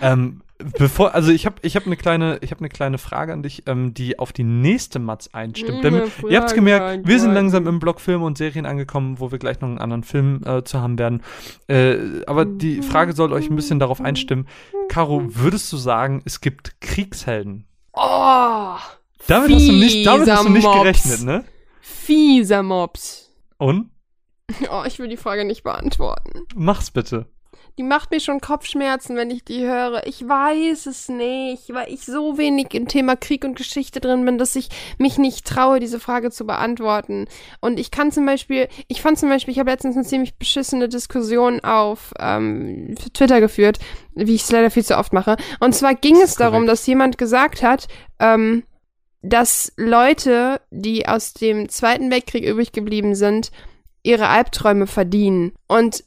Ähm, bevor, also ich habe ich hab eine kleine, ich habe eine kleine Frage an dich, ähm, die auf die nächste Matz einstimmt. Denn, Eine ihr habt's Frage gemerkt, an wir sind langsam im Block Filme und Serien angekommen, wo wir gleich noch einen anderen Film äh, zu haben werden. Äh, aber die Frage soll euch ein bisschen darauf einstimmen. Caro, würdest du sagen, es gibt Kriegshelden? Oh, Damit hast du nicht, damit hast du nicht Fieser gerechnet, ne? fieser Mops. Und? Oh, ich will die Frage nicht beantworten. Mach's bitte. Die macht mir schon Kopfschmerzen, wenn ich die höre. Ich weiß es nicht, weil ich so wenig im Thema Krieg und Geschichte drin bin, dass ich mich nicht traue, diese Frage zu beantworten. Und ich kann zum Beispiel, ich fand zum Beispiel, ich habe letztens eine ziemlich beschissene Diskussion auf ähm, Twitter geführt, wie ich es leider viel zu oft mache. Und zwar ging es ist darum, korrekt. dass jemand gesagt hat, ähm, dass Leute, die aus dem Zweiten Weltkrieg übrig geblieben sind, ihre Albträume verdienen. Und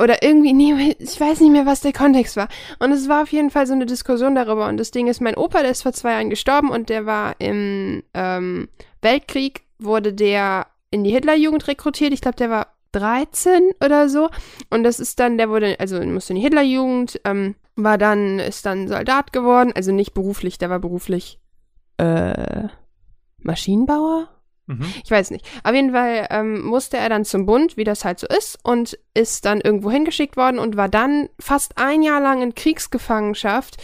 oder irgendwie, nee, ich weiß nicht mehr, was der Kontext war. Und es war auf jeden Fall so eine Diskussion darüber. Und das Ding ist, mein Opa, der ist vor zwei Jahren gestorben und der war im ähm, Weltkrieg, wurde der in die Hitlerjugend rekrutiert. Ich glaube, der war 13 oder so. Und das ist dann, der wurde, also musste in die Hitlerjugend, ähm, war dann, ist dann Soldat geworden. Also nicht beruflich, der war beruflich äh, Maschinenbauer? Mhm. Ich weiß nicht. Auf jeden Fall ähm, musste er dann zum Bund, wie das halt so ist, und ist dann irgendwo hingeschickt worden und war dann fast ein Jahr lang in Kriegsgefangenschaft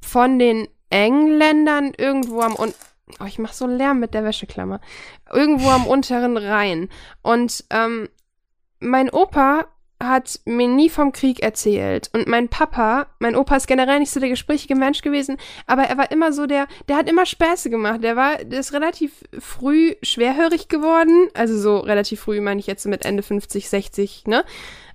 von den Engländern irgendwo am un Oh, ich mach so Lärm mit der Wäscheklammer. Irgendwo am unteren Rhein. Und ähm, mein Opa hat mir nie vom Krieg erzählt. Und mein Papa, mein Opa ist generell nicht so der gesprächige Mensch gewesen, aber er war immer so der, der hat immer Späße gemacht. Der war, der ist relativ früh schwerhörig geworden. Also so relativ früh meine ich jetzt mit Ende 50, 60, ne?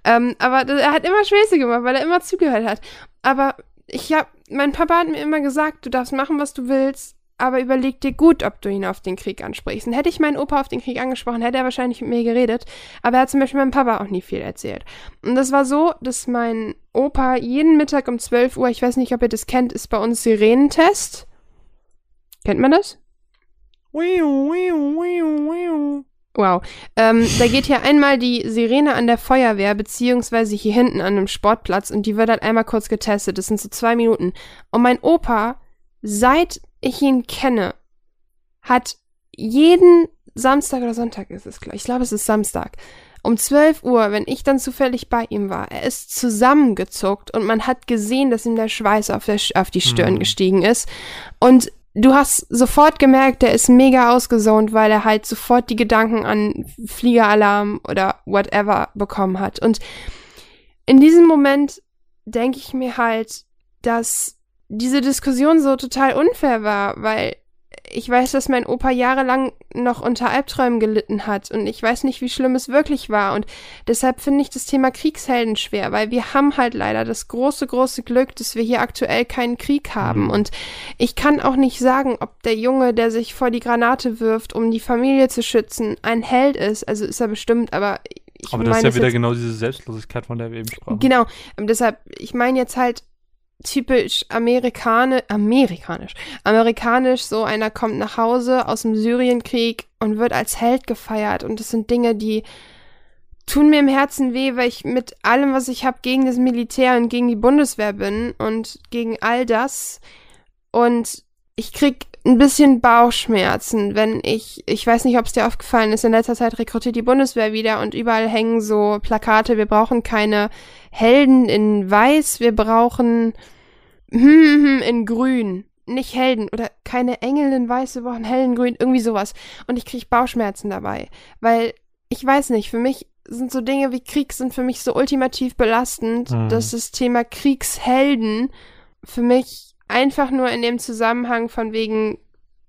Ähm, aber er hat immer Späße gemacht, weil er immer zugehört hat. Aber ich hab, mein Papa hat mir immer gesagt, du darfst machen, was du willst, aber überleg dir gut, ob du ihn auf den Krieg ansprichst. Und hätte ich meinen Opa auf den Krieg angesprochen, hätte er wahrscheinlich mit mir geredet. Aber er hat zum Beispiel meinem Papa auch nie viel erzählt. Und das war so, dass mein Opa jeden Mittag um 12 Uhr, ich weiß nicht, ob ihr das kennt, ist bei uns Sirenentest. Kennt man das? Wow. Ähm, da geht hier einmal die Sirene an der Feuerwehr, beziehungsweise hier hinten an einem Sportplatz und die wird halt einmal kurz getestet. Das sind so zwei Minuten. Und mein Opa, seit ich ihn kenne, hat jeden Samstag oder Sonntag ist es, glaub ich. Ich glaube, es ist Samstag. Um 12 Uhr, wenn ich dann zufällig bei ihm war, er ist zusammengezuckt und man hat gesehen, dass ihm der Schweiß auf, der, auf die Stirn Mhm. gestiegen ist. Und du hast sofort gemerkt, der ist mega ausgesaunt, weil er halt sofort die Gedanken an Fliegeralarm oder whatever bekommen hat. Und in diesem Moment denke ich mir halt, dass diese Diskussion so total unfair war, weil ich weiß, dass mein Opa jahrelang noch unter Albträumen gelitten hat und ich weiß nicht, wie schlimm es wirklich war und deshalb finde ich das Thema Kriegshelden schwer, weil wir haben halt leider das große, große Glück, dass wir hier aktuell keinen Krieg haben Mhm. und ich kann auch nicht sagen, ob der Junge, der sich vor die Granate wirft, um die Familie zu schützen, ein Held ist, also ist er bestimmt, aber ich Aber das ist ja wieder genau diese Selbstlosigkeit, von der wir eben sprachen. Genau, ähm, deshalb, ich meine jetzt halt typisch amerikanisch, amerikanisch, amerikanisch, so einer kommt nach Hause aus dem Syrienkrieg und wird als Held gefeiert und das sind Dinge, die tun mir im Herzen weh, weil ich mit allem, was ich habe, gegen das Militär und gegen die Bundeswehr bin und gegen all das und ich krieg ein bisschen Bauchschmerzen, wenn ich, ich weiß nicht, ob es dir aufgefallen ist, in letzter Zeit rekrutiert die Bundeswehr wieder und überall hängen so Plakate, wir brauchen keine Helden in weiß, wir brauchen hm, hm, hm, in grün. Nicht Helden oder keine Engel in weiß, wir brauchen Helden in grün, irgendwie sowas. Und ich krieg Bauchschmerzen dabei, weil ich weiß nicht, für mich sind so Dinge wie Krieg sind für mich so ultimativ belastend, Mhm. dass das Thema Kriegshelden für mich einfach nur in dem Zusammenhang von wegen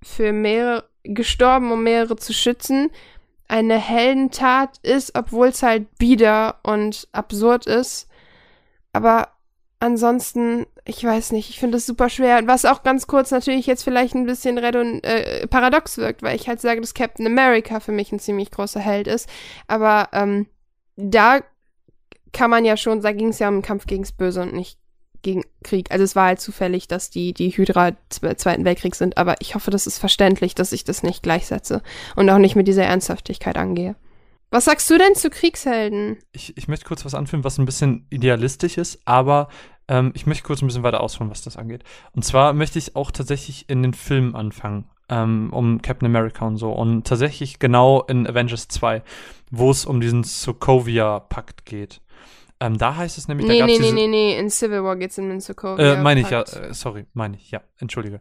für mehrere gestorben, um mehrere zu schützen, eine Heldentat ist, obwohl es halt bieder und absurd ist. Aber ansonsten, ich weiß nicht, ich finde es super schwer. Was auch ganz kurz natürlich jetzt vielleicht ein bisschen redon äh, paradox wirkt, weil ich halt sage, dass Captain America für mich ein ziemlich großer Held ist. Aber ähm, da kann man ja schon, da ging es ja um den Kampf gegen das Böse und nicht gegen Krieg. Also es war halt zufällig, dass die, die Hydra Zweiten Weltkriegs sind, aber ich hoffe, das ist verständlich, dass ich das nicht gleichsetze und auch nicht mit dieser Ernsthaftigkeit angehe. Was sagst du denn zu Kriegshelden? Ich, ich möchte kurz was anführen, was ein bisschen idealistisch ist, aber ähm, ich möchte kurz ein bisschen weiter ausholen, was das angeht. Und zwar möchte ich auch tatsächlich in den Filmen anfangen, ähm, um Captain America und so. Und tatsächlich genau in Avengers 2, wo es um diesen Sokovia-Pakt geht. Ähm, da heißt es nämlich, Nee, da nee, gab's nee, diese, nee, nee, in Civil War geht's um den Sokovia. Äh, meine ich ja, äh, sorry, meine ich, ja, entschuldige.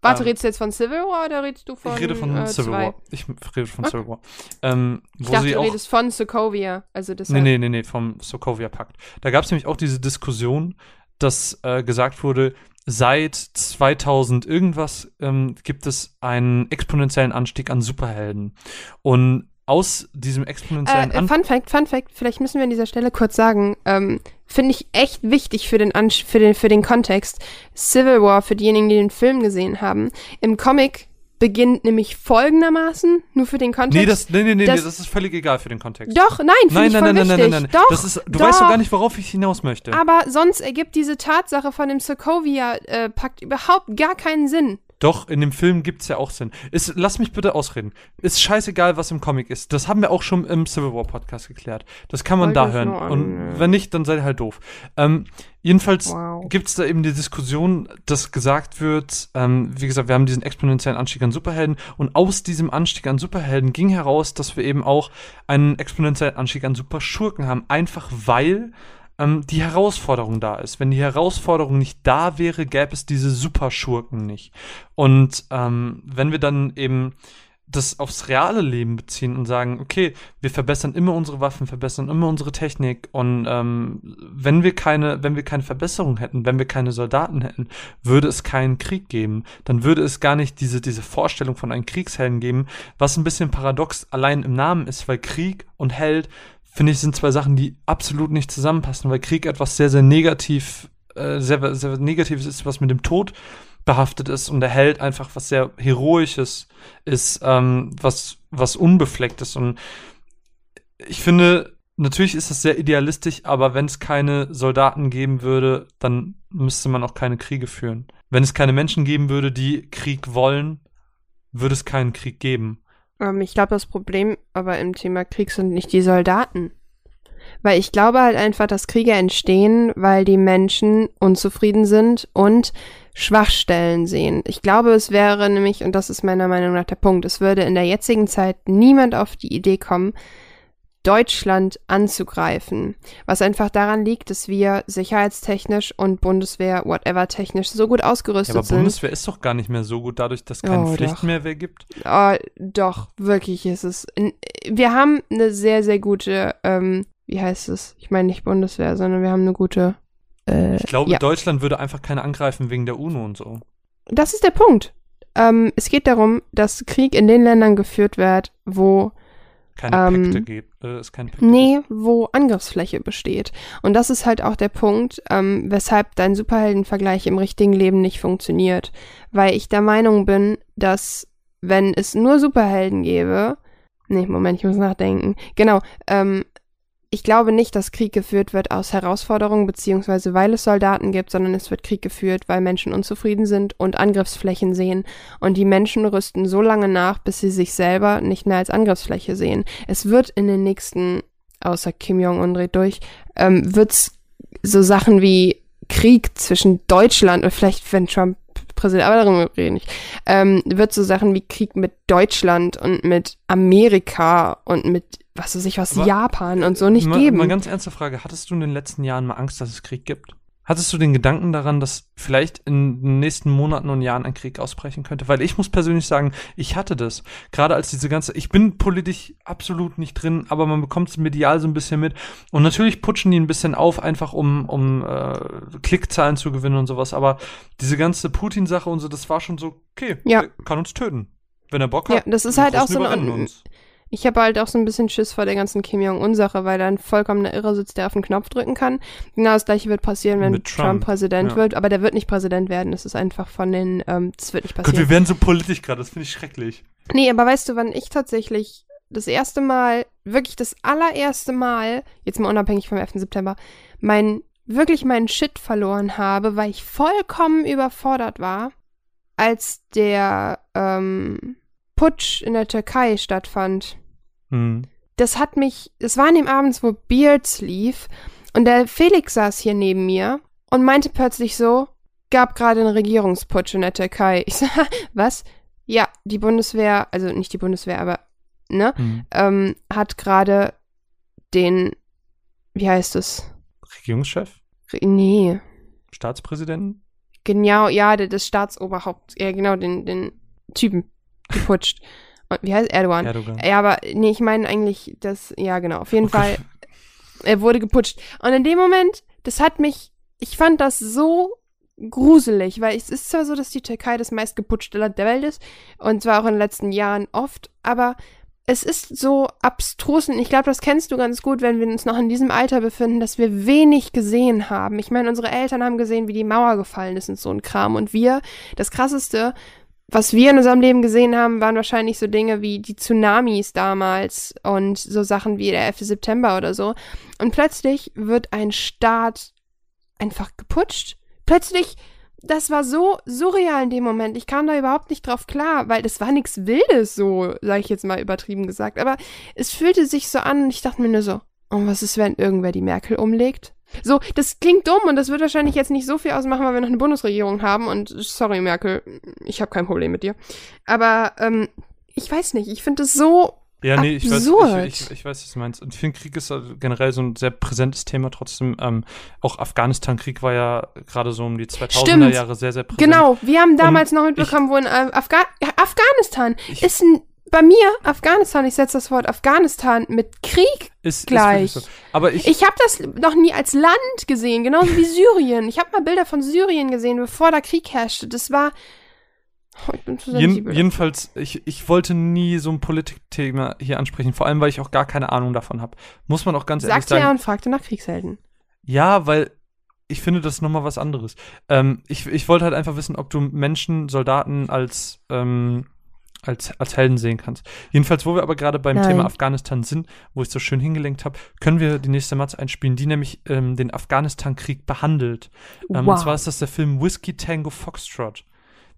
Warte, ähm, redest du jetzt von Civil War oder redest du von ich rede von äh, Civil zwei? War. Ich rede von Okay. Civil War. Ähm, Ich dachte, sie du auch redest von Sokovia. Also das Nee, nee, nee, nee, vom Sokovia-Pakt. Da gab es nämlich auch diese Diskussion, dass äh, gesagt wurde, seit 2000 irgendwas ähm, gibt es einen exponentiellen Anstieg an Superhelden. Und aus diesem exponentiellen Äh. Fun Fact, Fun Fact, vielleicht müssen wir an dieser Stelle kurz sagen, ähm, finde ich echt wichtig für den, Ansch für, den, für den Kontext. Civil War, für diejenigen, die den Film gesehen haben, im Comic beginnt nämlich folgendermaßen, nur für den Kontext. Nee, das, nee, nee, nee, das- nee, das ist völlig egal für den Kontext. Doch, nein, finde nein, ich nein, nein, nein, nein, nein, nein. Doch, Das ist, du doch. weißt doch gar nicht, worauf ich hinaus möchte. Aber sonst ergibt diese Tatsache von dem Sokovia-Pakt überhaupt gar keinen Sinn. Doch, in dem Film gibt's ja auch Sinn. Ist, lass mich bitte ausreden. Ist scheißegal, was im Comic ist. Das haben wir auch schon im Civil War Podcast geklärt. Das kann man Wollte da es hören. Und wenn nicht, dann seid ihr halt doof. Ähm, jedenfalls Wow. gibt's da eben die Diskussion, dass gesagt wird, ähm, wie gesagt, wir haben diesen exponentiellen Anstieg an Superhelden und aus diesem Anstieg an Superhelden ging heraus, dass wir eben auch einen exponentiellen Anstieg an Superschurken haben. Einfach weil ähm, die Herausforderung da ist. Wenn die Herausforderung nicht da wäre, gäbe es diese Superschurken nicht. Und ähm, wenn wir dann eben das aufs reale Leben beziehen und sagen, okay, wir verbessern immer unsere Waffen, verbessern immer unsere Technik und ähm, wenn wir keine, wenn wir keine Verbesserung hätten, wenn wir keine Soldaten hätten, würde es keinen Krieg geben. Dann würde es gar nicht diese, diese Vorstellung von einem Kriegshelden geben, was ein bisschen paradox allein im Namen ist, weil Krieg und Held, finde ich, sind zwei Sachen, die absolut nicht zusammenpassen, weil Krieg etwas sehr, sehr negativ, äh, sehr, sehr negatives ist, was mit dem Tod behaftet ist und der Held einfach was sehr Heroisches ist, ähm, was, was unbefleckt ist. Und ich finde, natürlich ist das sehr idealistisch, aber wenn es keine Soldaten geben würde, dann müsste man auch keine Kriege führen. Wenn es keine Menschen geben würde, die Krieg wollen, würde es keinen Krieg geben. Ähm, ich glaube, das Problem aber im Thema Krieg sind nicht die Soldaten. Weil ich glaube halt einfach, dass Kriege entstehen, weil die Menschen unzufrieden sind und Schwachstellen sehen. Ich glaube, es wäre nämlich, und das ist meiner Meinung nach der Punkt, es würde in der jetzigen Zeit niemand auf die Idee kommen, Deutschland anzugreifen. Was einfach daran liegt, dass wir sicherheitstechnisch und Bundeswehr, whatever technisch, so gut ausgerüstet Ja, aber sind. Bundeswehr ist doch gar nicht mehr so gut, dadurch, dass es keine Oh, Pflicht doch. mehr wer gibt. Oh, doch, wirklich ist es. Wir haben eine sehr, sehr gute, ähm, wie heißt es? Ich meine nicht Bundeswehr, sondern wir haben eine gute. Äh, Ich glaube, ja. Deutschland würde einfach keine angreifen wegen der UNO und so. Das ist der Punkt. Ähm, es geht darum, dass Krieg in den Ländern geführt wird, wo Keine Ähm, Pakte gibt. Äh, es keine Pakte Nee, wo Angriffsfläche besteht. Und das ist halt auch der Punkt, ähm, weshalb dein Superheldenvergleich im richtigen Leben nicht funktioniert. Weil ich der Meinung bin, dass wenn es nur Superhelden gäbe, nee, Moment, ich muss nachdenken. Genau, ähm, ich glaube nicht, dass Krieg geführt wird aus Herausforderungen, beziehungsweise weil es Soldaten gibt, sondern es wird Krieg geführt, weil Menschen unzufrieden sind und Angriffsflächen sehen. Und die Menschen rüsten so lange nach, bis sie sich selber nicht mehr als Angriffsfläche sehen. Es wird in den nächsten, außer Kim Jong-un dreht durch, ähm, wird's so Sachen wie Krieg zwischen Deutschland und vielleicht, wenn Trump Präsident, aber darüber rede ich ähm, wird so Sachen wie Krieg mit Deutschland und mit Amerika und mit, was weiß ich was, Aber- Japan und so nicht mal, geben. Mal ganz ernste Frage. Hattest du in den letzten Jahren mal Angst, dass es Krieg gibt? Hattest du den Gedanken daran, dass vielleicht in den nächsten Monaten und Jahren ein Krieg ausbrechen könnte? Weil ich muss persönlich sagen, ich hatte das. Gerade als diese ganze, ich bin politisch absolut nicht drin, aber man bekommt es medial so ein bisschen mit. Und natürlich putschen die ein bisschen auf, einfach um, um äh, Klickzahlen zu gewinnen und sowas. Aber diese ganze Putin-Sache und so, das war schon so, okay, Ja. kann uns töten. Wenn er Bock Ja, hat. das ist halt auch so eine-. Ich habe halt auch so ein bisschen Schiss vor der ganzen Kim Jong-un-Sache, weil da ein vollkommener Irre sitzt, der auf den Knopf drücken kann. Genau das gleiche wird passieren, wenn Trump, Trump, Präsident ja. wird, aber der wird nicht Präsident werden. Das ist einfach von den, ähm, das wird nicht Gott, passieren. wir werden so politisch gerade, das finde ich schrecklich. Nee, aber weißt du, wann ich tatsächlich das erste Mal, wirklich das allererste Mal, jetzt mal unabhängig vom 11. September, mein, wirklich meinen Shit verloren habe, weil ich vollkommen überfordert war, als der ähm, Putsch in der Türkei stattfand. Hm. Das hat mich, es war an dem Abend, wo Beards lief und der Felix saß hier neben mir und meinte plötzlich so, gab gerade einen Regierungsputsch in der Türkei. Ich sag, was? Ja, die Bundeswehr, also nicht die Bundeswehr, aber, ne, Hm. ähm, hat gerade den, wie heißt es? Regierungschef? Re- Nee, Staatspräsidenten? genau, ja, das Staatsoberhaupt, ja, genau, den, den Typen geputscht. Wie heißt Erdogan? Erdogan. Ja, aber nee, ich meine eigentlich das, ja genau, auf jeden Gott. Fall, er wurde geputscht. Und in dem Moment, das hat mich, ich fand das so gruselig, weil es ist zwar so, dass die Türkei das meistgeputschte Land der Welt ist und zwar auch in den letzten Jahren oft, aber es ist so abstrus und ich glaube, das kennst du ganz gut, wenn wir uns noch in diesem Alter befinden, dass wir wenig gesehen haben. Ich meine, unsere Eltern haben gesehen, wie die Mauer gefallen ist und so ein Kram und wir, das krasseste, was wir in unserem Leben gesehen haben, waren wahrscheinlich so Dinge wie die Tsunamis damals und so Sachen wie der 11. September oder so. Und plötzlich wird ein Staat einfach geputscht. Plötzlich, das war so surreal in dem Moment. Ich kam da überhaupt nicht drauf klar, weil das war nichts Wildes, so, sage ich jetzt mal übertrieben gesagt. Aber es fühlte sich so an und ich dachte mir nur so, und was ist, wenn irgendwer die Merkel umlegt? So, das klingt dumm und das wird wahrscheinlich jetzt nicht so viel ausmachen, weil wir noch eine Bundesregierung haben und sorry, Merkel, ich habe kein Problem mit dir. Aber ähm, ich weiß nicht, ich finde es so Ja, nee, ich weiß, absurd. ich, ich, ich weiß, was du meinst. Und ich finde, Krieg ist generell so ein sehr präsentes Thema trotzdem. Ähm, auch Afghanistan-Krieg war ja gerade so um die 2000er Stimmt. Jahre sehr, sehr präsent. Genau, wir haben damals noch mitbekommen, wo in äh, Afga Afghanistan Ich- ist ein, bei mir Afghanistan, ich setze das Wort Afghanistan mit Krieg. Ist, gleich. Ist. Aber ich, Ich habe das noch nie als Land gesehen, genauso wie Syrien. Ich habe mal Bilder von Syrien gesehen, bevor da Krieg herrschte. Das war. Oh, ich bin zu jeden, sensibel. jedenfalls, ich, ich wollte nie so ein Politikthema hier ansprechen, vor allem, weil ich auch gar keine Ahnung davon habe. Muss man auch ganz ehrlich Sagte sagen. er und fragte nach Kriegshelden. Ja, weil ich finde, das ist nochmal was anderes. Ähm, ich, ich wollte halt einfach wissen, ob du Menschen, Soldaten als, ähm, als, als Helden sehen kannst. Jedenfalls, wo wir aber gerade beim Nein. Thema Afghanistan sind, wo ich so schön hingelenkt habe, können wir die nächste Matz einspielen, die nämlich ähm, den Afghanistan-Krieg behandelt. Ähm, Wow. Und zwar ist das der Film Whiskey Tango Foxtrot.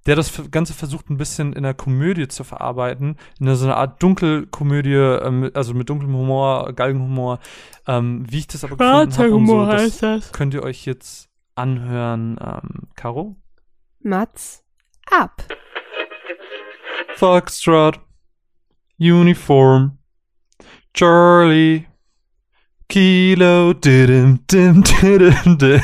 der das Ganze versucht, ein bisschen in der Komödie zu verarbeiten, in so einer Art Dunkelkomödie, ähm, also mit dunklem Humor, Galgenhumor. Ähm, wie ich das aber gefunden habe, so, das, das könnt ihr euch jetzt anhören. Ähm, Caro? Mats ab. Foxtrot. Uniform. Charlie. Kilo. Didim, dim, didim, dim.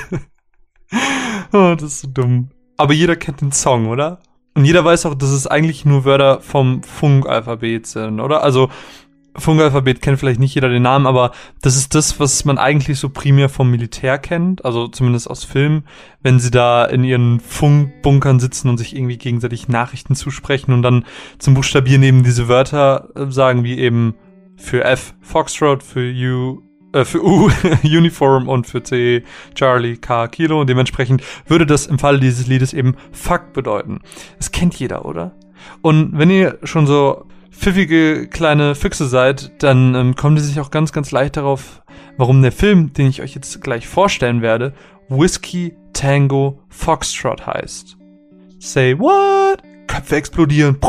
Oh, das ist so dumm. Aber jeder kennt den Song, oder? Und jeder weiß auch, dass es eigentlich nur Wörter vom Funkalphabet sind, oder? Also Funkalphabet kennt vielleicht nicht jeder den Namen, aber das ist das, was man eigentlich so primär vom Militär kennt, also zumindest aus Filmen, wenn sie da in ihren Funkbunkern sitzen und sich irgendwie gegenseitig Nachrichten zusprechen und dann zum Buchstabieren eben diese Wörter äh, sagen, wie eben für F Foxtrot, für U äh, für U Uniform und für C Charlie K Kilo und dementsprechend würde das im Falle dieses Liedes eben Fuck bedeuten. Das kennt jeder, oder? Und wenn ihr schon so pfiffige kleine Füchse seid, dann ähm, kommen die sich auch ganz, ganz leicht darauf, warum der Film, den ich euch jetzt gleich vorstellen werde, Whiskey Tango Foxtrot heißt. Say what? Köpfe explodieren.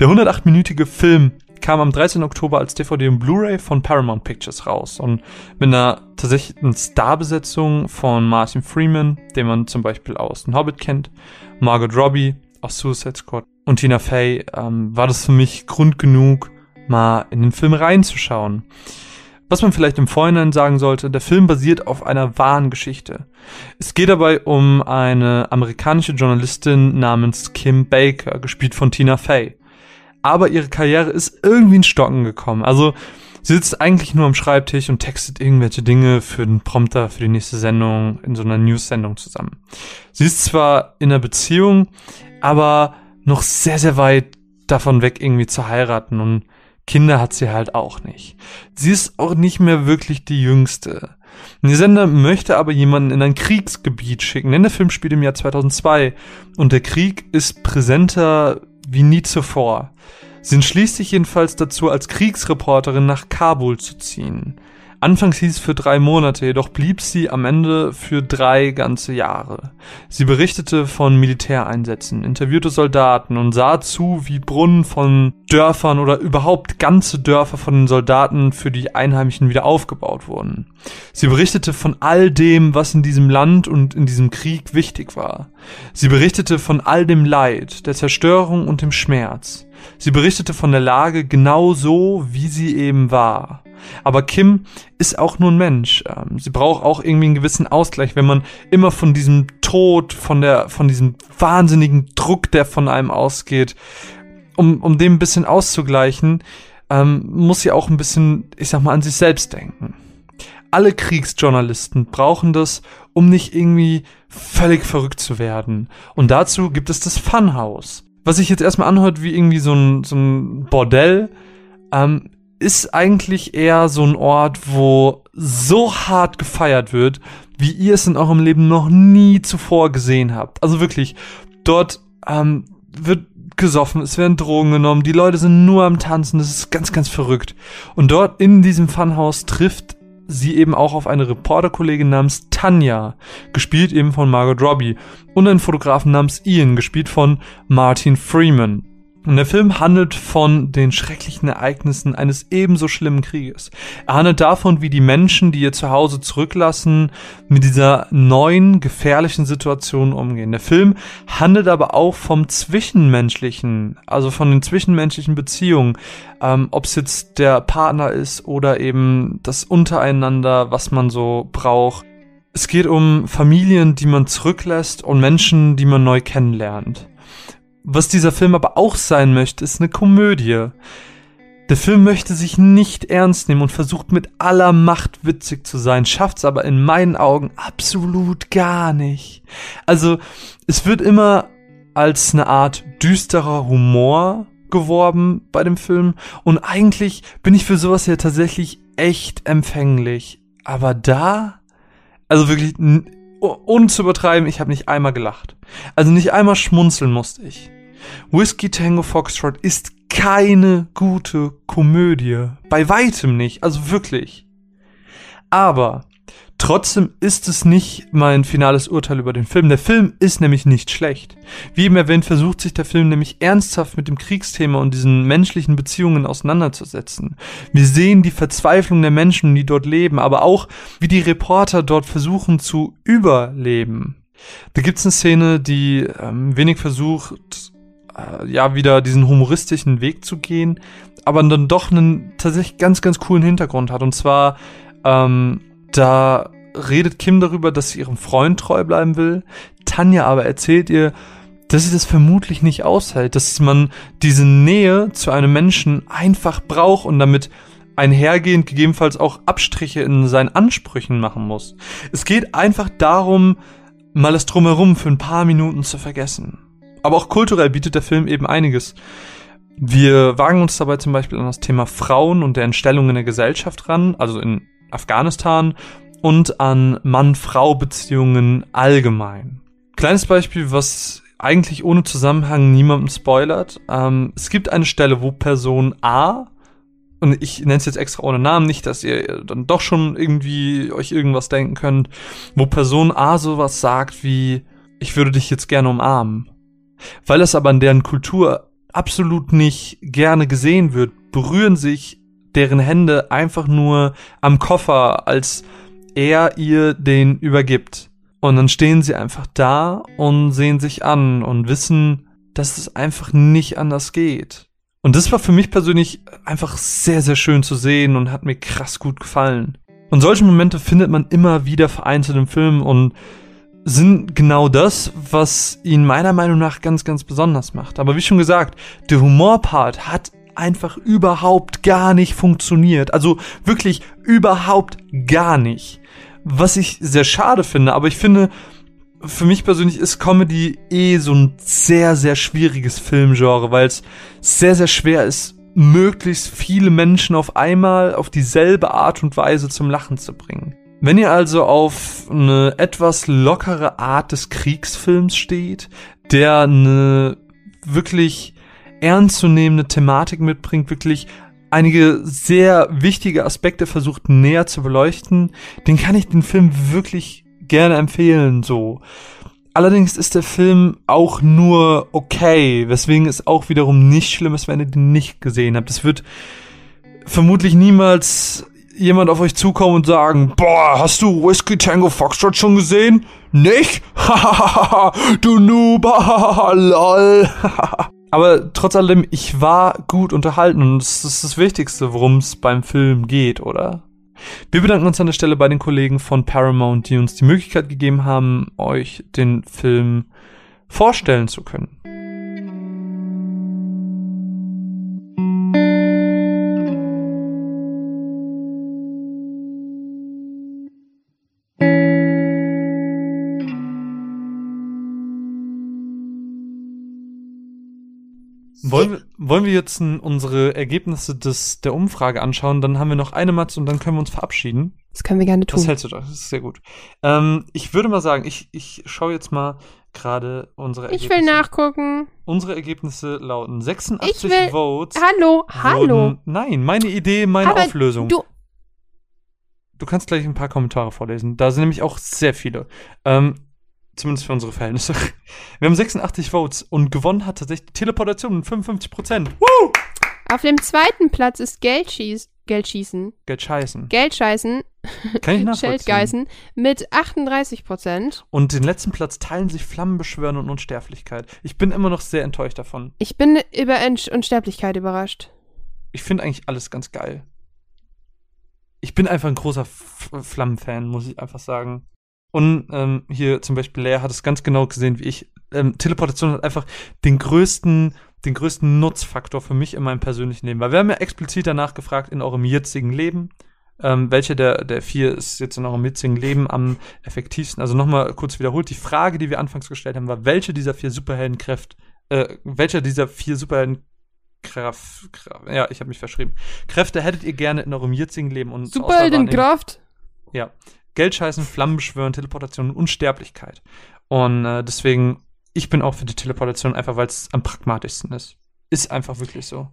Der 108-minütige Film kam am 13. Oktober als DVD und Blu-ray von Paramount Pictures raus und mit einer tatsächlichen Starbesetzung von Martin Freeman, den man zum Beispiel aus Den Hobbit kennt, Margot Robbie aus Suicide Squad und Tina Fey, ähm, war das für mich Grund genug, mal in den Film reinzuschauen. Was man vielleicht im Vorhinein sagen sollte, der Film basiert auf einer wahren Geschichte. Es geht dabei um eine amerikanische Journalistin namens Kim Baker, gespielt von Tina Fey aber ihre Karriere ist irgendwie in Stocken gekommen. Also sie sitzt eigentlich nur am Schreibtisch und textet irgendwelche Dinge für den Prompter für die nächste Sendung in so einer News-Sendung zusammen. Sie ist zwar in einer Beziehung, aber noch sehr, sehr weit davon weg, irgendwie zu heiraten und Kinder hat sie halt auch nicht. Sie ist auch nicht mehr wirklich die Jüngste. Der Sender möchte aber jemanden in ein Kriegsgebiet schicken, denn der Film spielt im Jahr 2002 und der Krieg ist präsenter wie nie zuvor. Sie entschließt sich jedenfalls dazu, als Kriegsreporterin nach Kabul zu ziehen. Anfangs hieß es für drei Monate, jedoch blieb sie am Ende für drei ganze Jahre. Sie berichtete von Militäreinsätzen, interviewte Soldaten und sah zu, wie Brunnen von Dörfern oder überhaupt ganze Dörfer von den Soldaten für die Einheimischen wieder aufgebaut wurden. Sie berichtete von all dem, was in diesem Land und in diesem Krieg wichtig war. Sie berichtete von all dem Leid, der Zerstörung und dem Schmerz. Sie berichtete von der Lage genau so, wie sie eben war. Aber Kim ist auch nur ein Mensch. Ähm, sie braucht auch irgendwie einen gewissen Ausgleich, wenn man immer von diesem Tod, von der, von diesem wahnsinnigen Druck, der von einem ausgeht, um, um dem ein bisschen auszugleichen, ähm, muss sie auch ein bisschen, ich sag mal, an sich selbst denken. Alle Kriegsjournalisten brauchen das, um nicht irgendwie völlig verrückt zu werden. Und dazu gibt es das Funhouse. Was sich jetzt erstmal anhört wie irgendwie so ein, so ein Bordell, ähm, ist eigentlich eher so ein Ort, wo so hart gefeiert wird, wie ihr es in eurem Leben noch nie zuvor gesehen habt. Also wirklich, dort ähm, wird gesoffen, es werden Drogen genommen, die Leute sind nur am Tanzen, das ist ganz, ganz verrückt. Und dort in diesem Funhaus trifft sie eben auch auf eine Reporterkollegin namens Tanja, gespielt eben von Margot Robbie, und einen Fotografen namens Ian, gespielt von Martin Freeman. Und der Film handelt von den schrecklichen Ereignissen eines ebenso schlimmen Krieges. Er handelt davon, wie die Menschen, die ihr Zuhause zurücklassen, mit dieser neuen, gefährlichen Situation umgehen. Der Film handelt aber auch vom Zwischenmenschlichen, also von den zwischenmenschlichen Beziehungen, ähm, ob es jetzt der Partner ist oder eben das Untereinander, was man so braucht. Es geht um Familien, die man zurücklässt und Menschen, die man neu kennenlernt. Was dieser Film aber auch sein möchte, ist eine Komödie. Der Film möchte sich nicht ernst nehmen und versucht mit aller Macht witzig zu sein, schafft's aber in meinen Augen absolut gar nicht. Also, es wird immer als eine Art düsterer Humor geworben bei dem Film und eigentlich bin ich für sowas ja tatsächlich echt empfänglich. Aber da, also wirklich, ohne zu übertreiben, ich habe nicht einmal gelacht. Also nicht einmal schmunzeln musste ich. Whiskey Tango Foxtrot ist keine gute Komödie. Bei weitem nicht. Also wirklich. Aber Trotzdem ist es nicht mein finales Urteil über den Film. Der Film ist nämlich nicht schlecht. Wie eben erwähnt, versucht sich der Film nämlich ernsthaft mit dem Kriegsthema und diesen menschlichen Beziehungen auseinanderzusetzen. Wir sehen die Verzweiflung der Menschen, die dort leben, aber auch, wie die Reporter dort versuchen zu überleben. Da gibt's eine Szene, die ähm, wenig versucht, äh, ja, wieder diesen humoristischen Weg zu gehen, aber dann doch einen tatsächlich ganz, ganz coolen Hintergrund hat. Und zwar, ähm, da redet Kim darüber, dass sie ihrem Freund treu bleiben will. Tanja aber erzählt ihr, dass sie das vermutlich nicht aushält, dass man diese Nähe zu einem Menschen einfach braucht und damit einhergehend gegebenenfalls auch Abstriche in seinen Ansprüchen machen muss. Es geht einfach darum, mal das Drumherum für ein paar Minuten zu vergessen. Aber auch kulturell bietet der Film eben einiges. Wir wagen uns dabei zum Beispiel an das Thema Frauen und deren Stellung in der Gesellschaft ran, also in Afghanistan und an Mann-Frau-Beziehungen allgemein. Kleines Beispiel, was eigentlich ohne Zusammenhang niemandem spoilert. Ähm, es gibt eine Stelle, wo Person A, und ich nenne es jetzt extra ohne Namen, nicht, dass ihr dann doch schon irgendwie euch irgendwas denken könnt, wo Person A sowas sagt wie, ich würde dich jetzt gerne umarmen. Weil es aber in deren Kultur absolut nicht gerne gesehen wird, berühren sich deren Hände einfach nur am Koffer, als er ihr den übergibt. Und dann stehen sie einfach da und sehen sich an und wissen, dass es einfach nicht anders geht. Und das war für mich persönlich einfach sehr, sehr schön zu sehen und hat mir krass gut gefallen. Und solche Momente findet man immer wieder vereinzelt im Film und sind genau das, was ihn meiner Meinung nach ganz, ganz besonders macht. Aber wie schon gesagt, der Humorpart hat einfach überhaupt gar nicht funktioniert. Also wirklich überhaupt gar nicht. Was ich sehr schade finde, aber ich finde, für mich persönlich ist Comedy eh so ein sehr, sehr schwieriges Filmgenre, weil es sehr, sehr schwer ist, möglichst viele Menschen auf einmal auf dieselbe Art und Weise zum Lachen zu bringen. Wenn ihr also auf eine etwas lockere Art des Kriegsfilms steht, der eine wirklich ernstzunehmende Thematik mitbringt, wirklich einige sehr wichtige Aspekte versucht näher zu beleuchten, den kann ich den Film wirklich gerne empfehlen, so. Allerdings ist der Film auch nur okay, weswegen es auch wiederum nicht schlimm ist, wenn ihr den nicht gesehen habt. Es wird vermutlich niemals jemand auf euch zukommen und sagen, boah, hast du Whiskey Tango Foxtrot schon gesehen? Nicht? du Noob, lol. Aber trotz allem, ich war gut unterhalten und das ist das Wichtigste, worum es beim Film geht, oder? Wir bedanken uns an der Stelle bei den Kollegen von Paramount, die uns die Möglichkeit gegeben haben, euch den Film vorstellen zu können. Wollen wir, wollen wir jetzt unsere Ergebnisse des, der Umfrage anschauen? Dann haben wir noch eine Matz und dann können wir uns verabschieden. Das können wir gerne tun. Was hältst du da? Das ist sehr gut. Ähm, ich würde mal sagen, ich, ich schaue jetzt mal gerade unsere Ergebnisse. Ich will nachgucken. Unsere Ergebnisse lauten 86 will, Votes. Hallo, hallo. Wurden, nein, meine Idee, meine Aber Auflösung. Du, du kannst gleich ein paar Kommentare vorlesen. Da sind nämlich auch sehr viele. Ähm, Zumindest für unsere Verhältnisse. Wir haben 86 Votes und gewonnen hat tatsächlich die Teleportation mit 55 Prozent. Auf dem zweiten Platz ist Geldschieß Geldschießen. Geldscheißen. Geldscheißen. Kann ich nachvollziehen. Scheldgeißen mit 38 Prozent. Und den letzten Platz teilen sich Flammenbeschwören und Unsterblichkeit. Ich bin immer noch sehr enttäuscht davon. Ich bin über Unsterblichkeit überrascht. Ich finde eigentlich alles ganz geil. Ich bin einfach ein großer Flammenfan, muss ich einfach sagen. Und ähm, hier zum Beispiel Lea hat es ganz genau gesehen wie ich. Ähm, Teleportation hat einfach den größten, den größten Nutzfaktor für mich in meinem persönlichen Leben. Weil wir haben ja explizit danach gefragt in eurem jetzigen Leben, ähm, welche der, der vier ist jetzt in eurem jetzigen Leben am effektivsten. Also nochmal kurz wiederholt, die Frage, die wir anfangs gestellt haben, war, welche dieser vier Superheldenkräfte, äh, welcher dieser vier Superhelden Kraft, Kraft, ja, ich habe mich verschrieben. Kräfte hättet ihr gerne in eurem jetzigen Leben und Superheldenkraft? Ja. Geldscheißen, Flammenbeschwören, Teleportation und Unsterblichkeit. Und äh, deswegen, ich bin auch für die Teleportation, einfach weil es am pragmatischsten ist. Ist einfach wirklich so.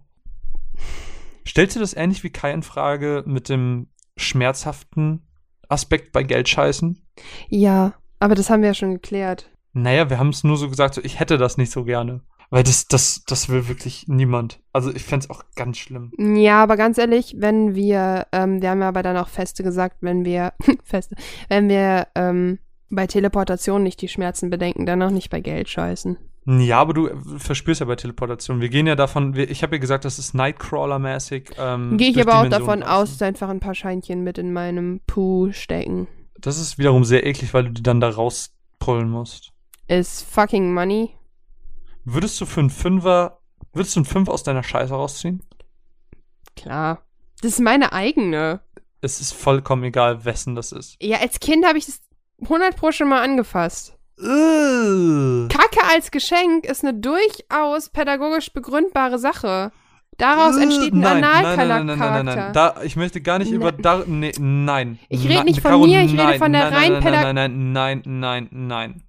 Stellst du das ähnlich wie Kai in Frage mit dem schmerzhaften Aspekt bei Geld scheißen? Ja, aber das haben wir ja schon geklärt. Naja, wir haben es nur so gesagt, so, ich hätte das nicht so gerne. Weil das, das, das will wirklich niemand. Also ich fände es auch ganz schlimm. Ja, aber ganz ehrlich, wenn wir, ähm, wir haben ja aber dann auch Feste gesagt, wenn wir, Feste, wenn wir ähm, bei Teleportation nicht die Schmerzen bedenken, dann auch nicht bei Geld scheißen. Ja, aber du verspürst ja bei Teleportation. Wir gehen ja davon, wir, ich habe ja gesagt, das ist Nightcrawler-mäßig. Ähm, Gehe ich aber auch davon aus, dass einfach ein paar Scheinchen mit in meinem Puh stecken. Das ist wiederum sehr eklig, weil du die dann da rauspullen musst. Ist fucking money. Würdest du für einen Fünfer, würdest du einen Fünf aus deiner Scheiße rausziehen? Klar. Das ist meine eigene. Es ist vollkommen egal, wessen das ist. Ja, als Kind habe ich das 100 pro schon mal angefasst. Ugh. Kacke als Geschenk ist eine durchaus pädagogisch begründbare Sache. Daraus entsteht ein nein, nein, nein, nein, Analcharakter. nein, nein, nein, nein. Da, ich möchte gar nicht über Nein. da, nee, nein. Ich rede nicht von mir, ich rede nein, von der nein, rein nein, Pädag- nein, nein, nein, nein, nein, nein.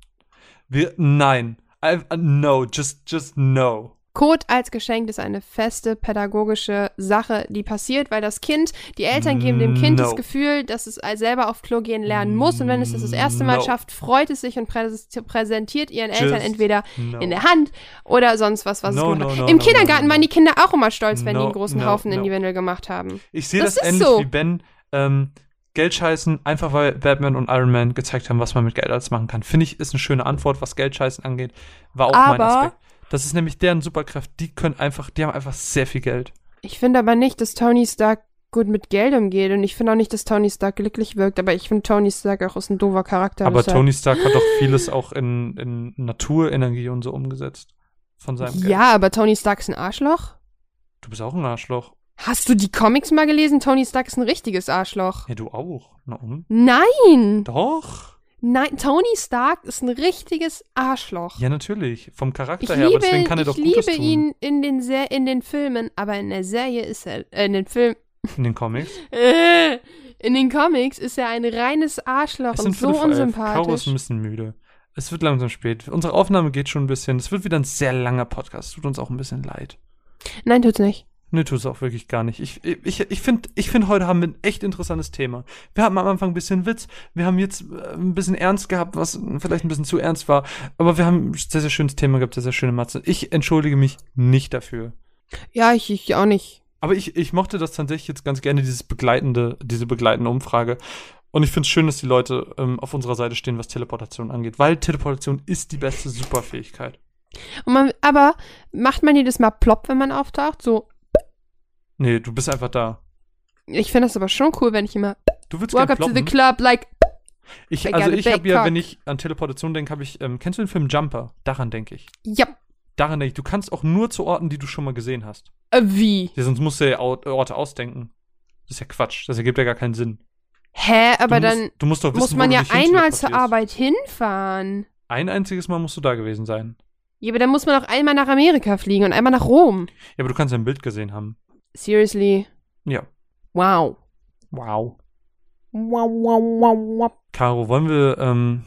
Wir, nein. I, no, just, just no. Code als Geschenk ist eine feste pädagogische Sache, die passiert, weil das Kind, die Eltern geben dem Kind No. das Gefühl, dass es selber auf Klo gehen lernen muss und wenn es das das erste Mal No. schafft, freut es sich und präs präsentiert ihren Eltern Just entweder no. in der Hand oder sonst was, was es gemacht hat. Im Kindergarten waren die Kinder auch immer stolz, wenn die einen großen Haufen in die Windel gemacht haben. Ich sehe Das das, ist ähnlich so. wie Ben. Ähm, Geld scheißen, einfach weil Batman und Iron Man gezeigt haben, was man mit Geld alles machen kann. Finde ich, ist eine schöne Antwort, was Geld scheißen angeht. War auch mein Aber- Aspekt. Das ist nämlich deren Superkraft. Die können einfach, die haben einfach sehr viel Geld. Ich finde aber nicht, dass Tony Stark gut mit Geld umgeht und ich finde auch nicht, dass Tony Stark glücklich wirkt, aber ich finde Tony Stark auch ist ein doofer Charakter. Aber deshalb- Tony Stark hat doch vieles auch in, in Naturenergie und so umgesetzt. Von seinem Geld. Ja, aber Tony Stark ist ein Arschloch. Du bist auch ein Arschloch. Hast du die Comics mal gelesen? Tony Stark ist ein richtiges Arschloch. Ja, du auch. Na und? Nein! Doch. Nein, Tony Stark ist ein richtiges Arschloch. Ja, natürlich. Vom Charakter ich her, aber liebe, deswegen kann er ich doch Gutes liebe tun. ihn in den, Ser in den Filmen, aber in der Serie ist er, äh, in den Film, In den Comics. äh, in den Comics ist er ein reines Arschloch Es und so elf. Caro ist unsympathisch. ein bisschen müde. Es wird langsam spät. Unsere Aufnahme geht schon ein bisschen. Es wird wieder ein sehr langer Podcast. Tut uns auch ein bisschen leid. Nein, tut's nicht. Nee, tut es auch wirklich gar nicht. Ich, ich, ich finde, ich find, heute haben wir ein echt interessantes Thema. Wir hatten am Anfang ein bisschen Witz. Wir haben jetzt äh, ein bisschen Ernst gehabt, was vielleicht ein bisschen zu ernst war. Aber wir haben ein sehr, sehr schönes Thema gehabt, sehr, sehr schöne Matze. Ich entschuldige mich nicht dafür. Ja, ich, ich auch nicht. Aber ich, ich mochte das tatsächlich jetzt ganz gerne, dieses begleitende, diese begleitende Umfrage. Und ich finde es schön, dass die Leute ähm, auf unserer Seite stehen, was Teleportation angeht. Weil Teleportation ist die beste Superfähigkeit. Man, aber macht man jedes Mal plopp, wenn man auftaucht? So, Nee, du bist einfach da. ich finde das aber schon cool, wenn ich immer Du willst Walk up to the club, like, Ich, also ich habe ja, wenn ich an Teleportation denke, habe ich, ähm, kennst du den Film Jumper? Daran denke ich. ja, Daran denke ich. Du kannst auch nur zu Orten, die du schon mal gesehen hast. äh, wie? Ja, sonst musst du ja Ort- Orte ausdenken. Das ist ja Quatsch. Das ergibt ja gar keinen Sinn. Hä, aber du dann musst, du musst doch wissen, muss man ja einmal zur. Arbeit hinfahren. Ein einziges Mal musst du da gewesen sein. Ja, aber dann muss man auch einmal nach Amerika fliegen und einmal nach Rom. Ja, aber du kannst ein Bild gesehen haben. Seriously? Ja. Wow. Wow. Wow, wow, wow, wow. Caro, wollen wir ähm,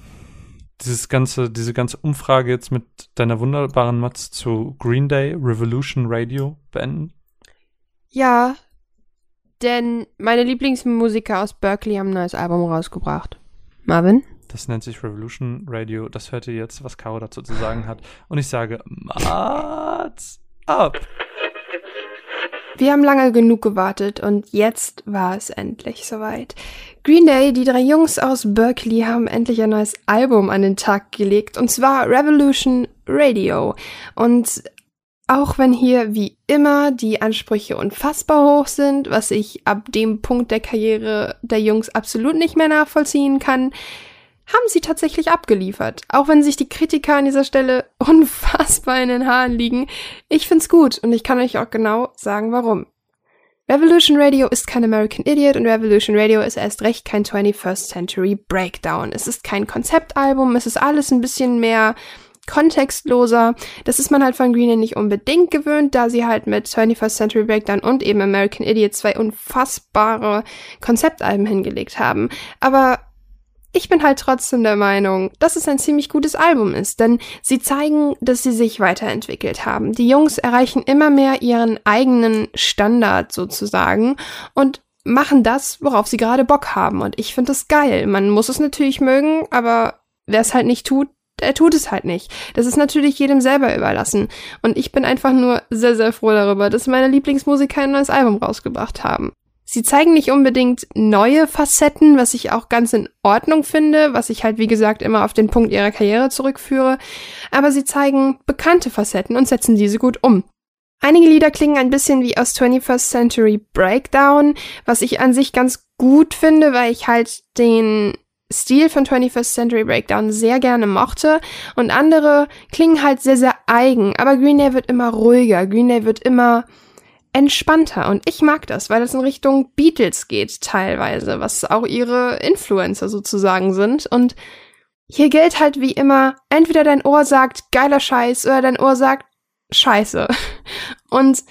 dieses ganze, diese ganze Umfrage jetzt mit deiner wunderbaren Matz zu Green Day Revolution Radio beenden? Ja, denn meine Lieblingsmusiker aus Berkeley haben ein neues Album rausgebracht. Marvin? Das nennt sich Revolution Radio. Das hört ihr jetzt, was Caro dazu zu sagen hat. Und ich sage, Mats ab. Wir haben lange genug gewartet und jetzt war es endlich soweit. Green Day, die drei Jungs aus Berkeley, haben endlich ein neues Album an den Tag gelegt und zwar Revolution Radio. Und auch wenn hier wie immer die Ansprüche unfassbar hoch sind, was ich ab dem Punkt der Karriere der Jungs absolut nicht mehr nachvollziehen kann, haben sie tatsächlich abgeliefert. Auch wenn sich die Kritiker an dieser Stelle unfassbar in den Haaren liegen. Ich find's gut und ich kann euch auch genau sagen, warum. Revolution Radio ist kein American Idiot und Revolution Radio ist erst recht kein 21st Century Breakdown. Es ist kein Konzeptalbum, es ist alles ein bisschen mehr kontextloser. Das ist man halt von Green Day nicht unbedingt gewöhnt, da sie halt mit 21st Century Breakdown und eben American Idiot zwei unfassbare Konzeptalben hingelegt haben. Aber ich bin halt trotzdem der Meinung, dass es ein ziemlich gutes Album ist, denn sie zeigen, dass sie sich weiterentwickelt haben. Die Jungs erreichen immer mehr ihren eigenen Standard sozusagen und machen das, worauf sie gerade Bock haben. Und ich finde das geil. Man muss es natürlich mögen, aber wer es halt nicht tut, der tut es halt nicht. Das ist natürlich jedem selber überlassen. Und ich bin einfach nur sehr, sehr froh darüber, dass meine Lieblingsmusiker ein neues Album rausgebracht haben. Sie zeigen nicht unbedingt neue Facetten, was ich auch ganz in Ordnung finde, was ich halt wie gesagt immer auf den Punkt ihrer Karriere zurückführe, aber sie zeigen bekannte Facetten und setzen diese gut um. Einige Lieder klingen ein bisschen wie aus 21st Century Breakdown, was ich an sich ganz gut finde, weil ich halt den Stil von 21st Century Breakdown sehr gerne mochte. Und andere klingen halt sehr, sehr eigen, aber Green Day wird immer ruhiger, Green Day wird immer entspannter und ich mag das, weil das in Richtung Beatles geht teilweise, was auch ihre Influencer sozusagen sind und hier gilt halt wie immer, entweder dein Ohr sagt geiler Scheiß oder dein Ohr sagt scheiße. Und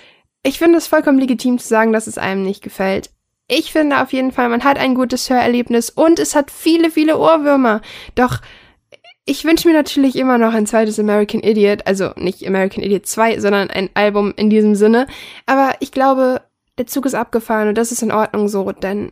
ich finde es vollkommen legitim zu sagen, dass es einem nicht gefällt. Ich finde auf jeden Fall, man hat ein gutes Hörerlebnis und es hat viele, viele Ohrwürmer. Doch ich wünsche mir natürlich immer noch ein zweites American Idiot, also nicht American Idiot 2, sondern ein Album in diesem Sinne. Aber ich glaube, der Zug ist abgefahren und das ist in Ordnung so, denn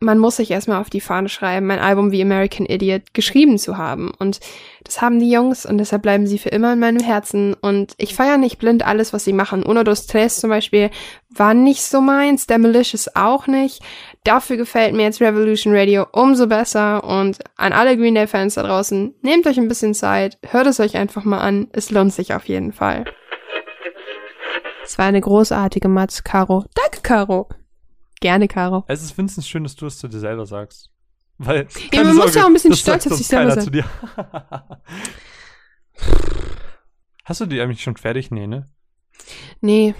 man muss sich erstmal auf die Fahne schreiben, ein Album wie American Idiot geschrieben zu haben. Und das haben die Jungs und deshalb bleiben sie für immer in meinem Herzen. Und ich feiere nicht blind alles, was sie machen. Uno dos Tres zum Beispiel war nicht so meins, Demolicious auch nicht. Dafür gefällt mir jetzt Revolution Radio umso besser. Und an alle Green Day Fans da draußen, nehmt euch ein bisschen Zeit, hört es euch einfach mal an. Es lohnt sich auf jeden Fall. Es war eine großartige Matz, Caro. Danke, Caro. Gerne, Caro. Es ist wenigstens schön, dass du es zu dir selber sagst. Weil, Ja, man muss ja auch ein bisschen stolz auf sich selber sein. zu dir. Hast du die eigentlich schon fertig? Nee, ne? Nee,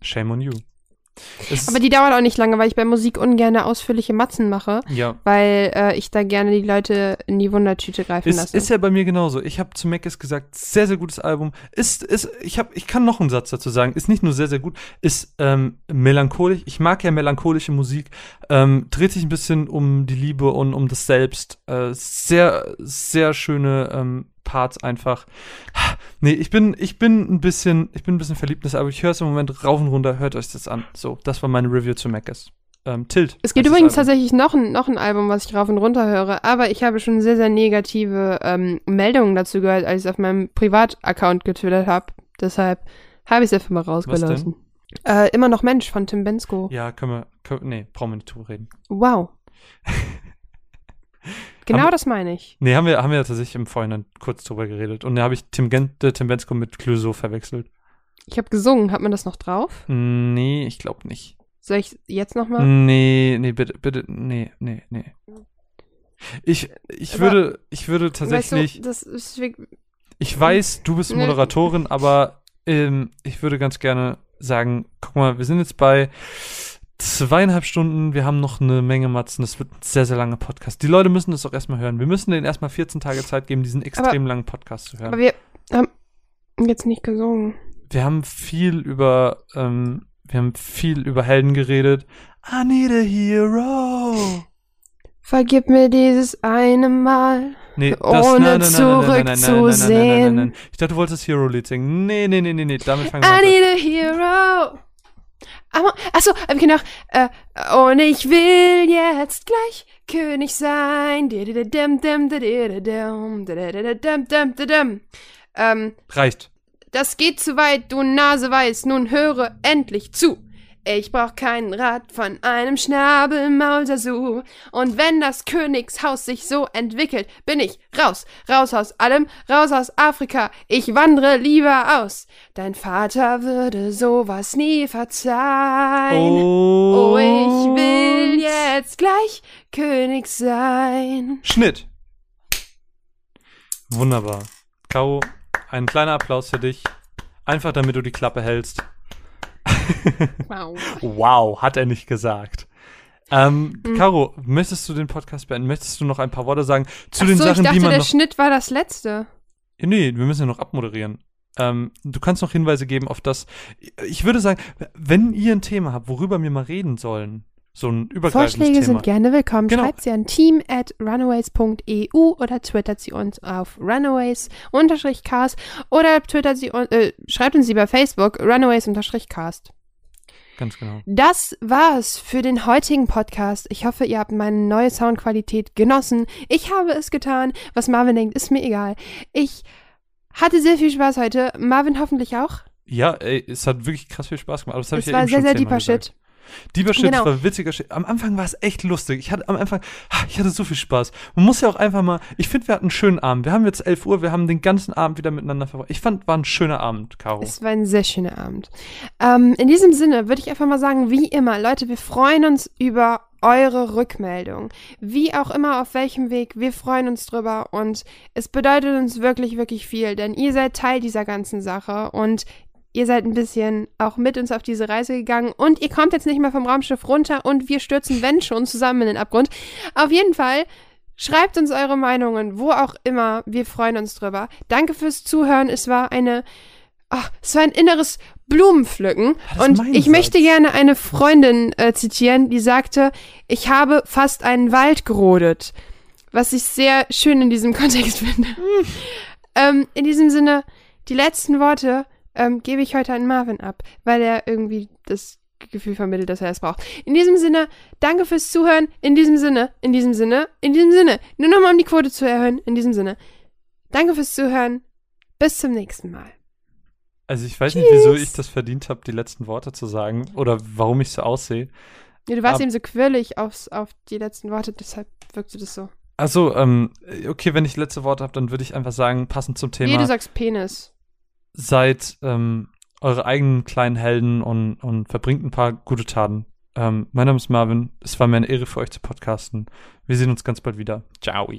Shame on you. Es aber die dauert auch nicht lange, weil ich bei Musik ungern ausführliche Matzen mache, ja. weil äh, ich da gerne die Leute in die Wundertüte greifen Ist, lasse. ist ja bei mir genauso. Ich habe zu Mackes gesagt, sehr, sehr gutes Album. Ist, ist, ich hab, ich kann noch einen Satz dazu sagen. Ist nicht nur sehr, sehr gut, ist ähm, melancholisch. Ich mag ja melancholische Musik. Ähm, dreht sich ein bisschen um die Liebe und um das Selbst. Äh, sehr, sehr schöne ähm, Parts einfach. Nee, ich bin, ich bin ein bisschen, ich bin ein bisschen verliebt Album. Ich höre es im Moment rauf und runter. Hört euch das an. So, das war meine Review zu Mackes. Ähm, Tilt. es gibt übrigens tatsächlich noch ein, noch ein Album, was ich rauf und runter höre, aber ich habe schon sehr, sehr negative ähm, Meldungen dazu gehört, als ich es auf meinem Privataccount getwittert habe. Deshalb habe ich es einfach mal rausgelassen. Äh, immer noch Mensch von Tim Bensko. Ja, können wir, können, nee, brauchen wir nicht drüber reden. Wow. genau Haben- das meine ich. Nee, haben wir, haben wir tatsächlich im Vorhinein kurz drüber geredet. Und da habe ich Tim, Gen äh, Tim Bensko mit Clouseau verwechselt. Ich habe gesungen. Hat man das noch drauf? Nee, ich glaube nicht. Soll ich jetzt nochmal? Nee, nee, bitte, bitte, nee, nee, nee. Ich, ich Aber- würde, ich würde tatsächlich, Weißt du, ist ich weiß, du bist Nee. Moderatorin, aber ähm, ich würde ganz gerne sagen, guck mal, wir sind jetzt bei zweieinhalb Stunden. Wir haben noch eine Menge Matzen. Das wird ein sehr, sehr langer Podcast. Die Leute müssen das auch erstmal hören. Wir müssen denen erstmal 14 Tage Zeit geben, diesen extrem aber, langen Podcast zu hören. Aber wir haben jetzt nicht gesungen. Wir haben viel über, ähm, wir haben viel über Helden geredet. I need a hero. Vergib mir dieses eine Mal. Nee, ohne zurückzusehen. Ich dachte, du wolltest das Hero-Lied singen. Nee, nee, nee, nee, nee, damit fangen wir an. I need a hero. Aber, achso, hab ich gedacht, äh, und ich will jetzt gleich König sein. Ähm, Reicht. das geht zu weit, du Naseweiß, nun höre endlich zu. Ich brauch keinen Rat von einem Schnabelmaulsasu. Und wenn das Königshaus sich so entwickelt, bin ich raus, raus aus allem, raus aus Afrika. Ich wandre lieber aus. Dein Vater würde sowas nie verzeihen. Oh, Oh, ich will jetzt gleich König sein. Schnitt. Wunderbar. Caro, ein kleiner Applaus für dich. Einfach damit du die Klappe hältst. Wow. Wow, hat er nicht gesagt. Ähm, Mhm. Caro, möchtest du den Podcast beenden? Möchtest du noch ein paar Worte sagen zu Ach den Sachen, ich dachte, die man der noch. Schnitt war das letzte. Nee, wir müssen ja noch abmoderieren. Ähm, du kannst noch Hinweise geben auf das. Ich würde sagen, wenn ihr ein Thema habt, worüber wir mal reden sollen, so ein übergreifendes Vorschläge Thema. sind gerne willkommen. Genau. Schreibt sie an team at runaways.eu oder twittert sie uns auf runaways-cast oder twittert sie, äh, schreibt uns sie bei Facebook runaways-cast. Ganz genau. Das war's für den heutigen Podcast. Ich hoffe, ihr habt meine neue Soundqualität genossen. Ich habe es getan. Was Marvin denkt, ist mir egal. Ich hatte sehr viel Spaß heute. Marvin hoffentlich auch. Ja, ey, es hat wirklich krass viel Spaß gemacht. Aber das habe ich ja war eben sehr, schon sehr deeper. Shit. Deeper Shit, Genau. war witziger Shit. Am Anfang war es echt lustig. Ich hatte am Anfang, ich hatte so viel Spaß. Man muss ja auch einfach mal, ich finde, wir hatten einen schönen Abend. Wir haben jetzt 11 Uhr, wir haben den ganzen Abend wieder miteinander verbracht. Ich fand, war ein schöner Abend, Caro. Es war ein sehr schöner Abend. Ähm, in diesem Sinne würde ich einfach mal sagen, wie immer, Leute, wir freuen uns über eure Rückmeldung. Wie auch immer, auf welchem Weg, wir freuen uns drüber und es bedeutet uns wirklich, wirklich viel, denn ihr seid Teil dieser ganzen Sache und ihr seid ein bisschen auch mit uns auf diese Reise gegangen und ihr kommt jetzt nicht mehr vom Raumschiff runter und wir stürzen, wenn schon, zusammen in den Abgrund. Auf jeden Fall Schreibt uns eure Meinungen, wo auch immer. Wir freuen uns drüber. Danke fürs Zuhören. Es war eine, ach, es war ein inneres Blumenpflücken. Und ich Satz. möchte gerne eine Freundin äh, zitieren, die sagte, ich habe fast einen Wald gerodet. Was ich sehr schön in diesem Kontext finde. ähm, in diesem Sinne, die letzten Worte ähm, gebe ich heute an Marvin ab, weil er irgendwie das Gefühl vermittelt, dass er es braucht. In diesem Sinne, danke fürs Zuhören. In diesem Sinne, in diesem Sinne, in diesem Sinne. Nur nochmal, um die Quote zu erhöhen. In diesem Sinne. Danke fürs Zuhören. Bis zum nächsten Mal. Also ich weiß nicht, wieso ich das verdient habe, die letzten Worte zu sagen oder warum ich so aussehe. Ja, du warst Ab- eben so quirlig aufs, auf die letzten Worte, deshalb wirkte das so. Also, ähm, okay, wenn ich letzte Worte habe, dann würde ich einfach sagen, passend zum Thema, Nee, du sagst Penis. Seid ähm, eure eigenen kleinen Helden und, und verbringt ein paar gute Taten. Ähm, mein Name ist Marvin. Es war mir eine Ehre für euch zu podcasten. Wir sehen uns ganz bald wieder. Ciao.